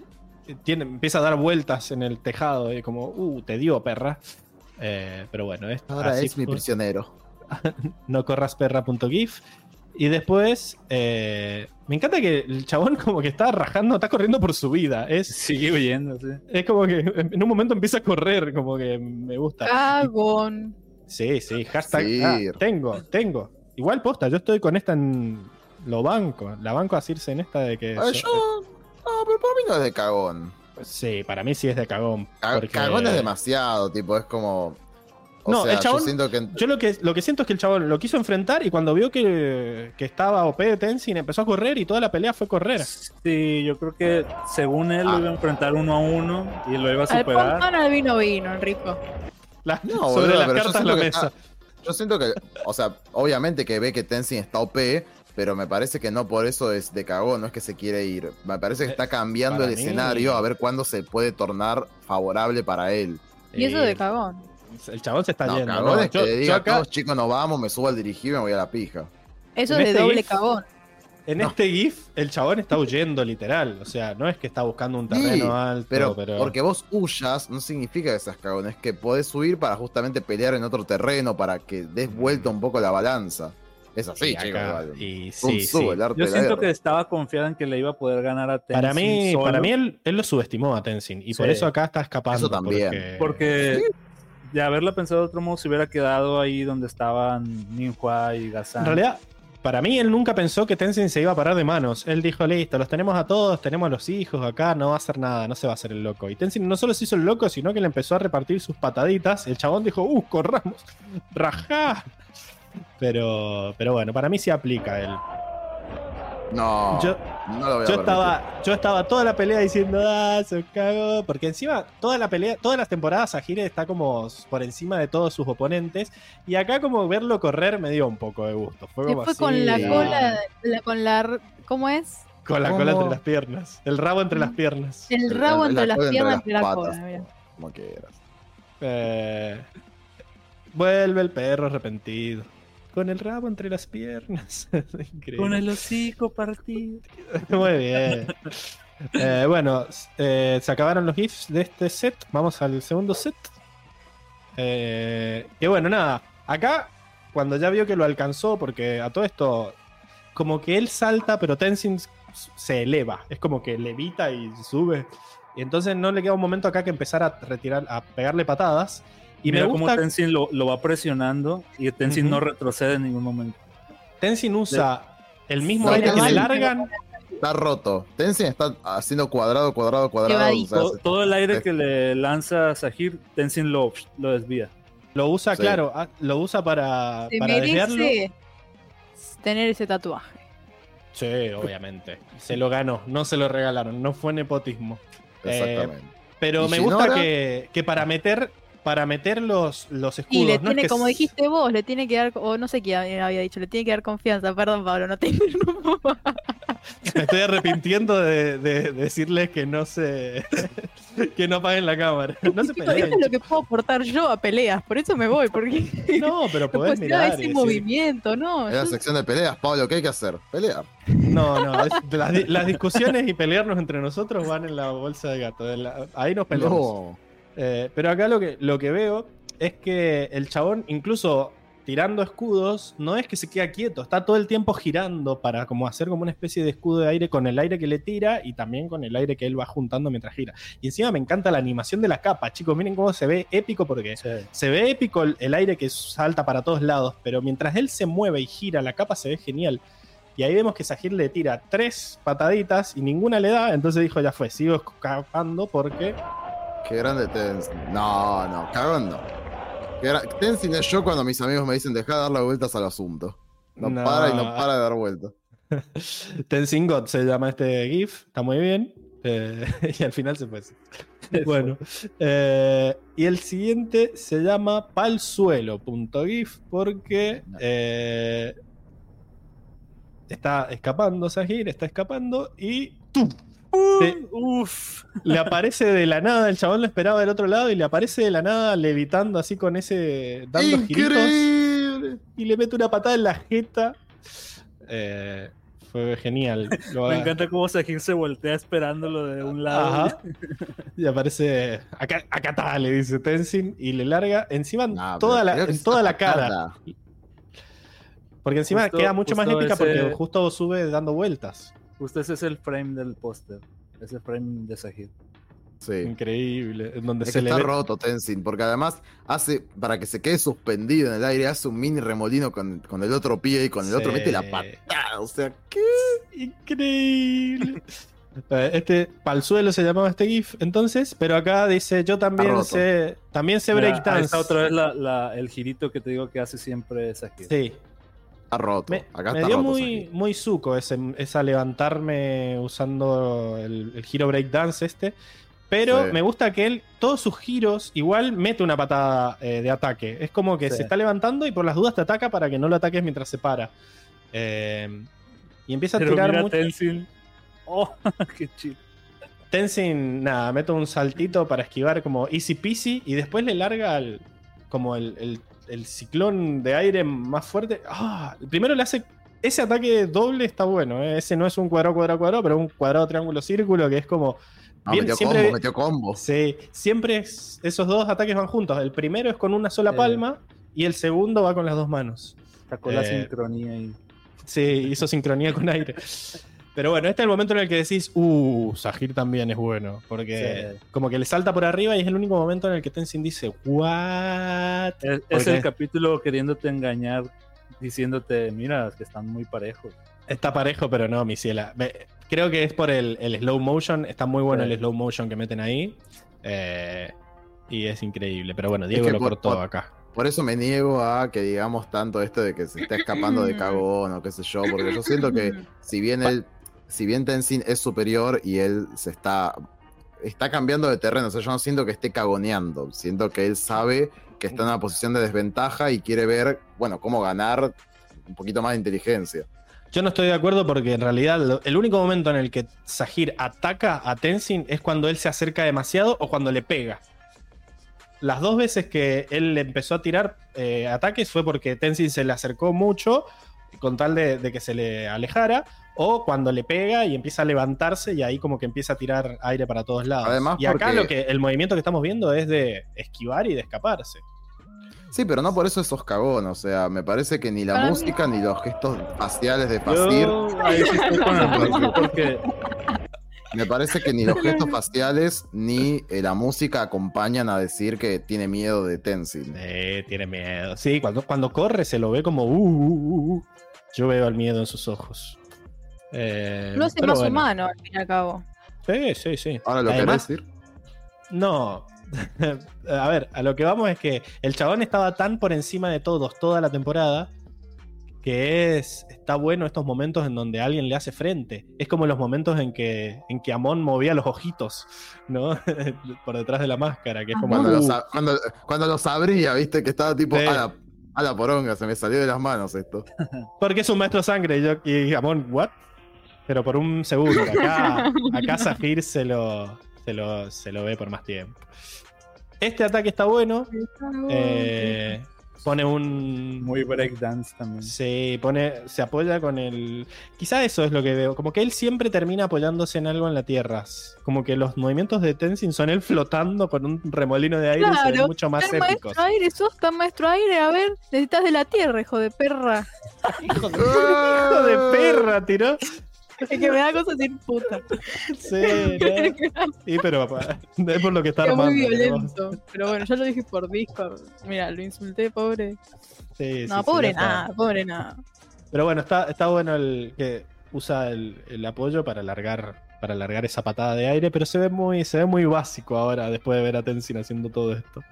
tiene, empieza a dar vueltas en el tejado y como, uh, te dio perra. Eh, pero bueno, es, Ahora así es mi prisionero. no corras perra.gif. Y después, eh, me encanta que el chabón como que está rajando, está corriendo por su vida. Es, Sigue huyendo, sí. es como que en un momento empieza a correr, como que me gusta. Cagón. Sí, sí, hashtag. Sí. ah, tengo, tengo. Igual posta, yo estoy con esta en. Lo banco. La banco a Circe en esta de que. Ah, yo. No, pero para mí no es de cagón. Sí, para mí sí es de cagón. Ca- porque- Cagón es demasiado, tipo, es como. O No, sea, el chabón- yo siento que. Yo lo que, lo que siento es que el chabón lo quiso enfrentar y cuando vio que, que estaba OP de Tenzin empezó a correr y toda la pelea fue correr. Sí, yo creo que según él Ah. lo iba a enfrentar uno a uno y lo iba a superar. al vino vino, Enrico. La- No, sobre boludo, las cartas siento la que mesa. está- Yo siento que, o sea, obviamente que ve que Tenzin está OP, pero me parece que no por eso es de cagón, no es que se quiere ir. Me parece que Eh, está cambiando para el mí- escenario a ver cuándo se puede tornar favorable para él. Y eso de cagón. El chabón se está no, yendo. cagón ¿no? es que Yo- le yo diga, acá- todos chicos, nos vamos, me subo al dirigir y me voy a la pija. Eso es de este doble GIF- cagón. En No. este GIF, el chabón está huyendo literal. O sea, no es que está buscando un terreno Sí, alto, Pero, pero. porque vos huyas no significa que seas cagón, es que podés huir para justamente pelear en otro terreno, para que des vuelta un poco la balanza. Es así, y acá- sí, sí. el arte Yo siento que estaba confiado en que le iba a poder ganar a Tenzin Para mí, solo, para mí él, él lo subestimó a Tenzin. Y por eso acá está escapando. Eso también. Porque, porque de haberla pensado de otro modo se hubiera quedado ahí donde estaban Ninhua y Gazan. En realidad, para mí, él nunca pensó que Tenzin se iba a parar de manos. Él dijo, listo, los tenemos a todos, tenemos a los hijos acá, no va a hacer nada, no se va a hacer el loco. Y Tenzin no solo se hizo el loco, sino que le empezó a repartir sus pataditas. El chabón dijo, uh, corramos, rajá. Pero, pero bueno, para mí sí aplica él. No, Yo, no lo voy a yo estaba, yo estaba toda la pelea diciendo, ah, se cagó. Porque encima, toda la pelea, todas las temporadas Agire está como por encima de todos sus oponentes. Y acá como verlo correr me dio un poco de gusto. Fue como fue así, con la cola, la- con la, ¿cómo es? Con la ¿Cómo? cola entre las piernas. El rabo entre las piernas. El rabo entre la las entre piernas, las entre la patas. cola. Como quieras. Eh, vuelve el perro arrepentido. Con el rabo entre las piernas. Increíble. Con el hocico partido. Muy bien. Eh, bueno, eh, se acabaron los GIFs de este set. Vamos al segundo set. Eh, que bueno, nada. Acá, cuando ya vio que lo alcanzó, porque a todo esto, como que él salta, pero Tenzin se eleva. Es como que levita y sube. Y entonces no le queda un momento acá que empezar a retirar, a pegarle patadas. Y Mira me cómo gusta. Tenzin lo, lo va presionando y Tenzin no retrocede en ningún momento. Tenzin usa el mismo No, aire que le largan. Está roto. Tenzin está haciendo cuadrado, cuadrado, cuadrado. Evadizo. o sea, Todo, el aire es- que le lanza Sahir, Tenzin lo, lo desvía. Lo usa, Sí. claro, ah, lo usa para, Se para desviarlo. tener ese tatuaje. Sí, obviamente. Se lo ganó, no se lo regalaron, no fue nepotismo. Exactamente. Pero ¿Y me gusta que, que para meter para meter los, los escudos. Y le no es tiene, que como dijiste vos, le tiene que dar, o no sé quién había dicho, le tiene que dar confianza. Perdón, Pablo, no te interrumpo. Me estoy arrepintiendo de, de decirles que no se. que no apaguen la cámara. No se peleen. Esto es lo que puedo aportar yo a peleas, por eso me voy, porque No, pero podés pues, mirar. y ese decir- movimiento, ¿no? Es la sección de peleas, Pablo, ¿qué hay que hacer? Pelear. No, no. es- las, di- las discusiones y pelearnos entre nosotros van en la bolsa de gato. la- ahí nos peleamos. No. Eh, pero acá lo que, lo que veo es que el chabón, incluso tirando escudos, no es que se queda quieto, está todo el tiempo girando para como hacer como una especie de escudo de aire con el aire que le tira y también con el aire que él va juntando mientras gira. Y encima me encanta la animación de la capa, chicos, miren cómo se ve épico porque se ve épico el, el aire que salta para todos lados, pero mientras él se mueve y gira, la capa se ve genial. Y ahí vemos que Sahir le tira tres pataditas y ninguna le da, entonces dijo, ya fue, sigo escapando porque Qué grande Tenzin. No, no, cagón no. Tenzin es yo cuando mis amigos me dicen deja de darle vueltas al asunto. No, No. para y no para de dar vueltas. Tenzin God se llama este GIF, está muy bien. eh, y al final se fue. así. Bueno, eh, y el siguiente se llama palsuelo.gif porque eh, está escapando Sahir, está escapando y ¡tum! Se- Uf. le aparece de la nada, el chabón lo esperaba del otro lado y le aparece de la nada levitando así con ese, dando giritos ¡Increíble! y le mete una patada en la jeta. Eh, fue genial. Lo- Me encanta cómo Sahir se voltea esperándolo de un lado. Ajá. Y aparece. Acá, acá está, le dice Tenzin. Y le larga encima Nah, toda la, en toda la cara. Porque encima Justo- queda mucho más épica ese- porque justo sube dando vueltas. Justo ese es el frame del póster. Ese frame de Sahir. Sí. Increíble. En donde Es se que le está ve. roto Tenzin, porque además hace, para que se quede suspendido en el aire, hace un mini remolino con, con el otro pie y con el otro mete la patada. O sea, ¿qué? Increíble. Eh, Este Palsuelo se llamaba este GIF entonces, pero acá dice yo también sé también sé breakdance. está otra vez la- la- el girito que te digo que hace siempre Sahir. Sí, Está roto. Me, Acá me está dio roto. muy, muy suco ese, esa levantarme usando el, el giro breakdance este. Pero Sí. me gusta que él, todos sus giros, igual mete una patada eh, de ataque. Es como que Sí. se está levantando y por las dudas te ataca para que no lo ataques mientras se para. Eh, y empieza a tirar mira mucho. Tenzin. Oh, qué chido. Tenzin, nada, mete un saltito para esquivar como easy peasy y después le larga al- como el, el- el ciclón de aire más fuerte. Ah, primero le hace. Ese ataque doble está bueno, ¿eh? ese no es un cuadrado, cuadrado, cuadrado, pero un cuadrado, triángulo, círculo, que es como. No, bien, metió siempre- combo, metió combo. Sí, siempre es- esos dos ataques van juntos. El primero es con una sola Sí. palma y el segundo va con las dos manos. Sacó la Eh, sincronía ahí. Sí, hizo sincronía con aire. Pero bueno, este es el momento en el que decís, uh, Sahir también es bueno. Porque Sí. como que le salta por arriba y es el único momento en el que Tenzin dice, what? Es, el capítulo queriéndote engañar, diciéndote, mira, que están muy parejos. Está parejo, pero no, mi ciela. Creo que es por el, el slow motion. Está muy bueno Sí. el slow motion que meten ahí. Eh, y es increíble. Pero bueno, Diego que lo por- cortó por- acá. Por eso me niego a que digamos tanto esto de que se está escapando de cagón o qué sé yo, porque yo siento que si bien él, si bien Tenzin es superior y él se está, está cambiando de terreno, o sea, yo no siento que esté cagoneando, siento que él sabe que está en una posición de desventaja y quiere ver, bueno, cómo ganar un poquito más de inteligencia. Yo no estoy de acuerdo porque en realidad el único momento en el que Sahir ataca a Tenzin es cuando él se acerca demasiado o cuando le pega. Las dos veces que él empezó a tirar eh, ataques fue porque Tenzin se le acercó mucho con tal de que se le alejara o cuando le pega y empieza a levantarse y ahí como que empieza a tirar aire para todos lados. Además, y acá porque- lo que el movimiento que estamos viendo es de esquivar y de escaparse. Sí, pero no por eso esos cagón, o sea, me parece que ni la Para mí- música ni los gestos faciales de Fasir, Yo me parece que ni los gestos faciales ni eh, la música acompañan a decir que tiene miedo de Tenzin. Sí, tiene miedo. Sí, cuando, cuando corre se lo ve como. "Uh, uh, uh, uh". Yo veo el miedo en sus ojos. Eh, Lo hace pero más bueno. humano, al fin y al cabo. Sí, sí, sí. Ahora lo Además, querés decir. No. a ver, a lo que vamos es que el chabón estaba tan por encima de todos toda la temporada que es está bueno estos momentos en donde alguien le hace frente. Es como los momentos en que en que Amon movía los ojitos, ¿no? por detrás de la máscara, que es como Cuando, "Uh". los, cuando, cuando los abría, viste, que estaba tipo a, la, a la poronga, se me salió de las manos esto. Porque es un maestro sangre. Y, yo, y Amon, ¿what? Pero por un segundo. Acá, acá Zahir se lo, se, lo, se lo ve por más tiempo. Este ataque está bueno. eh, pone un. muy breakdance también. Sí, pone, se apoya con el. Quizá eso es lo que veo. Como que él siempre termina apoyándose en algo en la tierra. Como que los movimientos de Tenzin son él flotando con un remolino de aire y se ven Claro, mucho más Tan épicos. maestro aire, sos tan maestro aire, a ver, necesitas de la tierra, hijo de perra. Hijo de, hijo de perra, tiró. Es que me da cosa decir puta. Sí, ¿no? Sí, pero papá, es por lo que está Es muy armando. ¿no? violento. Pero bueno, ya lo dije por Discord. Mira, lo insulté, pobre. Sí, sí, No, sí, pobre nada, pobre nada. Pero bueno, está, está bueno el que usa el, el apoyo para alargar, para alargar esa patada de aire, pero se ve muy, se ve muy básico ahora después de ver a Tenzin haciendo todo esto.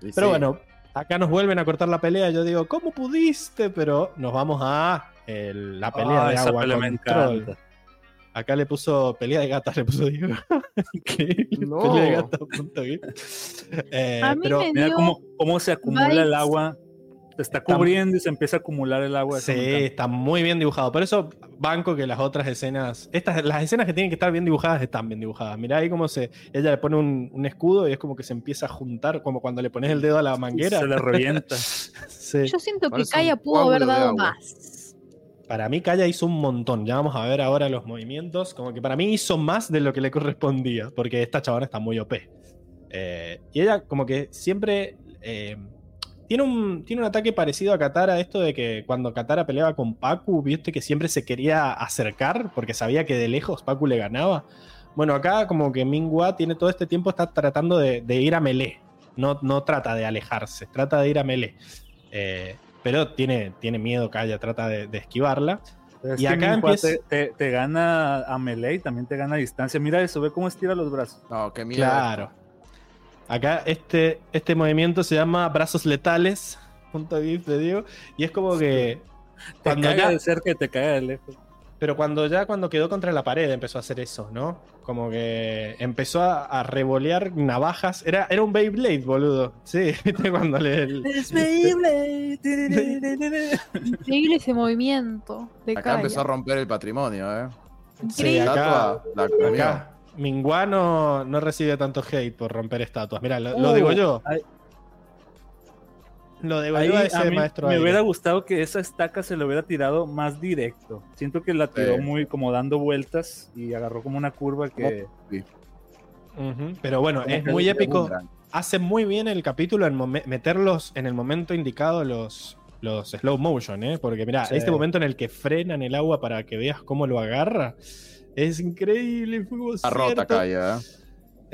Pero sí, bueno, acá nos vuelven a cortar la pelea. Yo digo, ¿cómo pudiste? Pero nos vamos a el- la pelea Ah, de agua pelea control. Acá le puso pelea de gatas, le puso Diego. No. Pelea de gatas.gif. Eh, A mí pero me Mira cómo, cómo se acumula el agua. Se está Está- cubriendo y se empieza a acumular el agua. Sí, está muy bien dibujado. Por eso banco que las otras escenas, estas, las escenas que tienen que estar bien dibujadas están bien dibujadas. Mirá ahí cómo se, ella le pone un, un escudo y es como que se empieza a juntar, como cuando le pones el dedo a la manguera. Se le revienta. Sí. Yo siento que Kaya pudo haber dado más. Para mí Kaya hizo un montón. Ya vamos a ver ahora los movimientos. Como que para mí hizo más de lo que le correspondía, porque esta chabona está muy OP. Eh, y ella como que siempre eh, tiene, un, tiene un ataque parecido a Katara, esto de que cuando Katara peleaba con Paku, viste que siempre se quería acercar porque sabía que de lejos Paku le ganaba. Bueno, acá como que Minghua tiene todo este tiempo, está tratando de, de ir a melee. No, no trata de alejarse, trata de ir a melee. Eh, pero tiene, tiene miedo Kaya, trata de, de esquivarla. Es Y acá empieza- te, te- te gana a melee y también te gana a distancia. Mira eso, ve cómo estira los brazos. No, qué miedo. Claro. Acá este, este movimiento se llama brazos letales. Punto gif de Diego. Y es como que Te cuando caga ya, de cerca y te caga de lejos. Pero cuando ya cuando quedó contra la pared empezó a hacer eso, ¿no? Como que empezó a, a revolear navajas. Era, era un Beyblade, boludo. Sí, ¿viste? Cuando le. el- Increíble ese movimiento de Acá empezó a romper el patrimonio, ¿eh? Sí, acá, la comió. Mingua no, no recibe tanto hate por romper estatuas. Mira, lo, lo Uh, digo yo. ahí- Lo digo Ahí yo a a ese mí maestro. me aire. hubiera gustado que esa estaca se lo hubiera tirado más directo. Siento que la tiró Sí. muy como dando vueltas y agarró como una curva que Pero bueno, Como es muy épico. Hace muy bien el capítulo en meterlos en el momento indicado los, los slow motion, ¿eh? Porque mira, Sí. este momento en el que frenan el agua para que veas cómo lo agarra, es increíble. Está rota cierto. Kaya, ¿eh?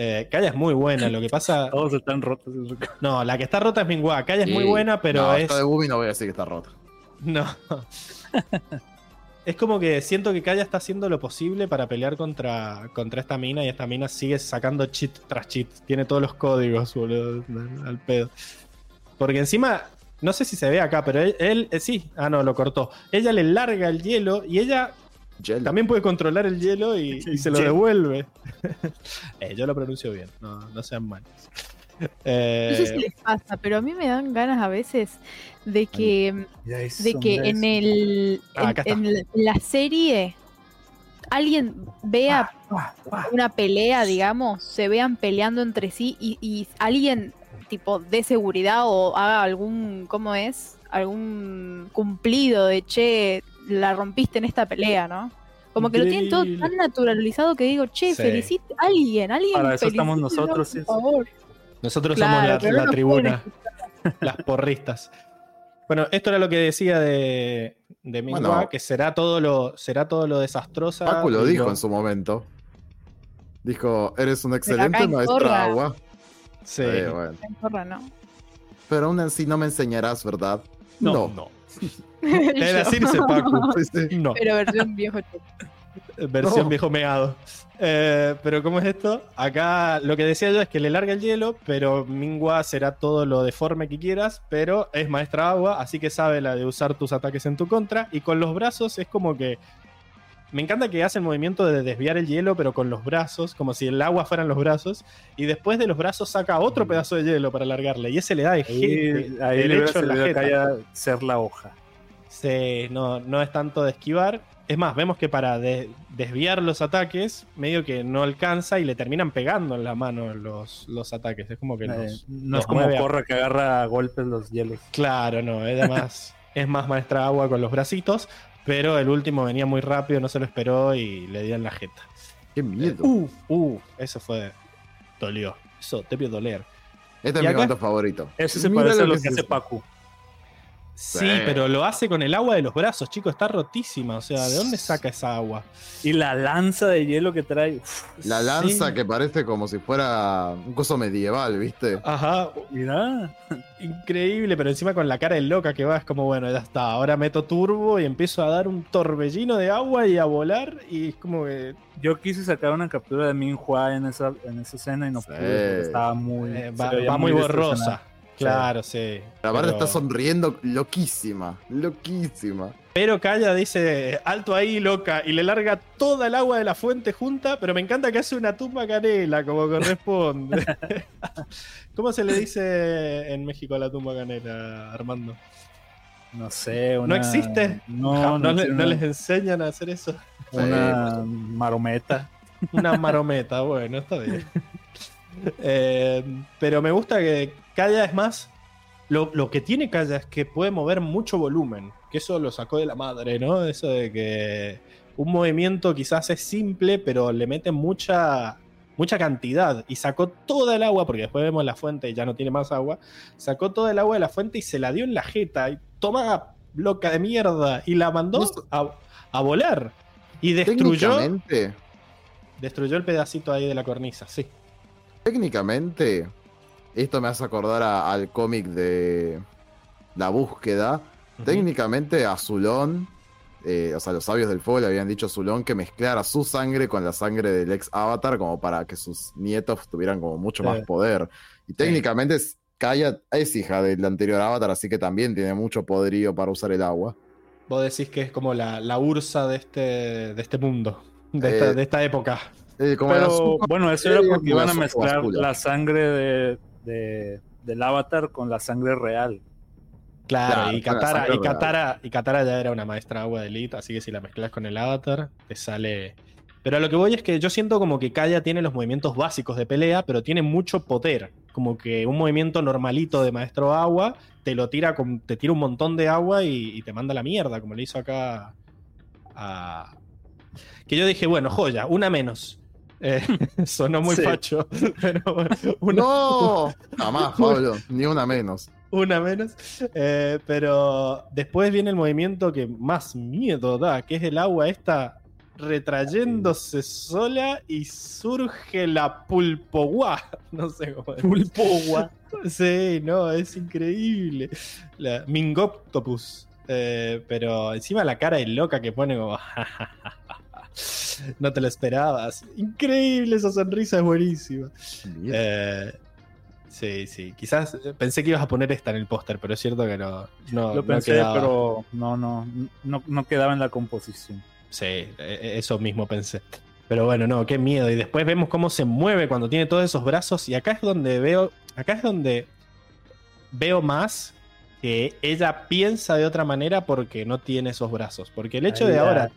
Eh, Kaya es muy buena, lo que pasa... todos están rotos. en su ca- No, la que está rota es Mingua. Kaya es muy buena, pero no, es... esta de Boomy no voy a decir que está rota. No. es como que siento que Kaya está haciendo lo posible para pelear contra, contra esta mina y esta mina sigue sacando cheat tras cheat. Tiene todos los códigos, boludo, al- al pedo. Porque encima, no sé si se ve acá, pero él, él- eh, sí, ah no, lo cortó. Ella le larga el hielo y ella Gel. también puede controlar el hielo y, y se lo devuelve. Eh, yo lo pronuncio bien, no, no sean malos. Eh, No sé si les pasa, pero a mí me dan ganas a veces de que, eso, de que en el Ah, en, acá está. en la- en la serie alguien vea una pelea, digamos, se vean peleando entre sí y, y alguien tipo de seguridad o haga algún, ¿cómo es? Algún cumplido de che, la rompiste en esta pelea, ¿no? Como que lo tienen todo tan naturalizado que digo, che, Sí. felicite a alguien, alguien. Para eso estamos nosotros, por favor. Nosotros Claro, somos la, no tribuna. las porristas. Bueno, esto era lo que decía de, de Mingua, Bueno. que será todo lo, será todo lo desastrosa. Pacu lo dijo en su momento. Dijo, eres un excelente en maestro agua. Sí. Eh, bueno. ¿no? Pero aún así no me enseñarás, ¿verdad? No, no. Sí, sí. No, Pero versión viejo. versión No. viejo meado. Eh, pero ¿cómo es esto? Acá lo que decía yo es que le larga el hielo, pero Mingua será todo lo deforme que quieras, pero es maestra agua, así que sabe la de usar tus ataques en tu contra. Y con los brazos es como que... Me encanta que hace el movimiento de desviar el hielo, pero con los brazos, como si el agua fueran los brazos, y después de los brazos saca otro pedazo de hielo para largarle, y ese le da de, Ahí, ahí le derecho hubiera en la jeta. Ser la hoja. Sí, no, no es tanto de esquivar. Es más, vemos que para de- desviar los ataques, medio que no alcanza y le terminan pegando en la mano los, los ataques. Es como que Eh, los- no los es como Corra que agarra a golpes los hielos. Claro, no, es más, es más maestra agua con los bracitos, pero el último venía muy rápido, no se lo esperó y le dio en la jeta. Qué miedo. Uh, uh, eso fue. Dolió. Eso debió doler. este ¿y es mi acá? momento favorito. Eso se Mira parece a lo que que hace. Pacu. Sí, Sí. pero lo hace con el agua de los brazos, chicos, está rotísima. O sea, ¿de dónde saca esa agua? Y la lanza de hielo que trae. uf, La lanza Sí. que parece como si fuera un coso medieval, ¿viste? Ajá, mira. increíble, pero encima con la cara de loca que va, es como, bueno, ya está, ahora meto turbo y empiezo a dar un torbellino de agua y a volar y es como que Yo quise sacar una captura de Minhua en esa, en esa escena y no Sí. pude estaba muy. eh, va muy borrosa. Claro, sí. La verdad pero- está sonriendo loquísima, loquísima. Pero Kaya dice, alto ahí, loca, y le larga toda el agua de la fuente junta, pero me encanta que hace una tumba canela, como corresponde. ¿Cómo se le dice en México a la tumba canela, Armando? No sé. ¿No una- existe? No, ¿No, no, le- tiene no les enseñan a hacer eso? Una marometa. Una marometa, bueno, está bien. Eh, pero me gusta que Kaya es más. Lo, lo que tiene Kaya es que puede mover mucho volumen. Que eso lo sacó de la madre, ¿no? Eso de que un movimiento quizás es simple, pero le mete mucha, mucha cantidad. Y sacó toda el agua, porque después vemos la fuente y ya no tiene más agua. Sacó toda el agua de la fuente y se la dio en la jeta. Y toma, loca de mierda. Y la mandó a, a volar. Y destruyó, Técnicamente, destruyó el pedacito ahí de la cornisa, sí. técnicamente, esto me hace acordar a- al cómic de La Búsqueda. Técnicamente a Zulón, eh, o sea, los sabios del fuego le habían dicho a Zulón que mezclara su sangre con la sangre del ex Avatar como para que sus nietos tuvieran como mucho Sí. más poder. Y técnicamente es- Kaya es hija del anterior Avatar, así que también tiene mucho poderío para usar el agua. Vos decís que es como la, la Ursa de este, de este mundo, de, esta, Eh, de esta época. Eh, como Pero bueno, eso era porque iban a mezclar oscura. la sangre de, de- del avatar con la sangre real. Claro, Claro, y, Katara, y. Katara, y Katara ya era una maestra agua de elite, así que si la mezclas con el avatar, te sale. Pero a lo que voy es que yo siento como que Kaya tiene los movimientos básicos de pelea, pero tiene mucho poder. Como que un movimiento normalito de maestro agua te lo tira con, te tira un montón de agua y, y te manda a la mierda, como le hizo acá a. Que yo dije, bueno, joya, una menos. Eh, sonó muy Sí. facho, pero bueno, una, No, jamás, Pablo, ni una menos. una menos. Eh, pero después viene el movimiento que más miedo da, que es el agua esta retrayéndose sola y surge la pulpoguá. No sé cómo es. Pulpogua. Sí, no, es increíble. La Mingoptopus. Eh, pero encima la cara de loca que pone como. no te lo esperabas. Increíble, esa sonrisa es buenísima. Eh, sí, sí. Quizás eh, pensé que ibas a poner esta en el póster, pero es cierto que no. no Lo no pensé, quedaba. pero no, no, no, no quedaba en la composición. Sí, e- e- eso mismo pensé. Pero bueno, no, qué miedo. Y después vemos cómo se mueve cuando tiene todos esos brazos. Y acá es donde veo. Acá es donde veo más que ella piensa de otra manera porque no tiene esos brazos. Porque el hecho de ya- ahora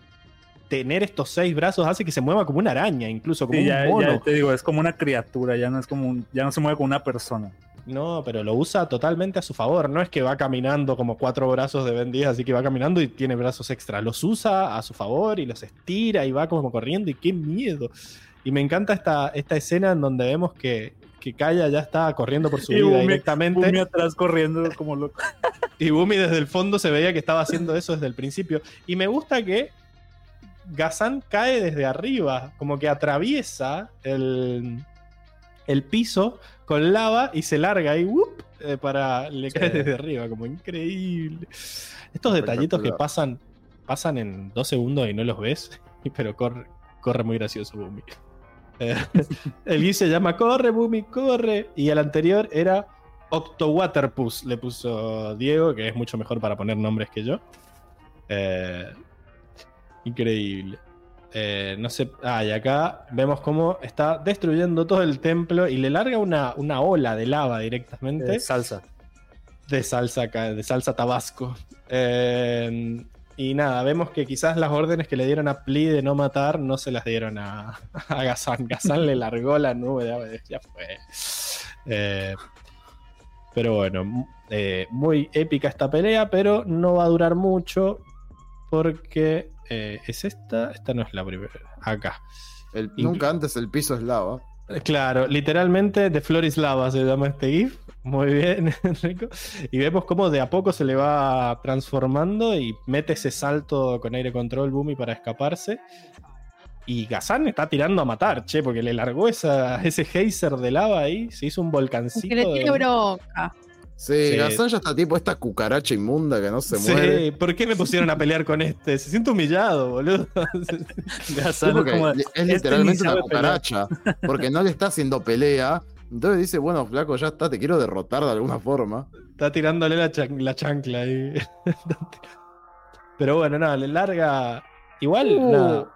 tener estos seis brazos hace que se mueva como una araña, incluso como Sí, un ya, mono. ya te digo, es como una criatura, ya no es como un- ya no se mueve como una persona. No, pero lo usa totalmente a su favor. No es que va caminando como cuatro brazos de Ben 10, así que va caminando y tiene brazos extra. Los usa a su favor y los estira y va como corriendo y qué miedo. Y me encanta esta, esta escena en donde vemos que, que Kaya ya está corriendo por su Y vida Bumi- directamente. Bumi atrás corriendo como loco. Y Bumi desde el fondo se veía que estaba haciendo eso desde el principio. Y me gusta que Gazan cae desde arriba, como que atraviesa el, el piso con lava y se larga ahí, eh, para le cae desde arriba, como increíble. Estos detallitos que pasan, pasan en dos segundos y no los ves, pero corre, corre muy gracioso Bumi. Eh, el guy se llama Corre, Bumi, corre. Y el anterior era Octowaterpus, le puso Diego, que es mucho mejor para poner nombres que yo. Eh, increíble. Eh, no sé. Ah, y acá vemos cómo está destruyendo todo el templo y le larga una, una ola de lava directamente Eh, salsa. de salsa, de salsa tabasco. Eh, y nada, vemos que quizás las órdenes que le dieron a Pli de no matar no se las dieron a, a Gazan. Gazan le largó la nube de ya fue. Eh, pero bueno, mu- eh, muy épica esta pelea, pero no va a durar mucho porque eh, es esta, esta no es la primera, acá. El- nunca antes el piso es lava. Claro, literalmente de Floris Lava se llama este GIF. Muy bien, Enrico. Y vemos cómo de a poco se le va transformando y mete ese salto con aire control Bumi para escaparse. Y Gazan está tirando a matar, che, porque le largó esa, ese geyser de lava ahí, se hizo un volcancito. Que le de- tiene bronca. Sí, Sí. Gazan ya está tipo esta cucaracha inmunda que no se Sí, muere. ¿por qué me pusieron a pelear con este? Se siente humillado, boludo. Sí, como- es este literalmente una pelear. cucaracha. Porque no le está haciendo pelea. Entonces dice, bueno, flaco, ya está, te quiero derrotar de alguna forma. Está tirándole la, chan- la chancla ahí. Pero bueno, nada, le larga. Igual, Uh. nada.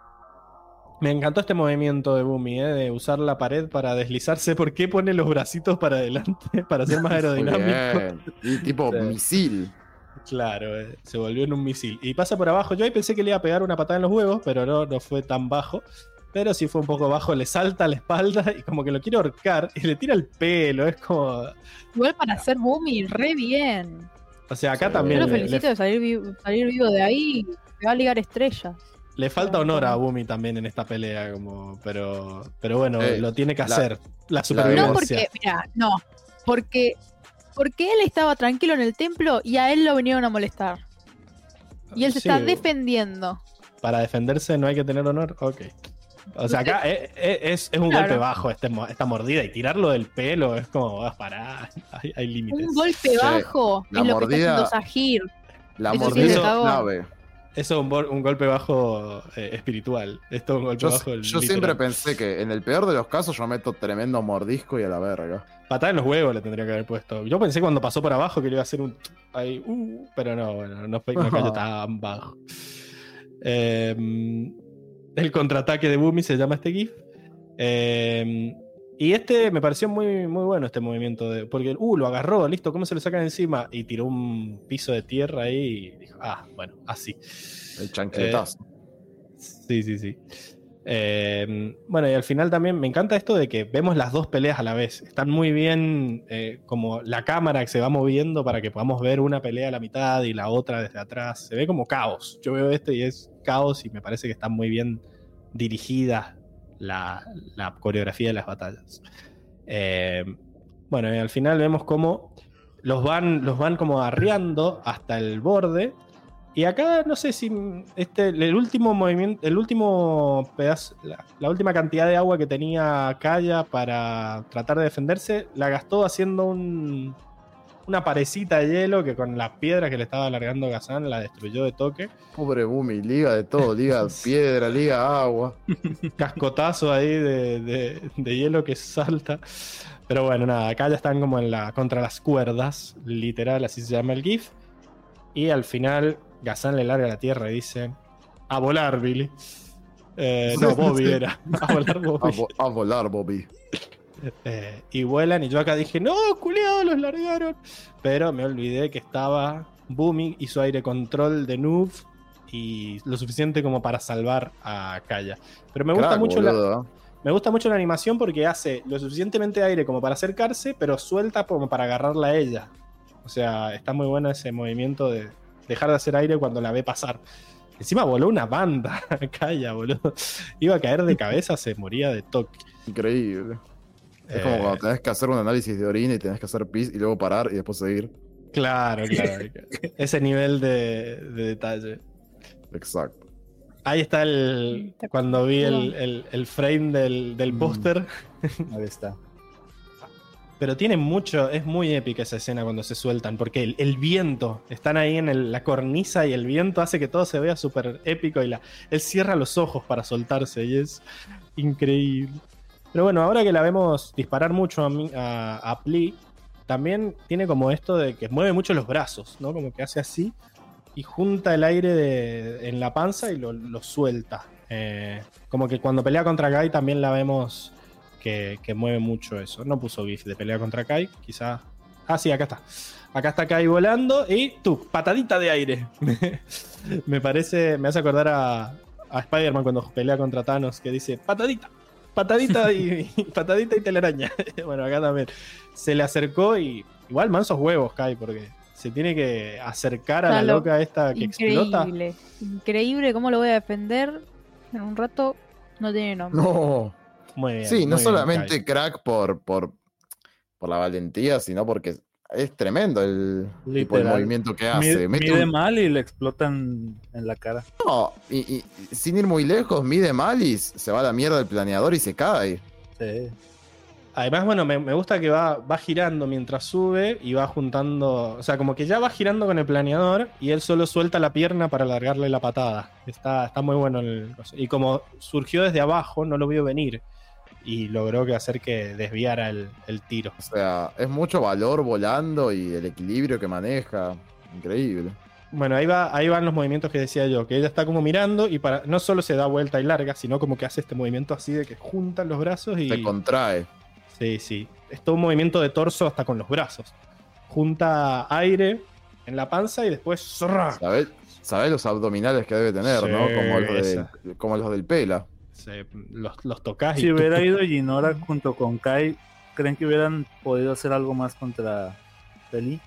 Me encantó este movimiento de Bumi, ¿eh? de usar la pared para deslizarse. ¿Por qué pone los bracitos para adelante? Para ser más aerodinámico. Y tipo Sí. misil. Claro, eh, se volvió en un misil. Y pasa por abajo. Yo ahí pensé que le iba a pegar una patada en los huevos, pero no, no fue tan bajo. Pero sí fue un poco bajo. Le salta a la espalda y como que lo quiere ahorcar y le tira el pelo. Es como. Igual para hacer Boomy, re bien. O sea, acá Sí. también. Yo lo le- felicito de salir, vi- salir vivo de ahí. Me va a ligar estrellas. Le falta honor a Bumi también en esta pelea, como, pero, pero bueno, Eh, lo tiene que la- hacer. La, No supervivencia. porque, mira, no. Porque, porque él estaba tranquilo en el templo y a él lo vinieron a molestar. Y él se Sí, está defendiendo. Para defenderse no hay que tener honor. Ok. O sea, acá es, es- es un Claro. golpe bajo este mo- esta mordida y tirarlo del pelo es como, vas a parar. Hay, hay límites. Un golpe bajo la es lo que mordida- está haciendo Sahir. La Eso sí mordida es clave. Eso es un, golpe bajo eh, espiritual. Esto es un golpe Yo, bajo yo literal. siempre pensé que en el peor de los casos yo meto tremendo mordisco y a la verga. Patada en los huevos le tendría que haber puesto. Yo pensé cuando pasó por abajo que le iba a hacer un. Ahí, uh, pero no, bueno, no, fue, no cayó tan bajo. Eh, el contraataque de Bumi se llama este GIF. Eh, y este me pareció muy, muy bueno, este movimiento. De, porque, uh, lo agarró, listo, ¿cómo se lo sacan encima? Y tiró un piso de tierra ahí y dijo, ah, bueno, así. El chancletazo. Sí, sí, sí. Eh, bueno, y al final también me encanta esto de que vemos las dos peleas a la vez. Están muy bien eh, como la cámara que se va moviendo para que podamos ver una pelea a la mitad y la otra desde atrás. Se ve como caos. Yo veo esto y es caos y me parece que están muy bien dirigidas la, la coreografía de las batallas. Eh, bueno, y al final vemos cómo los van, los van como arriando hasta el borde y acá no sé si este, el último movimiento, el último pedazo, la, la última cantidad de agua que tenía Kaya para tratar de defenderse, la gastó haciendo un, una parecita de hielo que con las piedras que le estaba alargando Gazán la destruyó de toque. Pobre Bumi, liga de todo, liga piedra, liga agua. Cascotazo ahí de, de- de hielo que salta. Pero bueno, nada, acá ya están como en la, contra las cuerdas, literal, así se llama el GIF. Y al final, Gazán le larga la tierra y dice: A volar, Billy. Eh, no, Bobby era. A volar, A, Bobby. vo- a volar, Bobby. Eh, y vuelan, y yo acá dije: No, culiado, los largaron. Pero me olvidé que estaba Booming y su aire control de noob. Y lo suficiente como para salvar a Kaya. Pero me gusta mucho la, me gusta mucho la animación porque hace lo suficientemente aire como para acercarse, pero suelta como para agarrarla a ella. O sea, está muy bueno ese movimiento de dejar de hacer aire cuando la ve pasar. Encima voló una banda, calla, boludo. Iba a caer de cabeza, se moría de toque. Increíble. Es Eh, como cuando tenés que hacer un análisis de orina y tenés que hacer pis y luego parar y después seguir. Claro, claro. ese nivel de, de detalle. Exacto. Ahí está el. Cuando vi el, el- el frame del, del Mm. póster. Ahí está. Pero tiene mucho, es muy épica esa escena cuando se sueltan, porque el, el viento, están ahí en el- la cornisa y el viento hace que todo se vea súper épico y la, él cierra los ojos para soltarse y es increíble. Pero bueno, ahora que la vemos disparar mucho a, mí- a, Pli, también tiene como esto de que mueve mucho los brazos, ¿no? Como que hace así y junta el aire de- en la panza y lo, suelta. Eh, como que cuando pelea contra Guy también la vemos que, mueve mucho eso. No puso GIF de pelea contra Kai, quizá. Ah, sí, acá está. Acá está Kai volando y tú, patadita de aire. me parece, me hace acordar a, a Spider-Man cuando pelea contra Thanos que dice patadita, patadita y, y patadita y telaraña. bueno, acá también. Se le acercó y igual mansos huevos Kai porque se tiene que acercar a la loca esta que explota. Increíble. Increíble cómo lo voy a defender. En un rato no tiene nombre. No. Muy bien. Sí, no bien, solamente Kai. crack por, por, por la valentía, sino porque es tremendo el tipo movimiento que hace. Mide, Mete mide un- mal y le explotan en la cara. No, y, sin ir muy lejos, mide mal y se va a la mierda del planeador y se cae. Sí. Además, bueno, me, me gusta que va, va girando mientras sube y va juntando. O sea, como que ya va girando con el planeador y él solo suelta la pierna para alargarle la patada. Está, está muy bueno. El, y como surgió desde abajo, no lo vio venir. Y logró que hacer que desviara el, el tiro. O sea, es mucho valor volando y el equilibrio que maneja. Increíble. Bueno, ahí, va, ahí van los movimientos que decía yo, que ella está como mirando y para no solo se da vuelta y larga, sino como que hace este movimiento así de que juntan los brazos y... Se contrae. Sí, sí. Es todo un movimiento de torso hasta con los brazos. Junta aire en la panza y después zorra. ¿Sabés, los abdominales que debe tener, Sí, no? Como los, del, esa. como los del Pela. Los, los tocas Si ¡tuc, hubiera ido Ginora junto con Kai, ¿creen que hubieran podido hacer algo más contra Peli?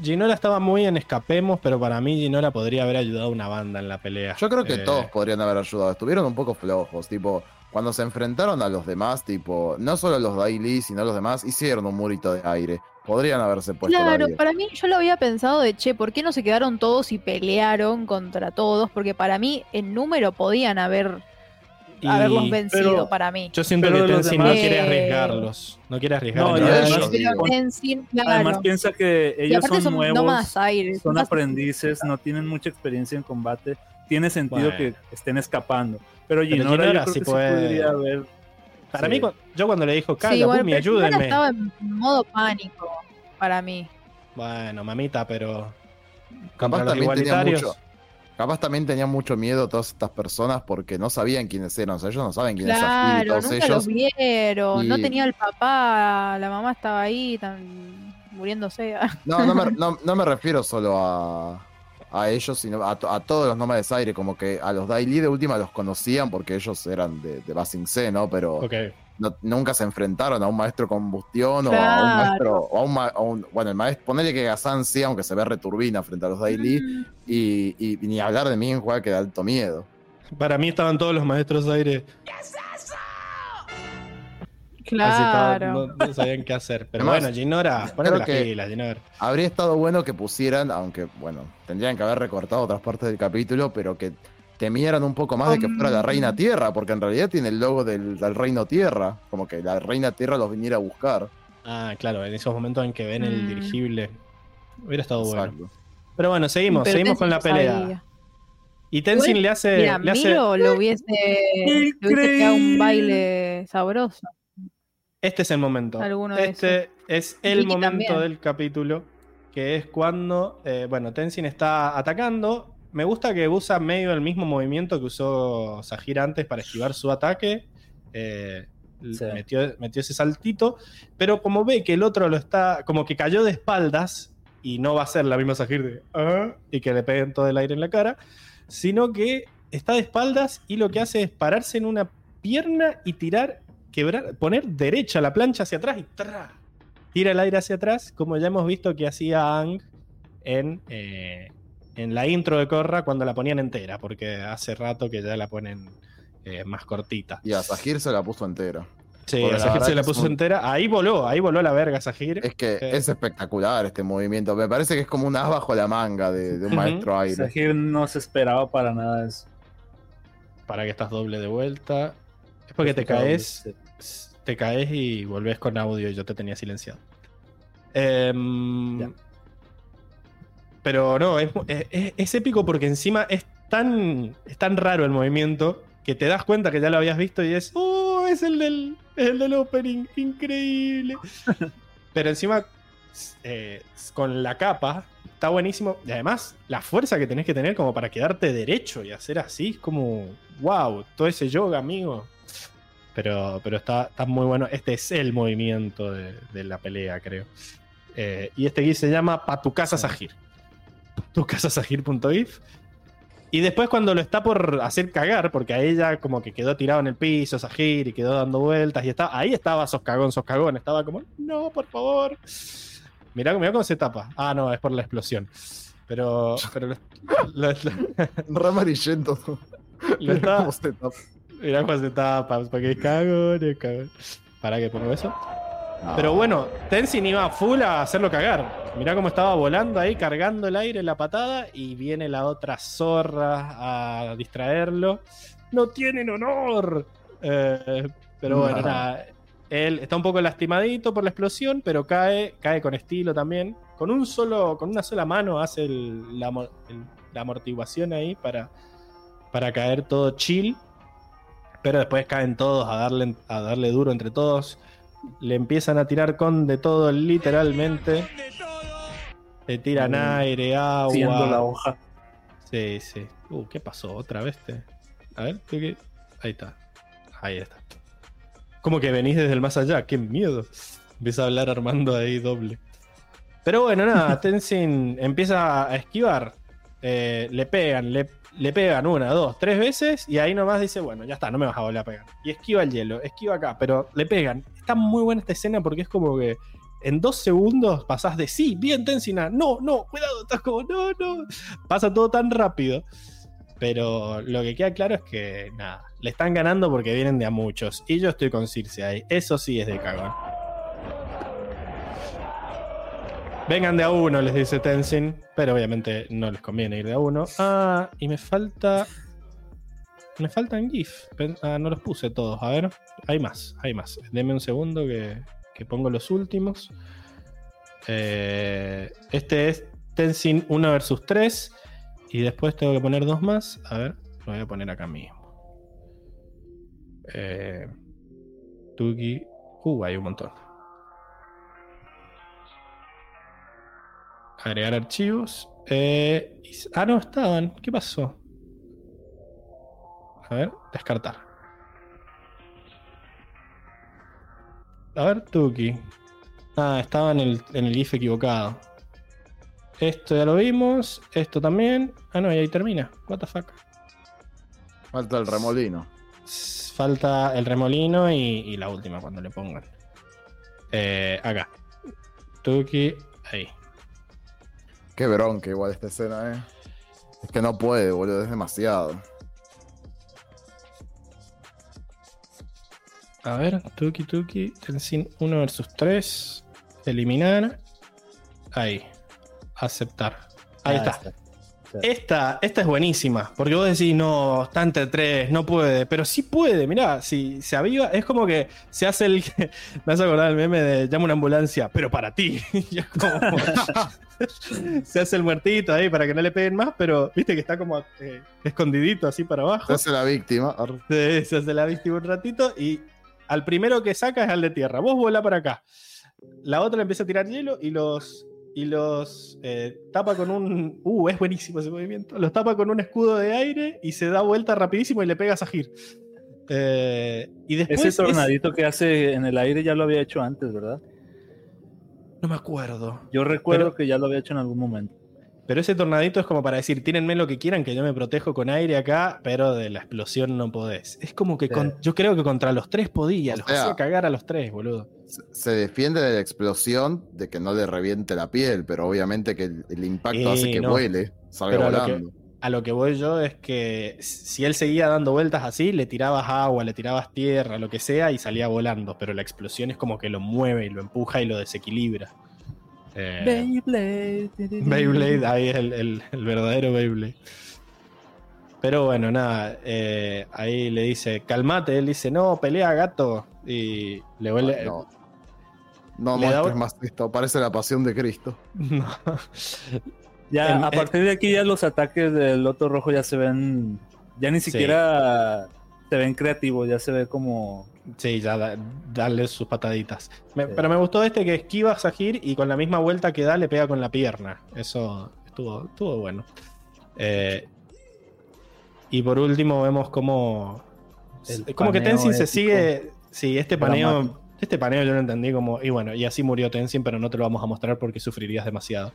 Ginola estaba muy en escapemos, pero para mí Ginola podría haber ayudado a una banda en la pelea. Yo creo que Eh, todos podrían haber ayudado. Estuvieron un poco flojos. Tipo, cuando se enfrentaron a los demás, tipo, no solo los Daily, sino los demás, hicieron un murito de aire. Podrían haberse puesto la Claro, 10. para mí yo lo había pensado de, che, ¿por qué no se quedaron todos y pelearon contra todos? Porque para mí en número podían haber y haberlos vencido pero- para mí. Yo siento Pero que los Tenzin no demás- quiere Eh, arriesgarlos. No quiere arriesgar. No, a y ya, ellos. ellos- Pero digo. Tenzin, claro. Además piensa que ellos son son nuevos, aires. son aprendices, no tienen mucha experiencia en combate. tiene sentido Bueno. que estén escapando. Pero Pero Ginora, yo creo sí que sí puede. podría haber. Para Sí. mí, yo cuando le dijo, Sí, Kagapumi, bueno, Ginora ayúdenme. estaba en modo pánico para mí. Bueno, mamita, pero. Capaz también tenía igualitarios. mucho. Capaz también tenían mucho miedo todas estas personas porque no sabían quiénes eran. O sea, ellos no saben quién es Safir y Claro, todos nunca ellos. los vieron. No y- tenía el papá, la mamá estaba ahí tan muriéndose. No, no me, no, no me refiero solo a, a ellos, sino a, a todos los nómades aire. Como que a los Daily de última los conocían porque ellos eran de, de Basing C, ¿no? Pero Ok. No- nunca se enfrentaron a un maestro combustión o a un maestro. O a un, ma- a un- bueno, el maestro, ponele que Gazan sí, aunque se ve returbina frente a los Daily. Mm, Y, y- y ni hablar de mí en juego que da alto miedo. Para mí estaban todos los maestros aire. Así Claro. estaban- no, no sabían qué hacer. Pero Además, bueno, Ginora, ponete las pilas, Ginora. Habría estado bueno que pusieran, aunque bueno, tendrían que haber recortado otras partes del capítulo, pero que temieran un poco más de que fuera la Reina Tierra, porque en realidad tiene el logo del, del Reino Tierra, como que la Reina Tierra los viniera a buscar. Ah, claro, en esos momentos en que ven el Mm. dirigible. Hubiera estado bueno. Pero bueno, seguimos, Pero seguimos Tenzin con la pelea. sabía. Y Tenzin le hace. Mira, le hace- Miro lo hubiese, le hubiese pegado un baile sabroso. Este es el momento. Alguno este es el momento también. del capítulo. Que es cuando. eh, bueno, Tenzin está atacando. Me gusta que usa medio el mismo movimiento que usó Sahir antes para esquivar su ataque. Eh, Sí. metió, metió ese saltito. Pero como ve que el otro lo está. Como que cayó de espaldas. Y no va a ser la misma Sahir de. "Ah", y que le peguen todo el aire en la cara. Sino que está de espaldas y lo que hace es pararse en una pierna y tirar quebrar, poner derecha la plancha hacia atrás y ¡tra! tira el aire hacia atrás, como ya hemos visto que hacía Ang en, eh, en la intro de Korra cuando la ponían entera, porque hace rato que ya la ponen eh, más cortita. Y a Sahir se la puso entera. Sí, Porque a Sahir se la es puso un- entera. Ahí voló, ahí voló la verga Sahir. Es que Sí. es espectacular este movimiento. Me parece que es como un as bajo la manga de, de un maestro aire. Sahir no se esperaba para nada eso. Para que estás doble de vuelta. Es porque te caes. Te caes y volvés con audio y yo te tenía silenciado. Em, Ya. Pero no, es, es- épico porque encima es tan, es tan raro el movimiento que te das cuenta que ya lo habías visto y es, ¡oh! Es el del, es el del opening, increíble. pero encima, eh, con la capa, está buenísimo. Y además, la fuerza que tenés que tener como para quedarte derecho y hacer así, es como, wow, todo ese yoga, amigo. Pero, pero está, está muy bueno. Este es el movimiento de, de la pelea, creo. Eh, y este guía se llama Pa tu casa Patucasasahir.if. Y después cuando lo está por hacer cagar, porque a ella como que quedó tirado en el piso, Sahir, y quedó dando vueltas, y está, ahí estaba sos cagón, sos cagón, estaba como, no, por favor. Mirá, mirá cómo se tapa. Ah, no, es por la explosión. Pero, pero lo, lo- lo- Re amarillento. lo está- Cómo se tapa. Mirá cómo se tapa, porque es cagón. ¿Para qué pongo eso? Pero bueno, Tenzin iba full a hacerlo cagar. Mirá cómo estaba volando ahí, cargando el aire, la patada, y viene la otra zorra a distraerlo. ¡No tienen honor! Eh, pero bueno, nada. Él está un poco lastimadito por la explosión, pero cae, cae con estilo también. Con un solo, con una sola mano hace el- la, el- la amortiguación ahí para, para caer todo chill. Pero después caen todos a darle, a darle duro entre todos. Le empiezan a tirar con de todo, literalmente. Le tiran Mm. aire, Siendo la agua. hoja. Sí, sí. Uh, ¿qué pasó? ¿Otra vez? Te... A ver, ¿qué, qué? Ahí está. Ahí está. Como que venís desde el más allá, qué miedo. Empieza a hablar Armando ahí doble. Pero bueno, nada, Tenzin empieza a esquivar. Eh, le pegan, le, le pegan una, dos, tres veces y ahí nomás dice, bueno, ya está, no me vas a volver a pegar. Y esquiva el hielo, esquiva acá, pero le pegan. Está muy buena esta escena porque es como que en dos segundos pasás de sí, bien Tenzin a no, no, cuidado, estás como, no, no. Pasa todo tan rápido. Pero lo que queda claro es que, nada, le están ganando porque vienen de a muchos. Y yo estoy con Circe ahí. Eso sí es de cagón. Vengan de a uno, les dice Tenzin. Pero obviamente no les conviene ir de a uno. Ah, y me falta. Me faltan GIF. Ah, no los puse todos. A ver. Hay más, hay más. Deme un segundo que, que pongo los últimos. Eh, este es Tenzin 1 versus 3. Y después tengo que poner dos más. A ver, lo voy a poner acá mismo. Eh, Tuki. Uh, hay un montón. Agregar archivos. Eh, y- ah, no, estaban. ¿Qué pasó? A ver, descartar. A ver, Tuki. Ah, estaba en el, en el GIF equivocado. Esto ya lo vimos. Esto también. Ah, no, y ahí termina. What the fuck. Falta el remolino. Falta el remolino y, y la última cuando le pongan. Eh, acá. Tuki. Ahí. Qué bronca igual esta escena, eh. Es que no puede, boludo, es demasiado. A ver, Tuki Tuki, Tenzin 1 versus 3. Eliminar. Ahí. Aceptar. Ahí Ah, está. Esta, esta es buenísima, porque vos decís, no, está entre tres, no puede, pero sí puede, mirá, si se aviva, es como que se hace el. Me has acordado el meme de llama una ambulancia, pero para ti. Como- se hace el muertito ahí para que no le peguen más, pero viste que está como eh, escondidito así para abajo. Se hace la víctima. Sí, se hace la víctima un ratito y al primero que saca es al de tierra. Vos volá para acá. La otra le empieza a tirar hielo y los. Y los eh, tapa con un. Uh, es buenísimo ese movimiento. Los tapa con un escudo de aire y se da vuelta rapidísimo y le pega a Sahir. Eh, y después. Ese es- tornadito que hace en el aire ya lo había hecho antes, ¿verdad? No me acuerdo. Yo recuerdo Pero- que ya lo había hecho en algún momento. Pero ese tornadito es como para decir, tírenme lo que quieran, que yo me protejo con aire acá, pero de la explosión no podés. Es como que Sí. con- yo creo que contra los tres podía, O los sea- hacía cagar a los tres, boludo. Se- defiende de la explosión, de que no le reviente la piel, pero obviamente que el, el impacto Eh, hace que no. vuele, salga Pero a lo que- volando. A lo que voy yo es que si él seguía dando vueltas así, le tirabas agua, le tirabas tierra, lo que sea, y salía volando. Pero la explosión es como que lo mueve y lo empuja y lo desequilibra. Eh, Beyblade. Beyblade, ahí es el, el- el verdadero Beyblade. Pero bueno, nada, eh, ahí le dice, calmate, él dice, no, pelea gato. Y le vuelve... Ay, no, no le da muestres un- más esto, parece la pasión de Cristo. No. Ya, En- a partir de aquí ya los ataques del Loto Rojo ya se ven, ya ni Sí. Se ven creativos, ya se ve como... Sí, ya da- darle sus pataditas. Me- Sí. Pero me gustó este que esquiva a Sahir y con la misma vuelta que da le pega con la pierna. Eso estuvo, estuvo bueno. Eh, y por último vemos como... El como que Tenzin se sigue... Sí, este paneo... Dramático. Este paneo yo lo entendí como... Y bueno, y así murió Tenzin, pero no te lo vamos a mostrar porque sufrirías demasiado.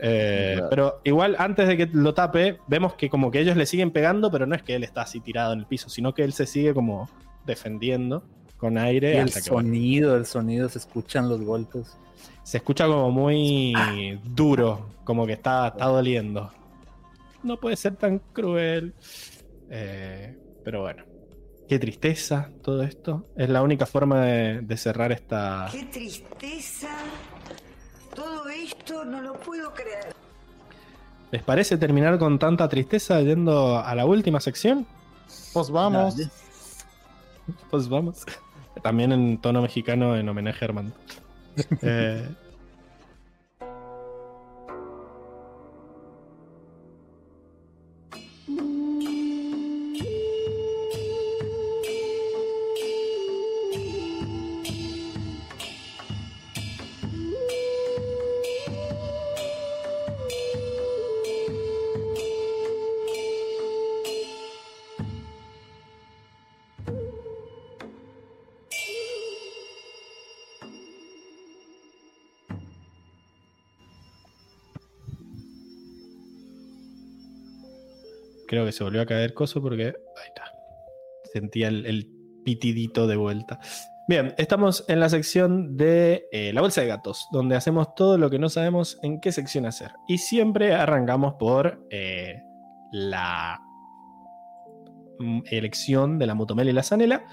Eh, Claro. Pero igual antes de que lo tape, vemos que como que ellos le siguen pegando, pero no es que él está así tirado en el piso, sino que él se sigue como defendiendo con aire. Y el hasta que, sonido, el sonido, se escuchan los golpes. se escucha como muy duro, como que está, está doliendo. No puede ser tan cruel. Eh, pero bueno, qué tristeza todo esto. Es la única forma de, de cerrar esta... ¡Qué tristeza! Esto no lo puedo creer. ¿Les parece terminar con tanta tristeza yendo a la última sección? Pues vamos. Dale. Pues vamos. También en tono mexicano en homenaje a Armando. Eh, creo que se volvió a caer coso porque. Ahí está. Sentía el, el pitidito de vuelta. Bien, estamos en la sección de eh, la bolsa de gatos, donde hacemos todo lo que no sabemos en qué sección hacer. Y siempre arrancamos por eh, la elección de la Mutomel y la Zanela,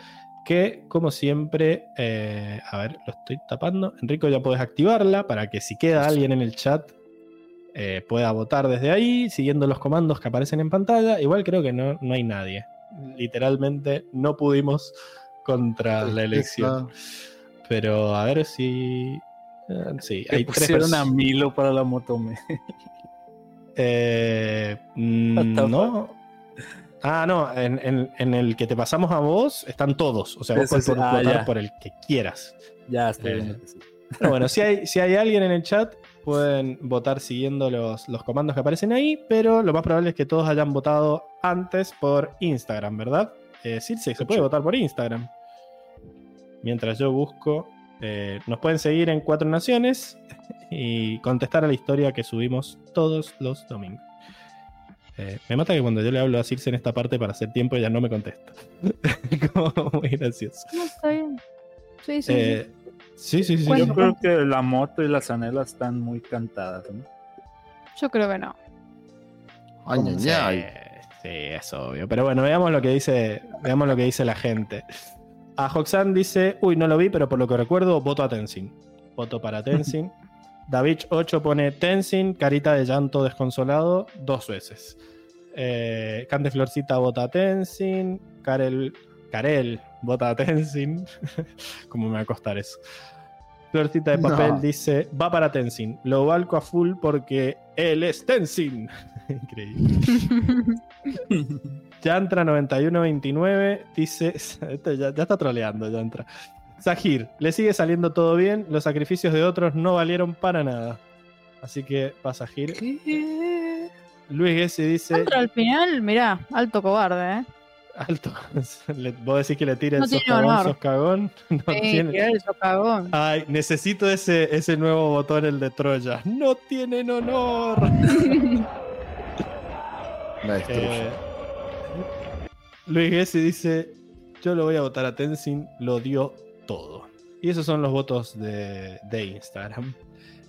que como siempre, eh, a ver, lo estoy tapando. Enrico, ya puedes activarla para que si queda alguien en el chat eh, pueda votar desde ahí, siguiendo los comandos que aparecen en pantalla. Igual creo que no, no hay nadie. Literalmente no pudimos contra la elección. Pero a ver si. eh, sí, hay tres pusieron a personas. Milo para la motome. Eh, no. Ah, no, en, en- en el que te pasamos a vos están todos. O sea, vos puedes. Ah, votar por el que quieras. Ya estoy Eh. Pero bueno, si hay, si hay alguien en el chat, pueden votar siguiendo los, los comandos que aparecen ahí, pero lo más probable es que todos hayan votado antes por Instagram, ¿verdad? Eh, Circe, se puede votar por Instagram. Mientras yo busco, eh, nos pueden seguir en Cuatro Naciones y contestar a la historia que subimos todos los domingos. Eh, me mata que cuando yo le hablo a Circe en esta parte para hacer tiempo, ella no me contesta. Como muy gracioso. No, está bien. Sí, sí. Eh, sí, sí, sí. Sí. Yo creo que la moto y la zanela están muy cantadas. ¿no? Yo creo que no. Ay, ña, Sí, es obvio. Pero bueno, veamos lo que dice, veamos lo que dice la gente. A Hoxan dice, uy, no lo vi, pero por lo que recuerdo, voto a Tenzin. Voto para Tenzin. David 8 pone Tenzin, carita de llanto desconsolado, dos veces. Eh, Cande Florcita vota a Tenzin. Karel, Karel vota a Tenzin. ¿Cómo me va a costar eso? Florcita de papel No. dice, va para Tenzin. Lo valco a full porque él es Tenzin. Increíble. Yantra 9129 dice. Esto ya, ya está troleando, Yantra. Sahir, le sigue saliendo todo bien. Los sacrificios de otros no valieron para nada. Así que va Sahir. Luis Gessi dice. Contra al final, mirá, alto cobarde, ¿eh? Alto. Le- Vos decís que le tire No el tiene socavón, honor. soscagón. No Sí, tiene- el socavón. Ay, necesito ese, ese nuevo botón, el de Troya. No tienen honor. Destruye. Eh, Luis Gessi dice: Yo lo voy a votar a Tenzin, lo dio todo. Y esos son los votos de, de Instagram.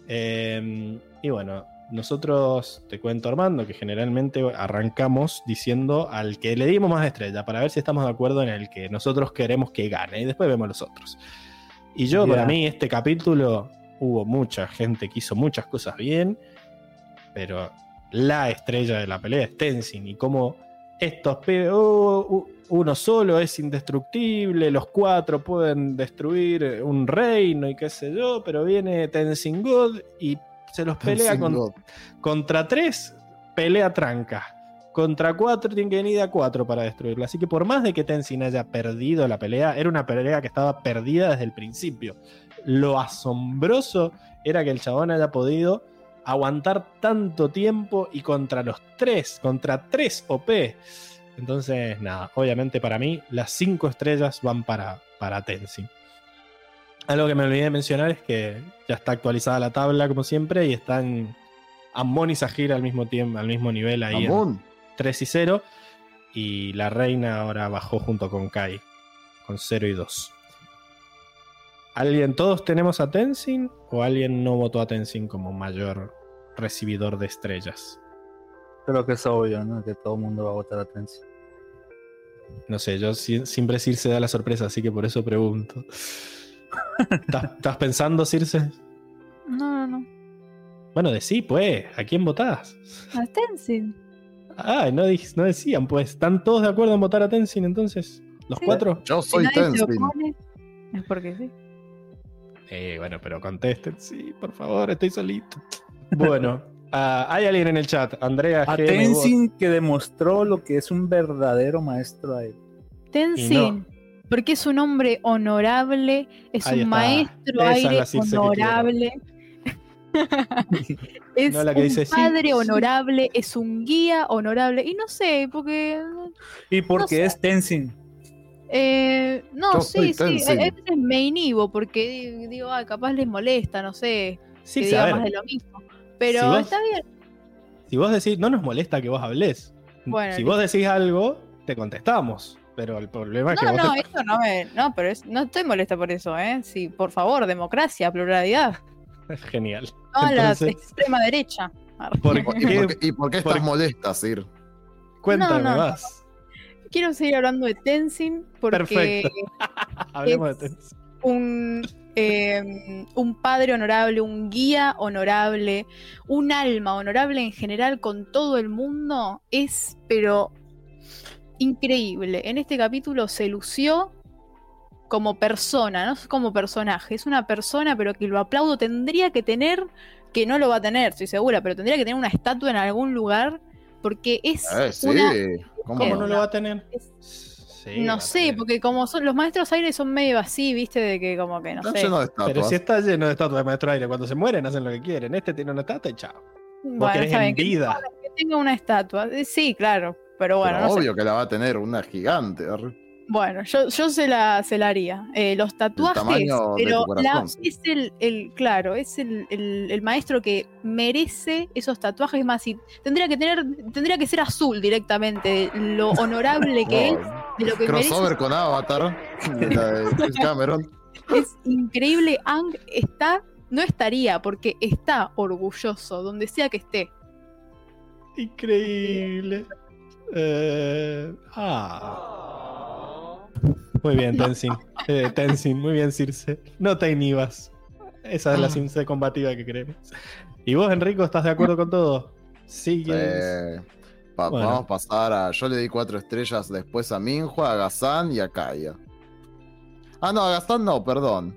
Eh, y bueno, nosotros te cuento, Armando, que generalmente arrancamos diciendo al que le dimos más estrella para ver si estamos de acuerdo en el que nosotros queremos que gane. Y después vemos los otros. Y yo, para mí, este capítulo hubo mucha gente que hizo muchas cosas bien, pero la estrella de la pelea es Tenzin y como estos oh, u- uno solo es indestructible, los cuatro pueden destruir un reino y qué sé yo, pero viene Tenzin God y se los pelea con, contra tres, pelea tranca. Contra cuatro tiene que venir a cuatro para destruirlo. Así que por más de que Tenzin haya perdido la pelea, era una pelea que estaba perdida desde el principio. Lo asombroso era que el chabón haya podido aguantar tanto tiempo y contra los tres, contra tres OP. Entonces, nada, obviamente para mí las cinco estrellas van para, para Tenzin. Algo que me olvidé de mencionar es que ya está actualizada la tabla como siempre y están Amon y Sahir al mismo tiempo, al mismo nivel ahí en Amon. 3 y 0. Y la reina ahora bajó junto con Kai con 0 y 2. ¿Alguien, todos tenemos a Tenzin o alguien no votó a Tenzin como mayor recibidor de estrellas? Creo que es obvio, ¿no? Que todo el mundo va a votar a Tenzin. No sé, yo si- siempre Circe da la sorpresa, así que por eso pregunto. ¿Estás, pensando, Circe? No, no, no. Bueno, decí, pues, ¿a quién votás? A Tenzin. Ah, no, no decían, pues, ¿están todos de acuerdo en votar a Tenzin entonces? ¿Los Sí. cuatro? Yo Si soy se Tenzin. opone, es porque sí. Eh, bueno, pero contesten, sí, por favor, estoy solito. Bueno, ah, hay alguien en el chat, Andrea A Tenzin que demostró lo que es un verdadero maestro ahí. Tenzin. Porque es un hombre honorable, es Ahí un está. maestro Esa aire honorable. es No, la que un dice, padre sí. honorable, es un guía honorable. Y no sé, porque. Y porque sé. es Tenzin. eh, no, Yo sí, sí. A veces me inhibo porque di- digo, ay, capaz les molesta, no sé, Sí, que sí, a diga ver, más de lo mismo. Pero Si vos- está bien. si vos decís, no nos molesta que vos hables. Bueno, si vos decís algo, te contestamos. Pero el problema es que No, no, te- eso no me. No, pero es- no estoy molesta por eso, ¿eh? Sí, por favor, democracia, pluralidad. Genial. No a la Entonces- extrema derecha. ¿Por ¿Y por qué? qué, y por qué estás por- molesta, Sir? Cuéntame No, no, más. Quiero seguir hablando de Tenzin porque Perfecto. Hablemos es- de Tenzin. un, eh, un padre honorable, un guía honorable, un alma honorable en general con todo el mundo es, pero increíble. En este capítulo se lució como persona, no como personaje. Es una persona, pero que lo aplaudo. Tendría que tener que no lo va a tener, estoy segura, pero tendría que tener una estatua en algún lugar porque es Eh, sí. una... ¿Cómo ¿Cómo ¿Qué? no lo va a tener? Es- Sí, va no sé, tener. porque como son los maestros aires son medio así, viste, de que como que no sé. lleno de Pero si está lleno de estatuas de maestro aire, cuando se mueren hacen lo que quieren. Este tiene una estatua y chao. Vos Bueno, querés en vida. que tenga una estatua. Sí, claro, pero bueno, Pero no sé. obvio que la va a tener una gigante. Bueno, yo, yo se la, se la haría. Eh, los tatuajes, tamaño de pero la- sí. es el, el- claro, es el, el- el maestro que merece esos tatuajes. Es más, si tendría que tener, tendría que ser azul directamente, de lo honorable que es, Wow. de lo que Crossover merece. con Avatar. la de Chris Cameron. Es increíble. Ang está, no estaría, porque está orgulloso, donde sea que esté. Increíble. Eh, ah. Muy bien, Tenzin. Eh, Tenzin, muy bien, Circe. No te inhibas. Esa es la Ah. Circe combativa que queremos. ¿Y vos, Enrico, estás de acuerdo con todo? Sí, Eh, pa- Bueno. Vamos a pasar a. Yo le di cuatro estrellas después a Minhua, a Gazan y a Kaya. Ah, no, a Gazan no, perdón.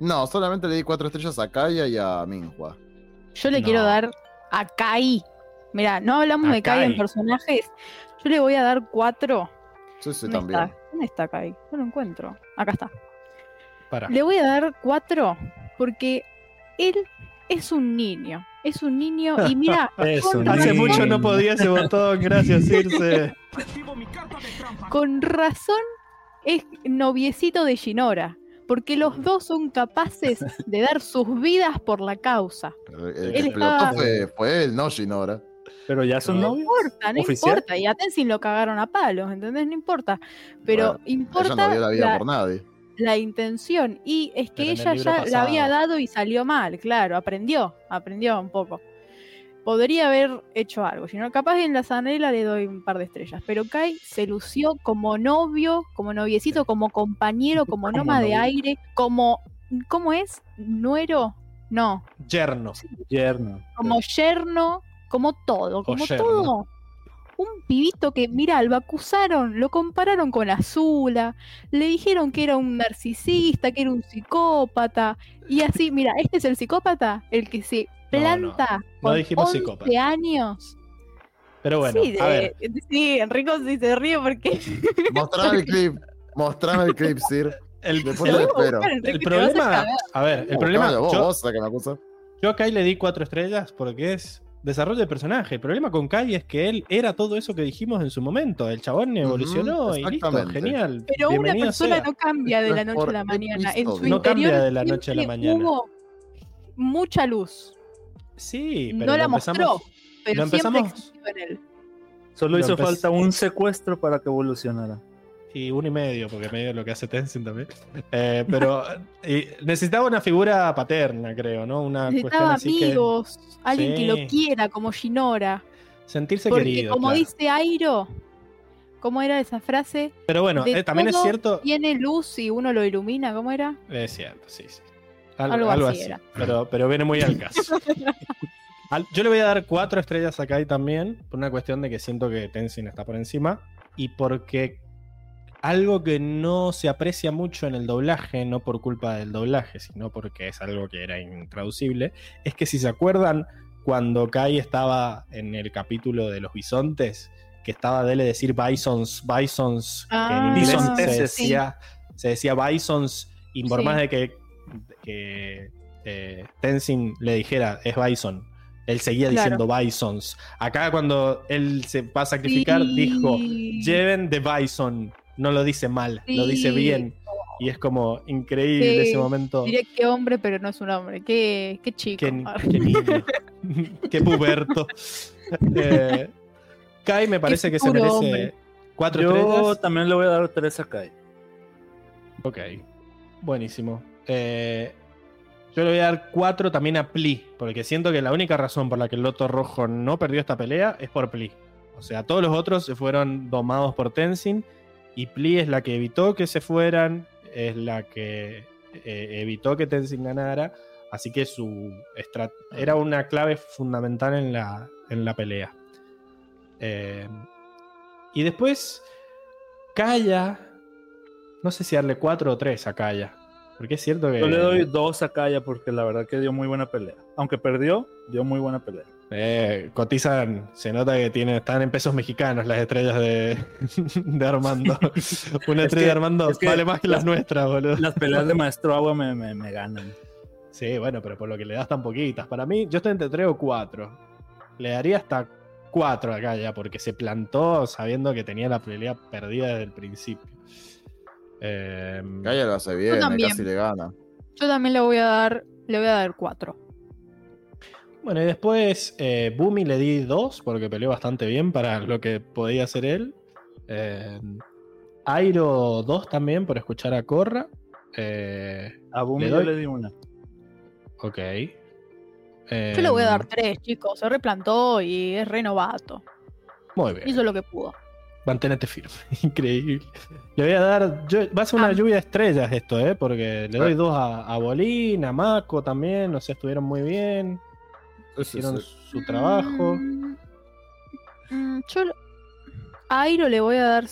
No, solamente le di cuatro estrellas a Kaya y a Minhua. Yo le No. quiero dar a Kai. Mira, no hablamos A de Kai en personajes. Yo le voy a dar cuatro. Sí, sí, ¿Dónde también. está? ¿Dónde está Kai? No lo encuentro. Acá está. Para. Le voy a dar cuatro porque él es un niño. Es un niño y mira, Hace mucho no podía ese botón, gracias, Circe. con razón es noviecito de Shinora. Porque los dos son capaces de dar sus vidas por la causa. El, el que Él explotó estaba- fue, fue él, no Shinora. Pero ya son No novios. importa, no ¿Oficial? importa. Y a Tenzin lo cagaron a palos, ¿entendés? No importa. Pero Bueno, importa Ella no dio la vida la- por nadie. la intención. Y es que Pero en el ella ya la había dado y salió mal, claro, aprendió, aprendió un poco. Podría haber hecho algo, si no, capaz en la Zanela le doy un par de estrellas, pero Kai se lució como novio, como noviecito, como compañero, como Como noma de aire, como, ¿cómo es? ¿Nuero? No, Yerno. Yerno. como yerno, como todo, como todo. Un pibito que, mira, lo acusaron, lo compararon con Azula, le dijeron que era un narcisista, que era un psicópata, y así, mira, este es el psicópata, el que se No, no. planta No con dijimos 11 psicópata. años. Pero bueno, sí, a de- ver. sí, Enrico sí se ríe porque... Mostrame el clip. Mostrame el clip, Sir. El, Después el- lo espero. El a problema, a ver, el problema, vos, yo, vos sos la que me acusa. yo a Kai le di cuatro estrellas porque es desarrollo de personaje. El problema con Kai es que él era todo eso que dijimos en su momento. El chabón evolucionó y listo, genial. Pero una persona sea. no cambia de la noche a la mañana. En su. No cambia interior de la noche a la siempre mañana. Hubo mucha luz. Sí, pero no lo la empezamos- mostró, pero siempre empezamos- en él. Solo Lo hizo falta un secuestro para que evolucionara. Y uno y medio, porque medio lo que hace Tenzin también. Eh, pero y necesitaba una figura paterna, creo, ¿no? Una cuestión Necesitaba así que amigos, alguien que lo quiera, como Shinora. sentirse Porque querido. como claro. dice Airo, ¿cómo era esa frase? Pero bueno, eh, también es cierto. Tiene luz y uno lo ilumina, ¿cómo era? Es cierto, sí, sí. Al- Algo algo, así así. era. Pero, pero viene muy al caso. Al- yo le voy a dar cuatro estrellas a Kai también, por una cuestión de que siento que Tenzin está por encima. Y porque algo que no se aprecia mucho en el doblaje, no por culpa del doblaje, sino porque es algo que era intraducible, es que si se acuerdan, cuando Kai estaba en el capítulo de los bisontes, que estaba de decir bisons, bisons, que en Ah, inglés se decía, se decía bisons, y por Sí. más de que, que eh, Tenzin le dijera es bison, él seguía Claro. diciendo bisons. Acá cuando él se va a sacrificar, Sí. dijo, lleven de bison, no lo dice mal, lo dice bien. Y es como increíble Sí. ese momento. Diré que hombre, pero no es un hombre. Qué, qué chico. Qué, qué niño. qué puberto. Eh, Kai me parece que se merece hombre. cuatro Yo estrellas. también le voy a dar tres a Kai. Ok, buenísimo. Eh, yo le voy a dar cuatro también a Pli, porque siento que la única razón por la que el Loto Rojo no perdió esta pelea es por Pli. O sea, todos los otros se fueron domados por Tenzin y Pli es la que evitó que se fueran, es la que eh, evitó que Tenzin ganara, así que su estra- era una clave fundamental en la, en la pelea. Eh, y después, Kaya, no sé si darle 4 o 3 a Kaya. Porque es cierto que. Yo le doy dos a Kaya porque la verdad que dio muy buena pelea. Aunque perdió, dio muy buena pelea. Eh, cotizan, se nota que tiene, están en pesos mexicanos las estrellas de, de Armando. Una Es estrella que- de Armando es que vale más que las nuestras, boludo. Las peleas de Maestro Agua me, me, me ganan. Sí, bueno, pero por lo que le das tan poquitas. Para mí, yo estoy entre 3 o 4. Le daría hasta 4 acá ya, porque se plantó sabiendo que tenía la pelea perdida desde el principio. Eh, Gaia lo hace bien, eh, casi le gana. Yo también le voy a dar, le voy a dar cuatro. Bueno, y después eh, Bumi le di 2 porque peleó bastante bien para lo que podía hacer él. Eh, Airo 2 también por escuchar a Corra. Eh, A Bumi Le yo doy- le di una. ok. Yo le voy a dar tres, chicos. Se replantó y es renovato. Muy bien. Hizo lo que pudo. Manténete firme. Increíble. Le voy a dar. yo- va a ser una Ah. lluvia de estrellas esto, ¿eh? Porque le doy dos a, a Bolín, a Mako también. O sea, estuvieron muy bien. Hicieron su trabajo. Mm, mm, yo a Airo le voy a dar.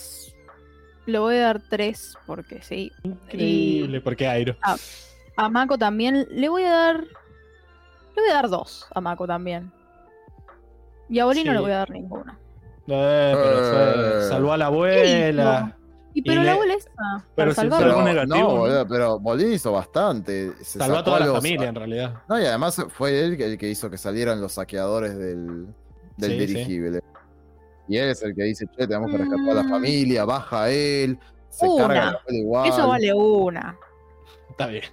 Le voy a dar tres, porque sí. Increíble. Porque Airo. A Mako también. Le voy a dar. Le voy a dar dos a Mako también. Y a Bolín no le voy a dar ninguna. Eh, pero Eh. salvó a la abuela. Y Y pero le- la esa. Pero si algo negativo, no, pero Bolín hizo bastante. Se Salvó a toda la los- familia, en realidad. No, y además fue él el que hizo que salieran los saqueadores del, del Sí, sí. dirigible. Y él es el que dice, che, tenemos que rescatar a la Mm. familia, baja él, se Una. carga la igual. Eso vale una. Está bien.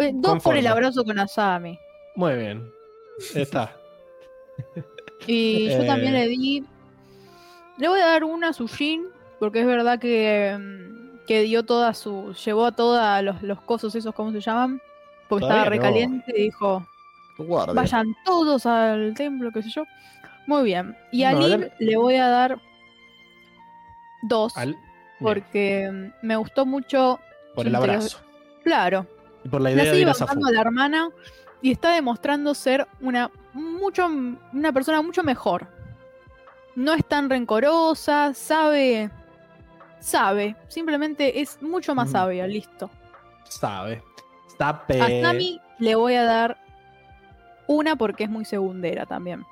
Eh, Dos por el abrazo con Asami. Muy bien. Está. Y yo Eh. también le di. Le voy a dar una a Sushin, porque es verdad que, mm, que dio toda su. Llevó a todos los, los cosos esos, ¿cómo se llaman? Porque Todavía estaba no. recaliente y dijo: Guardia. vayan todos al templo, qué sé yo. Muy bien. Y a No, le voy a dar dos, Al- porque mm, me gustó mucho. por el abrazo. Claro, Y por la la idea de sigue ir a a la hermana y está demostrando ser una mucho una persona mucho mejor. No es tan rencorosa, sabe sabe, simplemente es mucho más sabia, listo. Sabe. Sabe. A Sami le voy a dar una porque es muy segundera también.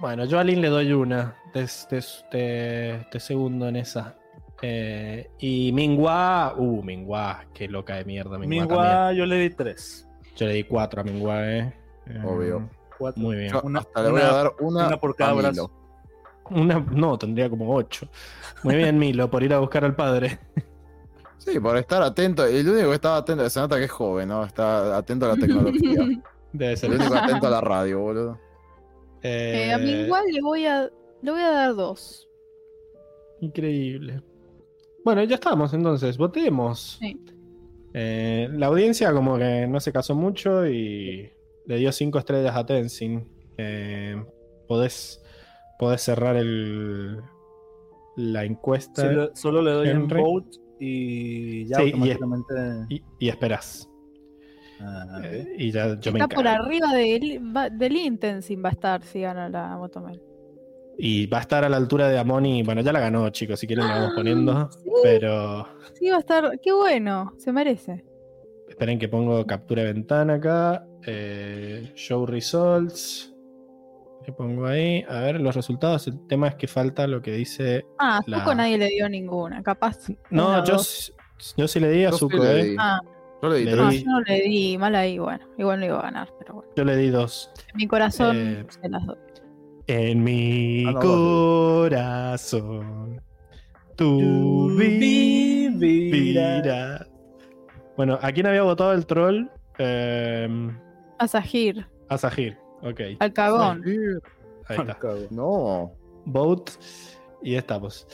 Bueno, yo a Lin le doy una. Te, te- te- te segundo en esa. Eh, y Mingua. Uh, Mingua. Qué loca de mierda. Mingua. Mingua yo le di tres. Yo le di cuatro a Mingua, eh. Eh, Obvio. Cuatro. Muy bien. Yo Una- hasta le voy a dar una, una por cada brazo. Una, no, tendría como ocho. Muy bien, Milo, por ir a buscar al padre. Sí, por estar atento. El único que estaba atento, se nota que es joven, ¿no? Está atento a la tecnología. Debe ser. El único atento a la radio, boludo. Eh, a Eh, Mingua le voy a le voy a dar dos. Increíble. Bueno, ya estamos entonces, votemos. Sí. Eh, la audiencia como que no se casó mucho y le dio cinco estrellas a Tenzin. Eh, podés, podés cerrar el, la encuesta le- solo le doy Henry. un vote y ya Sí, y- automáticamente. y, y esperás. Ah, Eh, y ya yo me Está por arriba del, va- del Intensin va a estar si gana la Motomel. Y va a estar a la altura de Amoni. Bueno, ya la ganó, chicos, si quieren la vamos poniendo. Ah, Sí. Pero Sí, va a estar. Qué bueno, se merece. esperen que pongo captura de ventana acá. Eh, show results. Le pongo ahí. A ver los resultados. El tema es que falta lo que dice. Ah, La- Zuko nadie le dio ninguna. Capaz. No, yo, yo sí le di a Yo sí Zuko, le eh. di. Ah, Yo le di Le tres. no, di- yo no le di. Mal ahí, bueno. Igual no iba a ganar, pero bueno. Yo le di dos. En mi corazón Eh, se las doy. En mi Ah, no, corazón. Tu vivirás. Bueno, ¿a quién había votado el troll? Eh, A Sahir, a Sahir. Ok. al cagón. Ahí está. No. Vote. Y estamos.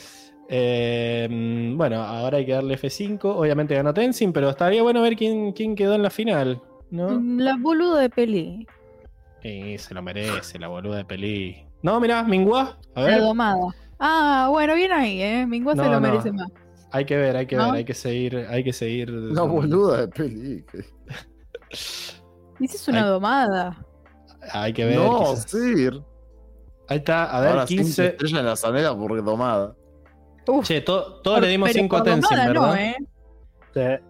Eh, bueno, ahora hay que darle F5. Obviamente ganó Tenzin, pero estaría bueno ver quién, quién quedó en la final. ¿no? Mm, La boluda de peli. Y se lo merece, la boluda de peli. No, mirá, Mingua. A La ver. domada. Ah, bueno, bien ahí, ¿eh? Mingua se lo no. merece más. Hay que ver, hay que ¿No? ver, hay que seguir, hay que seguir. La boluda de peli. Dices una domada. Hay que ver. No, quizás- sí. Ahí está, a ver, Ahora cinco 15. estrellas en la zanela por domada. Uf, Che, to- todos le dimos pero 5 a por Tenzin, domada ¿verdad? no, ¿eh? Sí.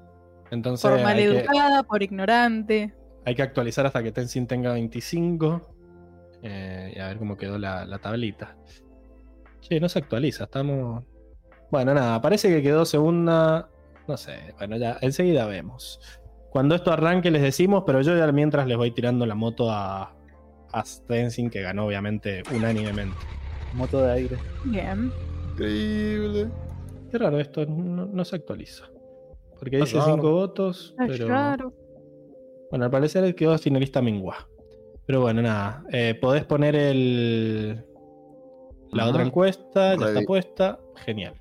Entonces Por que, maleducada, por ignorante. hay que actualizar hasta que Tenzin tenga 25. eh, y a ver cómo quedó la, la tablita. Che, no se actualiza, estamos. Bueno, nada, parece que quedó segunda. No sé, bueno, ya enseguida vemos. Cuando esto arranque les decimos, pero yo ya mientras les voy tirando la moto a, a Tenzin, que ganó obviamente unánimemente. Moto de aire. Bien. Increíble. Qué raro esto, no, no se actualiza. Porque dice raro. 5 votos, Ay, pero... raro. Bueno, al parecer quedó finalista Mingua. Pero bueno, nada. eh, podés poner el... La Ajá. otra encuesta, ya está puesta. Genial.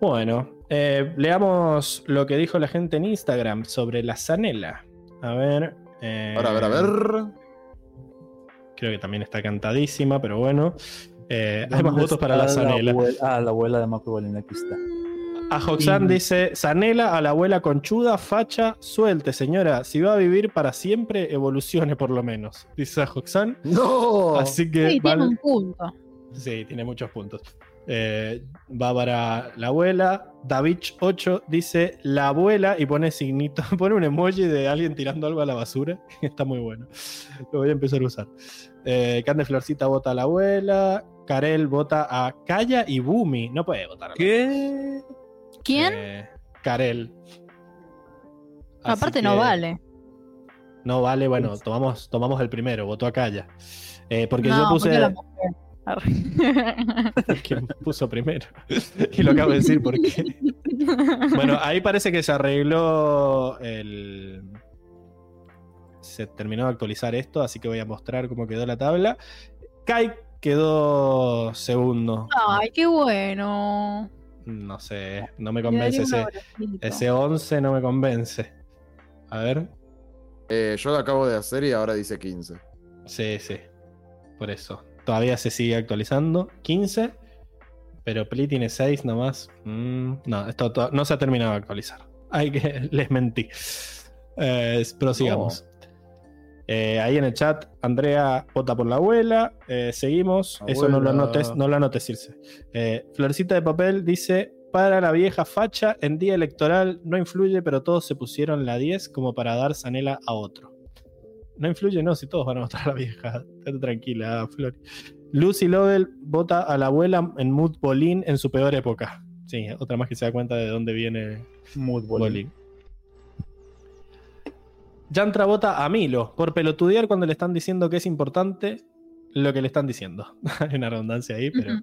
Bueno, eh, leamos lo que dijo la gente en Instagram sobre la Zanela. A ver. eh, Ahora, a ver, a ver. Creo que también está cantadísima, pero bueno. Eh, hay más ¿Dónde votos para la Zanela. ah, la abuela de Bolín, aquí está. A Hoxan Y- dice, Zanela a la abuela conchuda, facha, suelte, señora. Si va a vivir para siempre, evolucione por lo menos. Dice a Hoxan. No. Así que Sí, tiene un punto. sí, tiene muchos puntos. Eh, va para la abuela. Davich8 dice la abuela y pone signito, pone un emoji de alguien tirando algo a la basura. Está muy bueno. Lo voy a empezar a usar. Eh, Cande Florcita vota a la abuela. Karel vota a Kaya y Bumi. No puede votar a la ¿Qué? ¿Quién? eh, Karel. Así Aparte no vale. No vale, bueno, tomamos, tomamos el primero, votó a Kaya. Eh, porque no, yo puse. porque la mujer. Arre. ¿Quién puso primero? y lo acabo de decir porque. Bueno, ahí parece que se arregló el. Se terminó de actualizar esto, así que voy a mostrar cómo quedó la tabla. Kai quedó segundo. Ay, qué bueno. No sé, no me convence ese, ese 11, no me convence. A ver. Eh, yo lo acabo de hacer y ahora dice 15. Sí, sí. Por eso. Todavía se sigue actualizando. 15. Pero Pli tiene 6 nomás. Mm, no, esto to- no se ha terminado de actualizar. Hay que. Les mentí. Eh, prosigamos. Eh, ahí en el chat, Andrea vota por la abuela. Eh, seguimos. Eso no lo anotes, no lo anotes, Florcita de papel dice: Para la vieja facha, en día electoral no influye, pero todos se pusieron la 10 como para dar zanela a otro. No influye, no, si todos van a votar a la vieja. Estate tranquila, Flor. Lucy Lovell vota a la abuela en Mood Bolin en su peor época. Sí, otra más que se da cuenta de dónde viene Mood Bolín. Bolin. Yantra vota a Milo por pelotudear cuando le están diciendo que es importante lo que le están diciendo. Hay una redundancia ahí, pero,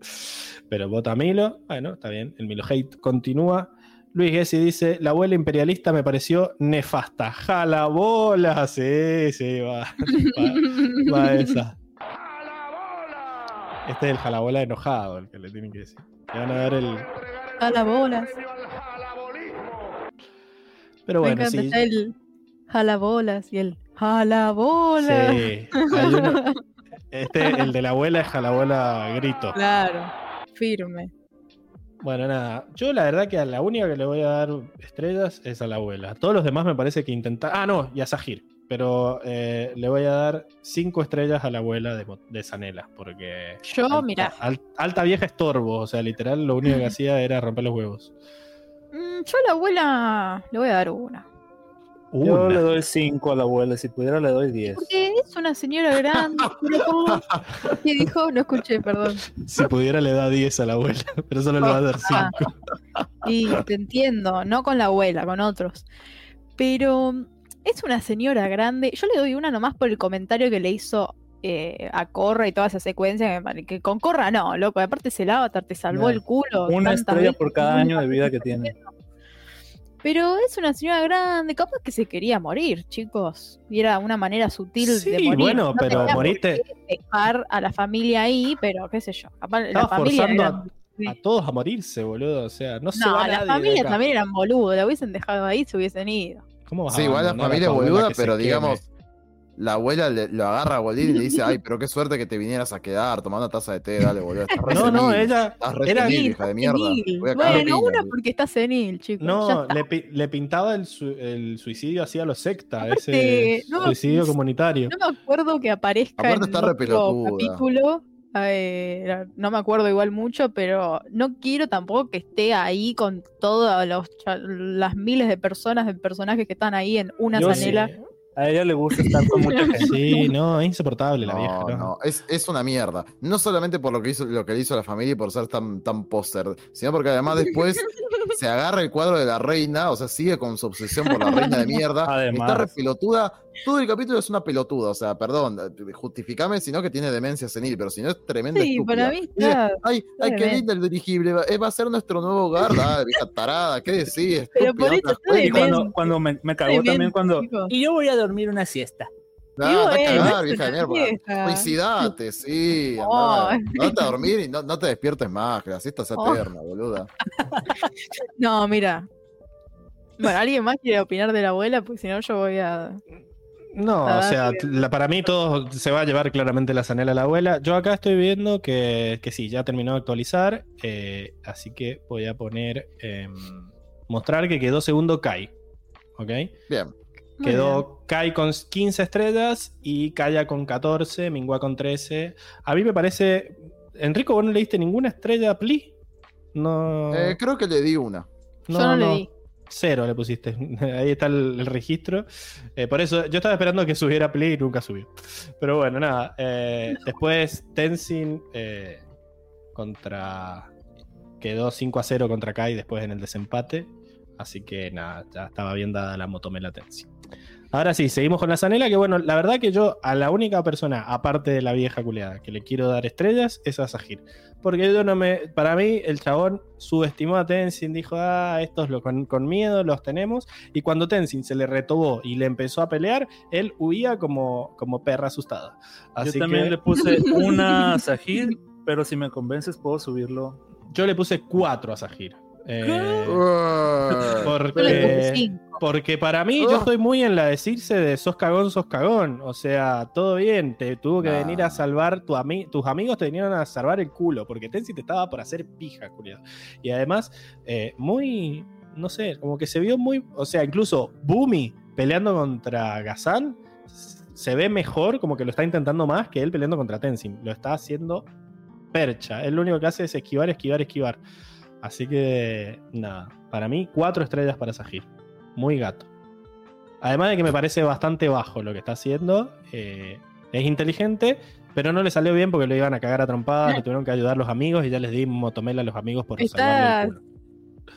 pero vota a Milo. Bueno, está bien. El Milo Hate continúa. Luis Gessi dice: La abuela imperialista me pareció nefasta. ¡Jala bola! Sí, sí, va. Va, va esa. Este es el jalabola enojado, el que le tienen que decir. Le van a dar el. A las bolas. Pero bueno, sí. el jalabolas y el jalabolas. Sí, hay uno- Este, el de la abuela es jalabola grito. Claro, firme. Bueno, nada. Yo la verdad que a la única que le voy a dar estrellas es a la abuela. A todos los demás me parece que intentar. Ah, no, y a Sahir. Pero eh, le voy a dar cinco estrellas a la abuela de, de Sanela. Porque. Yo, alta, mira, al- alta vieja estorbo. O sea, literal, lo único que hacía era romper los huevos. mm, yo a la abuela le voy a dar una. Yo Una. le doy 5 a la abuela, si pudiera le doy 10. Porque es una señora grande. pero ¿Qué dijo? No escuché, perdón. Si pudiera, le da 10 a la abuela. Pero solo le va a dar 5. Y te entiendo, no con la abuela, con otros. Pero es una señora grande. Yo le doy una nomás por el comentario que le hizo eh, a Corra y toda esa secuencia. Que, con Corra no, loco. Aparte ese Avatar te salvó No. el culo. Una estrella veces por cada año de vida que tiene. Pero es una señora grande, capaz que se quería morir, chicos. Y era una manera sutil Sí, de morir. bueno, No pero tenía por moriste- qué dejar a la familia ahí, pero qué sé yo. Capaz la Estaba familia forzando era- a, a todos a morirse, boludo. O sea, no se No, va la nadie de familia acá. también eran boludos, la hubiesen dejado ahí, se hubiesen ido. ¿Cómo vas a Sí, igual la a familia es boluda, se pero queme? La abuela le- lo agarra a Bolín y le dice, ay, pero qué suerte que te vinieras a quedar, tomando taza de té, dale, boludo. estás re No, no, senil, ella. Estás re era- senil, hija de mierda. Voy a Bueno, una porque está senil, chicos. No, le, pi- le pintaba el, su- el suicidio así a los secta, Aparte, ese no, suicidio comunitario. No me acuerdo que aparezca Aparte en está re otro capítulo Eh, no me acuerdo igual mucho, pero no quiero tampoco que esté ahí con todas las miles de personas, de personajes que están ahí en una zanela. sí. A ella le gusta estar con mucha gente. Sí, no, es insoportable la No, vieja. ¿no? no, es, es una mierda. No solamente por lo que hizo, lo que le hizo a la familia y por ser tan, tan póster, sino porque además después se agarra el cuadro de la reina, o sea, sigue con su obsesión por la reina de mierda. Además. Está re pelotuda. Todo el capítulo es una pelotuda, o sea, perdón, justificame si no que tiene demencia senil, pero si no es tremenda Sí, estúpida. para mí está. Ay, ay, qué lindo el dirigible, va, eh, va a ser nuestro nuevo hogar, vieja tarada, ¿qué decís? Pero por eso está? Y cuando, me, me cagó también cuando... Y yo voy a dormir una siesta. Anda a cagar, vieja de mierda. Suicidate, sí. Oh. andá. Andate a dormir y no, no te despiertes más, que la siesta es Oh. eterna, boluda. No, mira. Bueno, ¿alguien más quiere opinar de la abuela? Porque si no, yo voy a. No, o sea, la- para mí todo se va a llevar claramente la zanela a la abuela. Yo acá estoy viendo que, que sí, ya terminó de actualizar. eh, así que voy a poner. em, mostrar que quedó segundo Kai. ¿Ok? Bien. Muy Quedó Kai con 15 estrellas y Kaya con 14, Mingua con 13. A mí me parece. Enrico, ¿vos no le diste ninguna estrella a Pli? No. Eh, creo que le di una. Yo no, le di. Cero le pusiste. Ahí está el, el registro. Eh, por eso yo estaba esperando que subiera Play y nunca subió. Pero bueno, nada. eh, Después Tenzin eh, contra. Quedó 5 a 0 contra Kai después en el desempate. Así que nada, ya estaba bien dada la motomela Tenzin. Ahora sí, seguimos con la Zanela. Que bueno, la verdad que yo a la única persona, aparte de la vieja culeada, que le quiero dar estrellas es a Sahir. Porque yo no me. Para mí, el chabón subestimó a Tenzin, dijo, ah, estos lo, con, con miedo los tenemos. Y cuando Tenzin se le retobó y le empezó a pelear, él huía como, como perra asustada. Así yo también que le puse una a Sahir, pero si me convences puedo subirlo. yo le puse cuatro a Sahir. Eh, porque, porque para mí yo estoy muy en la decirse de sos cagón, sos cagón. O sea, todo bien, te tuvo que Nah. venir a salvar tu ami- tus amigos te vinieron a salvar el culo, porque Tenzin te estaba por hacer pija, culiado. Y además, eh, muy, no sé, como que se vio muy, o sea, incluso Bumi peleando contra Gazan se ve mejor, como que lo está intentando más que él peleando contra Tenzin. Lo está haciendo percha. Él lo único que hace es esquivar, esquivar, esquivar. Así que, nada, para mí, cuatro estrellas para Sahir. Muy gato. Además de que me parece bastante bajo lo que está haciendo. eh, es inteligente, pero no le salió bien porque lo iban a cagar a trompadas, le tuvieron que ayudar los amigos y ya les di motomela a los amigos por Está- el culo.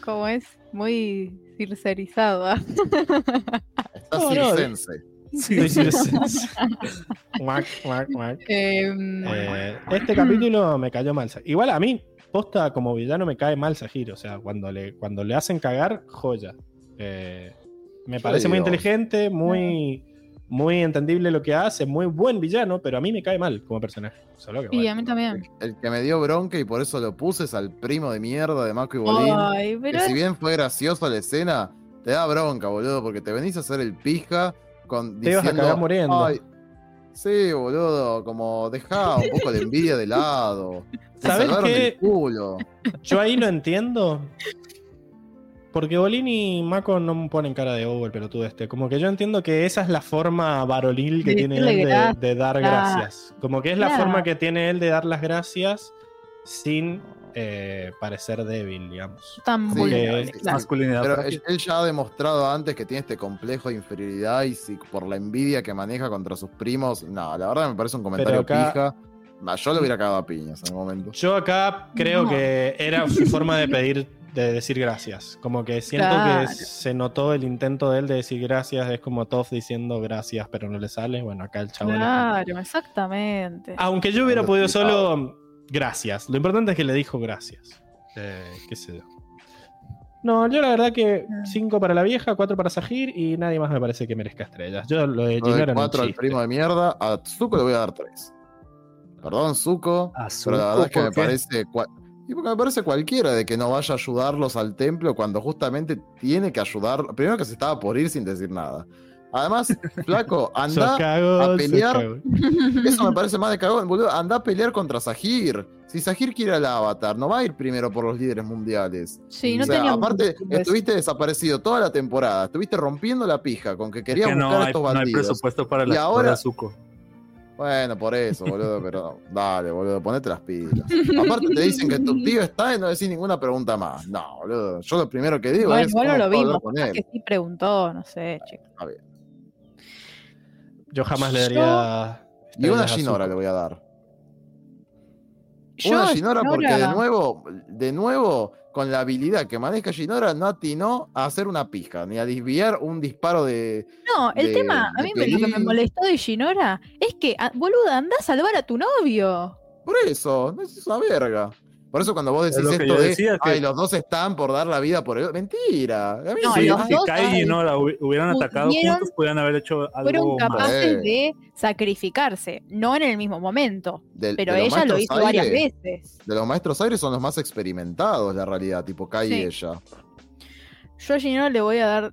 Como es muy circerizado. ¿ah? está No, no, circense. Sí, sí, sí, sí. Guac, guac, guac. Em, Eh, este capítulo me cayó mal. Igual a mí, posta como villano me cae mal Sahir. O sea, cuando le, cuando le hacen cagar, joya. Eh, me parece muy inteligente, muy, muy entendible lo que hace, muy buen villano, pero a mí me cae mal como personaje. Solo que, y a mí también. El que me dio bronca y por eso lo puse es al primo de mierda de Mako y Bolín. Ay, pero que si bien fue graciosa la escena, te da bronca, boludo, porque te venís a hacer el pija con Te ibas a diciendo, cagar muriendo. "Ay, sí, boludo, como dejá un poco la envidia de lado. Te ¿Sabés salvaron qué? el culo. Yo ahí lo entiendo. Porque Bolín y Mako no ponen cara de oh, el pelotudo este. Como que yo entiendo que esa es la forma varonil que De tiene él de, de dar Claro. gracias. Como que es la Claro. forma que tiene él de dar las gracias sin eh, parecer débil, digamos. tan Sí, vulnerable, sí, claro. Masculinidad. Pero él él ya ha demostrado antes que tiene este complejo de inferioridad y si por la envidia que maneja contra sus primos, no, la verdad me parece un comentario acá- pija. Nah, yo lo hubiera cagado a piñas en el momento. Yo acá creo No. que era su forma de pedir, de decir gracias. Como que siento Claro. que se notó el intento de él de decir gracias. Es como Toff diciendo gracias, pero no le sale. Bueno, acá el como- Claro, exactamente. Aunque yo hubiera podido solo gracias. Lo importante es que le dijo gracias. Eh, qué sé yo. No, yo la verdad que Mm. 5 para la vieja, 4 para Sahir y nadie más me parece que merezca estrellas. Yo lo de un 4 al primo de mierda, a Zuko le voy a dar 3. Perdón, Zuko, A pero la verdad es que ¿por me qué? parece. Y porque me parece cualquiera de que no vaya a ayudarlos al templo cuando justamente tiene que ayudar. Primero que se estaba por ir sin decir nada. Además, flaco, anda. cagón, a pelear. Eso me parece más de cagón, boludo. Anda a pelear contra Sahir. Si Sahir quiere al Avatar, no va a ir primero por los líderes mundiales. Sí, no o sea, tenía aparte, estuviste desaparecido toda la temporada. Estuviste rompiendo la pija con que Es querías que buscar no a hay, estos no hay bandidos. presupuesto para Y la ahora- ahora... Zuko. Bueno, por eso, boludo, pero dale, boludo, ponete las pilas. Aparte te dicen que tu tío está y no decís ninguna pregunta más. No, boludo, yo lo primero que digo Bueno, es igual no ¿cómo lo vimos, que sí preguntó, no sé, chicos. Está bien. Yo jamás le Yo- daría. Y una estrellas a Ginora Zuko. le voy a dar. Yo, una Ginora porque de nuevo, de nuevo, con la habilidad que maneja Ginora, no atinó a hacer una pija, ni a desviar un disparo de. No, el de- tema, a mí me- lo que me molestó de Ginora es que, ah, boluda, anda a salvar a tu novio. Por eso, no es una verga. Por eso cuando vos Es decís lo que esto de, decía, que- ay, los dos están por dar la vida por él. Mentira. A mí No, sí, si, los si dos, Kai y Nora hubi- hubieran atacado juntos, pudieran haber hecho Fueron algo más. capaces más. de sacrificarse, no en el mismo momento, del- pero de los ella lo hizo varias aire- veces. De los maestros aires son los más experimentados, la realidad, tipo Kai Sí. y ella. Yo a Ginora le voy a dar.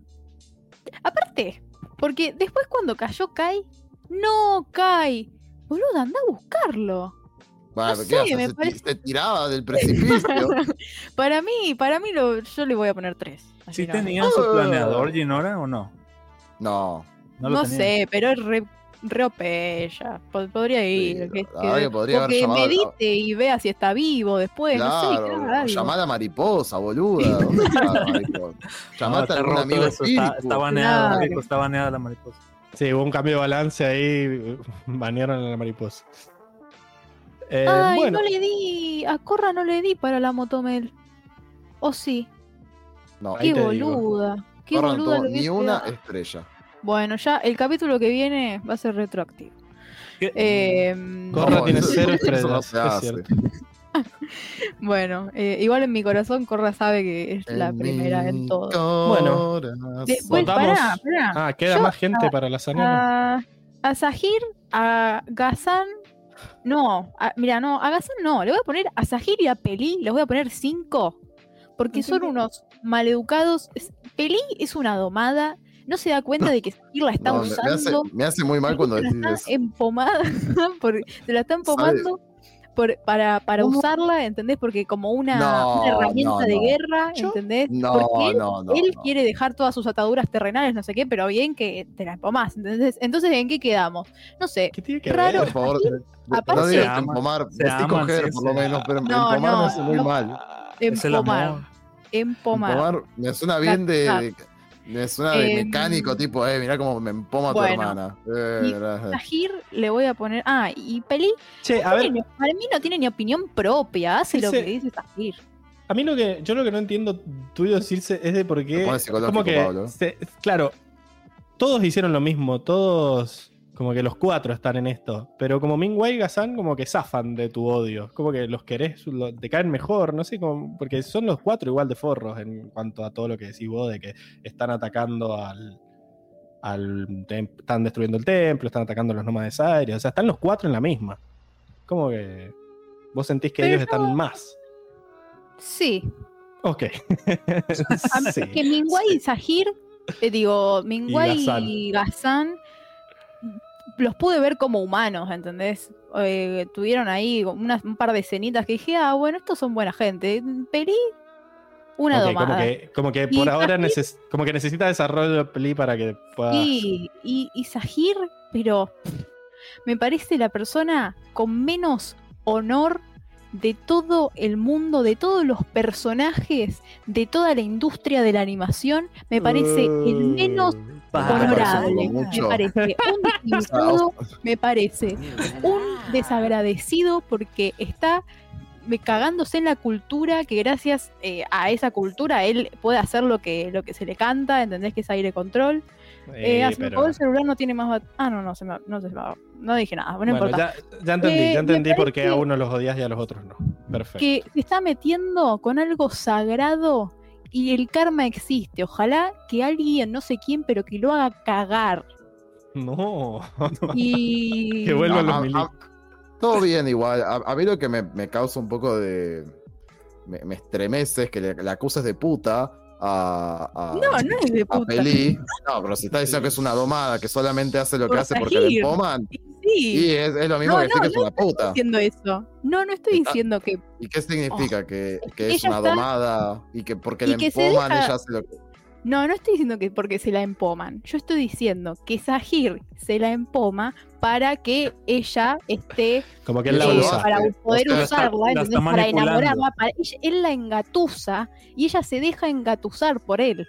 Aparte, porque después cuando cayó Kai, no Kai, boluda, anda a buscarlo. Bueno, No ¿qué sé, haces? me Se, parece- se tiraba del precipicio. Para mí, para mí lo, yo le voy a poner tres. ¿Sí tenían su planeador Ginora o no? no. No, No, lo tenían. sé, pero es re, OP Podría ir. Sí, que, que podría o haber que llamado a- medite y vea si está vivo después. no sé, Claro, algo. llamá a la mariposa, boluda. ¿Dónde está la mariposa? No, Llamate a está algún amigo eso, está, está baneada, Claro. Rico, está baneada la mariposa. Sí, hubo un cambio de balance ahí. Banearon a la mariposa. Eh, Ay, bueno, no le di. A Corra no le di para la motomel. ¿O sí? No, Ahí Qué boluda. Qué Corra no boluda lo ni una estrella. Bueno, ya el capítulo que viene va a ser retroactivo. ¿Qué? Eh, Corra No, tiene eso- cero no estrellas. bueno, eh, igual en mi corazón Corra sabe que es la primera en todo. Bueno. Después, pará, pará. Ah, queda Yo más gente a- para la sanera. A, a Sahir, a Gazan. No, a- mira, no, a Gazan no. Le voy a poner a Sahir y a Peli, les voy a poner cinco. Porque son unos maleducados. Peli es una domada. No se da cuenta de que Sahir la está No, me, me hace, usando. me hace muy mal cuando la está eso. empomada. por- se la está empomando. Por- para para ¿Cómo? usarla, ¿entendés? Porque como una, No, una herramienta no, de guerra, Yo- ¿entendés? No, Porque él no, no. él no. quiere dejar todas sus ataduras terrenales, no sé qué, pero bien que te la empomás. Entonces, entonces ¿en qué quedamos? No sé, ¿Qué tiene que raro. ver? Por favor, aparte- no digas empomar, se decí aman, coger sí, por lo menos, pero No, empomar no, me hace muy no. mal. Empomar. Empomar. Empomar me suena bien de, Me suena de Em, mecánico, tipo, eh, mirá cómo me empoma tu bueno. hermana. Eh, le voy a poner. Ah, y Peli. Che, a ver, para mí no tiene ni opinión propia. Hace lo que dice Sahir. a mí lo que, yo lo que no entiendo tuyo decirse es de por qué. Como que, Pablo. se- claro, todos hicieron lo mismo, todos, como que los cuatro están en esto, pero como Mingwei y Gazan como que zafan de tu odio, como que los querés, lo- te caen mejor, no sé, como, porque son los cuatro igual de forros en cuanto a todo lo que decís vos, de que están atacando al... al están destruyendo el templo, están atacando a los nómades aéreos, o sea, están los cuatro en la misma. Como que vos sentís que Pero ellos están más. Sí. Ok. Sí. Que Mingwai y Sahir, eh, digo, Ghazan. y Gazan, los pude ver como humanos, ¿entendés? Eh, tuvieron ahí unas, un par de escenitas que dije, ah, bueno, estos son buena gente. Peli, una Ok, domada. como que, como que Y por ahora neces- como que necesita desarrollo de peli para que pueda. Sí, y, y Sahir, pero me parece la persona con menos honor de todo el mundo, de todos los personajes, de toda la industria de la animación, me parece el menos Bah, honorable. Me parece un distinguido, me parece un desagradecido porque está me- cagándose en la cultura que gracias eh, a esa cultura él puede hacer lo que lo que se le canta, ¿entendés? Que es aire control. Eh, pero- el celular no tiene más bat- Ah, no, no, se me, no se me apagó. No dije nada, no Bueno, importa. ya, ya entendí, Eh, ya entendí por qué a unos los odias y a los otros no. Perfecto. que se está metiendo con algo sagrado y el karma existe. Ojalá que alguien, no sé quién, pero que lo haga cagar. No. Y que vuelvan No, los a- milicos. Todo bien igual. A, a mí lo que me, me causa un poco de... Me, me estremece es que le, le acuses de puta a... a No, no es de a puta. Peli. No, pero si está diciendo que es una domada, que solamente hace lo que Por hace porque le Sahir. Sí, y es, es lo mismo No, que decir no, que es no una puta. diciendo eso. No, no estoy diciendo que. ¿Y qué significa? que, que es una está- domada y que porque y que se empoman deja- ella hace lo que... No, no estoy diciendo que porque se la empoman. Yo estoy diciendo que Sahir se la empoma para que ella esté Como que él la Eh, usa. para poder O sea, la está- usarla, la está para enamorarla. para- ella- él la engatusa y ella se deja engatusar por él.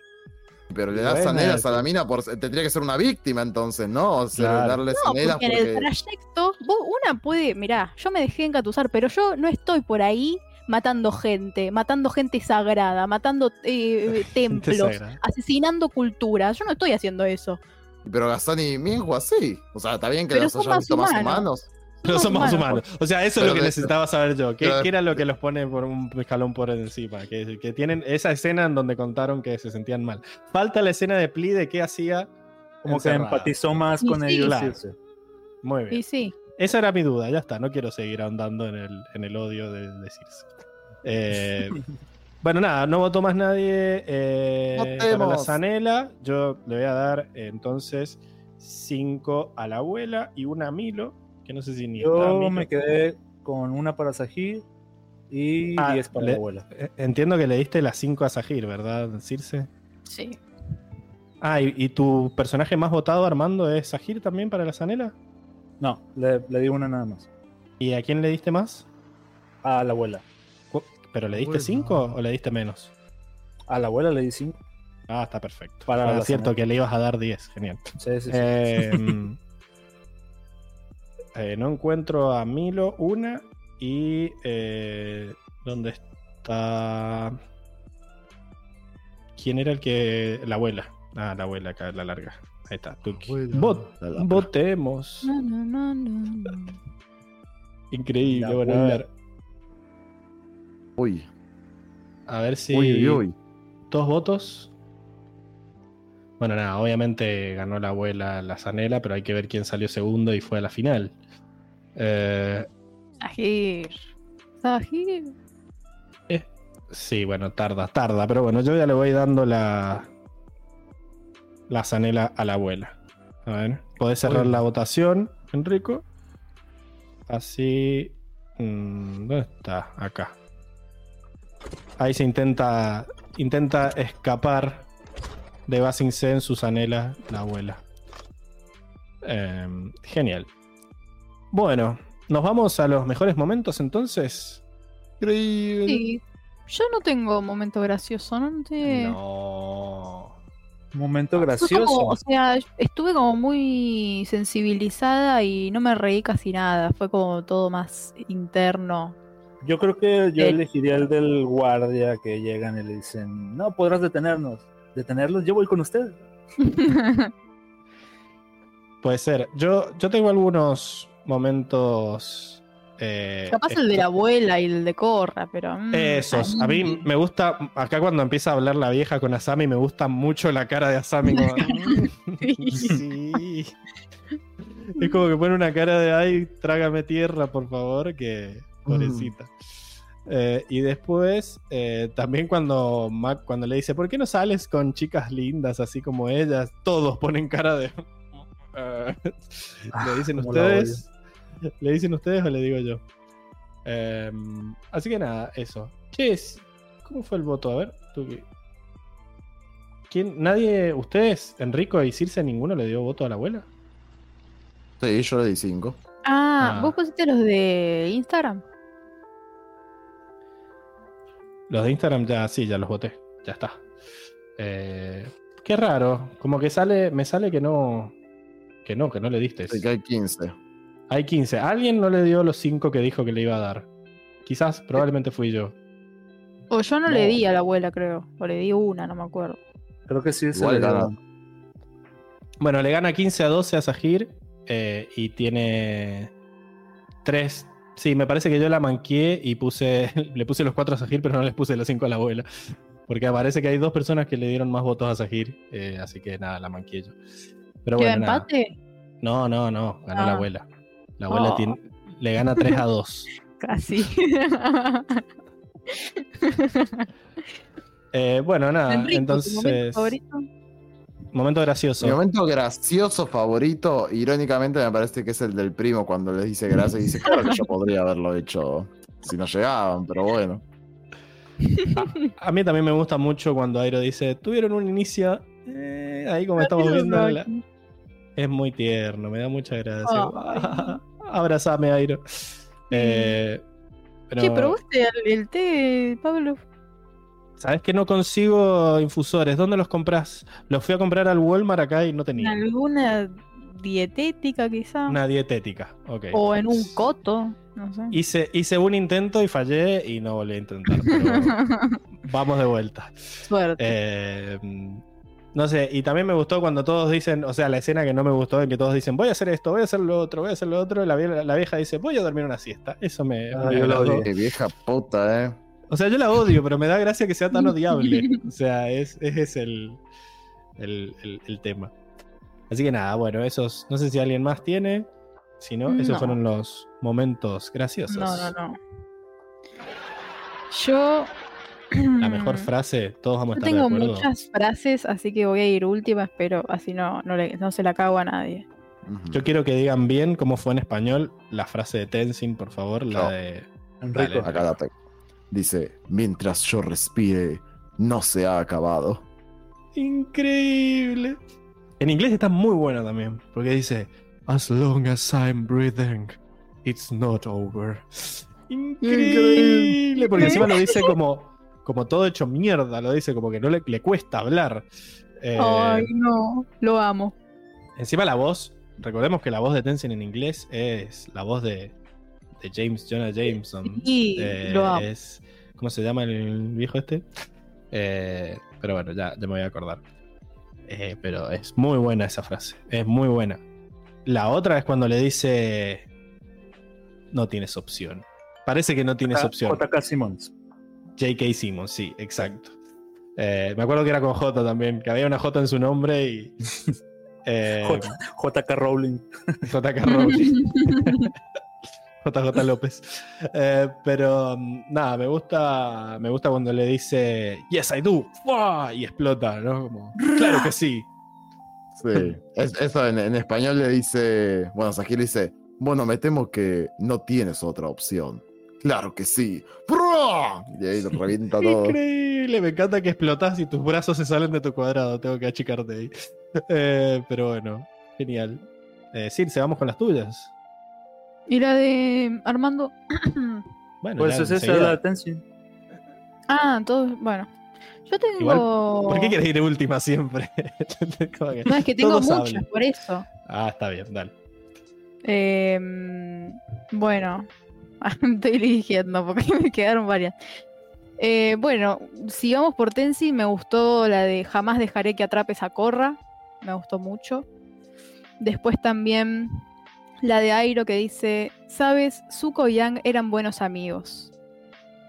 Pero le das Bueno, zanelas a la mina por. Tendría que ser una víctima entonces, ¿no? O sea, Claro. darle No, zanelas porque en el porque. trayecto, vos, una puede, mirá, yo me dejé engatusar, pero yo no estoy por ahí matando gente, matando gente sagrada, matando eh, templos, sagrada. asesinando culturas. Yo no estoy haciendo eso. Pero Gastón y Minju así. O sea, está bien que Pero los más visto más humanos. Son más humanos. O sea, eso es lo que necesitaba saber yo. ¿Qué, era lo que los pone por un escalón por encima? Que, que tienen esa escena en donde contaron que se sentían mal. Falta la escena de Pli de qué hacía. Como que empatizó más Y con sí. ellos. Claro. Muy bien. Y sí, Esa era mi duda, ya está. No quiero seguir ahondando en el, en el odio de, de Circe. Eh, bueno, nada, no votó más nadie eh, para la. Zanela. Yo le voy a dar eh, entonces 5 a la abuela y una a Milo, que no sé si ni está Yo Milo. me quedé con una para Sahir y Ah, 10 para le- la abuela. Eh, Entiendo que le diste las 5 a Sahir, ¿verdad, Circe? sí. Ah, ¿y, y tu personaje más votado, Armando, es Sahir también para la Zanela? No, le, le di una nada más. ¿Y a quién le diste más? A la abuela. ¿Pero le diste Bueno. 5 o le diste menos? A la abuela le di 5. Ah, está perfecto. Para Para la cierto que le ibas a dar 10, genial. Sí, sí, sí. Eh, eh, no encuentro a Milo una y eh, ¿dónde está? ¿Quién era el que la abuela? Ah, la abuela acá, la larga. Ahí está. Tuki. Abuela, Vot- la larga. votemos. No, no, no. Increíble. Bueno, a ver, Uy, a ver si uy, uy, uy. dos votos. Bueno, nada, obviamente ganó la abuela la Zanela, pero hay que ver quién salió segundo y fue a la final. Eh, Sahir. Sahir. Sí, bueno, tarda, tarda, pero bueno, yo ya le voy dando la la zanela a la abuela. A ver, podés cerrar la votación, Enrico. Así. mm, ¿Dónde está? Acá. Ahí se intenta. Intenta escapar de Basing Sen, su zanela, la abuela. Em, genial. Bueno, nos vamos a los mejores momentos entonces. Increíble. Sí. Yo no tengo momento gracioso, ¿no? No te- No. Momento gracioso. como, o sea, estuve como muy sensibilizada y no me reí casi nada. Fue como todo más interno. Yo creo que yo El- elegiría el del guardia que llegan y le dicen, no podrás detenernos. ¿Detenerlos? Yo voy con usted. Puede ser. Yo, yo tengo algunos momentos. eh, Capaz el de la abuela y el de Corra, pero. mm, Esos. A mí me gusta. Acá cuando empieza a hablar la vieja con Asami, me gusta mucho la cara de Asami. como, sí. Es como que pone una cara de ay, trágame tierra, por favor, que pobrecita. Eh, y después, eh, también cuando Mac, cuando le dice, ¿por qué no sales con chicas lindas así como ellas? Todos ponen cara de. Eh, ¿Le dicen ustedes? ¿Le dicen ustedes o le digo yo? Em, así que nada, eso. Che, es- ¿cómo fue el voto? A ver, tú ¿Quién? ¿Nadie? ¿Ustedes, Enrico y Circe, ninguno le dio voto a la abuela? Sí, yo le di 5. Ah, Ah. ¿vos pusiste los de Instagram? Los de Instagram ya, sí, ya los voté. Ya está. Eh, qué raro. Como que sale, me sale que no. Que no, que no le diste. Así que hay 15. Hay 15. Alguien no le dio los 5 que dijo que le iba a dar. Quizás, probablemente fui yo. O yo no, No. le di a la abuela, creo. O le di una, no me acuerdo. Creo que sí se le gana. Bueno, le gana 15 a 12 a Sahir eh, y tiene 3. Sí, me parece que yo la manqué y puse le puse los 4 a Sahir, pero no les puse los 5 a la abuela. Porque parece que hay dos personas que le dieron más votos a Sahir, eh, así que nada, la manqué yo. Pero ¿Queda bueno, nada. empate? No, no, no, ganó la Ah. abuela. La abuela Oh. tiene- le gana 3 a 2. Casi. Eh, bueno, nada, Enrico, ¿tu entonces. momento favorito? momento gracioso. Mi momento gracioso favorito, irónicamente, me parece que es el del primo cuando les dice gracias y dice, claro que yo podría haberlo hecho si no llegaban, pero bueno. A mí también me gusta mucho cuando Airo dice, tuvieron un inicio, eh, ahí como estamos Pero viendo, la- es muy tierno, me da mucha gracia. Ay. Abrázame, Airo. Eh, pero, Che, ¿probaste el, el té, Pablo? ¿sabes que no consigo infusores? ¿Dónde los compras? Los fui a comprar al Walmart acá y no tenía. ¿Alguna dietética quizá? Una dietética, ok. O en un coto, no sé. Hice, hice un intento y fallé y no volví a intentar. pero vamos de vuelta. Suerte. Eh, no sé, y también me gustó cuando todos dicen, o sea, la escena que no me gustó en que todos dicen, voy a hacer esto, voy a hacer lo otro, voy a hacer lo otro, y la, vie- la vieja dice, voy a dormir una siesta. Eso me... Ah, me yo la odié. Qué vieja puta, eh. O sea, yo la odio, pero me da gracia que sea tan odiable. O sea, es, ese es el, el, el- el tema. Así que nada, bueno, esos, no sé si alguien más tiene. Si no, esos No. fueron los momentos graciosos. No, no, no. Yo. La mejor frase, todos vamos a Yo estar de tengo acuerdo. muchas frases, así que voy a ir últimas, pero así no, no, le- no se la cago a nadie. Yo quiero que digan bien cómo fue en español la frase de Tenzin, por favor, la No. de... Enrico. Dale. Acá la tengo. Dice, mientras yo respire, no se ha acabado. Increíble. En inglés está muy buena también, porque dice, As long as I'm breathing, it's not over. Increíble. Porque encima lo dice como, como todo hecho mierda, lo dice como que no le, le cuesta hablar. Eh, Ay, no, lo amo. Encima la voz, recordemos que la voz de Tenzin en inglés es la voz de, de James Jonah Jameson. Y Eh, lo amo. es, ¿Cómo se llama el viejo este? Eh, pero bueno, ya, ya me voy a acordar. Eh, pero es muy buena esa frase. Es muy buena. La otra es cuando le dice. No tienes opción. Parece que no tienes opción. JK Simmons. J.K. Simmons, sí, exacto. Eh, me acuerdo que era con J también, que había una J en su nombre y. eh, JK Rowling. JK Rowling. JJ López. Eh, pero mm, nada, me gusta. Me gusta cuando le dice Yes, I do. ¡Fua! Y explota, ¿no? Como, claro que sí. Sí. Es- eso en, en español le dice. Bueno, Sahir le dice. Bueno, me temo que no tienes otra opción. Claro que sí. ¡Prua! Y ahí revienta todo. Increíble, me encanta que explotas y tus brazos se salen de tu cuadrado. Tengo que achicarte ahí. Eh, pero bueno, genial. Eh, Circe, vamos con las tuyas. Y la de Armando. Bueno, Pues es esa la de Tenzin. ah, todo. Bueno. Yo tengo. Igual, ¿Por qué quieres ir última siempre? Que- No, es que tengo muchas, hablan. por eso. Ah, está bien, dale. Eh, bueno, estoy eligiendo porque me quedaron varias. Eh, bueno, si vamos por Tensi, me gustó la de Jamás dejaré que atrapes a Corra. Me gustó mucho. Después también la de Airo que dice: Sabes, Zuko y Yang eran buenos amigos.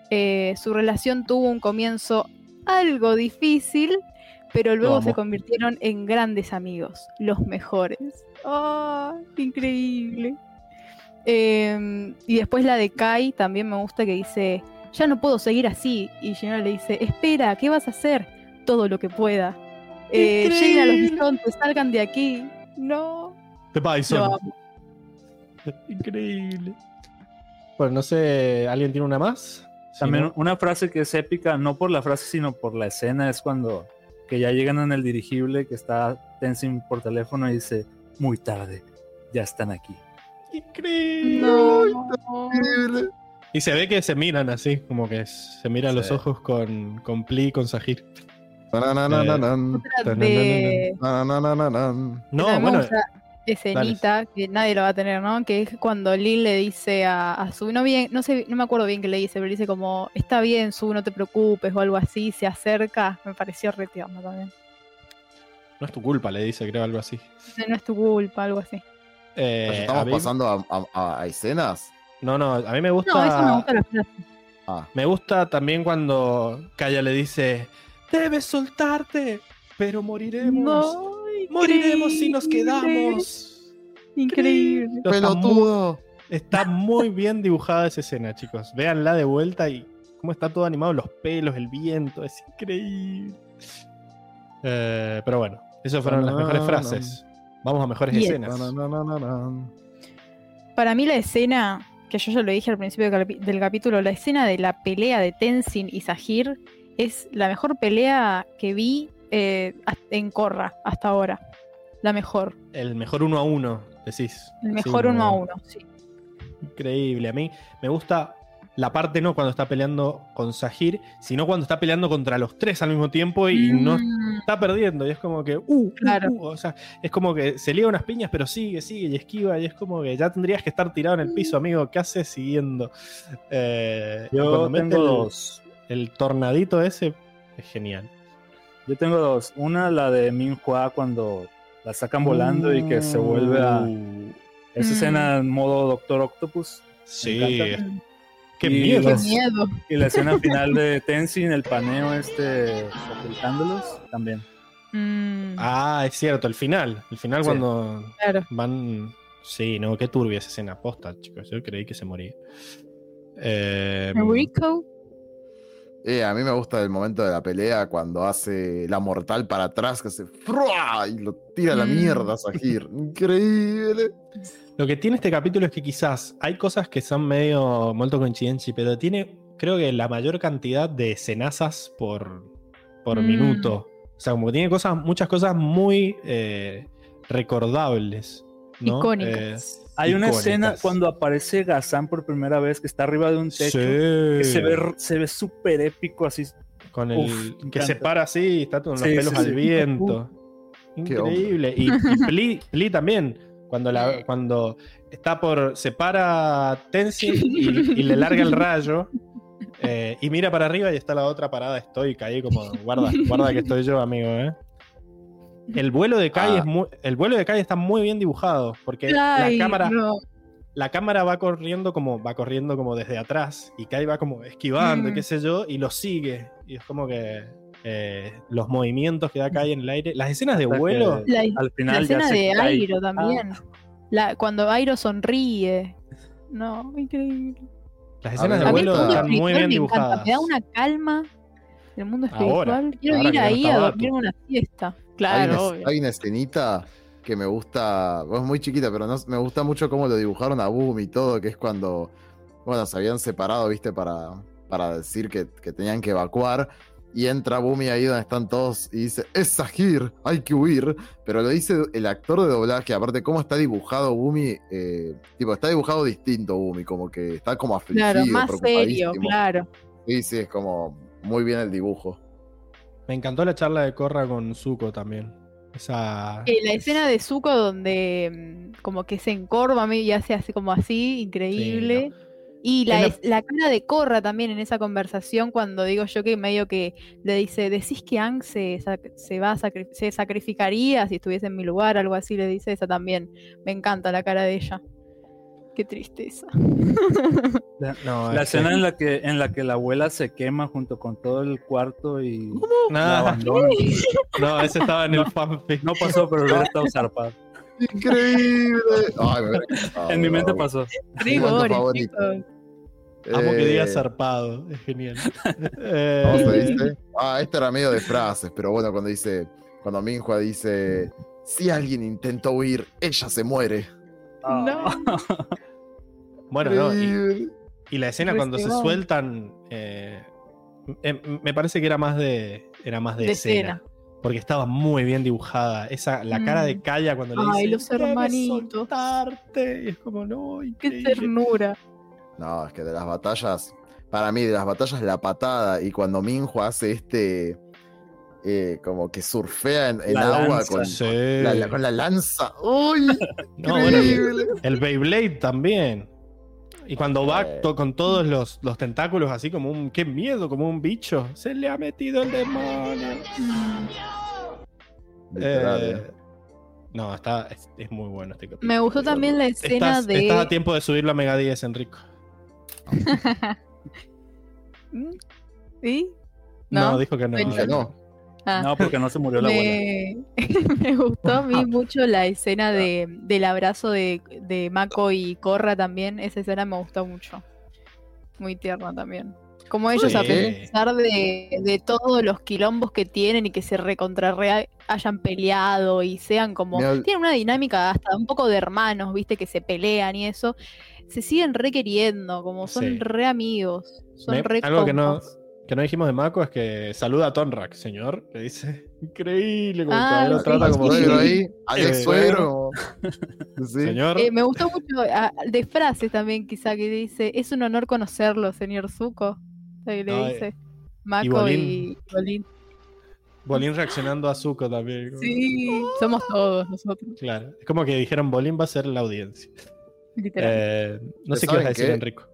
Eh, su relación tuvo un comienzo algo difícil, pero luego se convirtieron en grandes amigos, los mejores. ¡Oh, increíble! Eh, y después la de Kai también me gusta que dice, ya no puedo seguir así. Y Gino le dice, espera, ¿qué vas a hacer? Todo lo que pueda. Eh, lleguen a los bisontes, salgan de aquí. No. The Bison. Increíble. Bueno, no sé, ¿alguien tiene una más? Si También no- una frase que es épica, no por la frase, sino por la escena, es cuando que ya llegan en el dirigible, que está Tenzin por teléfono y dice, muy tarde, ya están aquí. Increíble. No. Increíble. Y se ve que se miran así, como que se miran los Sí. ojos con, con Pli y con Sahir. De... No, bueno, escenita que nadie lo va a tener, ¿no? Que es cuando Lil le dice a, a Su, no bien, no sé, no me acuerdo bien qué le dice, pero le dice como, está bien, Su, no te preocupes o algo así, se acerca, me pareció re tierno también. no es tu culpa, le dice, creo, algo así. No es tu culpa, algo así. Eh, ¿Nos a estamos mí- pasando a, a- a escenas? No, no, a mí me gusta. No, eso me gusta la frase. Ah, Me gusta también cuando Kaya le dice: Debes soltarte, pero moriremos. No, moriremos si nos quedamos. Increíble. Está muy, pelotudo. está muy bien dibujada esa escena, chicos. Véanla de vuelta y cómo está todo animado, los pelos, el viento, es increíble. Eh, pero bueno, esas fueron las mejores frases. Vamos a mejores Bien. escenas. Para mí la escena que yo ya lo dije al principio del, capi- del capítulo, la escena de la pelea de Tenzin y Sahir es la mejor pelea que vi eh, en Korra hasta ahora. La mejor. El mejor uno a uno, decís. El mejor uno a uno, sí. Increíble. A mí me gusta la parte no cuando está peleando con Sahir, sino cuando está peleando contra los tres al mismo tiempo y no Mm, está perdiendo. Y es como que, uh, uh, Claro. uh, o sea, es como que se liga unas piñas, pero sigue, sigue y esquiva. Y es como que ya tendrías que estar tirado en el piso, amigo. ¿Qué haces siguiendo? Eh, Yo cuando mete tengo el- dos. El tornadito ese es genial. Yo tengo dos. Una, la de Minhua cuando la sacan volando y que se vuelve a. Uh, Esa Mm. escena en modo Doctor Octopus. Sí, mm, qué Y miedo. Qué miedo. Y la escena final de Tenzin, el paneo este ocultándolos, también. Mm, Ah, es cierto, el final. El final Sí. cuando claro. van. Sí, no, qué turbia esa escena posta, chicos. Yo creí que se moría. Eh, Rico. Eh, a mí me gusta el momento de la pelea cuando hace la mortal para atrás, que se ¡frua! y lo tira a la Mm. mierda a Sahir. Increíble. Lo que tiene este capítulo es que quizás hay cosas que son medio molto coincidenci, pero tiene, creo que la mayor cantidad de escenazas por, por Mm. minuto. O sea, como que tiene cosas, muchas cosas muy eh, recordables. ¿no? Icónicas. Hay una Icónicas. escena cuando aparece Gazán por primera vez que está arriba de un techo. sí. Que se ve se ve súper épico así. Con el Uf, que se para así y está con los Sí, pelos sí, al sí. viento. Increíble. Y, y Pli, Pli también. Cuando, la, cuando está por. Se para Tenzin y, y le larga el rayo. eh, y mira para arriba y está la otra parada estoica ahí como guarda, guarda que estoy yo, amigo, ¿eh? El vuelo de Kai Ah. es muy, el vuelo de Kai está muy bien dibujado porque Ay, la cámara no. la cámara va corriendo como va corriendo como desde atrás y Kai va como esquivando y Mm. qué sé yo y lo sigue y es como que eh, los movimientos que da Kai en el aire las escenas de vuelo La, Al la final ya escena de. Airo también. La, cuando Airo sonríe. No, increíble. las escenas de vuelo están muy bien me encanta, dibujadas Me da una calma el mundo Ahora, espiritual. Quiero ahora ir ya no ahí a dormir una hay, Claro, una, hay una escenita que me gusta, es muy chiquita, pero no, me gusta mucho cómo lo dibujaron a Boom y todo, que es cuando, bueno, se habían separado, viste, para, para decir que, que tenían que evacuar. Y entra Bumi ahí donde están todos y dice, es Sahir, hay que huir. Pero lo dice el actor de doblaje, aparte cómo está dibujado Bumi, eh, tipo, está dibujado distinto Bumi, como que está como afligido, Claro, más serio, claro. Sí, sí, es como muy bien el dibujo. Me encantó la charla de Corra con Zuko también esa Eh, la escena de Zuko donde mm, como que se encorva y hace así como así, increíble. Y la, Es es- la cara de Korra también en esa conversación cuando digo yo que medio que le dice, decís que Ang se, se va a sacri- se sacrificaría si estuviese en mi lugar, algo así le dice esa también. Me encanta la cara de ella. Qué tristeza. no, La es que- escena en la que en la que la abuela se quema junto con todo el cuarto y la Ah, abandona. no, ese estaba en el fanfic. No pasó, pero hubiera estado zarpado. Increíble. Ay, me En mi mente pasó. Chicos. Amo que diga Eh, zarpado, es genial. ¿Cómo Eh, se dice? Ah, este era medio de frases, pero bueno, cuando dice, cuando Minhua dice, si alguien intentó huir, ella se muere. No. bueno, no, y, la escena cuando se sueltan, eh, em- me parece que era más de, era más de, De escena, escena. porque estaba muy bien dibujada. Esa, la cara de Mm. Kaya cuando le Ay, dice, los "Debes hermanitos". soltarte", y es como, no, Qué ternura. No, es que de las batallas, para mí, de las batallas, la patada, y cuando Minhua hace este, eh, como que surfea en, en La agua lanza. con Sí. la, la- con la lanza. ¡Uy! No, bueno, increíble! el Beyblade también. Y cuando va Eh. to- con todos los, los tentáculos así como un... ¡Qué miedo! Como un bicho. Se le ha metido el demonio. Eh, eh. no, está, es, es muy bueno este capítulo. Me gustó también la escena Estás, estás a de. tiempo de subirlo a Mega 10, Enrico. ¿Sí? No, No. dijo que no. No. Ah. No, porque no se murió la abuela. me... me gustó a mí mucho la escena de, del abrazo de, de Mako y Korra también. Esa escena me gustó mucho. Muy tierna también. Como ellos a pesar de, de todos los quilombos que tienen y que se recontrarrea hayan peleado y sean como. Me Tienen una dinámica hasta un poco de hermanos, viste, que se pelean y eso. Se siguen requeriendo, como son Sí. re amigos. Son Me- re algo que no. Que no dijimos de Mako es que saluda a Tonrak, señor, que dice, increíble, como Ah, todavía lo trata como suegro ahí, Eh, ex suegro. Sí. Señor, Eh, me gustó mucho ah, de frases también, quizá, que dice: Es un honor conocerlo, señor Zuko. Ahí le Ay. dice Mako Bolín. y Bolín. Bolín reaccionando a Zuko también. como- Sí, somos todos nosotros, Claro, es como que dijeron Bolín va a ser la audiencia. literal. Eh, no sé qué ¿Saben vas a decir, qué? Enrico.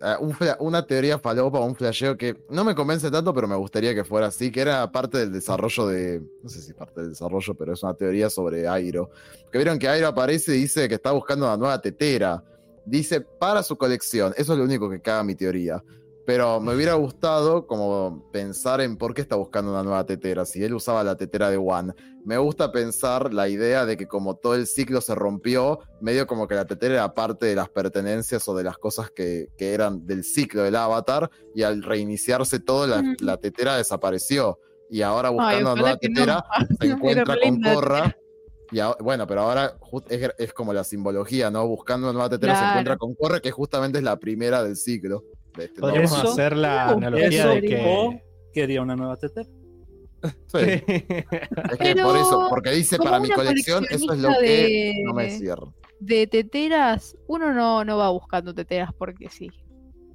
Fla- una teoría falopa, un flasheo que no me convence tanto, pero me gustaría que fuera así, que era parte del desarrollo de. No sé si parte del desarrollo, pero es una teoría sobre Airo. Que vieron que Airo aparece y dice que está buscando una nueva tetera. Dice para su colección. Eso es lo único que caga mi teoría. Pero me hubiera gustado como pensar en por qué está buscando una nueva tetera, si él usaba la tetera de One. Me gusta pensar la idea de que como todo el ciclo se rompió, medio como que la tetera era parte de las pertenencias o de las cosas que, que eran del ciclo del avatar, y al reiniciarse todo, la, tetera desapareció. Y ahora buscando una ojalá nueva no. tetera, se encuentra con Korra. Y a- bueno, pero ahora es, es como la simbología, ¿no? Buscando una nueva tetera se encuentra con Korra, que justamente es la primera del ciclo. De este Podríamos Eso- hacer la analogía de o que. quería una nueva tetera. Sí. Es que Pero por eso, porque dice para mi colección, eso es lo que de- no me cierra. De teteras, uno no, no va buscando teteras porque sí.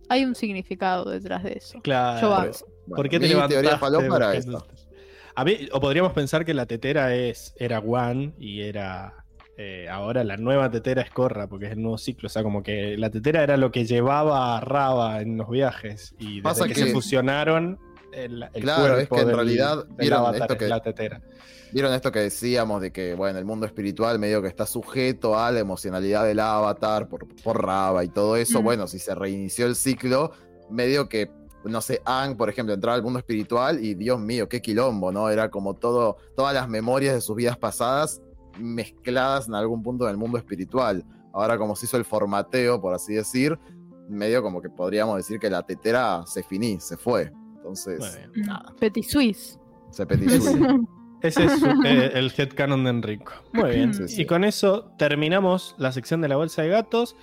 Hay un significado detrás de eso. Claro. Yo Por eso. Bueno, ¿Por qué te mi levantaste? esta. esto? A mí, o podríamos pensar que la tetera es, era One y era. Eh, ahora la nueva tetera es Corra, porque es el nuevo ciclo. O sea, como que la tetera era lo que llevaba a Raba en los viajes. Y desde Pasa que, que- se fusionaron, el, el Claro, es cuerpo que en del- realidad del vieron avatar esto es que- la tetera. Vieron esto que decíamos de que, bueno, el mundo espiritual medio que está sujeto a la emocionalidad del avatar por, por Raba y todo eso. Mm. Bueno, si se reinició el ciclo, medio que, no sé, Ang, por ejemplo, entraba al mundo espiritual y Dios mío, qué quilombo, ¿no? Era como todo, todas las memorias de sus vidas pasadas mezcladas en algún punto del mundo espiritual. Ahora, como se hizo el formateo, por así decir, medio como que podríamos decir que la tetera se finí, se fue. Entonces, Muy bien. nada, Petit Suisse. se petizó. Ese es su- eh, el headcanon de Enrico. Muy bien. Sí, sí. Y con eso terminamos la sección de la bolsa de gatos.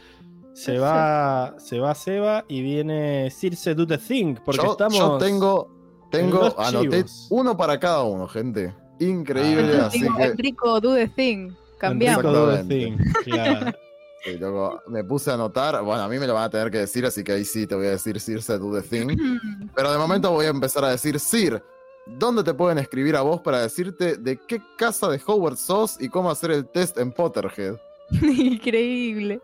Se va, se va Seba y viene Circe Do the Thing. Porque yo, estamos. yo tengo, tengo, anoté uno para cada uno, gente. Increíble, Ah. así Digo, que Enrico, do the thing. Cambiamos. Enrico Do the Exactamente. Thing. Claro. sí, loco, me puse a anotar. Bueno, a mí me lo van a tener que decir, así que ahí sí te voy a decir Circe Do the Thing. Pero de momento voy a empezar a decir, Sir, ¿dónde te pueden escribir a vos para decirte de qué casa de Howard sos y cómo hacer el test en Potterhead? Increíble.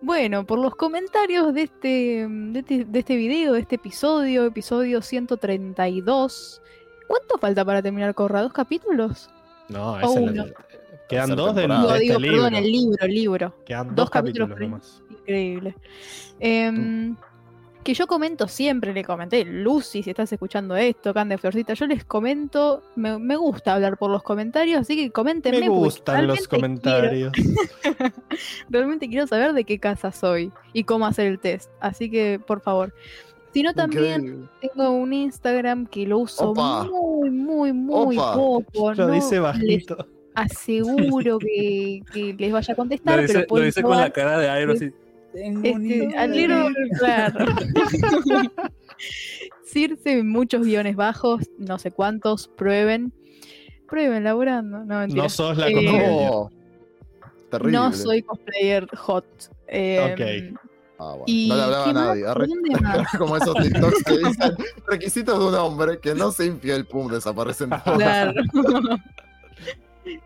Bueno, por los comentarios de este, de este, de este video, de este episodio, episodio 132. ¿Cuánto falta para terminar Corra? ¿Dos capítulos? No, es la- uno. Quedan dos de Digo, este digo, libro. perdón, el libro, el libro. Quedan dos dos, capítulos nomás. Increíble. Em, que yo comento siempre, le comenté, Lucy, si estás escuchando esto, Cande Florcita, yo les comento, me, me gusta hablar por los comentarios, así que coméntenme. Me gustan los quiero- comentarios. realmente quiero saber de qué casa soy y cómo hacer el test. Así que, por favor. Si no, también Increíble. tengo un Instagram que lo uso Opa. muy, muy, muy Opa. poco. Lo no dice les bajito. aseguro que, que les vaya a contestar, Lo dice, pero lo dice con la cara de Airo así. Tengo Este, ni a idea. little- claro. Circe, muchos guiones bajos, no sé cuántos, prueben. Prueben laburando. No, mentira. No sos la Eh, cosplayer. No. Terrible. No soy cosplayer hot. Eh, Ah, bueno. Y No le hablaba ¿qué a nadie. Como esos TikToks que dicen requisitos de un hombre que no sea infiel, pum, desaparecen todos. Claro.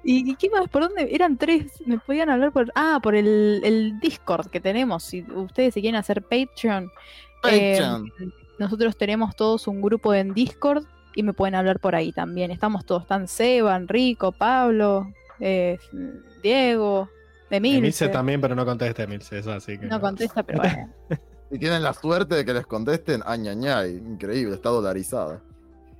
¿Y y qué más? ¿Por dónde? Eran tres. Me podían hablar por. Ah, por el, el Discord que tenemos. Si ustedes se quieren hacer Patreon. eh, Patreon. nosotros tenemos todos un grupo en Discord y me pueden hablar por ahí también. Estamos todos, están Seba, Enrico, Pablo, eh, Diego, Emilce Emilce. también, pero no contesta Emilce, eso así que. No contesta, pero bueno. Y tienen la suerte de que les contesten, añañay. Increíble, está dolarizada.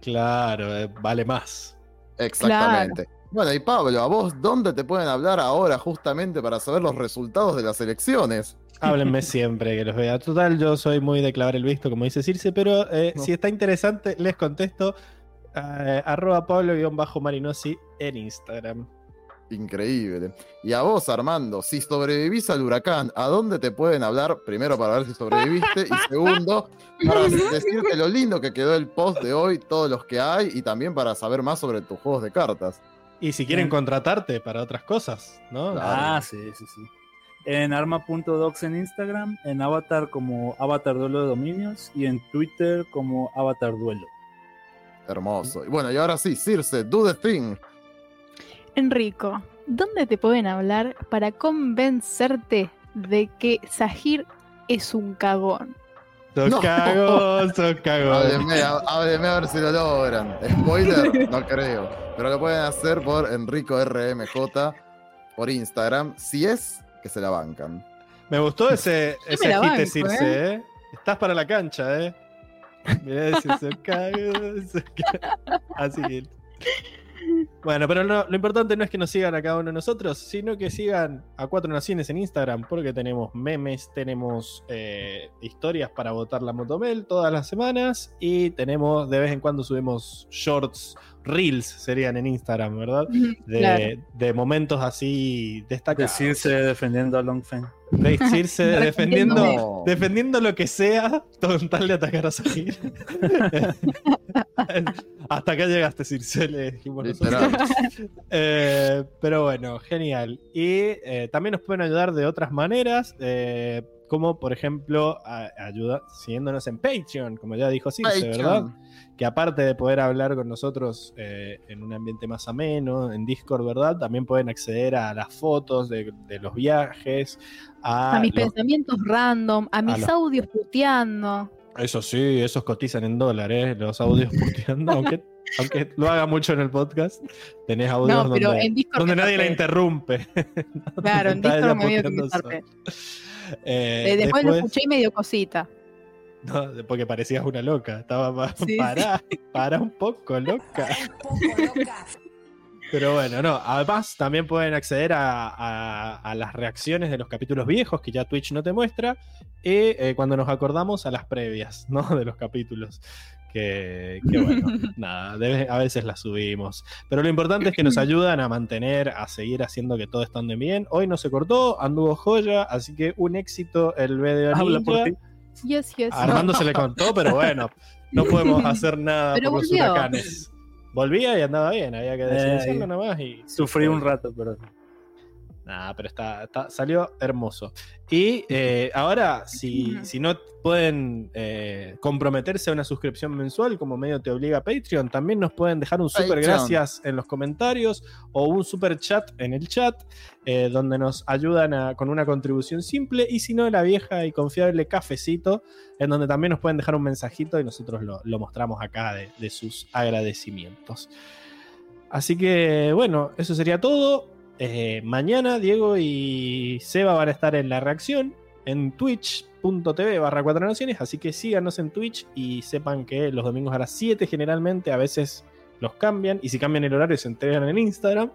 Claro, eh, vale más. Exactamente. Bueno, y Pablo, ¿a vos dónde te pueden hablar ahora justamente para saber los resultados de las elecciones? Háblenme siempre que los vea. Total, yo soy muy de clavar el visto, como dice Circe, pero eh, No. si está interesante, les contesto. eh, arroba Pablo-Marinosi en Instagram. Increíble. Y a vos, Armando, si sobrevivís al huracán, ¿a dónde te pueden hablar? Primero para ver si sobreviviste y segundo para decirte lo lindo que quedó el post de hoy, todos los que hay y también para saber más sobre tus juegos de cartas. Y si quieren contratarte para otras cosas, ¿no? Claro. Ah, sí, sí, sí. En arma.docs en Instagram, en Avatar como Avatar Duelo de Dominios y en Twitter como Avatar Duelo. Hermoso. Y bueno, y ahora sí, Circe, do the thing. Enrico, ¿dónde te pueden hablar para convencerte de que Sahir es un cagón? Sos No. cagón, sos cagón. Háblenme, há- háblenme a ver si lo logran. Spoiler, no creo. Pero lo pueden hacer por Enrico RMJ por Instagram, si es que se la bancan. Me gustó ese, ese agite, banco, Circe, ¿eh? Estás para la cancha, ¿eh? Mirá si sos cagón, sos cagón. Así que... Bueno, pero lo importante no es que nos sigan a cada uno de nosotros, sino que sigan a Cuatro Naciones en Instagram, porque tenemos memes, tenemos eh, historias para votar la Motomel todas las semanas y tenemos, de vez en cuando subimos shorts, reels serían en Instagram, ¿verdad? De, Claro. de momentos así destacados. Decirse defendiendo a Longfen. De Circe defendiendo, defendiendo lo que sea con tal de atacar a Sahir. Hasta acá llegaste, Circe, le dijimos nosotros. Eh, pero bueno, genial. Y eh, también nos pueden ayudar de otras maneras, eh, como por ejemplo, a- ayuda siguiéndonos en Patreon, como ya dijo Circe, ¿verdad? Que aparte de poder hablar con nosotros eh, en un ambiente más ameno, en Discord, ¿verdad? También pueden acceder a las fotos de, de los viajes, a, A mis los- pensamientos random, a mis los- audios puteando. Eso sí, esos cotizan en dólares, los audios puteando, aunque, aunque lo haga mucho en el podcast, tenés audios No, donde, nadie la interrumpe. Claro, en Discord me medio que Eh, Eh, después, lo escuché y me dio cosita. no, porque parecías una loca. Estaba pa- Sí, sí. pará, pará un poco, loca. Poco loca. Pero bueno, no. Además, también pueden acceder a, a- a las reacciones de los capítulos viejos que ya Twitch no te muestra. Y eh, cuando nos acordamos a las previas, ¿no? De los capítulos. Que, que bueno, nada, debe- a veces las subimos. Pero lo importante es que nos ayudan a mantener, a seguir haciendo que todo esté bien. Hoy no se cortó, anduvo joya, así que un éxito el video Habla por ti. Yes, Armando se le contó, pero bueno, no podemos hacer nada Pero por los huracanes. Volvía y andaba bien, había que desilenciarlo Eh, nomás y. Sufrí un rato, pero Nah, pero está, está- salió hermoso. Y eh, ahora, si, si no pueden eh, comprometerse a una suscripción mensual, como medio te obliga Patreon, también nos pueden dejar un super Patreon. gracias en los comentarios o un super chat en el chat, eh, donde nos ayudan a- con una contribución simple. Y si no, la vieja y confiable cafecito, en donde también nos pueden dejar un mensajito y nosotros lo, lo mostramos acá de, de sus agradecimientos. Así que, bueno, eso sería todo. Eh, mañana Diego y Seba van a estar en la reacción en twitch.tv barra cuatro naciones, así que síganos en Twitch y sepan que los domingos a las 7 generalmente, a veces los cambian y si cambian el horario se entregan en Instagram,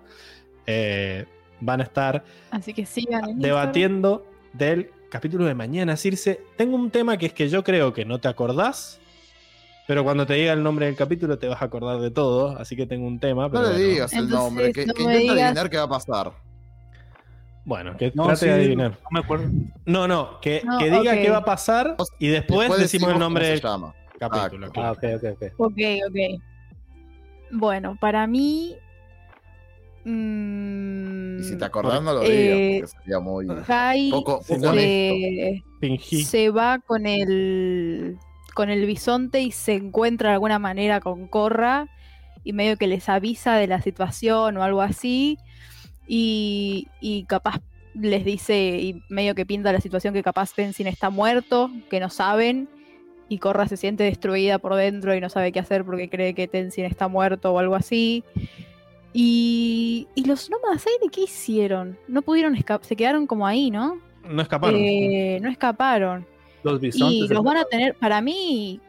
eh, van a estar Así que sigan. en debatiendo del capítulo de mañana. Circe, tengo un tema que es que yo creo que no te acordás, pero cuando te diga el nombre del capítulo te vas a acordar de todo, así que tengo un tema. No le bueno. digas el Entonces, nombre, que, no que intenta digas- adivinar qué va a pasar. Bueno, que no, trate sí, de adivinar. no me acuerdo. No, no, que, No, que diga qué va a pasar y después, decimos el nombre del llama. capítulo. Ah, claro. Ah, ok, ok, ok. Ok, ok. Bueno, para mí. mm, Y si te acordás, no lo Eh, digas, porque sería muy Kai poco, poco honesto. se va con el con el bisonte y se encuentra de alguna manera con Corra y medio que les avisa de la situación o algo así y, y capaz les dice y medio que pinta la situación que capaz Tenzin está muerto, que no saben y Corra se siente destruida por dentro y no sabe qué hacer porque cree que Tenzin está muerto o algo así. Y, y los nómadas aire, ¿qué hicieron? No pudieron escapar, se quedaron como ahí, ¿no? No escaparon. Eh, no escaparon. Los bisontes. Y los van a tener, para mí,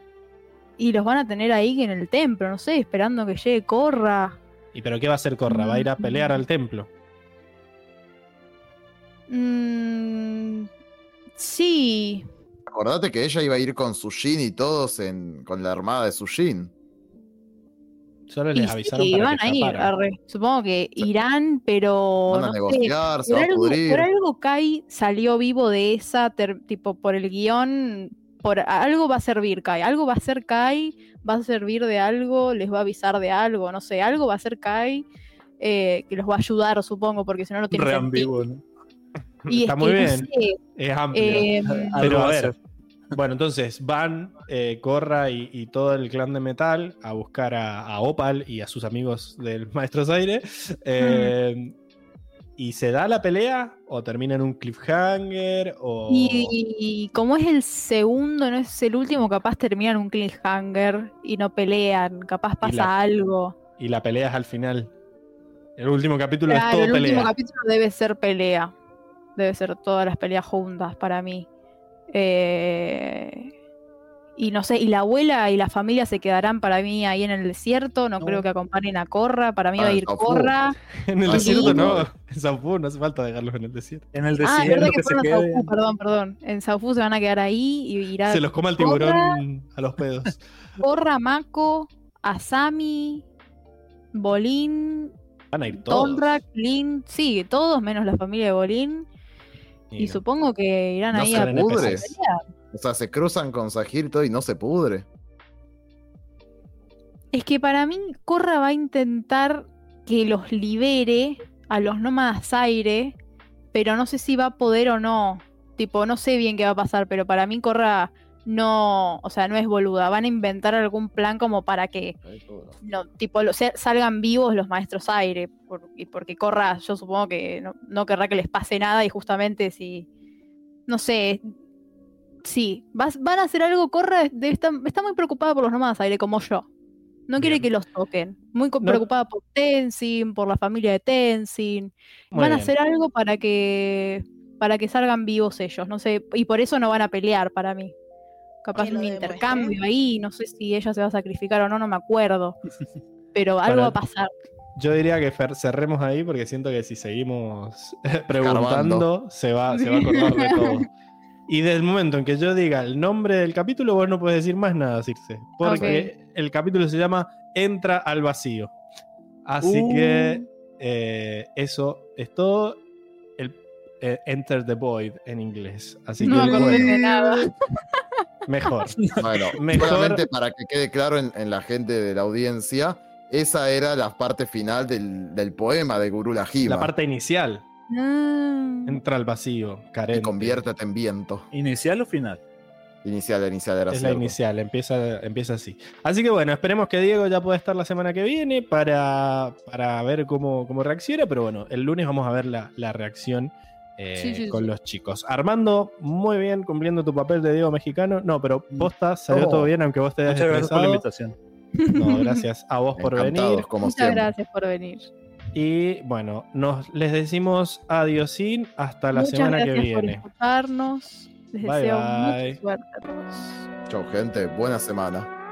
y los van a tener ahí en el templo, no sé, esperando que llegue Corra. ¿Y pero qué va a hacer Corra? ¿Va a ir a pelear al templo? Mm, sí. Acordate que ella iba a ir con Sushin y todos en, con la armada de Sushin. Solo Y les sí, avisaron para van que a ir, escaparan. arre. Supongo que irán, pero. Van a no sé, negociar, se por, va a algo, pudrir. por algo Kai salió vivo de esa, ter- tipo, por el guion. Por algo va a servir Kai. Algo va a ser Kai, va a servir de algo, les va a avisar de algo, no sé. Algo va a ser Kai eh, que los va a ayudar, supongo, porque si no, no tiene Re sentido. ambiguo, ¿no? Y Está es muy que, no bien. sé, Es amplio. eh, Pero a a ver. Bueno, entonces van eh, Corra y, y todo el clan de metal a buscar a, a Opal y a sus amigos del Maestros Aire. eh, ¿Y se da la pelea? ¿O termina en un cliffhanger? O... Y, y como es el segundo, no es el último, capaz terminan un cliffhanger y no pelean, capaz pasa la- algo. y la pelea es al final. El último capítulo Claro, es todo el pelea. último capítulo debe ser pelea. Debe ser todas las peleas juntas para mí. Eh, y no sé, y la abuela y la familia se quedarán para mí ahí en el desierto. No, No. creo que acompañen a Corra. Para mí Ah, va a en ir. Corra. En el Ah, desierto no. En Sanfu no hace falta dejarlos en el desierto. En el Ah, es desierto verdad que que se fueron a quede. Saufu, perdón, perdón. En Saufu se van a quedar ahí y irá Se los coma el Corra. tiburón a los pedos. Corra, Mako, Asami, Bolín, Van a ir todos. Tondrak, Lin, sí, todos menos la familia de Bolín. Y, Y- supongo que irán No ahí se a pudre. O sea, se cruzan con Sahir y todo y no se pudre. Es que para mí Corra va a intentar que los libere a los nómadas aire, pero no sé si va a poder o no. Tipo, no sé bien qué va a pasar, pero para mí Corra no, o sea, no es boluda. Van a inventar algún plan como para que no, tipo, salgan vivos los maestros aire. por- y porque Corra, yo supongo que no, no querrá que les pase nada y justamente si, no sé, sí, vas- van a hacer algo, Corra debe estar- está muy preocupada por los nómadas aire como yo. No quiere Bien. que los toquen. Muy No. preocupada por Tenzin, por la familia de Tenzin. Muy van a bien. hacer algo para que para que salgan vivos ellos, no sé, y por eso no van a pelear para mí. Capaz un intercambio ahí, no sé si ella se va a sacrificar o no, no me acuerdo. Pero algo Para- va a pasar. Yo diría que Fer- cerremos ahí porque siento que si seguimos preguntando se va, se va a acordar de todo. Y desde el momento en que yo diga el nombre del capítulo, vos no puedes decir más nada, Circe. Porque el capítulo se llama Entra al vacío. Así Uh. que eh, eso es todo. El, eh, Enter the Void en inglés. Así No que acordé bueno, de nada. Mejor. Bueno, Mejor- solamente para que quede claro en, en la gente de la audiencia, esa era la parte final del, del poema de Guru Lahima. La parte inicial. Ah. Entra al vacío, Y carente. conviértete en viento. ¿Inicial o final? Inicial, la inicial era Es la inicial, empieza, empieza así. Así que bueno, esperemos que Diego ya pueda estar la semana que viene para, para ver cómo, cómo reacciona, pero bueno, el lunes vamos a ver la, la reacción eh, Sí, sí, con sí. los chicos. Armando, muy bien cumpliendo tu papel de Diego mexicano. No, pero posta, salió Oh. todo bien, aunque vos te hayas Muchas gracias por la invitación. No, gracias a vos por venir. como Muchas siempre. gracias por venir. Y bueno, nos les decimos adiosín hasta la Muchas semana que gracias por viene. escucharnos. Les Bye, deseo bye. mucha suerte a todos. Chau, gente. Buena semana.